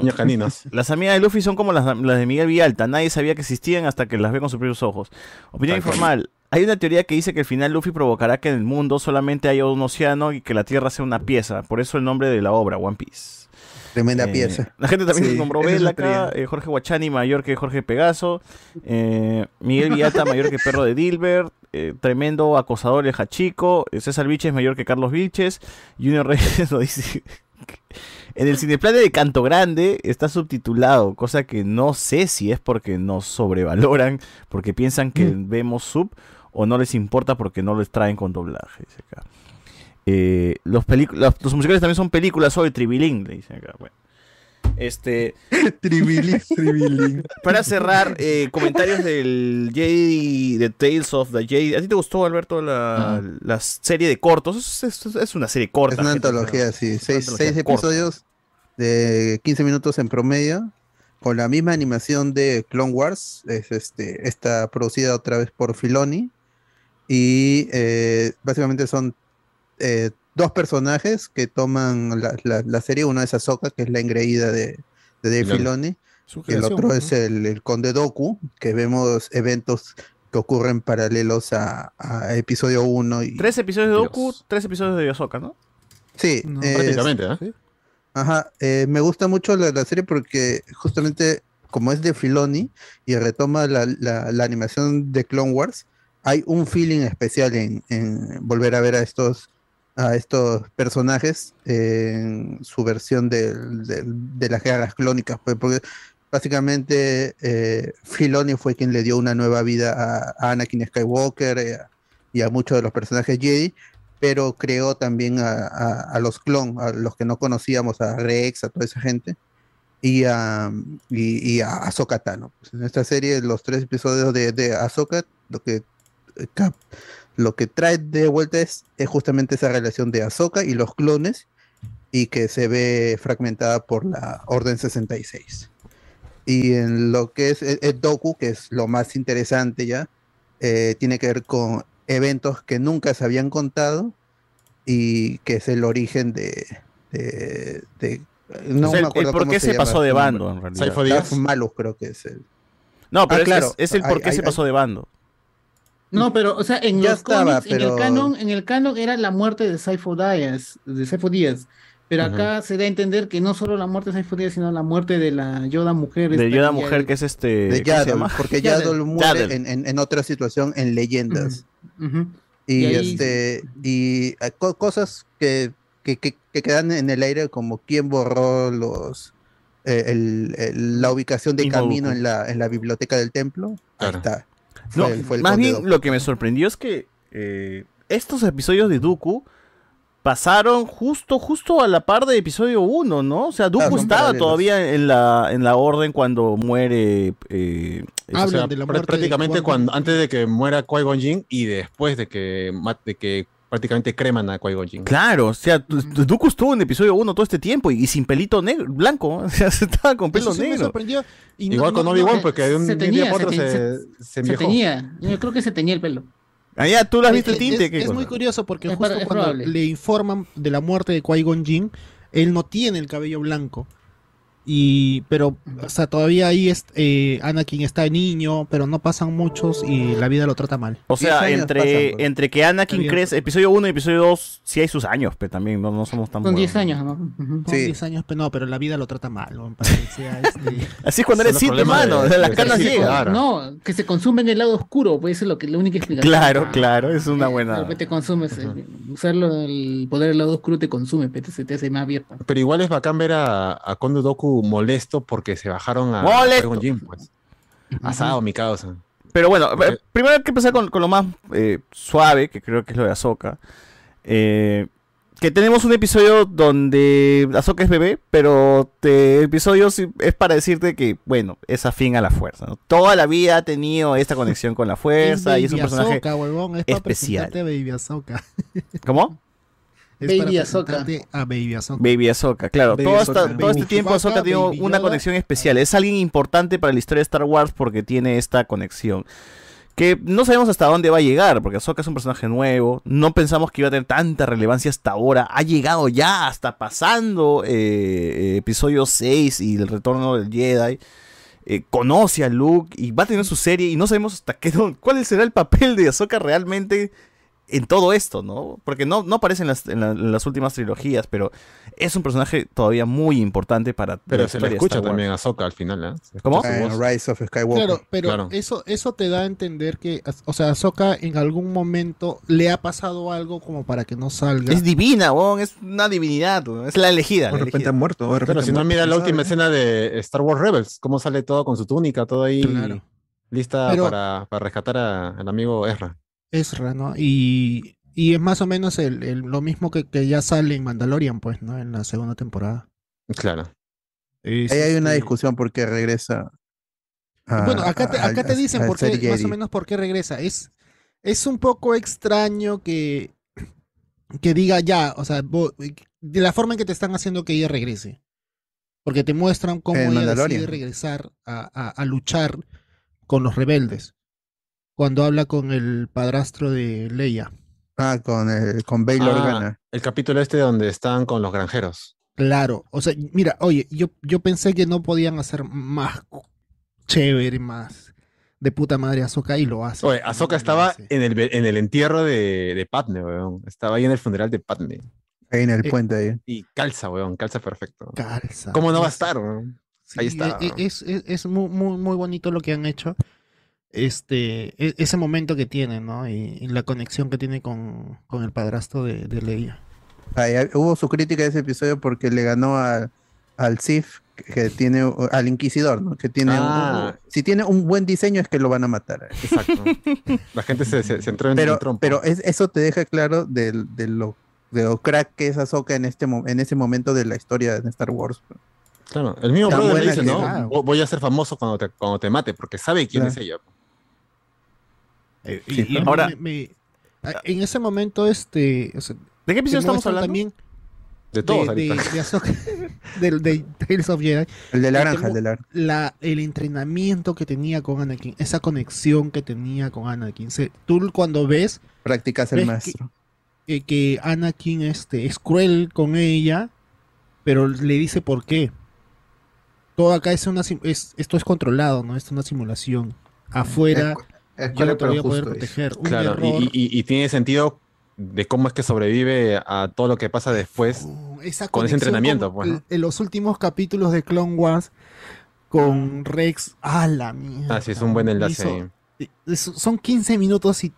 Niños caninos. Las amigas de Luffy son como las, las de Miguel Villalta, nadie sabía que existían hasta que las ve con sus propios ojos. Opinión Tal cual. informal. Hay una teoría que dice que al final Luffy provocará que en el mundo solamente haya un océano y que la Tierra sea una pieza. Por eso el nombre de la obra, One Piece. Tremenda Eh, pieza. La gente también Sí, nombró esa es Bel la acá, eh, Jorge Guachani mayor que Jorge Pegaso, eh, Miguel Villata mayor que Perro de Dilbert, eh, tremendo acosador el Hachico, César Vilches mayor que Carlos Vilches, Junior Reyes nos dice en el cineplane de Canto Grande está subtitulado, cosa que no sé si es porque nos sobrevaloran, porque piensan que vemos sub o no les importa porque no les traen con doblaje. dice acá. Eh, los, pelicu- los, los musicales también son películas hoy, Tribilín, le dicen acá. Bueno. Este, Tribilín, tribilín. para cerrar, eh, comentarios del Jedi The Tales of the Jedi. ¿A ti te gustó, Alberto, la, la serie de cortos? Es, es- es una serie corta. Es una gente, antología, sí. una Seis, antología seis corta. episodios de 15 minutos en promedio, con la misma animación de Clone Wars. Es este, está producida otra vez por Filoni. Y eh, básicamente son eh, dos personajes que toman la, la- la serie. Uno es Ahsoka, que es la engreída de, de Dave Filoni. Y el otro ¿no? es el, el Conde Doku, que vemos eventos que ocurren paralelos a, a episodio 1 y Tres episodios de Doku, tres episodios de Yosoka, ¿no? Sí, es- Prácticamente, ¿eh? Ajá, eh, me gusta mucho la, la serie porque justamente como es de Filoni y retoma la, la- la animación de Clone Wars, hay un feeling especial en, en volver a ver a estos a estos personajes en su versión del- de las guerras clónicas, pues, porque básicamente eh, fue quien le dio una nueva vida a, Anakin Skywalker eh, y a muchos de los personajes Jedi, pero creó también a, los clon, a los que no conocíamos, a Rex, a toda esa gente, y a, y, a Ahsoka Tano. Pues en esta serie, los tres episodios de, de Ahsoka, lo que, eh, lo que trae de vuelta es, es justamente esa relación de Ahsoka y los clones, y que se ve fragmentada por la Orden 66. Y en lo que es el, el Doku, que es lo más interesante ya, eh, tiene que ver con eventos que nunca se habían contado y que es el origen de... de, de- no O sea, el- me acuerdo el por cómo qué se pasó de bando, en realidad. Malus creo que es el... No, pero Ah, es, claro, es- es el por hay- qué se hay- pasó de bando. No, pero, o sea, en Ya los estaba, cómics, en el canon, en el canon era la muerte de Saifo Díaz, de Saifo Díaz. Pero acá se da a entender que no solo la muerte de Saifo Díaz, sino la muerte de la Yoda mujer. De Yoda mujer, que es este. de porque Yaddle. Yaddle muere Yaddle. En, en- en otra situación en leyendas. Y, Y ahí- este y eh, co- cosas que, que, que- que quedan en el aire como quién borró los eh, el- el- la ubicación de camino en la, en la biblioteca del templo. Ahí está. No, Fue el- fue el más bien lo que me sorprendió es que eh, estos episodios de Dooku pasaron justo, justo a la par de episodio 1, ¿no? O sea, Dooku Ah, estaba paralelos. todavía en la, en la orden cuando muere. eh, O sea, de la muerte prácticamente cuando, antes de que muera Qui-Gon Jinn y después de que, de que prácticamente creman a Qui-Gon. Claro, o sea, Dooku estuvo en episodio 1 todo este tiempo y, y sin pelito negro, blanco, o sea, estaba con pelo Eso sí me negro. sorprendió. Y no- Igual con Obi-Wan, no- porque de un, se tenía, día para otro se te- se, se Se tenía, yo creo que se tenía el pelo. Ah, ya, tú lo has visto el tinte. Es, ¿qué es muy curioso porque Es justo cuando probable. le informan de la muerte de Qui-Gon Jinn, él no tiene el cabello blanco. Y, pero, o sea, todavía ahí es, eh, Anakin está niño, pero no pasan muchos y la vida lo trata mal. O sea, entre, entre que Anakin crece, episodio 1 y episodio 2, sí hay sus años, pero también no, no somos tan Con 10 buenos. años, ¿no? Ujú. Son 10 años, pero no, pero la vida lo trata mal. este- Así es cuando eres los 7, problemas mano, de- de las de canas ser llegan. Claro. No, que se consume en el lado oscuro, pues eso es lo que la única explicación. Claro, claro, es una De buena. repente consumes, usarlo, el poder del lado oscuro te consume, pero se te hace más abierto. Pero igual es bacán ver a, a Conde Doku molesto porque se bajaron a. Qui-Gon Jinn, pues. Asado, mi causa. Pero bueno, eh, primero hay que empezar con, con lo más eh, suave, que creo que es lo de Ahsoka. Eh, que tenemos un episodio donde Ahsoka es bebé, pero este episodio es para decirte que, bueno, es afín a la fuerza. ¿no? Toda la vida ha tenido esta conexión con la fuerza y es un personaje Ahsoka, huevón, es para especial. Baby Ahsoka. ¿Cómo? Es Baby presentarte a Baby Ahsoka. Baby Ahsoka, claro. Baby todo, este tiempo Chewbacca, Ahsoka tiene Baby una Yoda. conexión especial. Es alguien importante para la historia de Star Wars porque tiene esta conexión. Que no sabemos hasta dónde va a llegar, porque Ahsoka es un personaje nuevo. No pensamos que iba a tener tanta relevancia hasta ahora. Ha llegado ya, hasta pasando eh, episodio 6 y el retorno del Jedi. Eh, conoce a Luke y va a tener su serie y no sabemos hasta qué cuál será el papel de Ahsoka realmente en todo esto, ¿no? Porque no, no aparece en las, en la- en las últimas trilogías, pero es un personaje todavía muy importante para Pero la se le escucha también a Ahsoka al final, ¿eh? ¿Cómo? En. Rise of Skywalker. Claro, pero Claro. Eso, eso te da a entender que, o sea, Ahsoka en algún momento le ha pasado algo como para que no salga. Es divina, weón, es una divinidad, weón, es la elegida. De repente ha muerto. de repente Pero si no, mira la ¿quién última escena de Star Wars Rebels, cómo sale todo con su túnica, todo ahí Claro. lista Pero- para, para rescatar a- al amigo Ezra. Ezra, ¿no? Y, y es más o menos el, el- lo mismo que, que ya sale en Mandalorian, pues, ¿no? En la segunda temporada. Claro. Ahí hay una este, discusión porque regresa. a- Bueno, acá te, a- acá te dicen a por qué, más o menos por qué regresa. Es, es un poco extraño que, que diga ya, o sea, de la forma en que te están haciendo que ella regrese. Porque te muestran cómo En ella Mandalorian. decide regresar a, a- a luchar con los rebeldes. Cuando habla con el padrastro de Leia. Ah, con, el, con Bail Ah, Organa. el capítulo este donde están con los granjeros. Claro, o sea, mira, oye, yo, yo pensé que no podían hacer más chévere, más de puta madre Ahsoka y lo hace. Oye, Ahsoka estaba en el, en el entierro de, de Padme, weón. Estaba ahí en el funeral de Padme. Ahí en el Eh, puente ahí. Y calza, weón, calza perfecto. Calza. ¿Cómo no va a Es- estar, weón? Sí, Ahí está. e- e- Es, es, es muy, muy, muy bonito lo que han hecho. Este, e- ese momento que tiene, ¿no? Y, y la conexión que tiene con, con el padrastro de, de Leia. Ahí, hubo su crítica de ese episodio porque le ganó a- al Sith que, que tiene al Inquisidor, ¿no? Que tiene un- Ah. si tiene un buen diseño es que lo van a matar. Exacto. La gente se, se, se entró en Pero, trompo. pero es- eso te deja claro de, lo de lo crack que es Ahsoka en este en ese momento de la historia de Star Wars. Claro, el mismo brother le dice, ¿no? Voy a ser famoso cuando te, cuando te mate, porque sabe quién Claro. es ella. Y- Sí, y ahora- me- me- a- en ese momento, este. o sea, ¿De qué episodio estamos hablando? También De todos de, de, de Ahsoka, del- de Tales of Jedi. El de la granja, el de la granja. la- el entrenamiento que tenía con Anakin, esa conexión que tenía con Anakin. Se- tú cuando ves Practicas el ves maestro. que, eh, que Anakin este, es cruel con ella, pero le dice por qué. Todo acá es una es, esto es controlado, ¿no? Es una simulación. Afuera Es yo te voy a poder proteger. Un Claro, y, error. y- y- y tiene sentido de cómo es que sobrevive a todo lo que pasa después esa con ese entrenamiento. con Pues, en los últimos capítulos de Clone Wars con Rex, a la mierda. Ah, sí, es un buen enlace Hizo- ahí. es- son 15 minutos y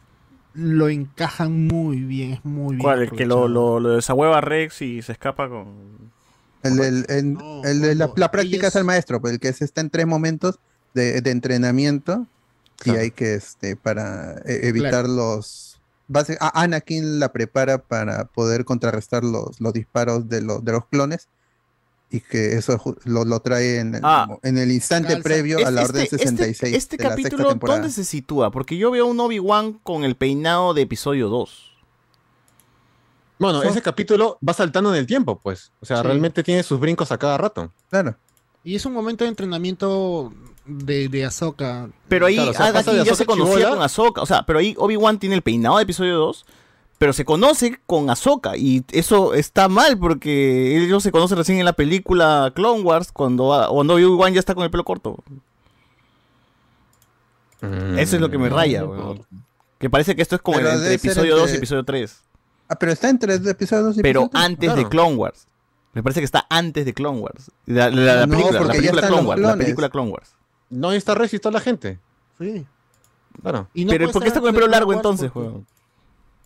lo encajan muy bien, es muy bien. ¿Cuál? El que lo, lo, lo desahueva a Rex y se escapa con. El, del- el- el de la, la práctica es el maestro, pues, el que se está en tres momentos de, de entrenamiento y hay que, este, para eh, evitar Claro. los... base- a- Anakin la prepara para poder contrarrestar los, los disparos de, los de los clones y que eso lo, lo trae en el, Ah. en el instante Calza. previo a la este- Orden este- 66 Este, de la sexta capítulo, temporada. ¿dónde se sitúa? Porque yo veo un Obi-Wan con el peinado de episodio 2. Bueno, ese capítulo va saltando en el tiempo, pues. O sea, Sí. realmente tiene sus brincos a cada rato. Claro. Y es un momento de entrenamiento de, de Ahsoka. Pero ahí Claro, o sea, pasa Anakin de ya se conocía chibola- con Ahsoka. O sea, pero ahí Obi-Wan tiene el peinado de episodio 2. Pero se conoce con Ahsoka. Y eso está mal porque ellos se conocen recién en la película Clone Wars. Cuando, cuando Obi-Wan ya está con el pelo corto. Eso es lo que me raya, weón. Que parece que esto es como Pero entre episodio 2 y entre- episodio 3. Ah, pero está entre episodios 2 y Pero episodio tres. antes de. Clone Wars. Me parece que está antes de Clone Wars. La, la- la No, película, la película Clone Wars. La película Clone Wars. No, está Rex y toda la gente. Sí. Claro. Y no Pero ¿por qué está con el pelo de largo entonces, weón?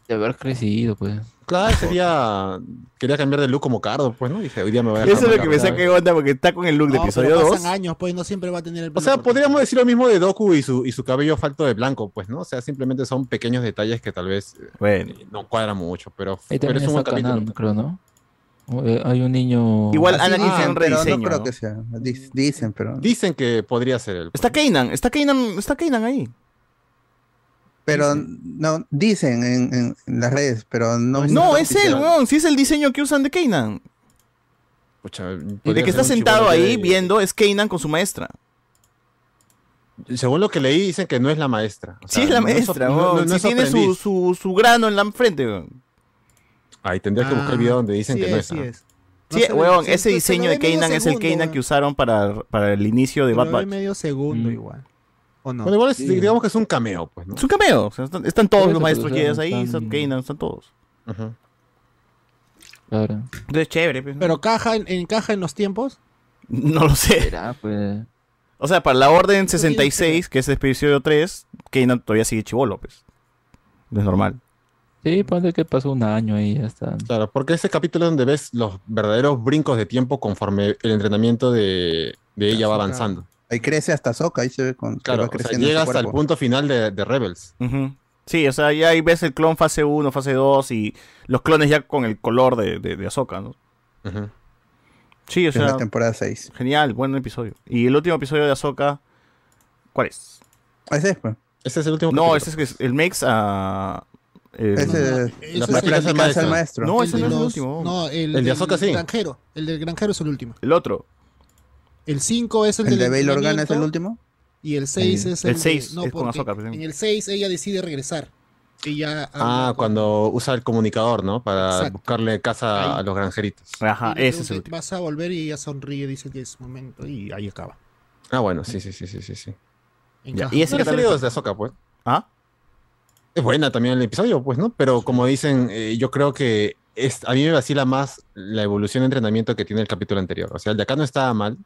De haber crecido, pues. Claro, sería. Quería cambiar de look como Cardo, pues, ¿no? Dije, hoy día me voy a Eso es lo dejar que me saca de onda porque está con el look de No, episodio pero 2. pasan años, pues no siempre va a tener el O sea, corto. podríamos decir lo mismo de Doku y su, y su cabello falto de blanco, pues, ¿no? O sea, simplemente son pequeños detalles que tal vez eh, Bueno. no cuadran mucho, pero, Ahí pero es un buen capítulo. Creo, ¿no? Eh, Hay un niño. Igual Así Anakin dicen, tiene un pero no creo ¿no? que sea. Dic- Dicen, pero... Dicen que podría ser él. Está Kanan, está Kanan, está Kanan ahí. Pero no, dicen en, en- en las redes, pero no... No, es él, weón. Sí es el diseño que usan de Kanan. Pucha, El podría que está sentado ahí de- viendo es Kanan con su maestra. Según lo que leí, dicen que no es la maestra. O Sí es la no maestra, no- weón. no- es tiene su, su, su grano en la frente, weón. Ahí tendría que buscar el video donde dicen sí que no es, sí ah. es. No Sí, se- ese se- se diseño de Kanan es el weón. que usaron para, para el inicio de Se Bad Batch. medio segundo Mm. igual. ¿O no? Bueno, igual es- Sí. digamos que es un cameo, pues, ¿no? Es un cameo. o sea, están, están todos los maestros sea, ahí, están- están Kanan, están todos. Ujú. Claro. Entonces, chévere. pues, ¿no? Pero caja en, encaja en los tiempos. No lo sé. Será, pues. O sea, para la Orden Eso tiene que 66, que es el episodio 3, Kanan todavía sigue chivolo, pues. Es normal. Sí, ponte que pasó un año ahí ya está. Claro, porque ese capítulo es donde ves los verdaderos brincos de tiempo conforme el entrenamiento de, de ella va avanzando. Ahí crece hasta Soca, ahí se ve con, Claro, va o sea, creciendo llega hasta el punto final de, de Rebels. Sí, o sea, ya ahí ves el clon fase 1, fase 2 y los clones ya con el color de, de, de Ahsoka, ¿no? Sí, o Es la sea, temporada 6. genial, buen episodio. Y el último episodio de Ahsoka, ¿Cuál es? Ese es, pues. Ese es el último No, capítulo. ese es el Makes a. el- Ese- Ese la es práctica el- del maestro. maestro. No, ese no es el último. No, el, El de Ahsoka sí. granjero. El del granjero es el último. El otro. El 5 es el, ¿El de Bail Organa es el último? Y el 6 El- es el, el seis de- no, es con Ahsoka, pues. En el 6 ella decide regresar. Ella Ah, cuando usa el comunicador, ¿no? Para Exacto. buscarle casa a los granjeritos. Ajá, y ese es el último. Vas a volver y ella sonríe, dice que es momento y ahí acaba. Ah, bueno, sí, sí, sí, sí, sí. sí. Y ese que salió desde Ahsoka, pues. ¿Ah? Es buena también el episodio, pues, ¿no? Pero como dicen, eh, yo creo que es, a mí me vacila más la evolución de entrenamiento que tiene el capítulo anterior. O sea, el de acá no estaba mal,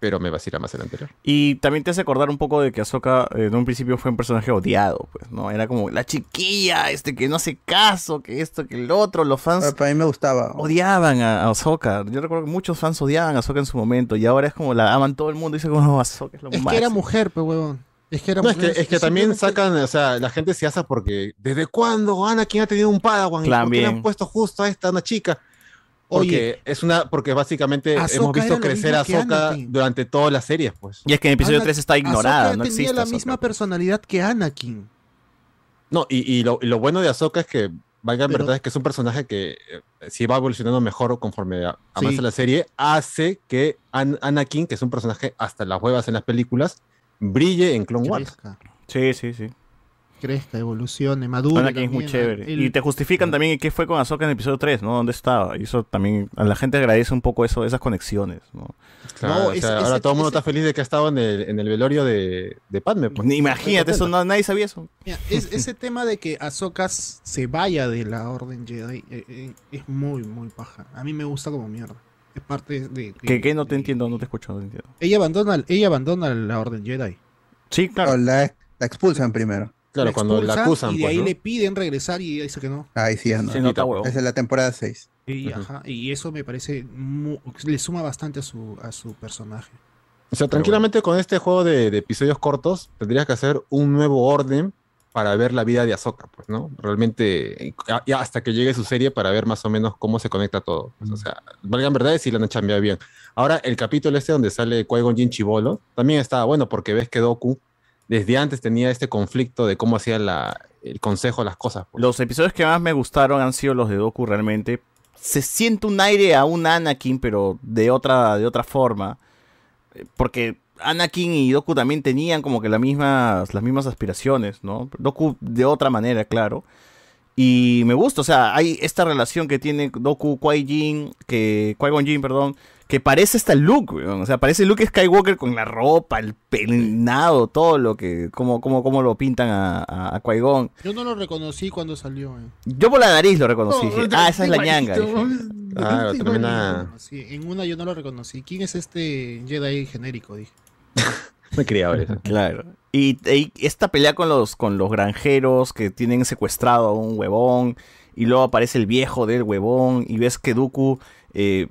pero me vacila más el anterior. Y también te hace acordar un poco de que Ahsoka eh, en un principio fue un personaje odiado, pues, ¿no? Era como la chiquilla, este que no hace caso, que esto, que el otro, los fans Ah, Para mí me gustaba. odiaban a a Ahsoka. Yo recuerdo que muchos fans odiaban a Ahsoka en su momento y ahora es como la aman todo el mundo y dice como "Oh, Ahsoka es lo Es que máximo". era mujer, pues, huevón. Es que era No, es que, mujer. es que también sacan, o sea, la gente se asa porque ¿desde cuándo Anakin ha tenido un Padawan? ¿Y por qué le han puesto justo a esta una chica? Porque Oye, es una, porque básicamente Ahsoka hemos visto crecer a Ahsoka durante todas las series, pues. Y es que en episodio Ana- 3 está ignorada, Ahsoka no tenía existe la Ahsoka. misma personalidad que Anakin. No, y, y lo, y lo bueno de Ahsoka es que, valga en verdad, es que es un personaje que eh, si va evolucionando mejor conforme avanza Sí. la serie, hace que An- Anakin, que es un personaje hasta las huevas en las películas, brille en Clone Wars. Crezca, Sí, sí, sí. crezca, evolucione, madure. Anakin es muy chévere. El- Y te justifican también qué fue con Ahsoka en el episodio 3, ¿no? ¿Dónde estaba? Y eso también, a la gente agradece un poco eso, esas conexiones, ¿no? Claro, No, o ese- sea, ahora ese- todo el mundo ese- está feliz de que ha estado en el, en el velorio de, de Padme. pues. Ni Imagínate, eso no- nadie sabía eso. Mira, es- ese tema de que Ahsoka se vaya de la Orden Jedi eh, eh, es muy, muy paja. A mí me gusta como mierda. Es parte de... de- ¿Qué, qué? No te entiendo, no te escucho, no te entiendo. Ella abandona, ella abandona la Orden Jedi. Sí, claro. O la, la expulsan primero. Claro, cuando la expulsan acusan, Y de pues, ahí ¿no? le piden regresar y ella dice que no. Ahí sí, ya no. Se nota, huevón. Esa es la temporada 6. Y, ajá, y eso me parece... le suma bastante a su, a su personaje. O sea, tranquilamente con este juego de, de episodios cortos tendrías que hacer un nuevo orden para ver la vida de Ahsoka, pues, ¿no? Realmente, hasta que llegue su serie para ver más o menos cómo se conecta todo. Pues, o sea, valgan verdades si la han cambiado bien. Ahora, el capítulo este donde sale Qui-Gon Jinn Chibolo también estaba bueno porque ves que Doku desde antes tenía este conflicto de cómo hacía la, el consejo las cosas. pues. Los episodios que más me gustaron han sido los de Doku realmente. Se siente un aire a un Anakin, pero de otra, de otra forma. Eh, Porque Anakin y Doku también tenían como que las mismas, las mismas aspiraciones, ¿no? Doku de otra manera, claro. Y me gusta, o sea, hay esta relación que tiene Doku Qui-Jin, que Qui-Gon Jinn, perdón, que parece hasta el look, weón. o sea, parece Luke Skywalker con la ropa, el peinado, todo lo que, como, como, como lo pintan a, a, a Qui-Gon. Yo no lo reconocí cuando salió. eh. Yo por la nariz lo reconocí. No, dije, no, ah, esa es la ñanga. Claro, tremenda. Sí, en una yo no lo reconocí. ¿Quién es este Jedi genérico? Dije. Me quería eso. Claro. Y, y esta pelea con los, con los granjeros que tienen secuestrado a un huevón. Y luego aparece el viejo del huevón. Y ves que Dooku. eh,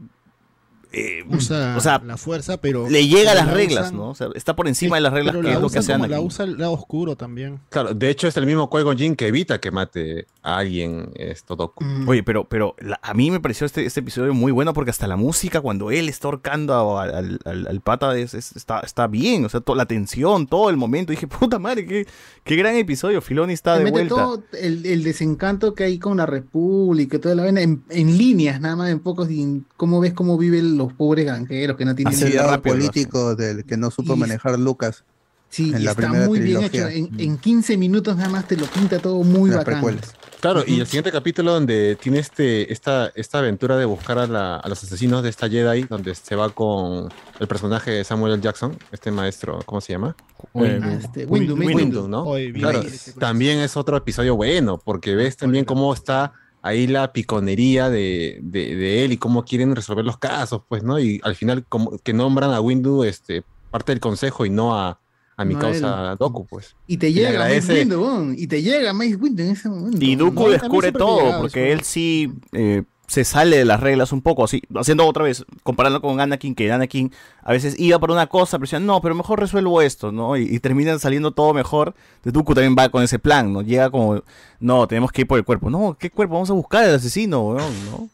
eh, Usa o sea, la fuerza, pero. le llega a las la reglas, usan- ¿no? O sea, está por encima de las reglas que la es lo que usan hace como Anakin. La usa el lado oscuro también. Claro, de hecho es el mismo Qui-Gon que evita que mate a alguien esto Doku. Oye, pero, pero la- a mí me pareció este, este episodio muy bueno porque hasta la música, cuando él está ahorcando a- al, al- al pata, es- es- está, está bien. O sea, toda la tensión, todo el momento. Dije, puta madre, qué, qué gran episodio. Filoni está de vuelta. todo el, el desencanto que hay con la República, y toda la vaina, en, en líneas, nada más, en pocos, y cómo ves cómo viven los pobres granjeros que no tienen ni- lado político del que no supo Y- manejar Lucas. Sí, en y la está primera muy bien hecho. En, en 15 minutos nada más te lo pinta todo muy Las bacán. precuelas. Claro, y el siguiente capítulo donde tiene este, esta, esta aventura de buscar a, la- a los asesinos de esta Jedi, donde se va con el personaje de Samuel L. Jackson, este maestro, ¿cómo se llama? Eh, Ah, este, Windu, Windu, Windu. ¿no? Claro, también es otro episodio bueno, porque ves también cómo está ahí la piconería de, de- de él y cómo quieren resolver los casos, pues, ¿no? Y al final como que nombran a Windu este, parte del consejo y no a, a mi No a causa Doku, pues. Y te llega Mace agradece- Windu, y te llega Mace Windu en ese momento. Y Dooku No, descubre todo, porque él sí eh, se sale de las reglas un poco, así, haciendo otra vez, comparando con Anakin, que Anakin a veces iba por una cosa, pero decía, no, pero mejor resuelvo esto, ¿no? Y, y terminan saliendo todo mejor. De Dooku también va con ese plan, ¿no? Llega como, no, tenemos que ir por el cuerpo. No, ¿qué cuerpo? Vamos a buscar al asesino, weón, ¿no?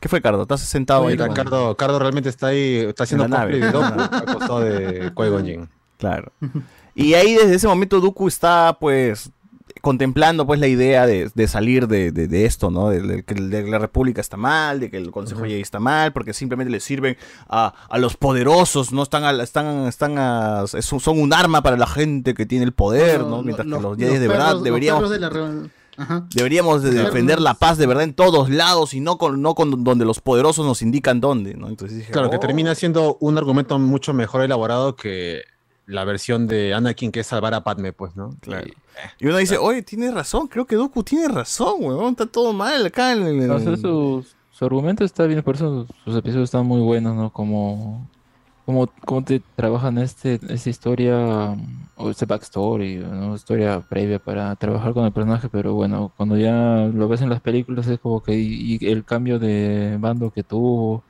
¿Qué fue, Cardo? ¿Estás sentado ahí? Cardo, Cardo realmente está ahí, está haciendo cosplay de costado de. Claro. Y ahí desde ese momento Dooku está pues contemplando pues la idea de, de salir de, de- de esto, ¿no? De, que la República está mal, de que el Consejo Jedi está mal, porque simplemente le sirven a, a los poderosos, ¿no? Están, a- están, están a- son un arma para la gente que tiene el poder, ¿no? Mientras los- que los Jedi de verdad perros- deberíamos... perros de la re- Ajá. Deberíamos de defender la paz de verdad en todos lados y no con, no con donde los poderosos nos indican dónde, ¿no? Entonces dije, Claro, que "Oh". termina siendo un argumento mucho mejor elaborado que la versión de Anakin que es salvar a Padme, pues, ¿no? Claro. Y uno dice, oye, tiene razón, creo que Dooku tiene razón, weón, está todo mal acá en el... No, o sea, su, su argumento está bien, por eso sus episodios están muy buenos, ¿no? Como, como, como te trabajan este, esta historia, o este backstory, ¿no? Historia previa para trabajar con el personaje, pero bueno, cuando ya lo ves en las películas es como que y, y el cambio de bando que tuvo,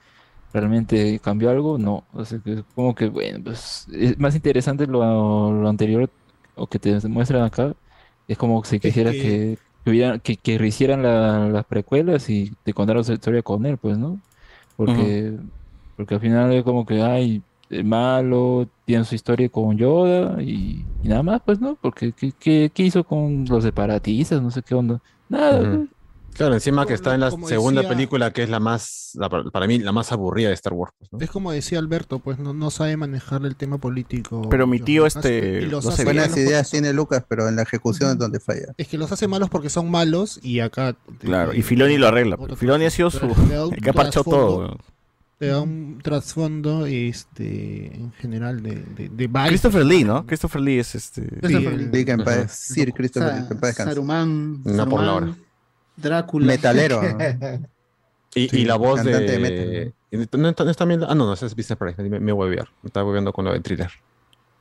¿realmente cambió algo? No, o sea, que es como que, bueno, pues es más interesante lo, lo anterior, o que te muestran acá, es como si quisiera que- que, que, que, que rehicieran la- las precuelas y te contaran su historia con él, pues, ¿no? Porque, porque al final es como que, ay, malo, tiene su historia con Yoda y, y nada más, pues, ¿no? Porque, ¿qué, qué- qué hizo con los separatistas? No sé qué onda. Nada. Claro, encima que está en la segunda decía- película que es la más, la- para mí, la más aburrida de Star Wars. pues, ¿no? Es como decía Alberto, pues no, no sabe manejar el tema político. Pero mi tío, este, los lo hace hace Buenas ideas tiene Lucas, pero en la ejecución es donde falla. Es que los hace malos porque son malos y acá. Claro, y Filoni lo arregla. Filoni ha sido su... El que ha parchado todo. Te da un trasfondo este, en general de, de, de varios Christopher Lee, ¿no? Christopher Lee es este... Christopher Lee. Sir Christopher, Sa- Lee, que en paz descanse. Saruman, No por la hora. Drácula. Metalero. Y, Sí, y la voz de no, está- no está bien- Ah, no, no, ese es Business Price. Me, me voy a olvidar. Me estaba volviendo con lo de thriller.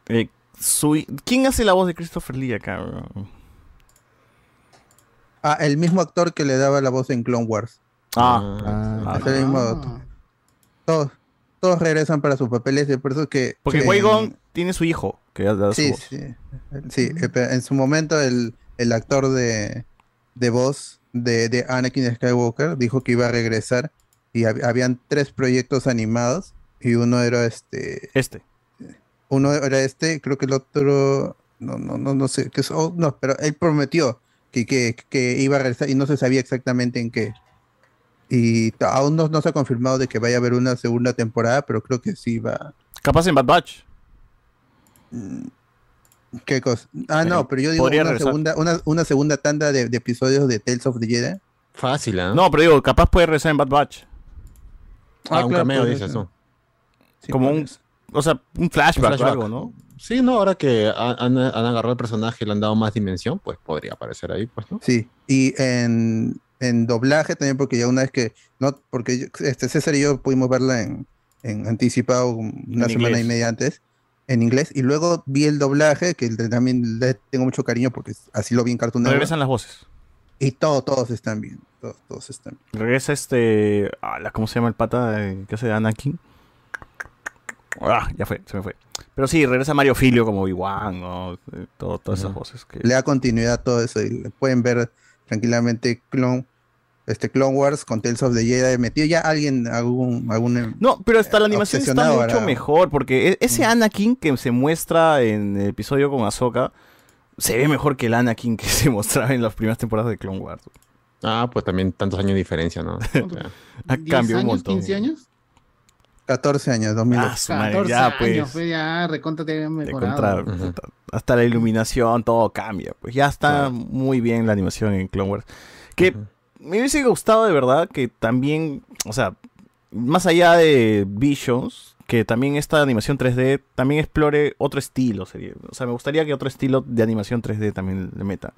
eh, su- ¿Quién hace la voz de Christopher Lee acá? Ah, el mismo actor que le daba la voz en Clone Wars. Ah, Ah, es el mismo. Todos, todos regresan para sus papeles, y por eso que. Porque que- Qui-Gon tiene su hijo, que da, su Sí, voz. sí. Sí, en su momento el, el actor de, de voz de, de Anakin Skywalker dijo que iba a regresar y hab- habían tres proyectos animados y uno era este. Este. Uno era este, creo que el otro. No, no, no, no sé. Que es- oh, no, pero él prometió que, que, que iba a regresar y no se sabía exactamente en qué. Y aún no, no se ha confirmado de que vaya a haber una segunda temporada, pero creo que sí va. Capaz en Bad Batch. ¿Qué cosa? Ah, no, pero yo digo Podría una regresar. segunda, una, una segunda tanda de, de episodios de Tales of the Jedi. Fácil, ¿ah? No, pero digo, capaz puede regresar en Bad Batch. Ah, un claro, cameo, dices tú. Sí, Como un, o sea, un flashback, Un flashback. o algo, ¿no? Sí, no, ahora que han, han- agarrado el personaje y le han dado más dimensión, pues podría aparecer ahí, pues, ¿no? Sí, y en, en doblaje también, porque ya una vez que, no, porque yo- este César y yo pudimos verla en, en anticipado una En semana inglés. y media antes, en inglés, y luego vi el doblaje, que también le tengo mucho cariño porque así lo vi en Cartoon Network, Regresan las voces. y todo, todos están bien, todos, todos están bien. Regresa este. ¿Cómo se llama el pata eh, que hace Anakin? Ah, ya fue, se me fue. Pero sí, regresa Mario Filio como Obi-Wan, ¿no? Eh, todo- todas esas voces. Que... Le da continuidad a todo eso, y pueden ver tranquilamente Clone, este Clone Wars con Tales of the Jedi, metido ya alguien, algún, algún No, pero hasta la animación está mucho mejor, porque e- ese Anakin que se muestra en el episodio con Ahsoka se ve mejor que el Anakin que se mostraba en las primeras temporadas de Clone Wars. Ah, pues también tantos años de diferencia, ¿no? O sea, Ha ¿10 cambiado un años, montón. 15 años? 14 años, 2008. Ah, su madre, 14 ya, años, pues. pues ya, recontra te habían De mejorado. contra- hasta la iluminación, todo cambia. Pues ya está muy bien la animación en Clone Wars. Que me hubiese gustado de verdad que también, o sea, más allá de Visions, que también esta animación 3D también explore otro estilo. Sería. O sea, me gustaría que otro estilo de animación 3D también le meta.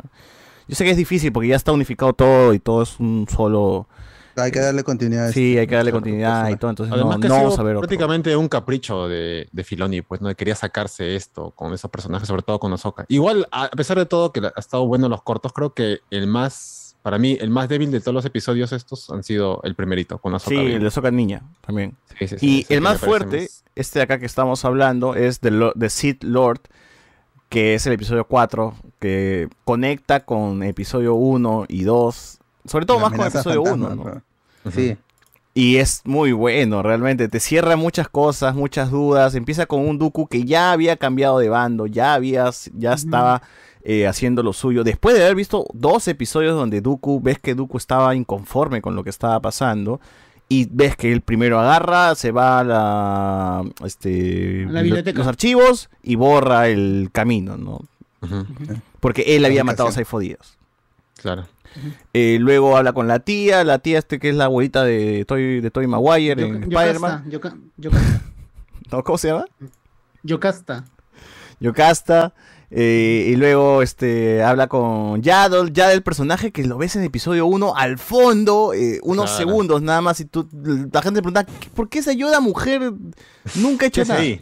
Yo sé que es difícil porque ya está unificado todo y todo es un solo... Hay que darle continuidad. a Sí, este- hay que darle continuidad y todo, entonces Además no, que no vamos a ver otro. prácticamente un capricho de, de Filoni, pues no quería sacarse esto con esos personajes, sobre todo con Ahsoka. Igual, a a pesar de todo que ha estado bueno los cortos, creo que el más, para mí, el más débil de todos los episodios estos han sido el primerito, con Ahsoka. Sí, el de Ahsoka Niña también. Sí, sí, sí, y el más fuerte, más- este de acá que estamos hablando, es de, Lo- de Sith Lord, que es el episodio 4, que conecta con episodio 1 y 2. Sobre todo La más con episodio 1, fantasma, ¿no? pero- Sí. Y es muy bueno, realmente. Te cierra muchas cosas, muchas dudas. Empieza con un Dooku que ya había cambiado de bando, ya había, ya estaba eh, haciendo lo suyo. Después de haber visto dos episodios donde Dooku, ves que Dooku estaba inconforme con lo que estaba pasando. Y ves que el primero agarra, se va a la, este, la biblioteca. los archivos y borra el camino, ¿no? Porque él había matado a Saifo Díaz. Claro. Eh, luego habla con la tía, la tía este que es la abuelita de Toy, de Toy Maguire en Spider-Man. ¿Cómo se llama? Yocasta. Yocasta. Eh, y luego este habla con Yaddle, ya el personaje que lo ves en episodio 1 al fondo, eh, unos Claro. segundos nada más, y tú, la gente pregunta, "¿Qué- ¿por qué esa ayuda mujer nunca ha hecho ¿Qué hace nada? ahí?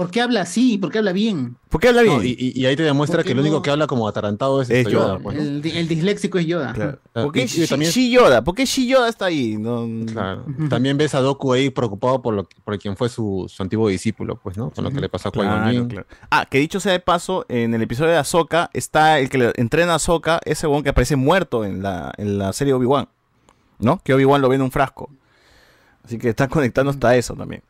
¿Por qué habla así? ¿Por qué habla bien? ¿Por qué habla bien? No, y, ahí te demuestra ¿Por qué que el único no? que habla como atarantado es, Es este Yoda, pues, ¿no? El, di- el disléxico es Yoda. Ah, ¿Por qué y- también- Yoda? ¿Por qué Shi Yoda está ahí? No, Claro. También ves a Doku ahí preocupado por lo que- por quien fue su, su antiguo discípulo, pues, ¿no? Con lo que le pasó a Claro, claro. Ah, que dicho sea de paso, en el episodio de Ahsoka está el que le entrena a Ahsoka, ese weón que aparece muerto en la, en la serie Obi-Wan, ¿no? Que Obi-Wan lo ve en un frasco. Así que están conectando hasta eso también.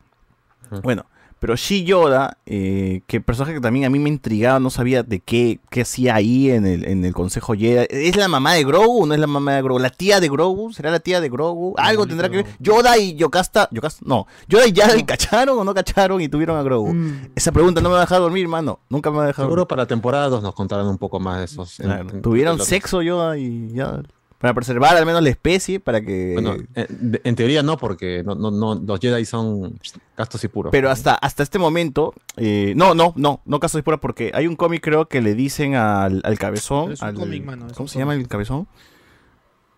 Bueno, pero Shi Yoda, eh, que personaje que también a mí me intrigaba, no sabía de qué, qué hacía ahí en el, en el Consejo Jedi. ¿Es la mamá de Grogu o no es la mamá de Grogu? ¿La tía de Grogu? ¿Será la tía de Grogu? Algo tendrá que ver. Yoda y Yocasta, Yocasta, no. Yoda y Yaddle cacharon o no cacharon y tuvieron a Grogu. Esa pregunta no me va a dejar dormir, mano. Nunca me va a dejar Seguro dormir. para la temporada 2 nos contarán un poco más de esos. en- Claro, en- Tuvieron sexo Yoda y Yaddle. Para preservar al menos la especie, para que... Bueno, en, de- en teoría no, porque no, no, no, los Jedi son castos y puros. Pero hasta, hasta este momento, eh, no, no, no, no caso de pura, porque hay un cómic creo que le dicen al, al cabezón. Es un al- cómic, mano, es ¿Cómo un se llama el cabezón?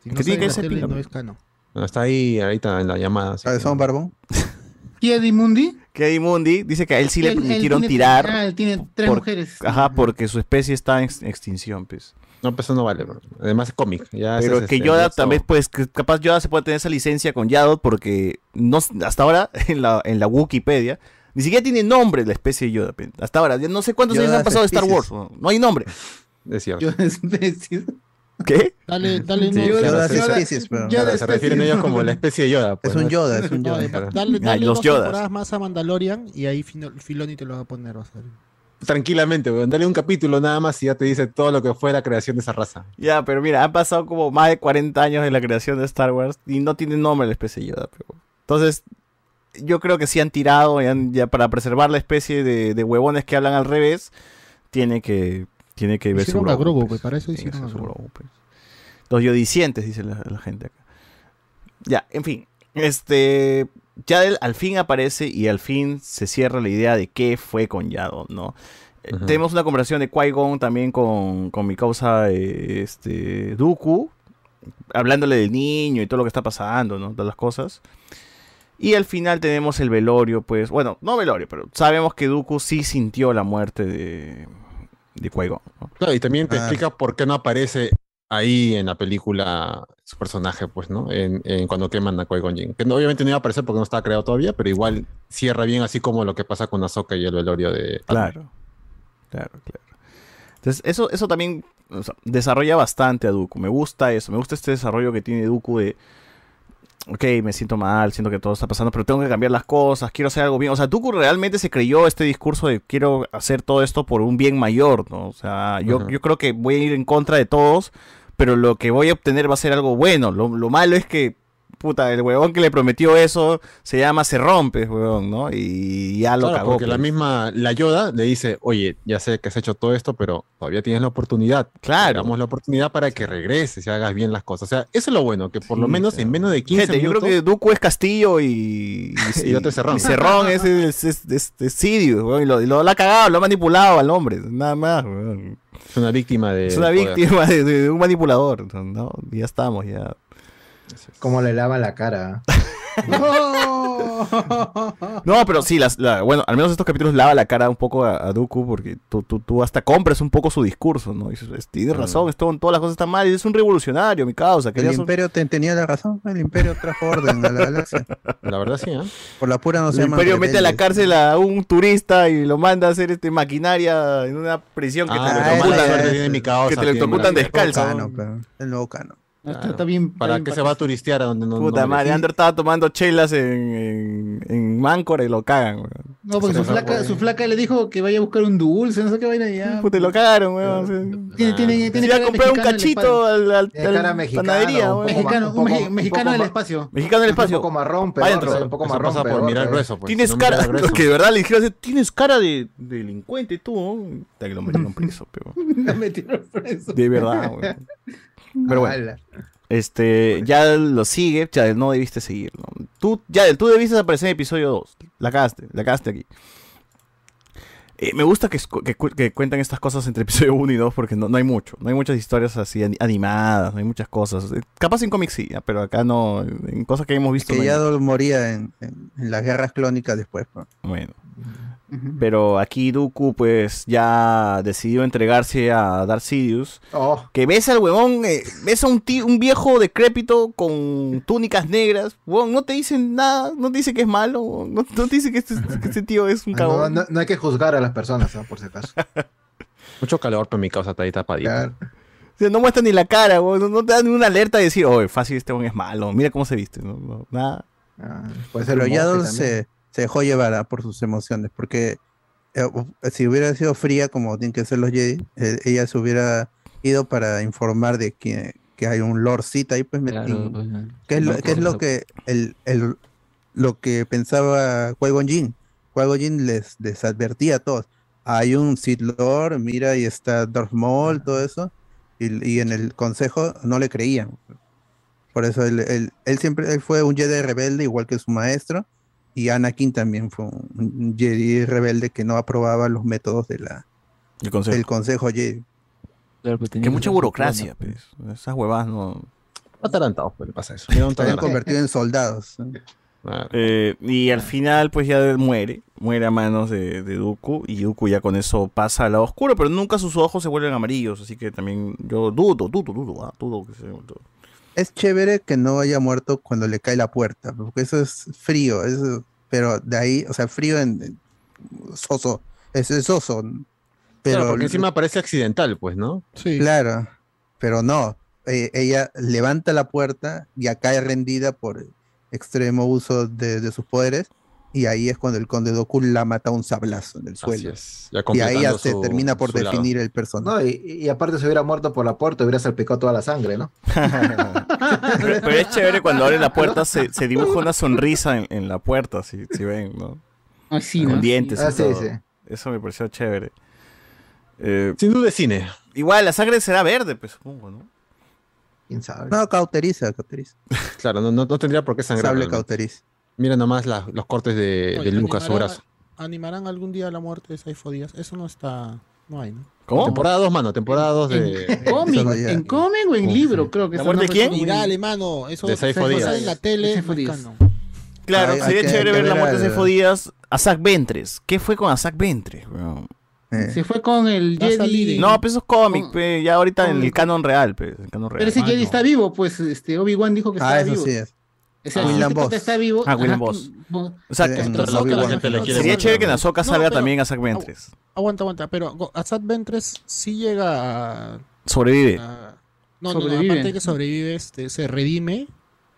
Si que no tiene que ser no es canon. Bueno, está ahí ahorita en la llamada. ¿Cabezón que- barbón? ¿Kiedi Mundi? Que Mundi dice que a él sí le Él- permitieron tiene- tirar. ah, él tiene tres por- mujeres. Ajá, porque su especie está en ex- extinción, pues. No, pues eso no vale. bro. Además es cómic. ya Pero es, que este, Yoda también, pues, que capaz Yoda se puede tener esa licencia con Yaddle porque no, hasta ahora en la, en la Wikipedia ni siquiera tiene nombre la especie de Yoda. Hasta ahora, no sé cuántos Yoda años han pasado de Star Wars. No, No hay nombre. Es cierto. Yoda especies. ¿Qué? Dale, dale, Sí, Yoda es sí. especies, pero- Yoda Claro, se refieren ellos como la especie de Yoda. pues, Es un. Yoda, es un Yoda. claro. dale, Ah, dale los dos Yodas. temporadas más a Mandalorian y ahí Filoni te lo va a poner, vas a ver. Tranquilamente, weón. Dale un capítulo nada más y ya te dice todo lo que fue la creación de esa raza. Ya, pero mira, han pasado como más de 40 años de la creación de Star Wars y no tiene nombre la especie de Yoda. pero- Entonces, yo creo que sí han tirado y han- ya para preservar la especie de, de huevones que hablan al revés, tiene que, tiene que ver Hicieron Grogu, pues. pues, para eso hicieron a. Grogu, pues. Los yodicientes, dice la, la gente acá. Ya, en fin. Este. Yaddle al fin aparece y al fin se cierra la idea de qué fue con Yaddle, ¿no? Eh. Tenemos una conversación de Qui-Gon también con, con mi causa eh, este, Dooku, hablándole del niño y todo lo que está pasando, ¿no? Todas las cosas. Y al final tenemos el velorio, pues, bueno, no velorio, pero sabemos que Dooku sí sintió la muerte de, de Qui-Gon. ¿no? Claro, y también te Ah. explica por qué no aparece ahí en la película su personaje, pues, ¿no? En, en cuando queman a Qui-Gon Jinn. Que no- obviamente no iba a aparecer porque no estaba creado todavía, pero igual cierra bien así como lo que pasa con Ahsoka y el velorio de... Claro, claro, claro. Entonces, eso, eso también o sea, desarrolla bastante a Dooku. Me gusta eso, me gusta este desarrollo que tiene Dooku de. Ok, me siento mal, siento que todo está pasando, pero tengo que cambiar las cosas, quiero hacer algo bien. O sea, Dooku realmente se creyó este discurso de quiero hacer todo esto por un bien mayor, ¿no? O sea, yo, yo creo que voy a ir en contra de todos, pero lo que voy a obtener va a ser algo bueno. Lo, lo malo es que, puta, el huevón que le prometió eso se llama Se Rompe, huevón, ¿no? Y ya lo Claro, cagó. porque la pues. misma, la Yoda le dice, oye, ya sé que has hecho todo esto, pero todavía tienes la oportunidad. Claro. Damos la oportunidad para que regreses y hagas bien las cosas. O sea, eso es lo bueno, que por lo menos claro. en menos de 15 Gente, yo minutos... creo que Dooku es Castillo y. Y otro es Cerrón. Y Cerrón es, es, es, es- es Sidious, weón, y lo, lo, lo ha cagado, lo ha manipulado al hombre, nada más, weón. Es una víctima de... Es una poder. víctima de, de un manipulador, ¿no? Ya estamos, ya. Como le lava la cara. No, pero sí, las, la- bueno, al menos estos capítulos lava la cara un poco a, a Dooku porque tú, tú, tú hasta compras un poco su discurso, ¿no? Y dices, "Es- tienes razón, esto, todas las cosas están mal, y es un revolucionario, mi causa. El imperio te- tenía la razón, el imperio trajo orden a la galaxia. La verdad sí, ¿eh? Por la pura no se el imperio mete a la cárcel a un turista y lo manda a hacer este maquinaria en una prisión que Ah, te pero electrocutan, descalzo. El nuevo cano. Está, está bien. está ¿Para bien qué se va a turistear a donde no Puta no madre? Ander estaba tomando chelas en, en, en Máncora y lo cagan, weón. No, porque su flaca, su flaca le dijo que vaya a buscar un dulce, no sé qué vaina ya. Puta, y lo cagaron, weón. Tiene, tiene, tiene Se iba a cara comprar un cachito al, al, Tiene al mexicano, panadería, weón. Mexicano, un un poco- un mexicano del espacio. Mexicano del espacio. Un poco marrón, pero Adentro. un poco marrón, pasa por pero mirar grueso, pues. Tienes cara, que de verdad le dijeron, tienes cara de, de delincuente tú. Hasta que lo metieron preso, pero. Me metieron preso. De verdad, weón. Pero bueno. Este, ya lo sigue, ya no debiste seguirlo. Tú, ya, tú debiste aparecer en episodio 2. La cagaste, la cagaste aquí. Eh, me gusta que, que, que cuentan estas cosas entre episodio 1 y 2 porque no, no hay mucho. No hay muchas historias así ani- animadas, no hay muchas cosas. Eh, Capaz en cómics sí, pero acá no. En cosas que hemos visto. Que no ya moría en, en- en las guerras clónicas después. pues. Bueno. Pero aquí Dooku pues ya decidió entregarse a Darth Sidious. Oh, Que ves al huevón, eh, ves a un, tío, un viejo decrépito con túnicas negras. Huevón, no te dicen nada, no te dice que es malo, no, no te dice que este, que este tío es un no, cabrón. no- no hay que juzgar a las personas, por si acaso. Mucho calor, pero mi causa está ahí tapadito. Claro. O sea, no muestra ni la cara, huevón, no, no te dan ni una alerta de decir, oye, fácil, este huevón es malo, mira cómo se viste. No, no, nada. Ah, puede ser Pero también. se, se dejó llevar ah, por sus emociones, porque eh, si hubiera sido fría como tienen que ser los Jedi, eh, ella se hubiera ido para informar de que, que hay un Lord Sith ahí, pues, Claro, pues, ¿Qué es, lo, no, qué es lo que el, el- lo que pensaba Qui-Gon? Qui-Gon Jinn les, les advertía a todos. Hay un Sith Lord, mira, y está Darth Maul, todo eso. Y, y en el consejo no le creían. Por eso él, él- él siempre él fue un Jedi rebelde, igual que su maestro. Y Anakin también fue un, Jedi rebelde que no aprobaba los métodos de la, El consejo. del consejo Jedi. Claro, pues, Que mucha burocracia, pues. Esas huevas no. Atarantados, pues le pasa eso. Se habían convertido en soldados. Eh, y al final, pues ya él muere. Muere a manos de, de Dooku. Y Dooku ya con eso pasa al lado oscuro. Pero nunca sus ojos se vuelven amarillos. Así que también yo dudo, dudo, dudo, ah, dudo que se dudo. Es chévere que no haya muerto cuando le cae la puerta, porque eso es frío, eso- pero de ahí, o sea, frío en, en- soso, es, es soso, pero Claro, porque encima parece accidental, pues, ¿no? Sí. claro, pero no, eh, ella levanta la puerta, ya cae rendida por extremo uso de, de sus poderes, y ahí es cuando el conde Doku la mata a un sablazo en el suelo. es, ya y ahí ya se termina por lado. definir el personaje. No, y, y aparte se hubiera muerto por la puerta, hubiera salpicado toda la sangre, ¿no? Pero, pero es chévere cuando abre la puerta, se, se dibuja una sonrisa en, en la puerta, si, si ven, ¿no? Ah, sí, Con ¿no? dientes y Ah, sí, todo. sí. Eso me pareció chévere. Eh, Sin duda de cine. igual, la sangre será verde, pues supongo, ¿no? ¿Quién sabe? No, cauteriza, cauteriza. Claro, no, no, no tendría por qué sangrar. Sable realmente. cauteriza. Mira nomás la- los cortes de, Oye, de Lucas, su brazo. ¿Animarán algún día la muerte de Saifo Díaz? Eso no está. No hay, ¿no? ¿Cómo? Temporada 2, mano, temporada 2 de... ¿En cómic, Eso en cómic o en libro? Creo que ¿La eso muerte no de quién? bien. alemano, eso De Saifo eso Díaz. en la tele. De Saifo Díaz. mexicano. Claro, Hay- sería chévere que ver la muerte de Saifo Díaz a Zack Ventres. ¿Qué fue con Zack Ventres? weón? Eh, Se fue con el salir Jedi. No, pues eso es cómic, pe, ya ahorita en el canon real, pues, el canon Pero real. ese Ah, Jedi está vivo, pues este Obi-Wan dijo que Ah, eso vivo. sí es. O sea, William este pata Voss. está vivo. Ah, William ajá, Voss. Voss. O sea, En- que- en Otra Obi-Wan. la gente le quiere sería chévere que Nazoka No, salga pero- también a Zack Ventres. Aguanta, aguanta, pero Go- Assad Ventres sí llega a. Sobrevive. a- No, no, no, Sobrevive. aparte de que sobrevive, este, se redime.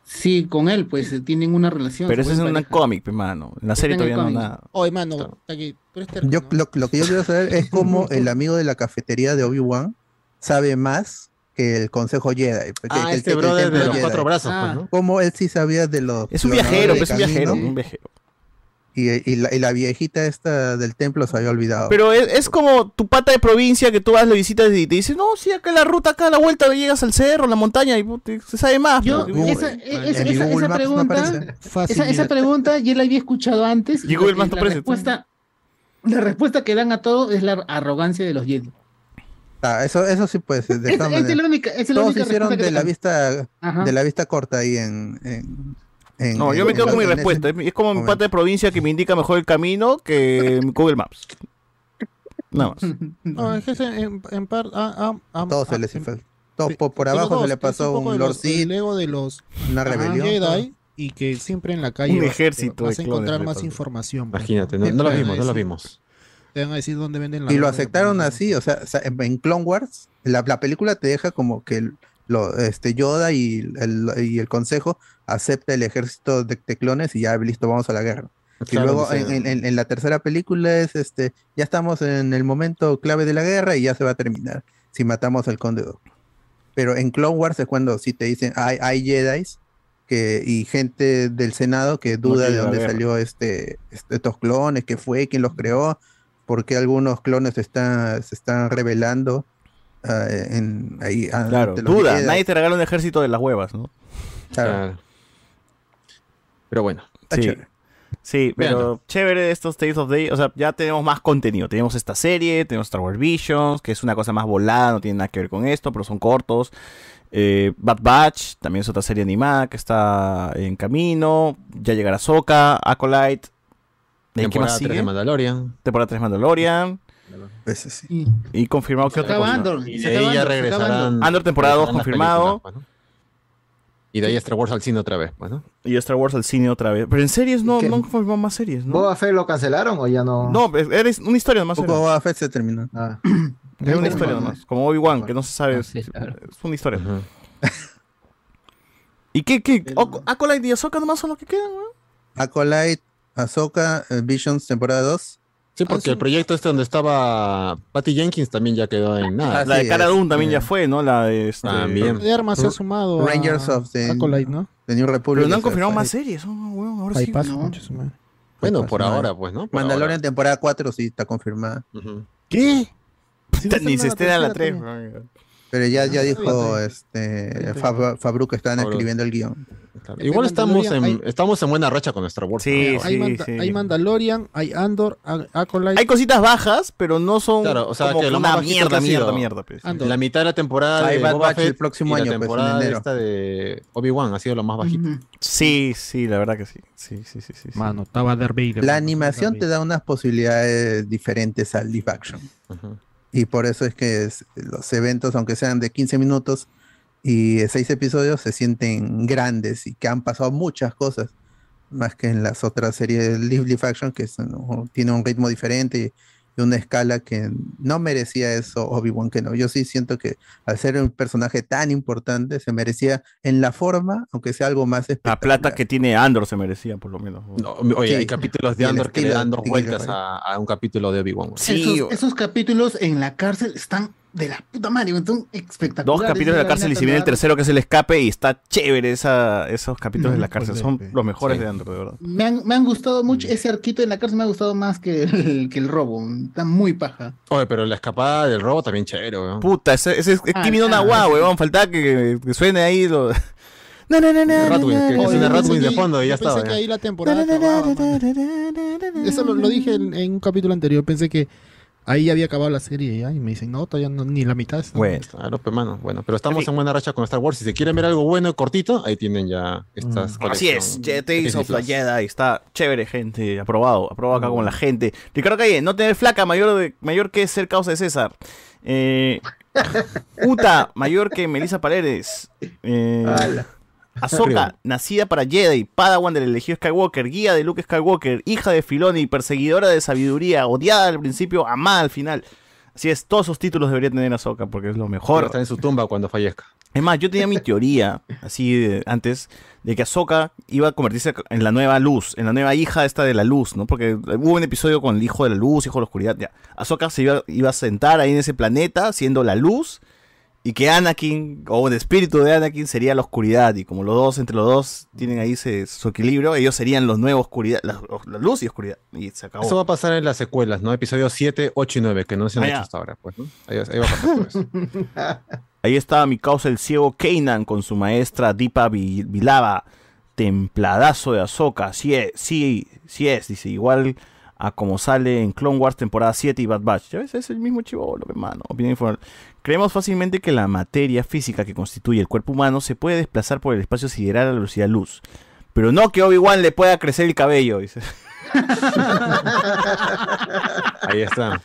Sí, con él, pues eh, tienen una relación. Pero eso es vuelven un pareja. cómic, pe, mano. En la serie en todavía no nada. Oye, mano, aquí, eres Yo, lo, lo que yo quiero saber es cómo el amigo de la cafetería de Obi-Wan sabe más que el consejo Jedi. que- Ah, que este el brother de los Jedi. cuatro brazos, Ah. pues, ¿no? Cómo él sí sabía de los. Es un viajero, pues, un viajero, un viajero. Y, y la, y la viejita esta del templo se había olvidado. Pero es, es como tu pata de provincia que tú vas, le visitas y te dice, no, sí, acá la ruta, acá a la vuelta llegas al cerro, la montaña, y se sabe más. Yo, pues. esa, e- esa, mi esa- esa Maps no pregunta, esa, esa pregunta ya la había escuchado antes. Y Google la, Maps no la respuesta, la respuesta que dan a todo es la arrogancia de los Jedi. Ah, eso, eso sí puede ser. De Es, todas es maneras. la única, esa es la Todos única hicieron que de la vista Ajá. de la vista corta ahí en. en- en- No, yo me quedo con mi respuesta. Es- como mi pata de provincia que me indica mejor el camino que Google Maps. Nada más. No, es que en, en par. ah, ah, ah, Todo ah, se les en- infla. Todo sí, por, abajo dos, se le pasó un de Lord los- Sith, el ego de los una rebelión. Jedi y que siempre en la calle Un vas- ejército vas de a encontrar más información. pues, Imagínate, ¿no? lo vimos, no lo vimos. Te van a decir dónde venden la Y lo aceptaron así, o sea, o sea, en Clone Wars, la, la película te deja como que el- lo, este Yoda y el, y el consejo acepta el ejército de, de clones y ya listo, vamos a la guerra. Y Claro, luego en, en- en- en la tercera película es este, ya estamos en el momento clave de la guerra y ya se va a terminar si matamos al conde. Pero en Clone Wars es cuando sí te dicen hay, hay Jedis que, y gente del Senado que duda de dónde salió este, este- estos clones, qué fue, quién los creó, por qué algunos clones se están, se están revelando. ah, en, ahí, ah, Claro, duda. Jedi. Nadie te regala un ejército de las huevas, ¿no? Claro. Pero bueno. Sí, sí pero chévere estos Tales of Day. O sea, ya tenemos más contenido. Tenemos esta serie, tenemos Star Wars Visions, que es una cosa más volada, no tiene nada que ver con esto, pero son cortos. Eh, Bad Batch, también es otra serie animada que está en camino. Ya llegará Soka, Acolyte. ¿De qué Temporada más tres sigue? de Mandalorian. Temporada 3 Mandalorian. Ese sí. Y, Y confirmado que Se otra acaba cosa. Andor, Y de ahí ya regresarán. Andor. Temporada dos regresarán las confirmado. películas, pues, ¿no? Y de ahí Star Wars al cine otra vez, pues, ¿no? Y Star Wars al cine otra vez. Pero en series no, no han confirmado más series, ¿no? ¿Boba Fett lo cancelaron o ya no? No, es- eres una historia nomás. Boba Fett se terminó. Ah. Es una historia nomás. Como Obi-Wan, que no se sabe. Ah, Es, sí, claro. es una historia. ¿Y qué? qué? Acolyte y Ahsoka nomás son los que quedan, weón. Acolyte, Ahsoka, eh, Visions, temporada 2. Sí, porque el proyecto este donde estaba Patty Jenkins también ya quedó en nada. Ah, La de Cara Dune también ya fue, ¿no? La de este... También. De armas se ha sumado a Rangers of the, Acolyte, ¿no? the New Republic. Pero no han confirmado más series, ¿no? weón, ahora sí. No. Bueno, por no. ahora, pues, ¿no? Por Mandalorian temporada 4 sí está confirmada. ¿Qué? A Ni se una estrena la tercera 3. también. Pero ya, ya Ah, dijo este Fab, Fabru que estaban escribiendo el guion. Claro. Igual estamos en, hay- estamos en buena racha con Star Wars. Sí, ¿no? sí, hay, Manda- sí. hay Mandalorian, hay Andor, a- Acolyte. Hay cositas bajas, pero no son Claro, o sea, como que lo una mierda, mierda, mierda. pues. La mitad de la temporada Hay de Bad Boba Batch el Fett próximo y año, la pues, en temporada enero. esta de Obi-Wan ha sido lo más bajito. Sí, sí, la verdad que sí. Sí, sí, sí, sí. Mano, estaba Darth Vader. La animación te da unas posibilidades diferentes al live action. Y por eso es que es- los eventos, aunque sean de 15 minutos y 6 episodios, se sienten grandes y que han pasado muchas cosas. Más que en las otras series de live, live action, que es, ¿no? tiene un ritmo diferente y una escala que no merecía eso Obi-Wan que no. Yo sí siento que al ser un personaje tan importante, se merecía en la forma, aunque sea algo más La plata que tiene Andor se merecía, por lo menos. No, oye, Sí. hay capítulos de Andor que le dan dos vueltas a, a un capítulo de Obi-Wan. Sí, esos, esos capítulos en la cárcel están de la puta madre, son espectaculares. Dos capítulos de la cárcel y si viene el tercero que es el escape y está chévere esa, esos capítulos de la cárcel. Son los mejores Sí. de Andor, de verdad. Me han, me han gustado mucho, ese arquito en la cárcel me ha gustado más que el, que el robo. Está muy paja. Oye, pero la escapada del robo también chévere, weón. Puta, ese, ese es Ah, Kimi no ah, Nawa, weón. Faltaba que, que suene ahí lo. No, no, no, no, Ratwin, que- Ratwin de fondo y ya yo pensé estaba, que ahí la temporada acababa. Eso lo, lo dije en, en un capítulo anterior. Pensé que ahí ya había acabado la serie ya. Y me dicen, no, todavía no, ni la mitad. está. Bueno, Claro, pues, mano. Bueno, pero estamos En fin. en buena racha con Star Wars. Si se quieren ver algo bueno y cortito, ahí tienen ya estas Así es, Tales of the. Jedi, está chévere, gente, aprobado, aprobado acá con la gente. Ricardo Calle, no tener flaca mayor, de, mayor que ser causa de César. Eh, Uta, mayor que Melissa Paredes. Eh, Ahsoka, nacida para Jedi, Padawan del elegido Skywalker, guía de Luke Skywalker, hija de Filoni, perseguidora de sabiduría, odiada al principio, amada al final. Así es, todos esos títulos debería tener Ahsoka porque es lo mejor. está en su tumba cuando fallezca. Es más, yo tenía mi teoría, así de- antes, de que Ahsoka iba a convertirse en la nueva luz, en la nueva hija esta de la luz, ¿no? Porque hubo un episodio con el hijo de la luz, hijo de la oscuridad, ya. Ahsoka se iba, iba a sentar ahí en ese planeta, siendo la luz, y que Anakin, o el espíritu de Anakin, sería la oscuridad, y como los dos, entre los dos, tienen ahí su equilibrio, ellos serían los nuevos oscuridad, la, la luz y oscuridad, y se acabó. Eso va a pasar en las secuelas, ¿no? Episodios 7, 8 y 9, que no se han Ah, hecho hasta ahora, pues, ¿no? Ahí, ahí va a pasar todo eso. Ahí estaba mi causa el ciego Kanan con su maestra Dipa Vi- Vilava, templadazo de Ahsoka, sí es, sí, sí es, dice, igual a como sale en Clone Wars temporada 7 y Bad Batch. Ya ves, es el mismo chivolo, hermano. Opinión informal. Creemos fácilmente que la materia física que constituye el cuerpo humano se puede desplazar por el espacio sideral a la velocidad luz. Pero no que Obi-Wan le pueda crecer el cabello, dice. Ahí está.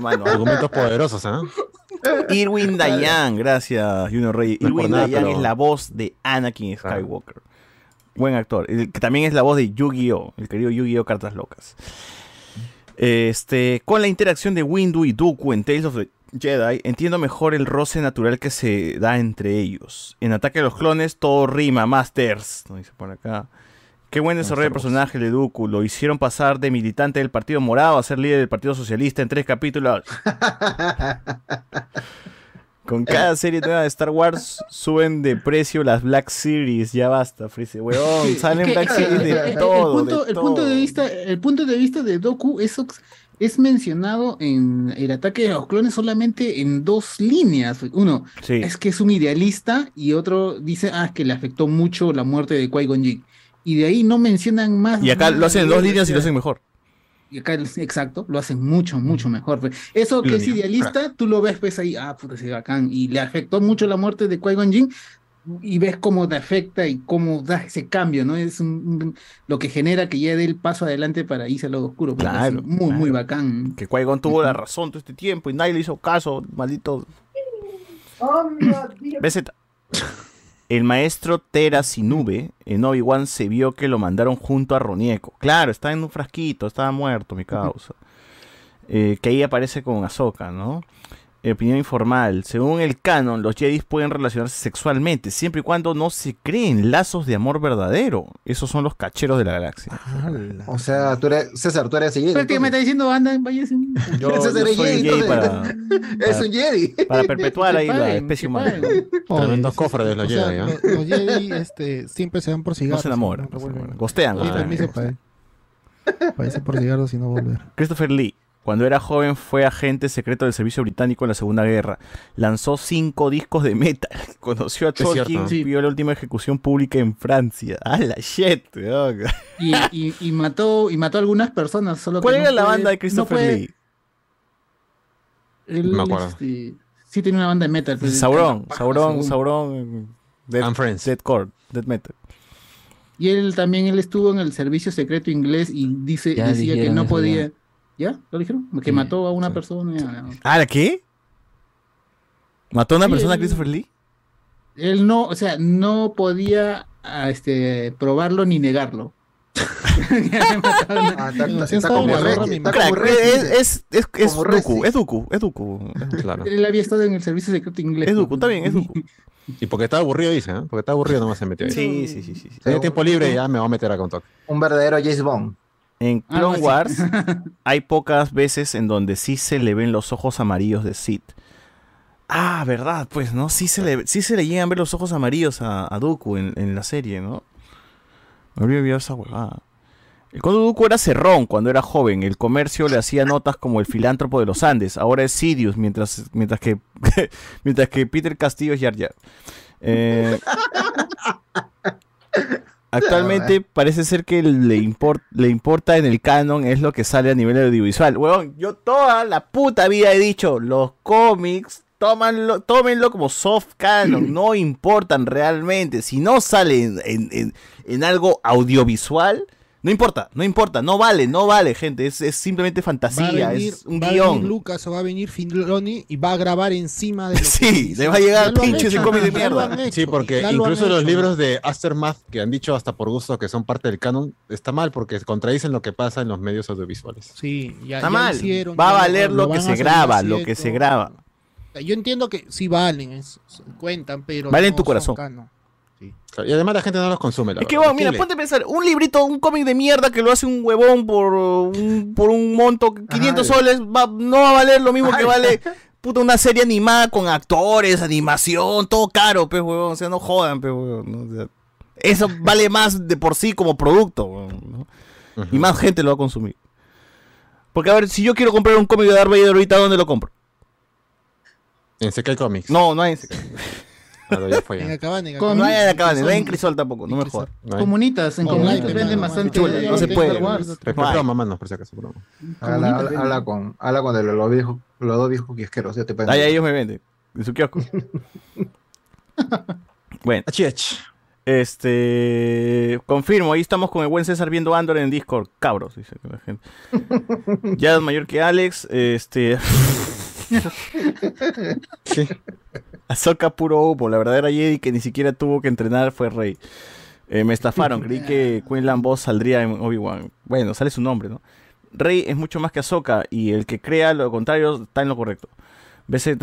Mano. Argumentos poderosos, ¿ah? Irwin Dayan, gracias, Junior Rey. No Irwin Dayan pero- es la voz de Anakin Skywalker. Buen actor. El que también es la voz de Yu-Gi-Oh! El querido Yu-Gi-Oh! Cartas Locas. Este, con la interacción de Windu y Dooku en Tales of the Jedi, entiendo mejor el roce natural que se da entre ellos. En Ataque a los Clones todo rima, Masters, nos dice por acá. Qué buen desarrollo de personaje de Dooku. Lo hicieron pasar de militante del Partido Morado a ser líder del Partido Socialista en tres capítulos. Con cada serie nueva de Star Wars suben de precio las Black Series. Ya basta, Freeze. Weón, salen Es que, Black Series de el todo. punto, de el punto de vista, el punto de vista de Doku es, es mencionado en el ataque de los clones solamente en dos líneas. Uno es que es un idealista y otro dice ah, que le afectó mucho la muerte de Qui-Gon Jinn. Y de ahí no mencionan más. Y acá lo hacen en dos líneas y lo hacen mejor. Exacto, lo hacen mucho, mucho mejor. pues. Eso que es idealista, tú lo ves pues ahí, ah, puta, sí, bacán. Y le afectó mucho la muerte de Qui-Gon Jinn y ves cómo te afecta y cómo da ese cambio, ¿no? Es un- un- lo que genera que ya dé el paso adelante para irse al lado oscuro. pues, Claro, así, muy, muy bacán. Que Qui-Gon tuvo la razón todo este tiempo y nadie le hizo caso, maldito. BZ. El maestro Tera Sinube en Obi-Wan se vio que lo mandaron junto a Ronieco. Claro, está en un frasquito, estaba muerto, mi causa. Eh, que ahí aparece con Ahsoka, ¿no? Opinión informal. Según el canon, los Jedi pueden relacionarse sexualmente, siempre y cuando no se creen lazos de amor verdadero. Esos son los cacheros de la galaxia. O sea, tú eres, César, tú eres Jedi. Pero que me está diciendo, anda, váyase. Yo- soy Jedi, Jedi entonces. para- Es un Jedi. Para perpetuar ahí Que la especie humana. Tremendos cofres los O Jedi, ¿ah? lo- Los Jedi este, siempre se van por cigarros. No se enamoran, no se enamoran. Gostean, irse por cigarros y no volver. Christopher Lee, cuando era joven fue agente secreto del servicio británico en la Segunda Guerra. Lanzó cinco discos de metal. Conoció a. Tolkien y vio la última ejecución pública en Francia. ¡Ah, la shit! Y, y, y mató, y mató a algunas personas. Solo que ¿Cuál no era la puede- banda de no Christopher Lee? Él, Me acuerdo. este, sí tenía una banda de metal. pues, Sauron, paja, Sauron. Sauron. Dead, And Friends. Dead Core, Dead Metal. Y él también él estuvo en el servicio secreto inglés y dice, Ya decía que no podía. ¿Ya? ¿Lo dijeron? Que Sí, mató a una persona. ¿Ah, la qué? ¿Mató a una Sí, persona a Christopher Lee? Él no, o sea, no podía ah, este, probarlo ni negarlo. Es, dice. es, es, es Dooku. Claro. Él había estado en el servicio secreto inglés. Es Dooku, está bien, es Dooku. Y porque estaba aburrido, dice, ¿eh? Porque estaba aburrido nomás se metió ahí. Sí, sí, sí, sí. sí. Tenía tiempo libre y ya me voy a meter a con toque. Un verdadero James Bond. En Clone. Wars hay pocas veces en donde sí se le ven los ojos amarillos de Sid. Ah, verdad, pues, ¿no? Sí se le, sí se le llegan a ver los ojos amarillos a, a Dooku en, en la serie, ¿no? Me había olvidado esa huevada. El Conde Dooku era cerrón cuando era joven. El comercio le hacía notas como el filántropo de los Andes. Ahora es Sidious, mientras, mientras, que, mientras que Peter Castillo es Yar Yar. Eh, Actualmente parece ser que le, import- le importa en el canon es lo que sale a nivel audiovisual. Huevón, yo toda la puta vida he dicho, los cómics, tómanlo, tómenlo como soft canon, no importan realmente. Si no sale en, en- en- en algo audiovisual, no importa, no importa, no vale, no vale, gente. Es, es simplemente Va a fantasía, venir, es un va a venir guion. Lucas o va a venir Filoni y va a grabar encima de lo Sí, le va a llegar pinche ese cómic de mierda. Sí, porque ya lo han incluso los libros de Aftermath que han dicho hasta por gusto que son parte del canon, está mal porque contradicen lo que pasa en los medios audiovisuales. Sí, ya, Está ya mal. hicieron, Va a valer lo que se graba, lo que se graba. Yo entiendo que sí valen, es- cuentan, pero. Vale en no tu son corazón. canon. Y además la gente no los consume. La Es que, bueno, mira, ¿Qué le- ponte a pensar, un librito, un cómic de mierda que lo hace un huevón por un, por un monto, 500 soles, va- no va a valer lo mismo que vale puta una serie animada con actores, animación, todo caro, pues, huevón, o sea, no jodan, pues, huevón, ¿no? O sea, eso vale más de por sí como producto, huevón, ¿no? Y más gente lo va a consumir. Porque, a ver, si yo quiero comprar un cómic de Darth Vader ahorita, ¿dónde lo compro? En CK Comics. No, no hay en Claro, ya fue. En Acabane, en Con- No hay en Acabane, no hay en Crisol tampoco, no me jodas. No hay. Comunitas, en comunitas venden bastante. Chula, no se de puede. Star Wars. No hay. a mamá, no, por si acaso. broma. Habla, habla, habla con, habla con el lo dijo, lo dos dijo que asqueroso, ya te pueden- Ahí ellos me venden, en su kiosco. bueno. Este. Confirmo, ahí estamos con el buen César viendo Andor en Discord. Cabros, dice la gente. Ya es mayor que Alex. Este. Ahsoka puro humo. La verdadera Jedi que ni siquiera tuvo que entrenar fue Rey. Eh, me estafaron. Creí que Quinlan Boss saldría en Obi-Wan. Bueno, sale su nombre, ¿no? Rey es mucho más que Ahsoka y el que crea lo contrario está en lo correcto. BZ.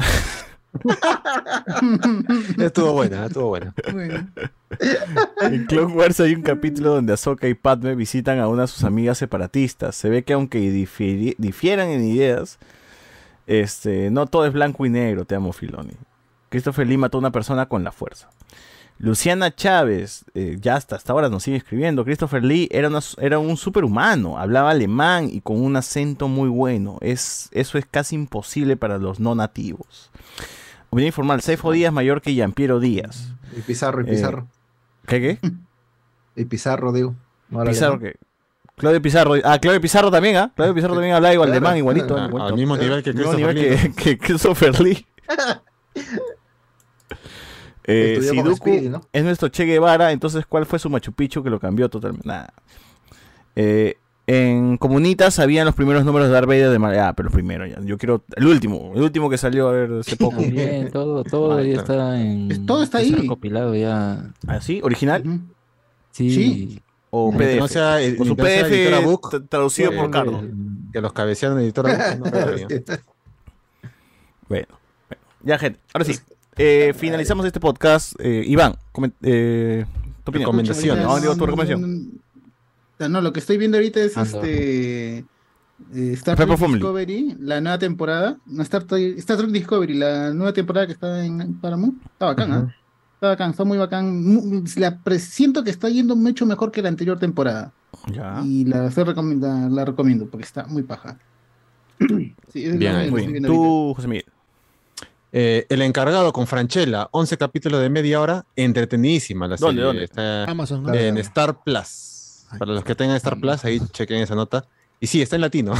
estuvo buena, estuvo buena. En Clone Wars hay un capítulo donde Ahsoka y Padme visitan a una de sus amigas separatistas. Se ve que aunque difieran en ideas, este, no todo es blanco y negro, te amo Filoni. Christopher Lee mató a una persona con la fuerza. Luciana Chávez, eh, ya hasta, hasta ahora nos sigue escribiendo. Christopher Lee era, una- era un superhumano, hablaba alemán y con un acento muy bueno. Es, eso es casi imposible para los no nativos. Opinión informal, Seifo Díaz mayor que Giampiero Díaz. Y Pizarro, y Eh, Pizarro. ¿Qué qué? Y Pizarro, digo. No Pizarro que. Claudio Pizarro. Ah, Claudio Pizarro también, ¿ah? Claudio Pizarro también habla igual Claro. alemán, igualito. Ah, igualito. al mismo nivel que Al mismo Christopher nivel Lee, que, que Christopher Lee. Eh, Siduku Speedy, ¿no? es nuestro Che Guevara, entonces ¿cuál fue su Machu Picchu que lo cambió totalmente? Nada. Eh, en Comunitas habían los primeros números de Darth Vader de Mar- Ah, pero los primeros ya. Yo quiero. El último, el último que salió a ver hace poco. También, todo, todo ya está en. Todo está ahí. recopilado ya. ¿Ah, sí? ¿Original? Sí. Sí. O Mientras PDF. no sea ed- o su PDF Book, traducido eh, por Carlos. Que los cabecearon en editora Book. Bueno, bueno. ya, gente. Ahora sí. Eh, finalizamos este podcast. Eh, Iván, eh, tu opinión. Recomendaciones. No, digo tu No, recomendación. No, no, lo que estoy viendo ahorita es Ando. este. eh, Star Trek. Discovery, la nueva temporada. No, Star, Trek- Star Trek Discovery, la nueva temporada que está en Paramount. Está bacán, ¿ah? Está bacán, está muy bacán. La siento que está yendo mucho mejor que la anterior temporada. Ya. Y la, estoy recomenda- la recomiendo porque está muy paja. Sí, es lo Bien, Tú. José Miguel. Eh, el encargado con Franchella, 11 capítulos de media hora, entretenidísima la ¿Dónde, serie. dónde? Está Amazon, ¿no? en Star Plus. Para los que tengan Star Plus, ahí chequen esa nota. Y sí, está en latino.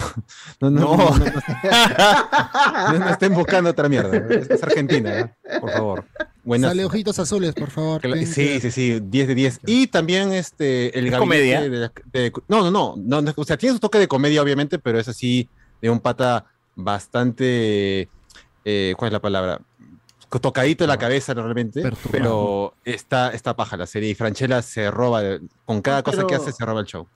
No, no, No. no, no, no- no estén buscando otra mierda. Es, es Argentina, ¿eh? por favor. Buenas. Sale ojitos azules, por favor. Cla- Ten Sí, que- sí, sí, 10 de 10. Y también este, el ¿Es gabinete comedia? de la- de- no, no, no, no, no, O sea, tiene su toque de comedia, obviamente, pero es así de un pata bastante. eh, ¿Cuál es la palabra? Tocadito de la cabeza realmente, Perturbado. pero está, está paja la serie y Franchella se roba, con cada cosa que Pero- hace se roba el show.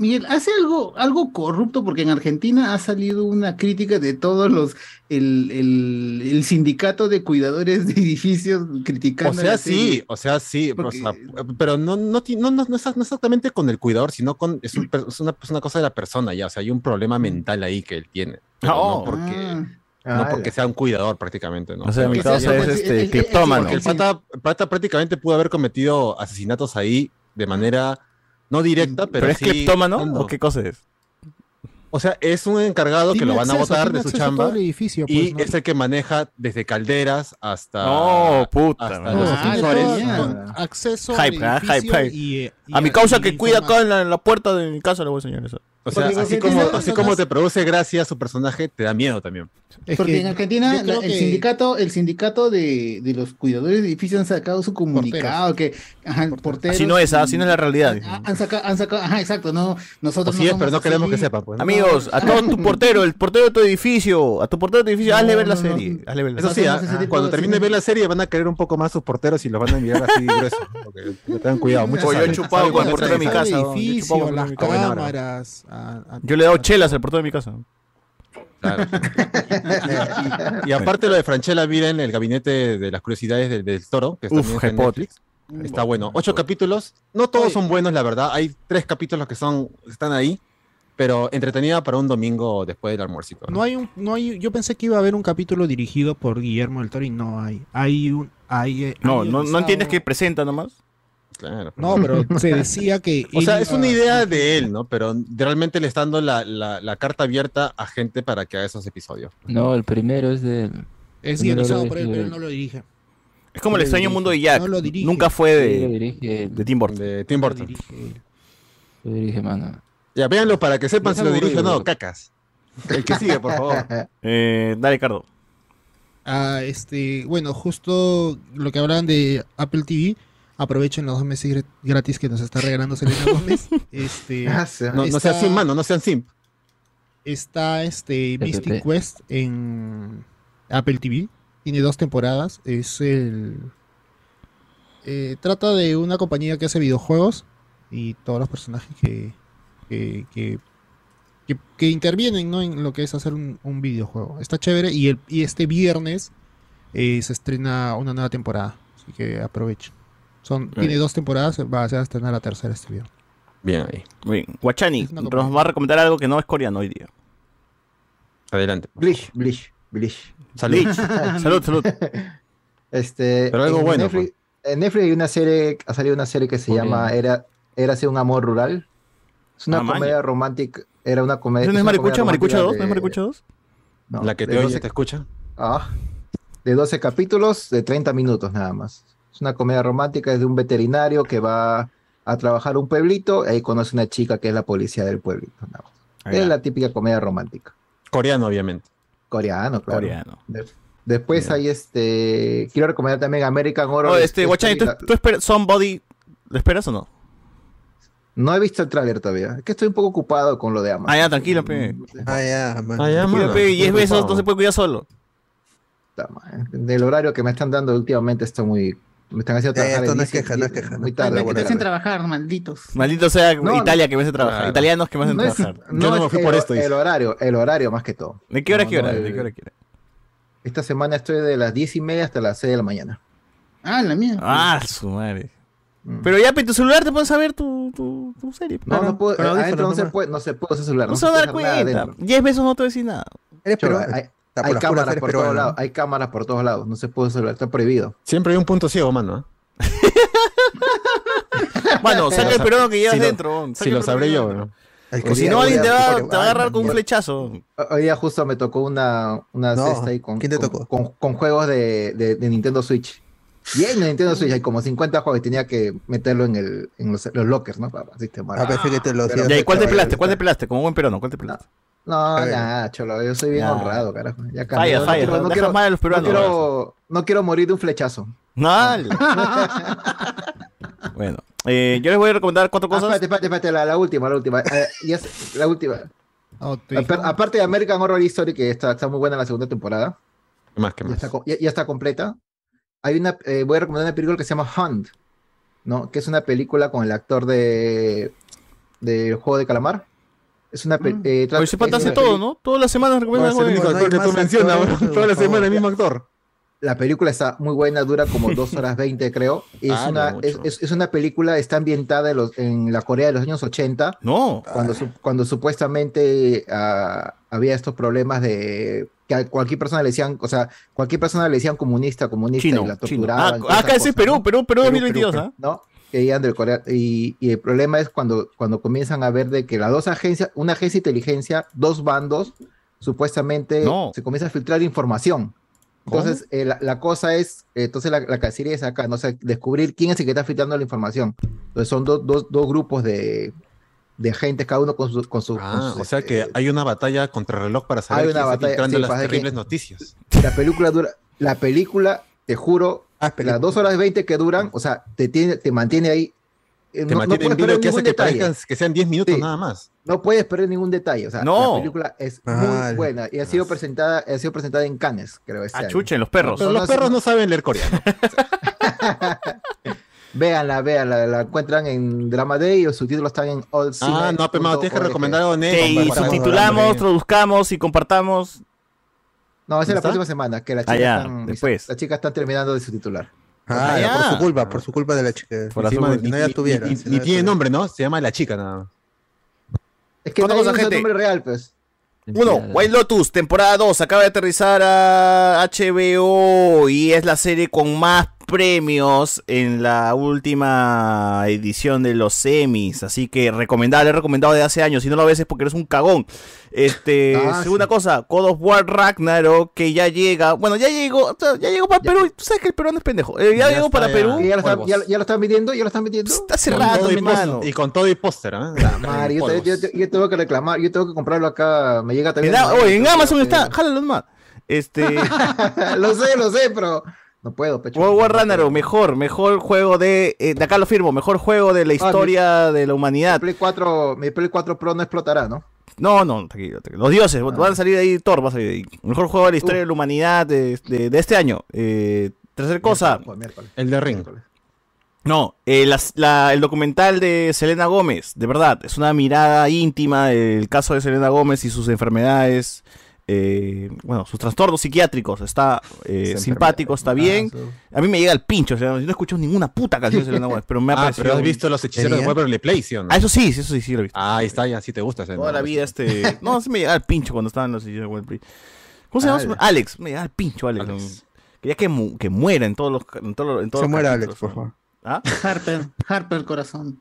Miguel, hace algo, algo corrupto porque en Argentina ha salido una crítica de todos los, el, el, el sindicato de cuidadores de edificios criticando. O sea, la sí, serie. o sea, sí, o Porque- sea, pero no, no, no, no, no exactamente con el cuidador, sino con, es, un es una, es una cosa de la persona ya, o sea, hay un problema mental ahí que él tiene. Oh. no porque, Ah, no Ah, porque sea un cuidador prácticamente, ¿no? O sea, mi ¿qué es este, el- el- el- cleptómano. Porque el pata, pata prácticamente pudo haber cometido asesinatos ahí de manera no directa, pero, ¿Pero es sí cleptómano fondo. o qué cosa es? O sea, es un encargado que lo van a votar de su chamba el edificio, y pues, ¿no? es el que maneja desde calderas hasta, No, puta. hasta no. los Ah, acceso Hype, al ¿ah? Hype, edificio hype. y, eh, y A mi causa y que cuida acá en la, en la puerta de mi casa le voy a enseñar eso. O sea, Porque así como, así como te produce gracia su personaje, te da miedo también. Es Porque que en Argentina la- el que- sindicato, el sindicato de, de los cuidadores de edificios han sacado su comunicado que ajá, porteros Así no es, ¿ah? así no es la realidad. han, han sacado, han sacado, ajá, exacto, no, nosotros Así es, pero no queremos así. que sepan. Pues, ¿no? Amigos, a todo tu portero, el portero de tu edificio, a tu portero de tu edificio, No, hazle ver la no, no. serie. hazle ver la Eso serie. sí, ah, cuando termine de ver la serie van a querer un poco más sus porteros y los van a mirar así grueso. Porque tengan cuidado, yo he chupado con el portero de mi casa. las cámaras. A- a- Yo le he dado chelas al portero de mi casa. Claro. y, y aparte lo de Franchella, miren el gabinete de las curiosidades del, del toro, que está, Uf, en. Netflix. Está bueno. Ocho capítulos. No todos son buenos, la verdad. Hay tres capítulos que son están ahí, pero entretenida para un domingo después del almuercito. ¿no? No hay un, no hay, yo pensé que iba a haber un capítulo dirigido por Guillermo del Toro y no hay. Hay un, hay, No, hay no, no entiendes que presenta nomás. Claro. No, pero se decía que. O sea, es una idea de él, ¿no? Pero realmente le está dando la, la- la carta abierta a gente para que haga esos episodios. No, el primero es del. Es guionizado lo por él, dirige- pero él no lo dirige. Es como el extraño dirige. mundo de Jack. No lo dirige. Nunca fue Sí, lo de, dirige, de Tim Burton. De Tim Lo Burton. dirige él. lo dirige, mano. Ya, véanlo para que sepan si lo dirige o no, cacas. El que sigue, por favor. Eh, dale, Cardo. Ah, este, bueno, justo lo que hablaban de Apple TV, aprovechen los dos meses gr- gratis que nos está regalando Selena Gómez. Este, Ah. No, sean simp, mano, no sean simp. Está este. Mystic Quest en Apple TV. Tiene dos temporadas. Es el. eh, trata de una compañía que hace videojuegos. Y todos los personajes que. que, que que, que intervienen ¿no? en lo que es hacer un, un videojuego. Está chévere y, el, y este viernes eh, se estrena una nueva temporada, así que aprovechen. Son, tiene dos temporadas, va a, se va a estrenar la tercera este viernes. Bien ahí. Muy bien. Guachani, nos va a recomendar algo que no es coreano hoy día. Adelante. Bleach, Bleach, Bleach. Salud. salud, salud. Este, Pero algo en bueno, Netflix, en Netflix hay una serie, ha salido una serie que se llama Era, Érase un amor rural. Es una Ah, comedia romántica. Era una comedia. ¿Eso no es Maricucha? ¿Maricucha romántica 2? ¿No es Maricucha 2? no, La que te oye 12 te escucha. Ah, de 12 capítulos de 30 minutos nada más. Es una comedia romántica, es de un veterinario que va a trabajar a un pueblito y ahí conoce una chica que es la policía del pueblito. Ah, es la típica comedia romántica. Coreano, obviamente. Coreano, claro. Coreano. De- después hay este. Quiero recomendar también American Horror. Oh, este, Guachani, ¿tú, tú esperas Somebody? ¿Lo esperas o no? No he visto el tráiler todavía. Es que estoy un poco ocupado con lo de Amazon. Ah, ya, tranquilo, pe. Ah, ya, man. Ah, ya, pe, 10 Estoy besos no se puede cuidar solo. Del horario que me están dando últimamente está muy. Me están haciendo ya, trabajar esto en no es 10, queja, no es 10, queja, Muy no. tarde. Que te hacen trabajar, malditos. Maldito sea No, Italia que me hace trabajar. Claro. Italianos que me hacen No es, trabajar. Yo no es me fui el, por esto, dice. el horario, el horario más que todo. ¿De qué hora No, qué hora? no, ¿De qué hora qué hora? Esta semana estoy de las 10 y media hasta las 6 de la mañana. Ah, la mía. Ah, su madre. Mm. Pero ya, pe, tu celular te puedes saber tu, tu, tu serie. No, no puedo, adentro no se puede, no se puede usar celular. No se se va a puede dar cuenta. adentro. 10 besos no te voy a decir nada. Eres peruano. Hay, Está cámaras por todos lados, hay cámaras por todos lados, no se puede usar celular, está prohibido. Siempre hay un punto ciego, mano. ¿eh? Bueno, saca el peruano que llevas Si dentro. Si lo sabré yo, dentro. Si no, alguien te va, Corea- te va a agarrar con un flechazo. Hoy día justo me tocó una, una No, cesta ahí con, ¿quién te con- tocó? Con, con juegos de, de- de Nintendo Switch. Y en Nintendo Switch hay como 50 juegos y tenía que meterlo en, el, en los, los lockers, ¿no? Para sistema. A veces que te lo Pero- hacías Ya, ¿y cuál te de pelaste? ¿Cuál te pelaste? Como buen peruano, ¿cuál te pelaste? No, ya, cholo, yo soy bien Ya. honrado, carajo. Ya Falla, cambió. no falla, quiero, no dejas quiero- mal no peruanos. quiero- no quiero morir de un flechazo. Dale. bueno, eh, yo les voy a recomendar cuatro Ah, cosas. espérate, espérate, espérate, la, la última, la última. Eh, y es la última. Oh, aparte de American Horror Story, que está, está muy buena en la segunda temporada, ¿Qué más? ¿Qué ya más? está, co- ya, ya está completa. Hay una, eh, voy a recomendar una película que se llama Hunt, ¿no? Que es una película con el actor de del juego de calamar. Es una pe- eh, es hace una todo, peli- ¿no? Todas las semanas el algo de- único actor que tú mencionas, Toda la semana el mismo actor. La película está muy buena, dura como 2 horas 20, creo. Es, Ah, no una, mucho. es, es- es una película, está ambientada en, los- en la Corea de los años 80, No. cuando, su- cuando supuestamente ah, había estos problemas de que a cualquier persona le decían, o sea, cualquier persona le decían comunista, comunista Chino, y la chino. torturaban. Ah, todas esas acá ese es cosas, Perú, ¿no? Perú, Perú Perú, 2022, Perú, ¿ah? ¿no? Del Corea. Y, y el problema es cuando, cuando comienzan a ver de que las dos agencias, una agencia de inteligencia, dos bandos, supuestamente No. se comienza a filtrar información. Entonces, eh, la, la cosa es, eh, entonces la, la cacería es acá, no sé, descubrir quién es el que está filtrando la información. Entonces son dos dos- dos grupos de, de agentes, cada uno con su... Con su, con Ah, sus, o sea que hay una batalla contra el reloj para saber Hay quién una está batalla, filtrando sí, las terribles noticias. La película dura, la película, te juro, Ah, película. las dos horas 20 que duran, o sea, te, tiene, te mantiene ahí. eh, Te no- no mantiene en puedes perder que hace ningún que detalle. parezcan que sean 10 minutos Sí. nada más. No puedes perder ningún detalle. O sea, No. la película es muy buena y ha sido presentada, ha sido presentada en Cannes, creo. Este Ah, año. chuchen, los perros. Pero no, los no, perros no. no saben leer coreano. Véanla, véanla, la encuentran en Drama Day y los subtítulos están en all Ah, no, pero tienes que recomendar y para- para- subtitulamos, traduzcamos y compartamos. No, esa es la próxima semana, que las Ah, chicas, ya, están, después. las chicas están terminando de subtitular. Ah, Ah, ya, por su culpa, por su culpa de la chica. Por la suerte. ni, no, ya tuviera, ni- ni tiene nombre, ¿no? Se llama La Chica nada más. Es que no cosa, gente. nombre real, pues. Uno, White Lotus, temporada 2, acaba de aterrizar a HBO y es la serie con más premios en la última edición de los semis, así que recomendable, recomendado de hace años, si no lo ves es porque eres un cagón. Este, Ah, segunda sí. cosa, God of War Ragnarok, que ya llega, bueno, ya llegó, ya llegó para Ya. Perú, y tú sabes que el peruano es pendejo, Eh, ya, Ya llegó está, para ya. Perú, ya lo, están, Huevos. ya, ya lo están vendiendo, ya lo están vendiendo. está rato, todo y con todo y póster, ¿ah? Madre, yo, Polvos. yo- yo- yo tengo que reclamar, yo tengo que comprarlo acá, me llega también. En, en Amazon Pero- está, jálalo más. Este, lo sé, lo sé, pero no puedo, pecho. World War mejor, mejor juego de, eh, de acá lo firmo, mejor juego de la historia de la humanidad. Mi Play 4, mi Play 4 Pro no explotará, ¿no? No, no, tranquilo, tranquilo. Los dioses, van a salir de ahí, Thor va a salir de ahí. Mejor juego de la historia Uh. de la humanidad de, de- de este año. Eh, tercer cosa, Miércoles, miércoles. El de Ring. Miércoles. No, eh, la- el documental de Selena Gómez, de verdad, es una mirada íntima del caso de Selena Gómez y sus enfermedades, eh, bueno, sus trastornos psiquiátricos. Está eh, simpático, está bien. A mí me llega el pincho, o sea, yo no escucho ninguna puta canción de Selena Gómez, pero me ha Ah, parecido... pero has visto los hechiceros de. Waverly Place, ¿sí o no? Ah, eso sí, eso sí, sí lo he visto. Ah, ahí está, ya sí te gusta. Toda la vida este... No, sí me llegaba el pincho cuando estaban los hechiceros de Waverly Place. ¿Cómo se llama? Alex. Alex, me llegaba el pincho, Alex. Quería que, mu- que muera en todos los... En todos los- en todos Se los muera capítulos, Alex, por favor. ¿Ah? Harper, Harper corazón.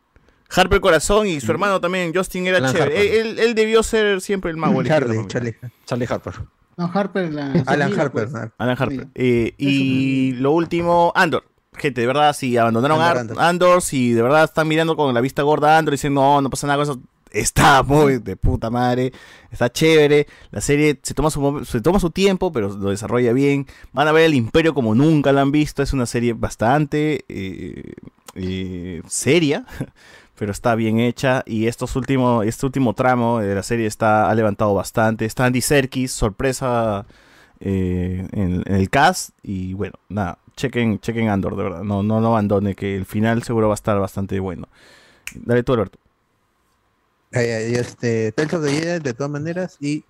Harper Corazón y su hermano también, Justin, era Alan chévere. Harper. Él, él- debió ser siempre el mago. Charlie. Charlie. Charlie Harper. No, Harper, la. Alan Harper. pues. ¿no? Alan Harper. Eh, y lo último, Andor. Gente, de verdad, si abandonaron Andor, Andor. Andor, si de verdad están mirando con la vista gorda a Andor y dicen, no, no pasa nada con eso, está muy de puta madre, está chévere, la serie se toma su, se toma su tiempo, pero lo desarrolla bien, van a ver el Imperio como nunca la han visto, es una serie bastante eh, eh, seria, pero está bien hecha y estos últimos, este último tramo de la serie está, ha levantado bastante, está Andy Serkis, sorpresa eh, en, el cast y bueno, nada, chequen, chequen Andor, de verdad, no, no lo abandone, que el final seguro va a estar bastante bueno. Dale tú, Alberto. Ay, ay, este, Tales the Jedi, de todas maneras, y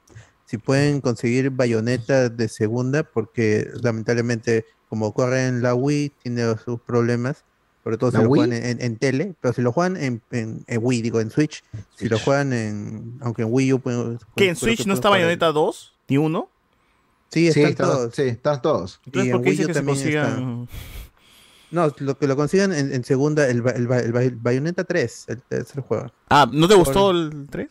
si pueden conseguir bayoneta de segunda, porque lamentablemente, como corre en la Wii, tiene sus problemas, sobre todo si ¿La lo Wii? juegan en, en tele, pero si lo juegan en, en- en Wii, digo, en Switch, si lo juegan en, aunque en Wii U pueden- ¿Que en Switch no está Bayonetta 2? ¿Ni uno? Sí, Sí, están están- todos. sí, están todos. Entonces, Y ¿por en qué Wii dice U que se también está. consigan? No, lo que lo consigan en, en segunda, el, el, el, ba- el Bayonetta 3, el tercer juego. Ah, ¿no te gustó Por- el 3?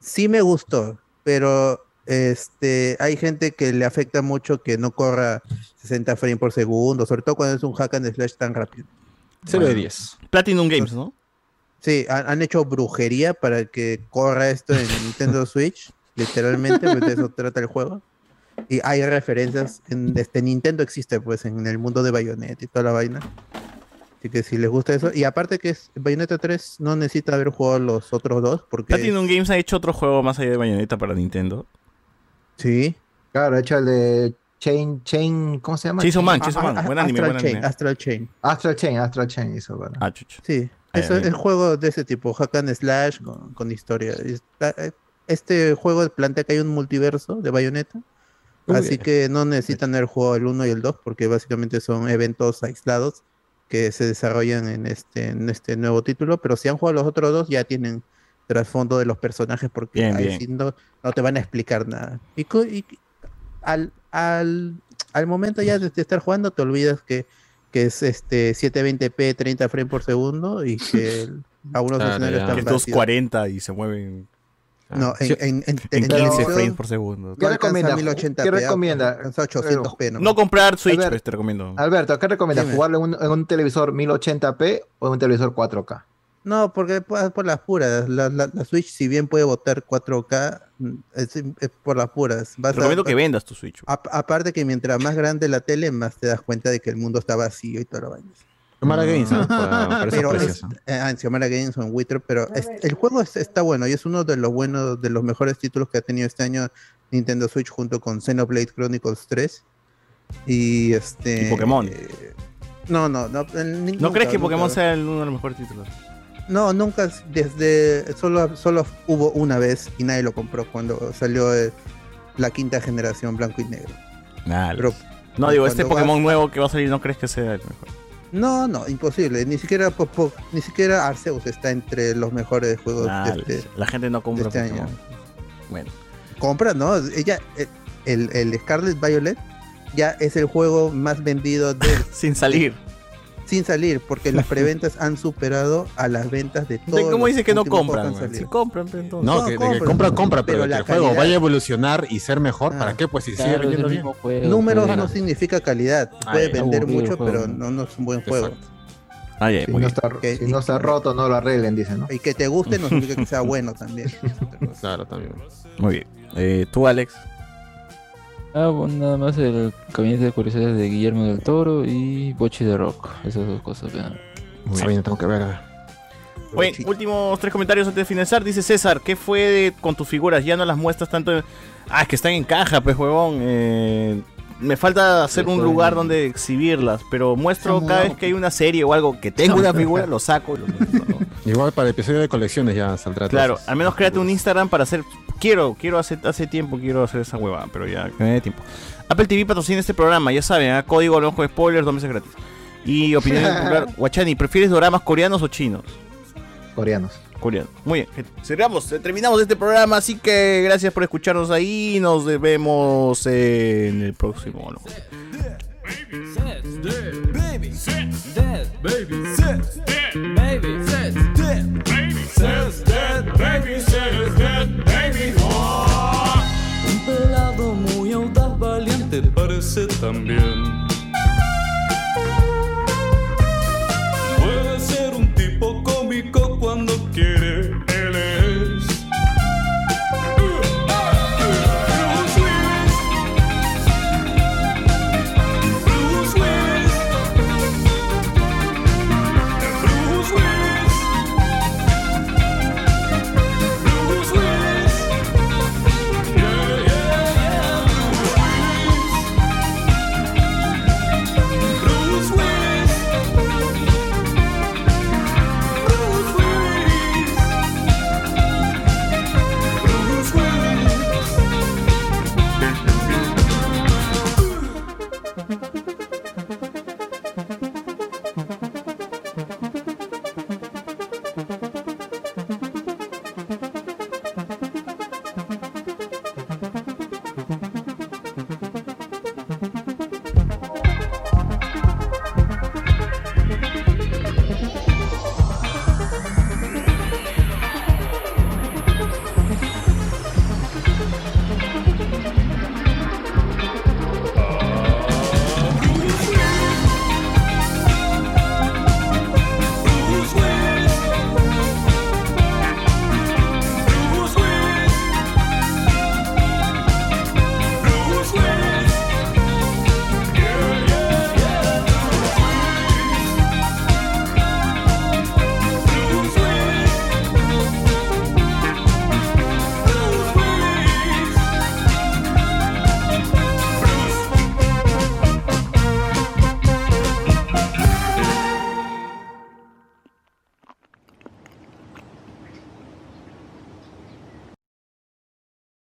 Sí me gustó, pero este hay gente que le afecta mucho que no corra 60 frames por segundo, sobre todo cuando es un hack and slash tan rápido. Cero de 10. Platinum Games, ¿no? Sí, han, han hecho brujería para que corra esto en Nintendo Switch, literalmente, pues de eso trata el juego. Y hay referencias, en este Nintendo existe pues en el mundo de Bayonetta y toda la vaina. Así que si les gusta eso, y aparte que es Bayonetta 3 no necesita haber jugado los otros dos, porque Platinum Games ha hecho otro juego más allá de Bayonetta para Nintendo. Sí. Claro, he hecho el de Chain, Chain, ¿cómo se llama? Chainsaw Man, Chainsaw Man, ah, buen ah, anime, Astral buen Chain, anime. Astral Chain. Astral Chain, Astral Chain hizo, bueno. Ah, chucha. Sí, eso, ya, el juego de ese tipo, hack and slash con, con historia. Eh, Este juego plantea que hay un multiverso de Bayonetta, Uy, así eh. que no necesitan haber jugado el 1 y el 2 porque básicamente son eventos aislados que se desarrollan en este, en este nuevo título, pero si han jugado los otros dos ya tienen trasfondo de los personajes porque Bien, ahí bien. sí no, no te van a explicar nada. Y al, al, al momento ya de, de estar jugando te olvidas que, que es este 720p 30 frames por segundo y que el- algunos Claro, escenarios ya. están Que es vacíos. 240 y se mueven. No, en, Sí. en, en, en 15 televisión frames por segundo. no ¿Qué recomienda? 1080p, ¿Qué recomienda? alcanza 800p nomás. No comprar Switch, Albert- pues, te recomiendo. Alberto, ¿qué recomiendas? ¿Jugarlo en un, en un televisor 1080p o en un televisor 4K? No, porque por, por las puras. La, la- la Switch, si bien puede botar 4K, mm, es, es por las puras. Vas Te recomiendo a- que vendas tu Switch. a- aparte que mientras más grande la tele, más te das cuenta de que el mundo está vacío y toda la vaina. Xiomara Games, ¿no? Para- para esos Pero es, ¿no? eh, ah, en Xiomara Games o en Wither, pero es- el juego es- está bueno y es uno de los buenos, de los mejores títulos que ha tenido este año Nintendo Switch junto con Xenoblade Chronicles 3 y este Y Pokémon. eh, no, no, no. ¿No nunca, crees que Pokémon nunca. sea el- uno de los mejores títulos? No, nunca, desde, solo, solo hubo una vez y nadie lo compró cuando salió eh, la quinta generación blanco y negro. Nah, Pero no, digo, este Pokémon nuevo que va a salir, ¿no crees que sea el mejor? No, no, imposible. Ni siquiera po- po- ni siquiera Arceus está entre los mejores juegos Nah, de este, la gente no compra este Pokémon. año. Bueno. Compra, ¿no? Ella, eh, el, el Scarlet Violet ya es el juego más vendido de, Sin salir. Sin salir, porque las preventas han superado a las ventas de todos. ¿De ¿Cómo dice que no compran? Si compran, pues, entonces. No, No, que, que compra, compra, pero, pero que la el juego vaya a evolucionar y ser mejor, Ah. ¿para qué? Pues si sigue Claro, vendiendo bien. mismo juego, Números pues. no significa calidad. Ah, Puede vender Aburrido mucho, juego. pero no, no es un buen juego. Exacto. Ah, Si no, está, Ok, si no está roto, no lo arreglen, dicen, ¿no? Y que te guste no significa que sea bueno también. Claro, también. Muy bien. Eh, Tú, Alex. Ah, bueno, nada más el gabinete de curiosidades de Guillermo del Toro y Bochi de Rock. Esas dos cosas, vean. Muy bien, tengo que ver. a ver. Bueno, últimos tres comentarios antes de finalizar. Dice César, ¿qué fue de- con tus figuras? Ya no las muestras tanto. en- Ah, es que están en caja, pues, huevón. Eh, me falta hacer un lugar eh. donde exhibirlas, pero muestro cada vez que hay una serie o algo que tenga una figura, lo saco. y lo- Igual para el episodio de colecciones ya saldrá. Claro, al menos créate un Instagram para hacer. Quiero, quiero hace, hace tiempo, quiero hacer esa huevada, pero ya que me dé tiempo. Apple TV patrocina este programa, ya saben, ¿ah? código hablamos con spoilers, dos meses gratis. Y opinión popular, Guachani, ¿prefieres doramas coreanos o chinos? Coreanos. Julián. Muy bien, gente. Cerramos, eh, terminamos este programa, así que gracias por escucharnos ahí. Nos vemos en el próximo. No. Un pelado muy audaz, valiente parece también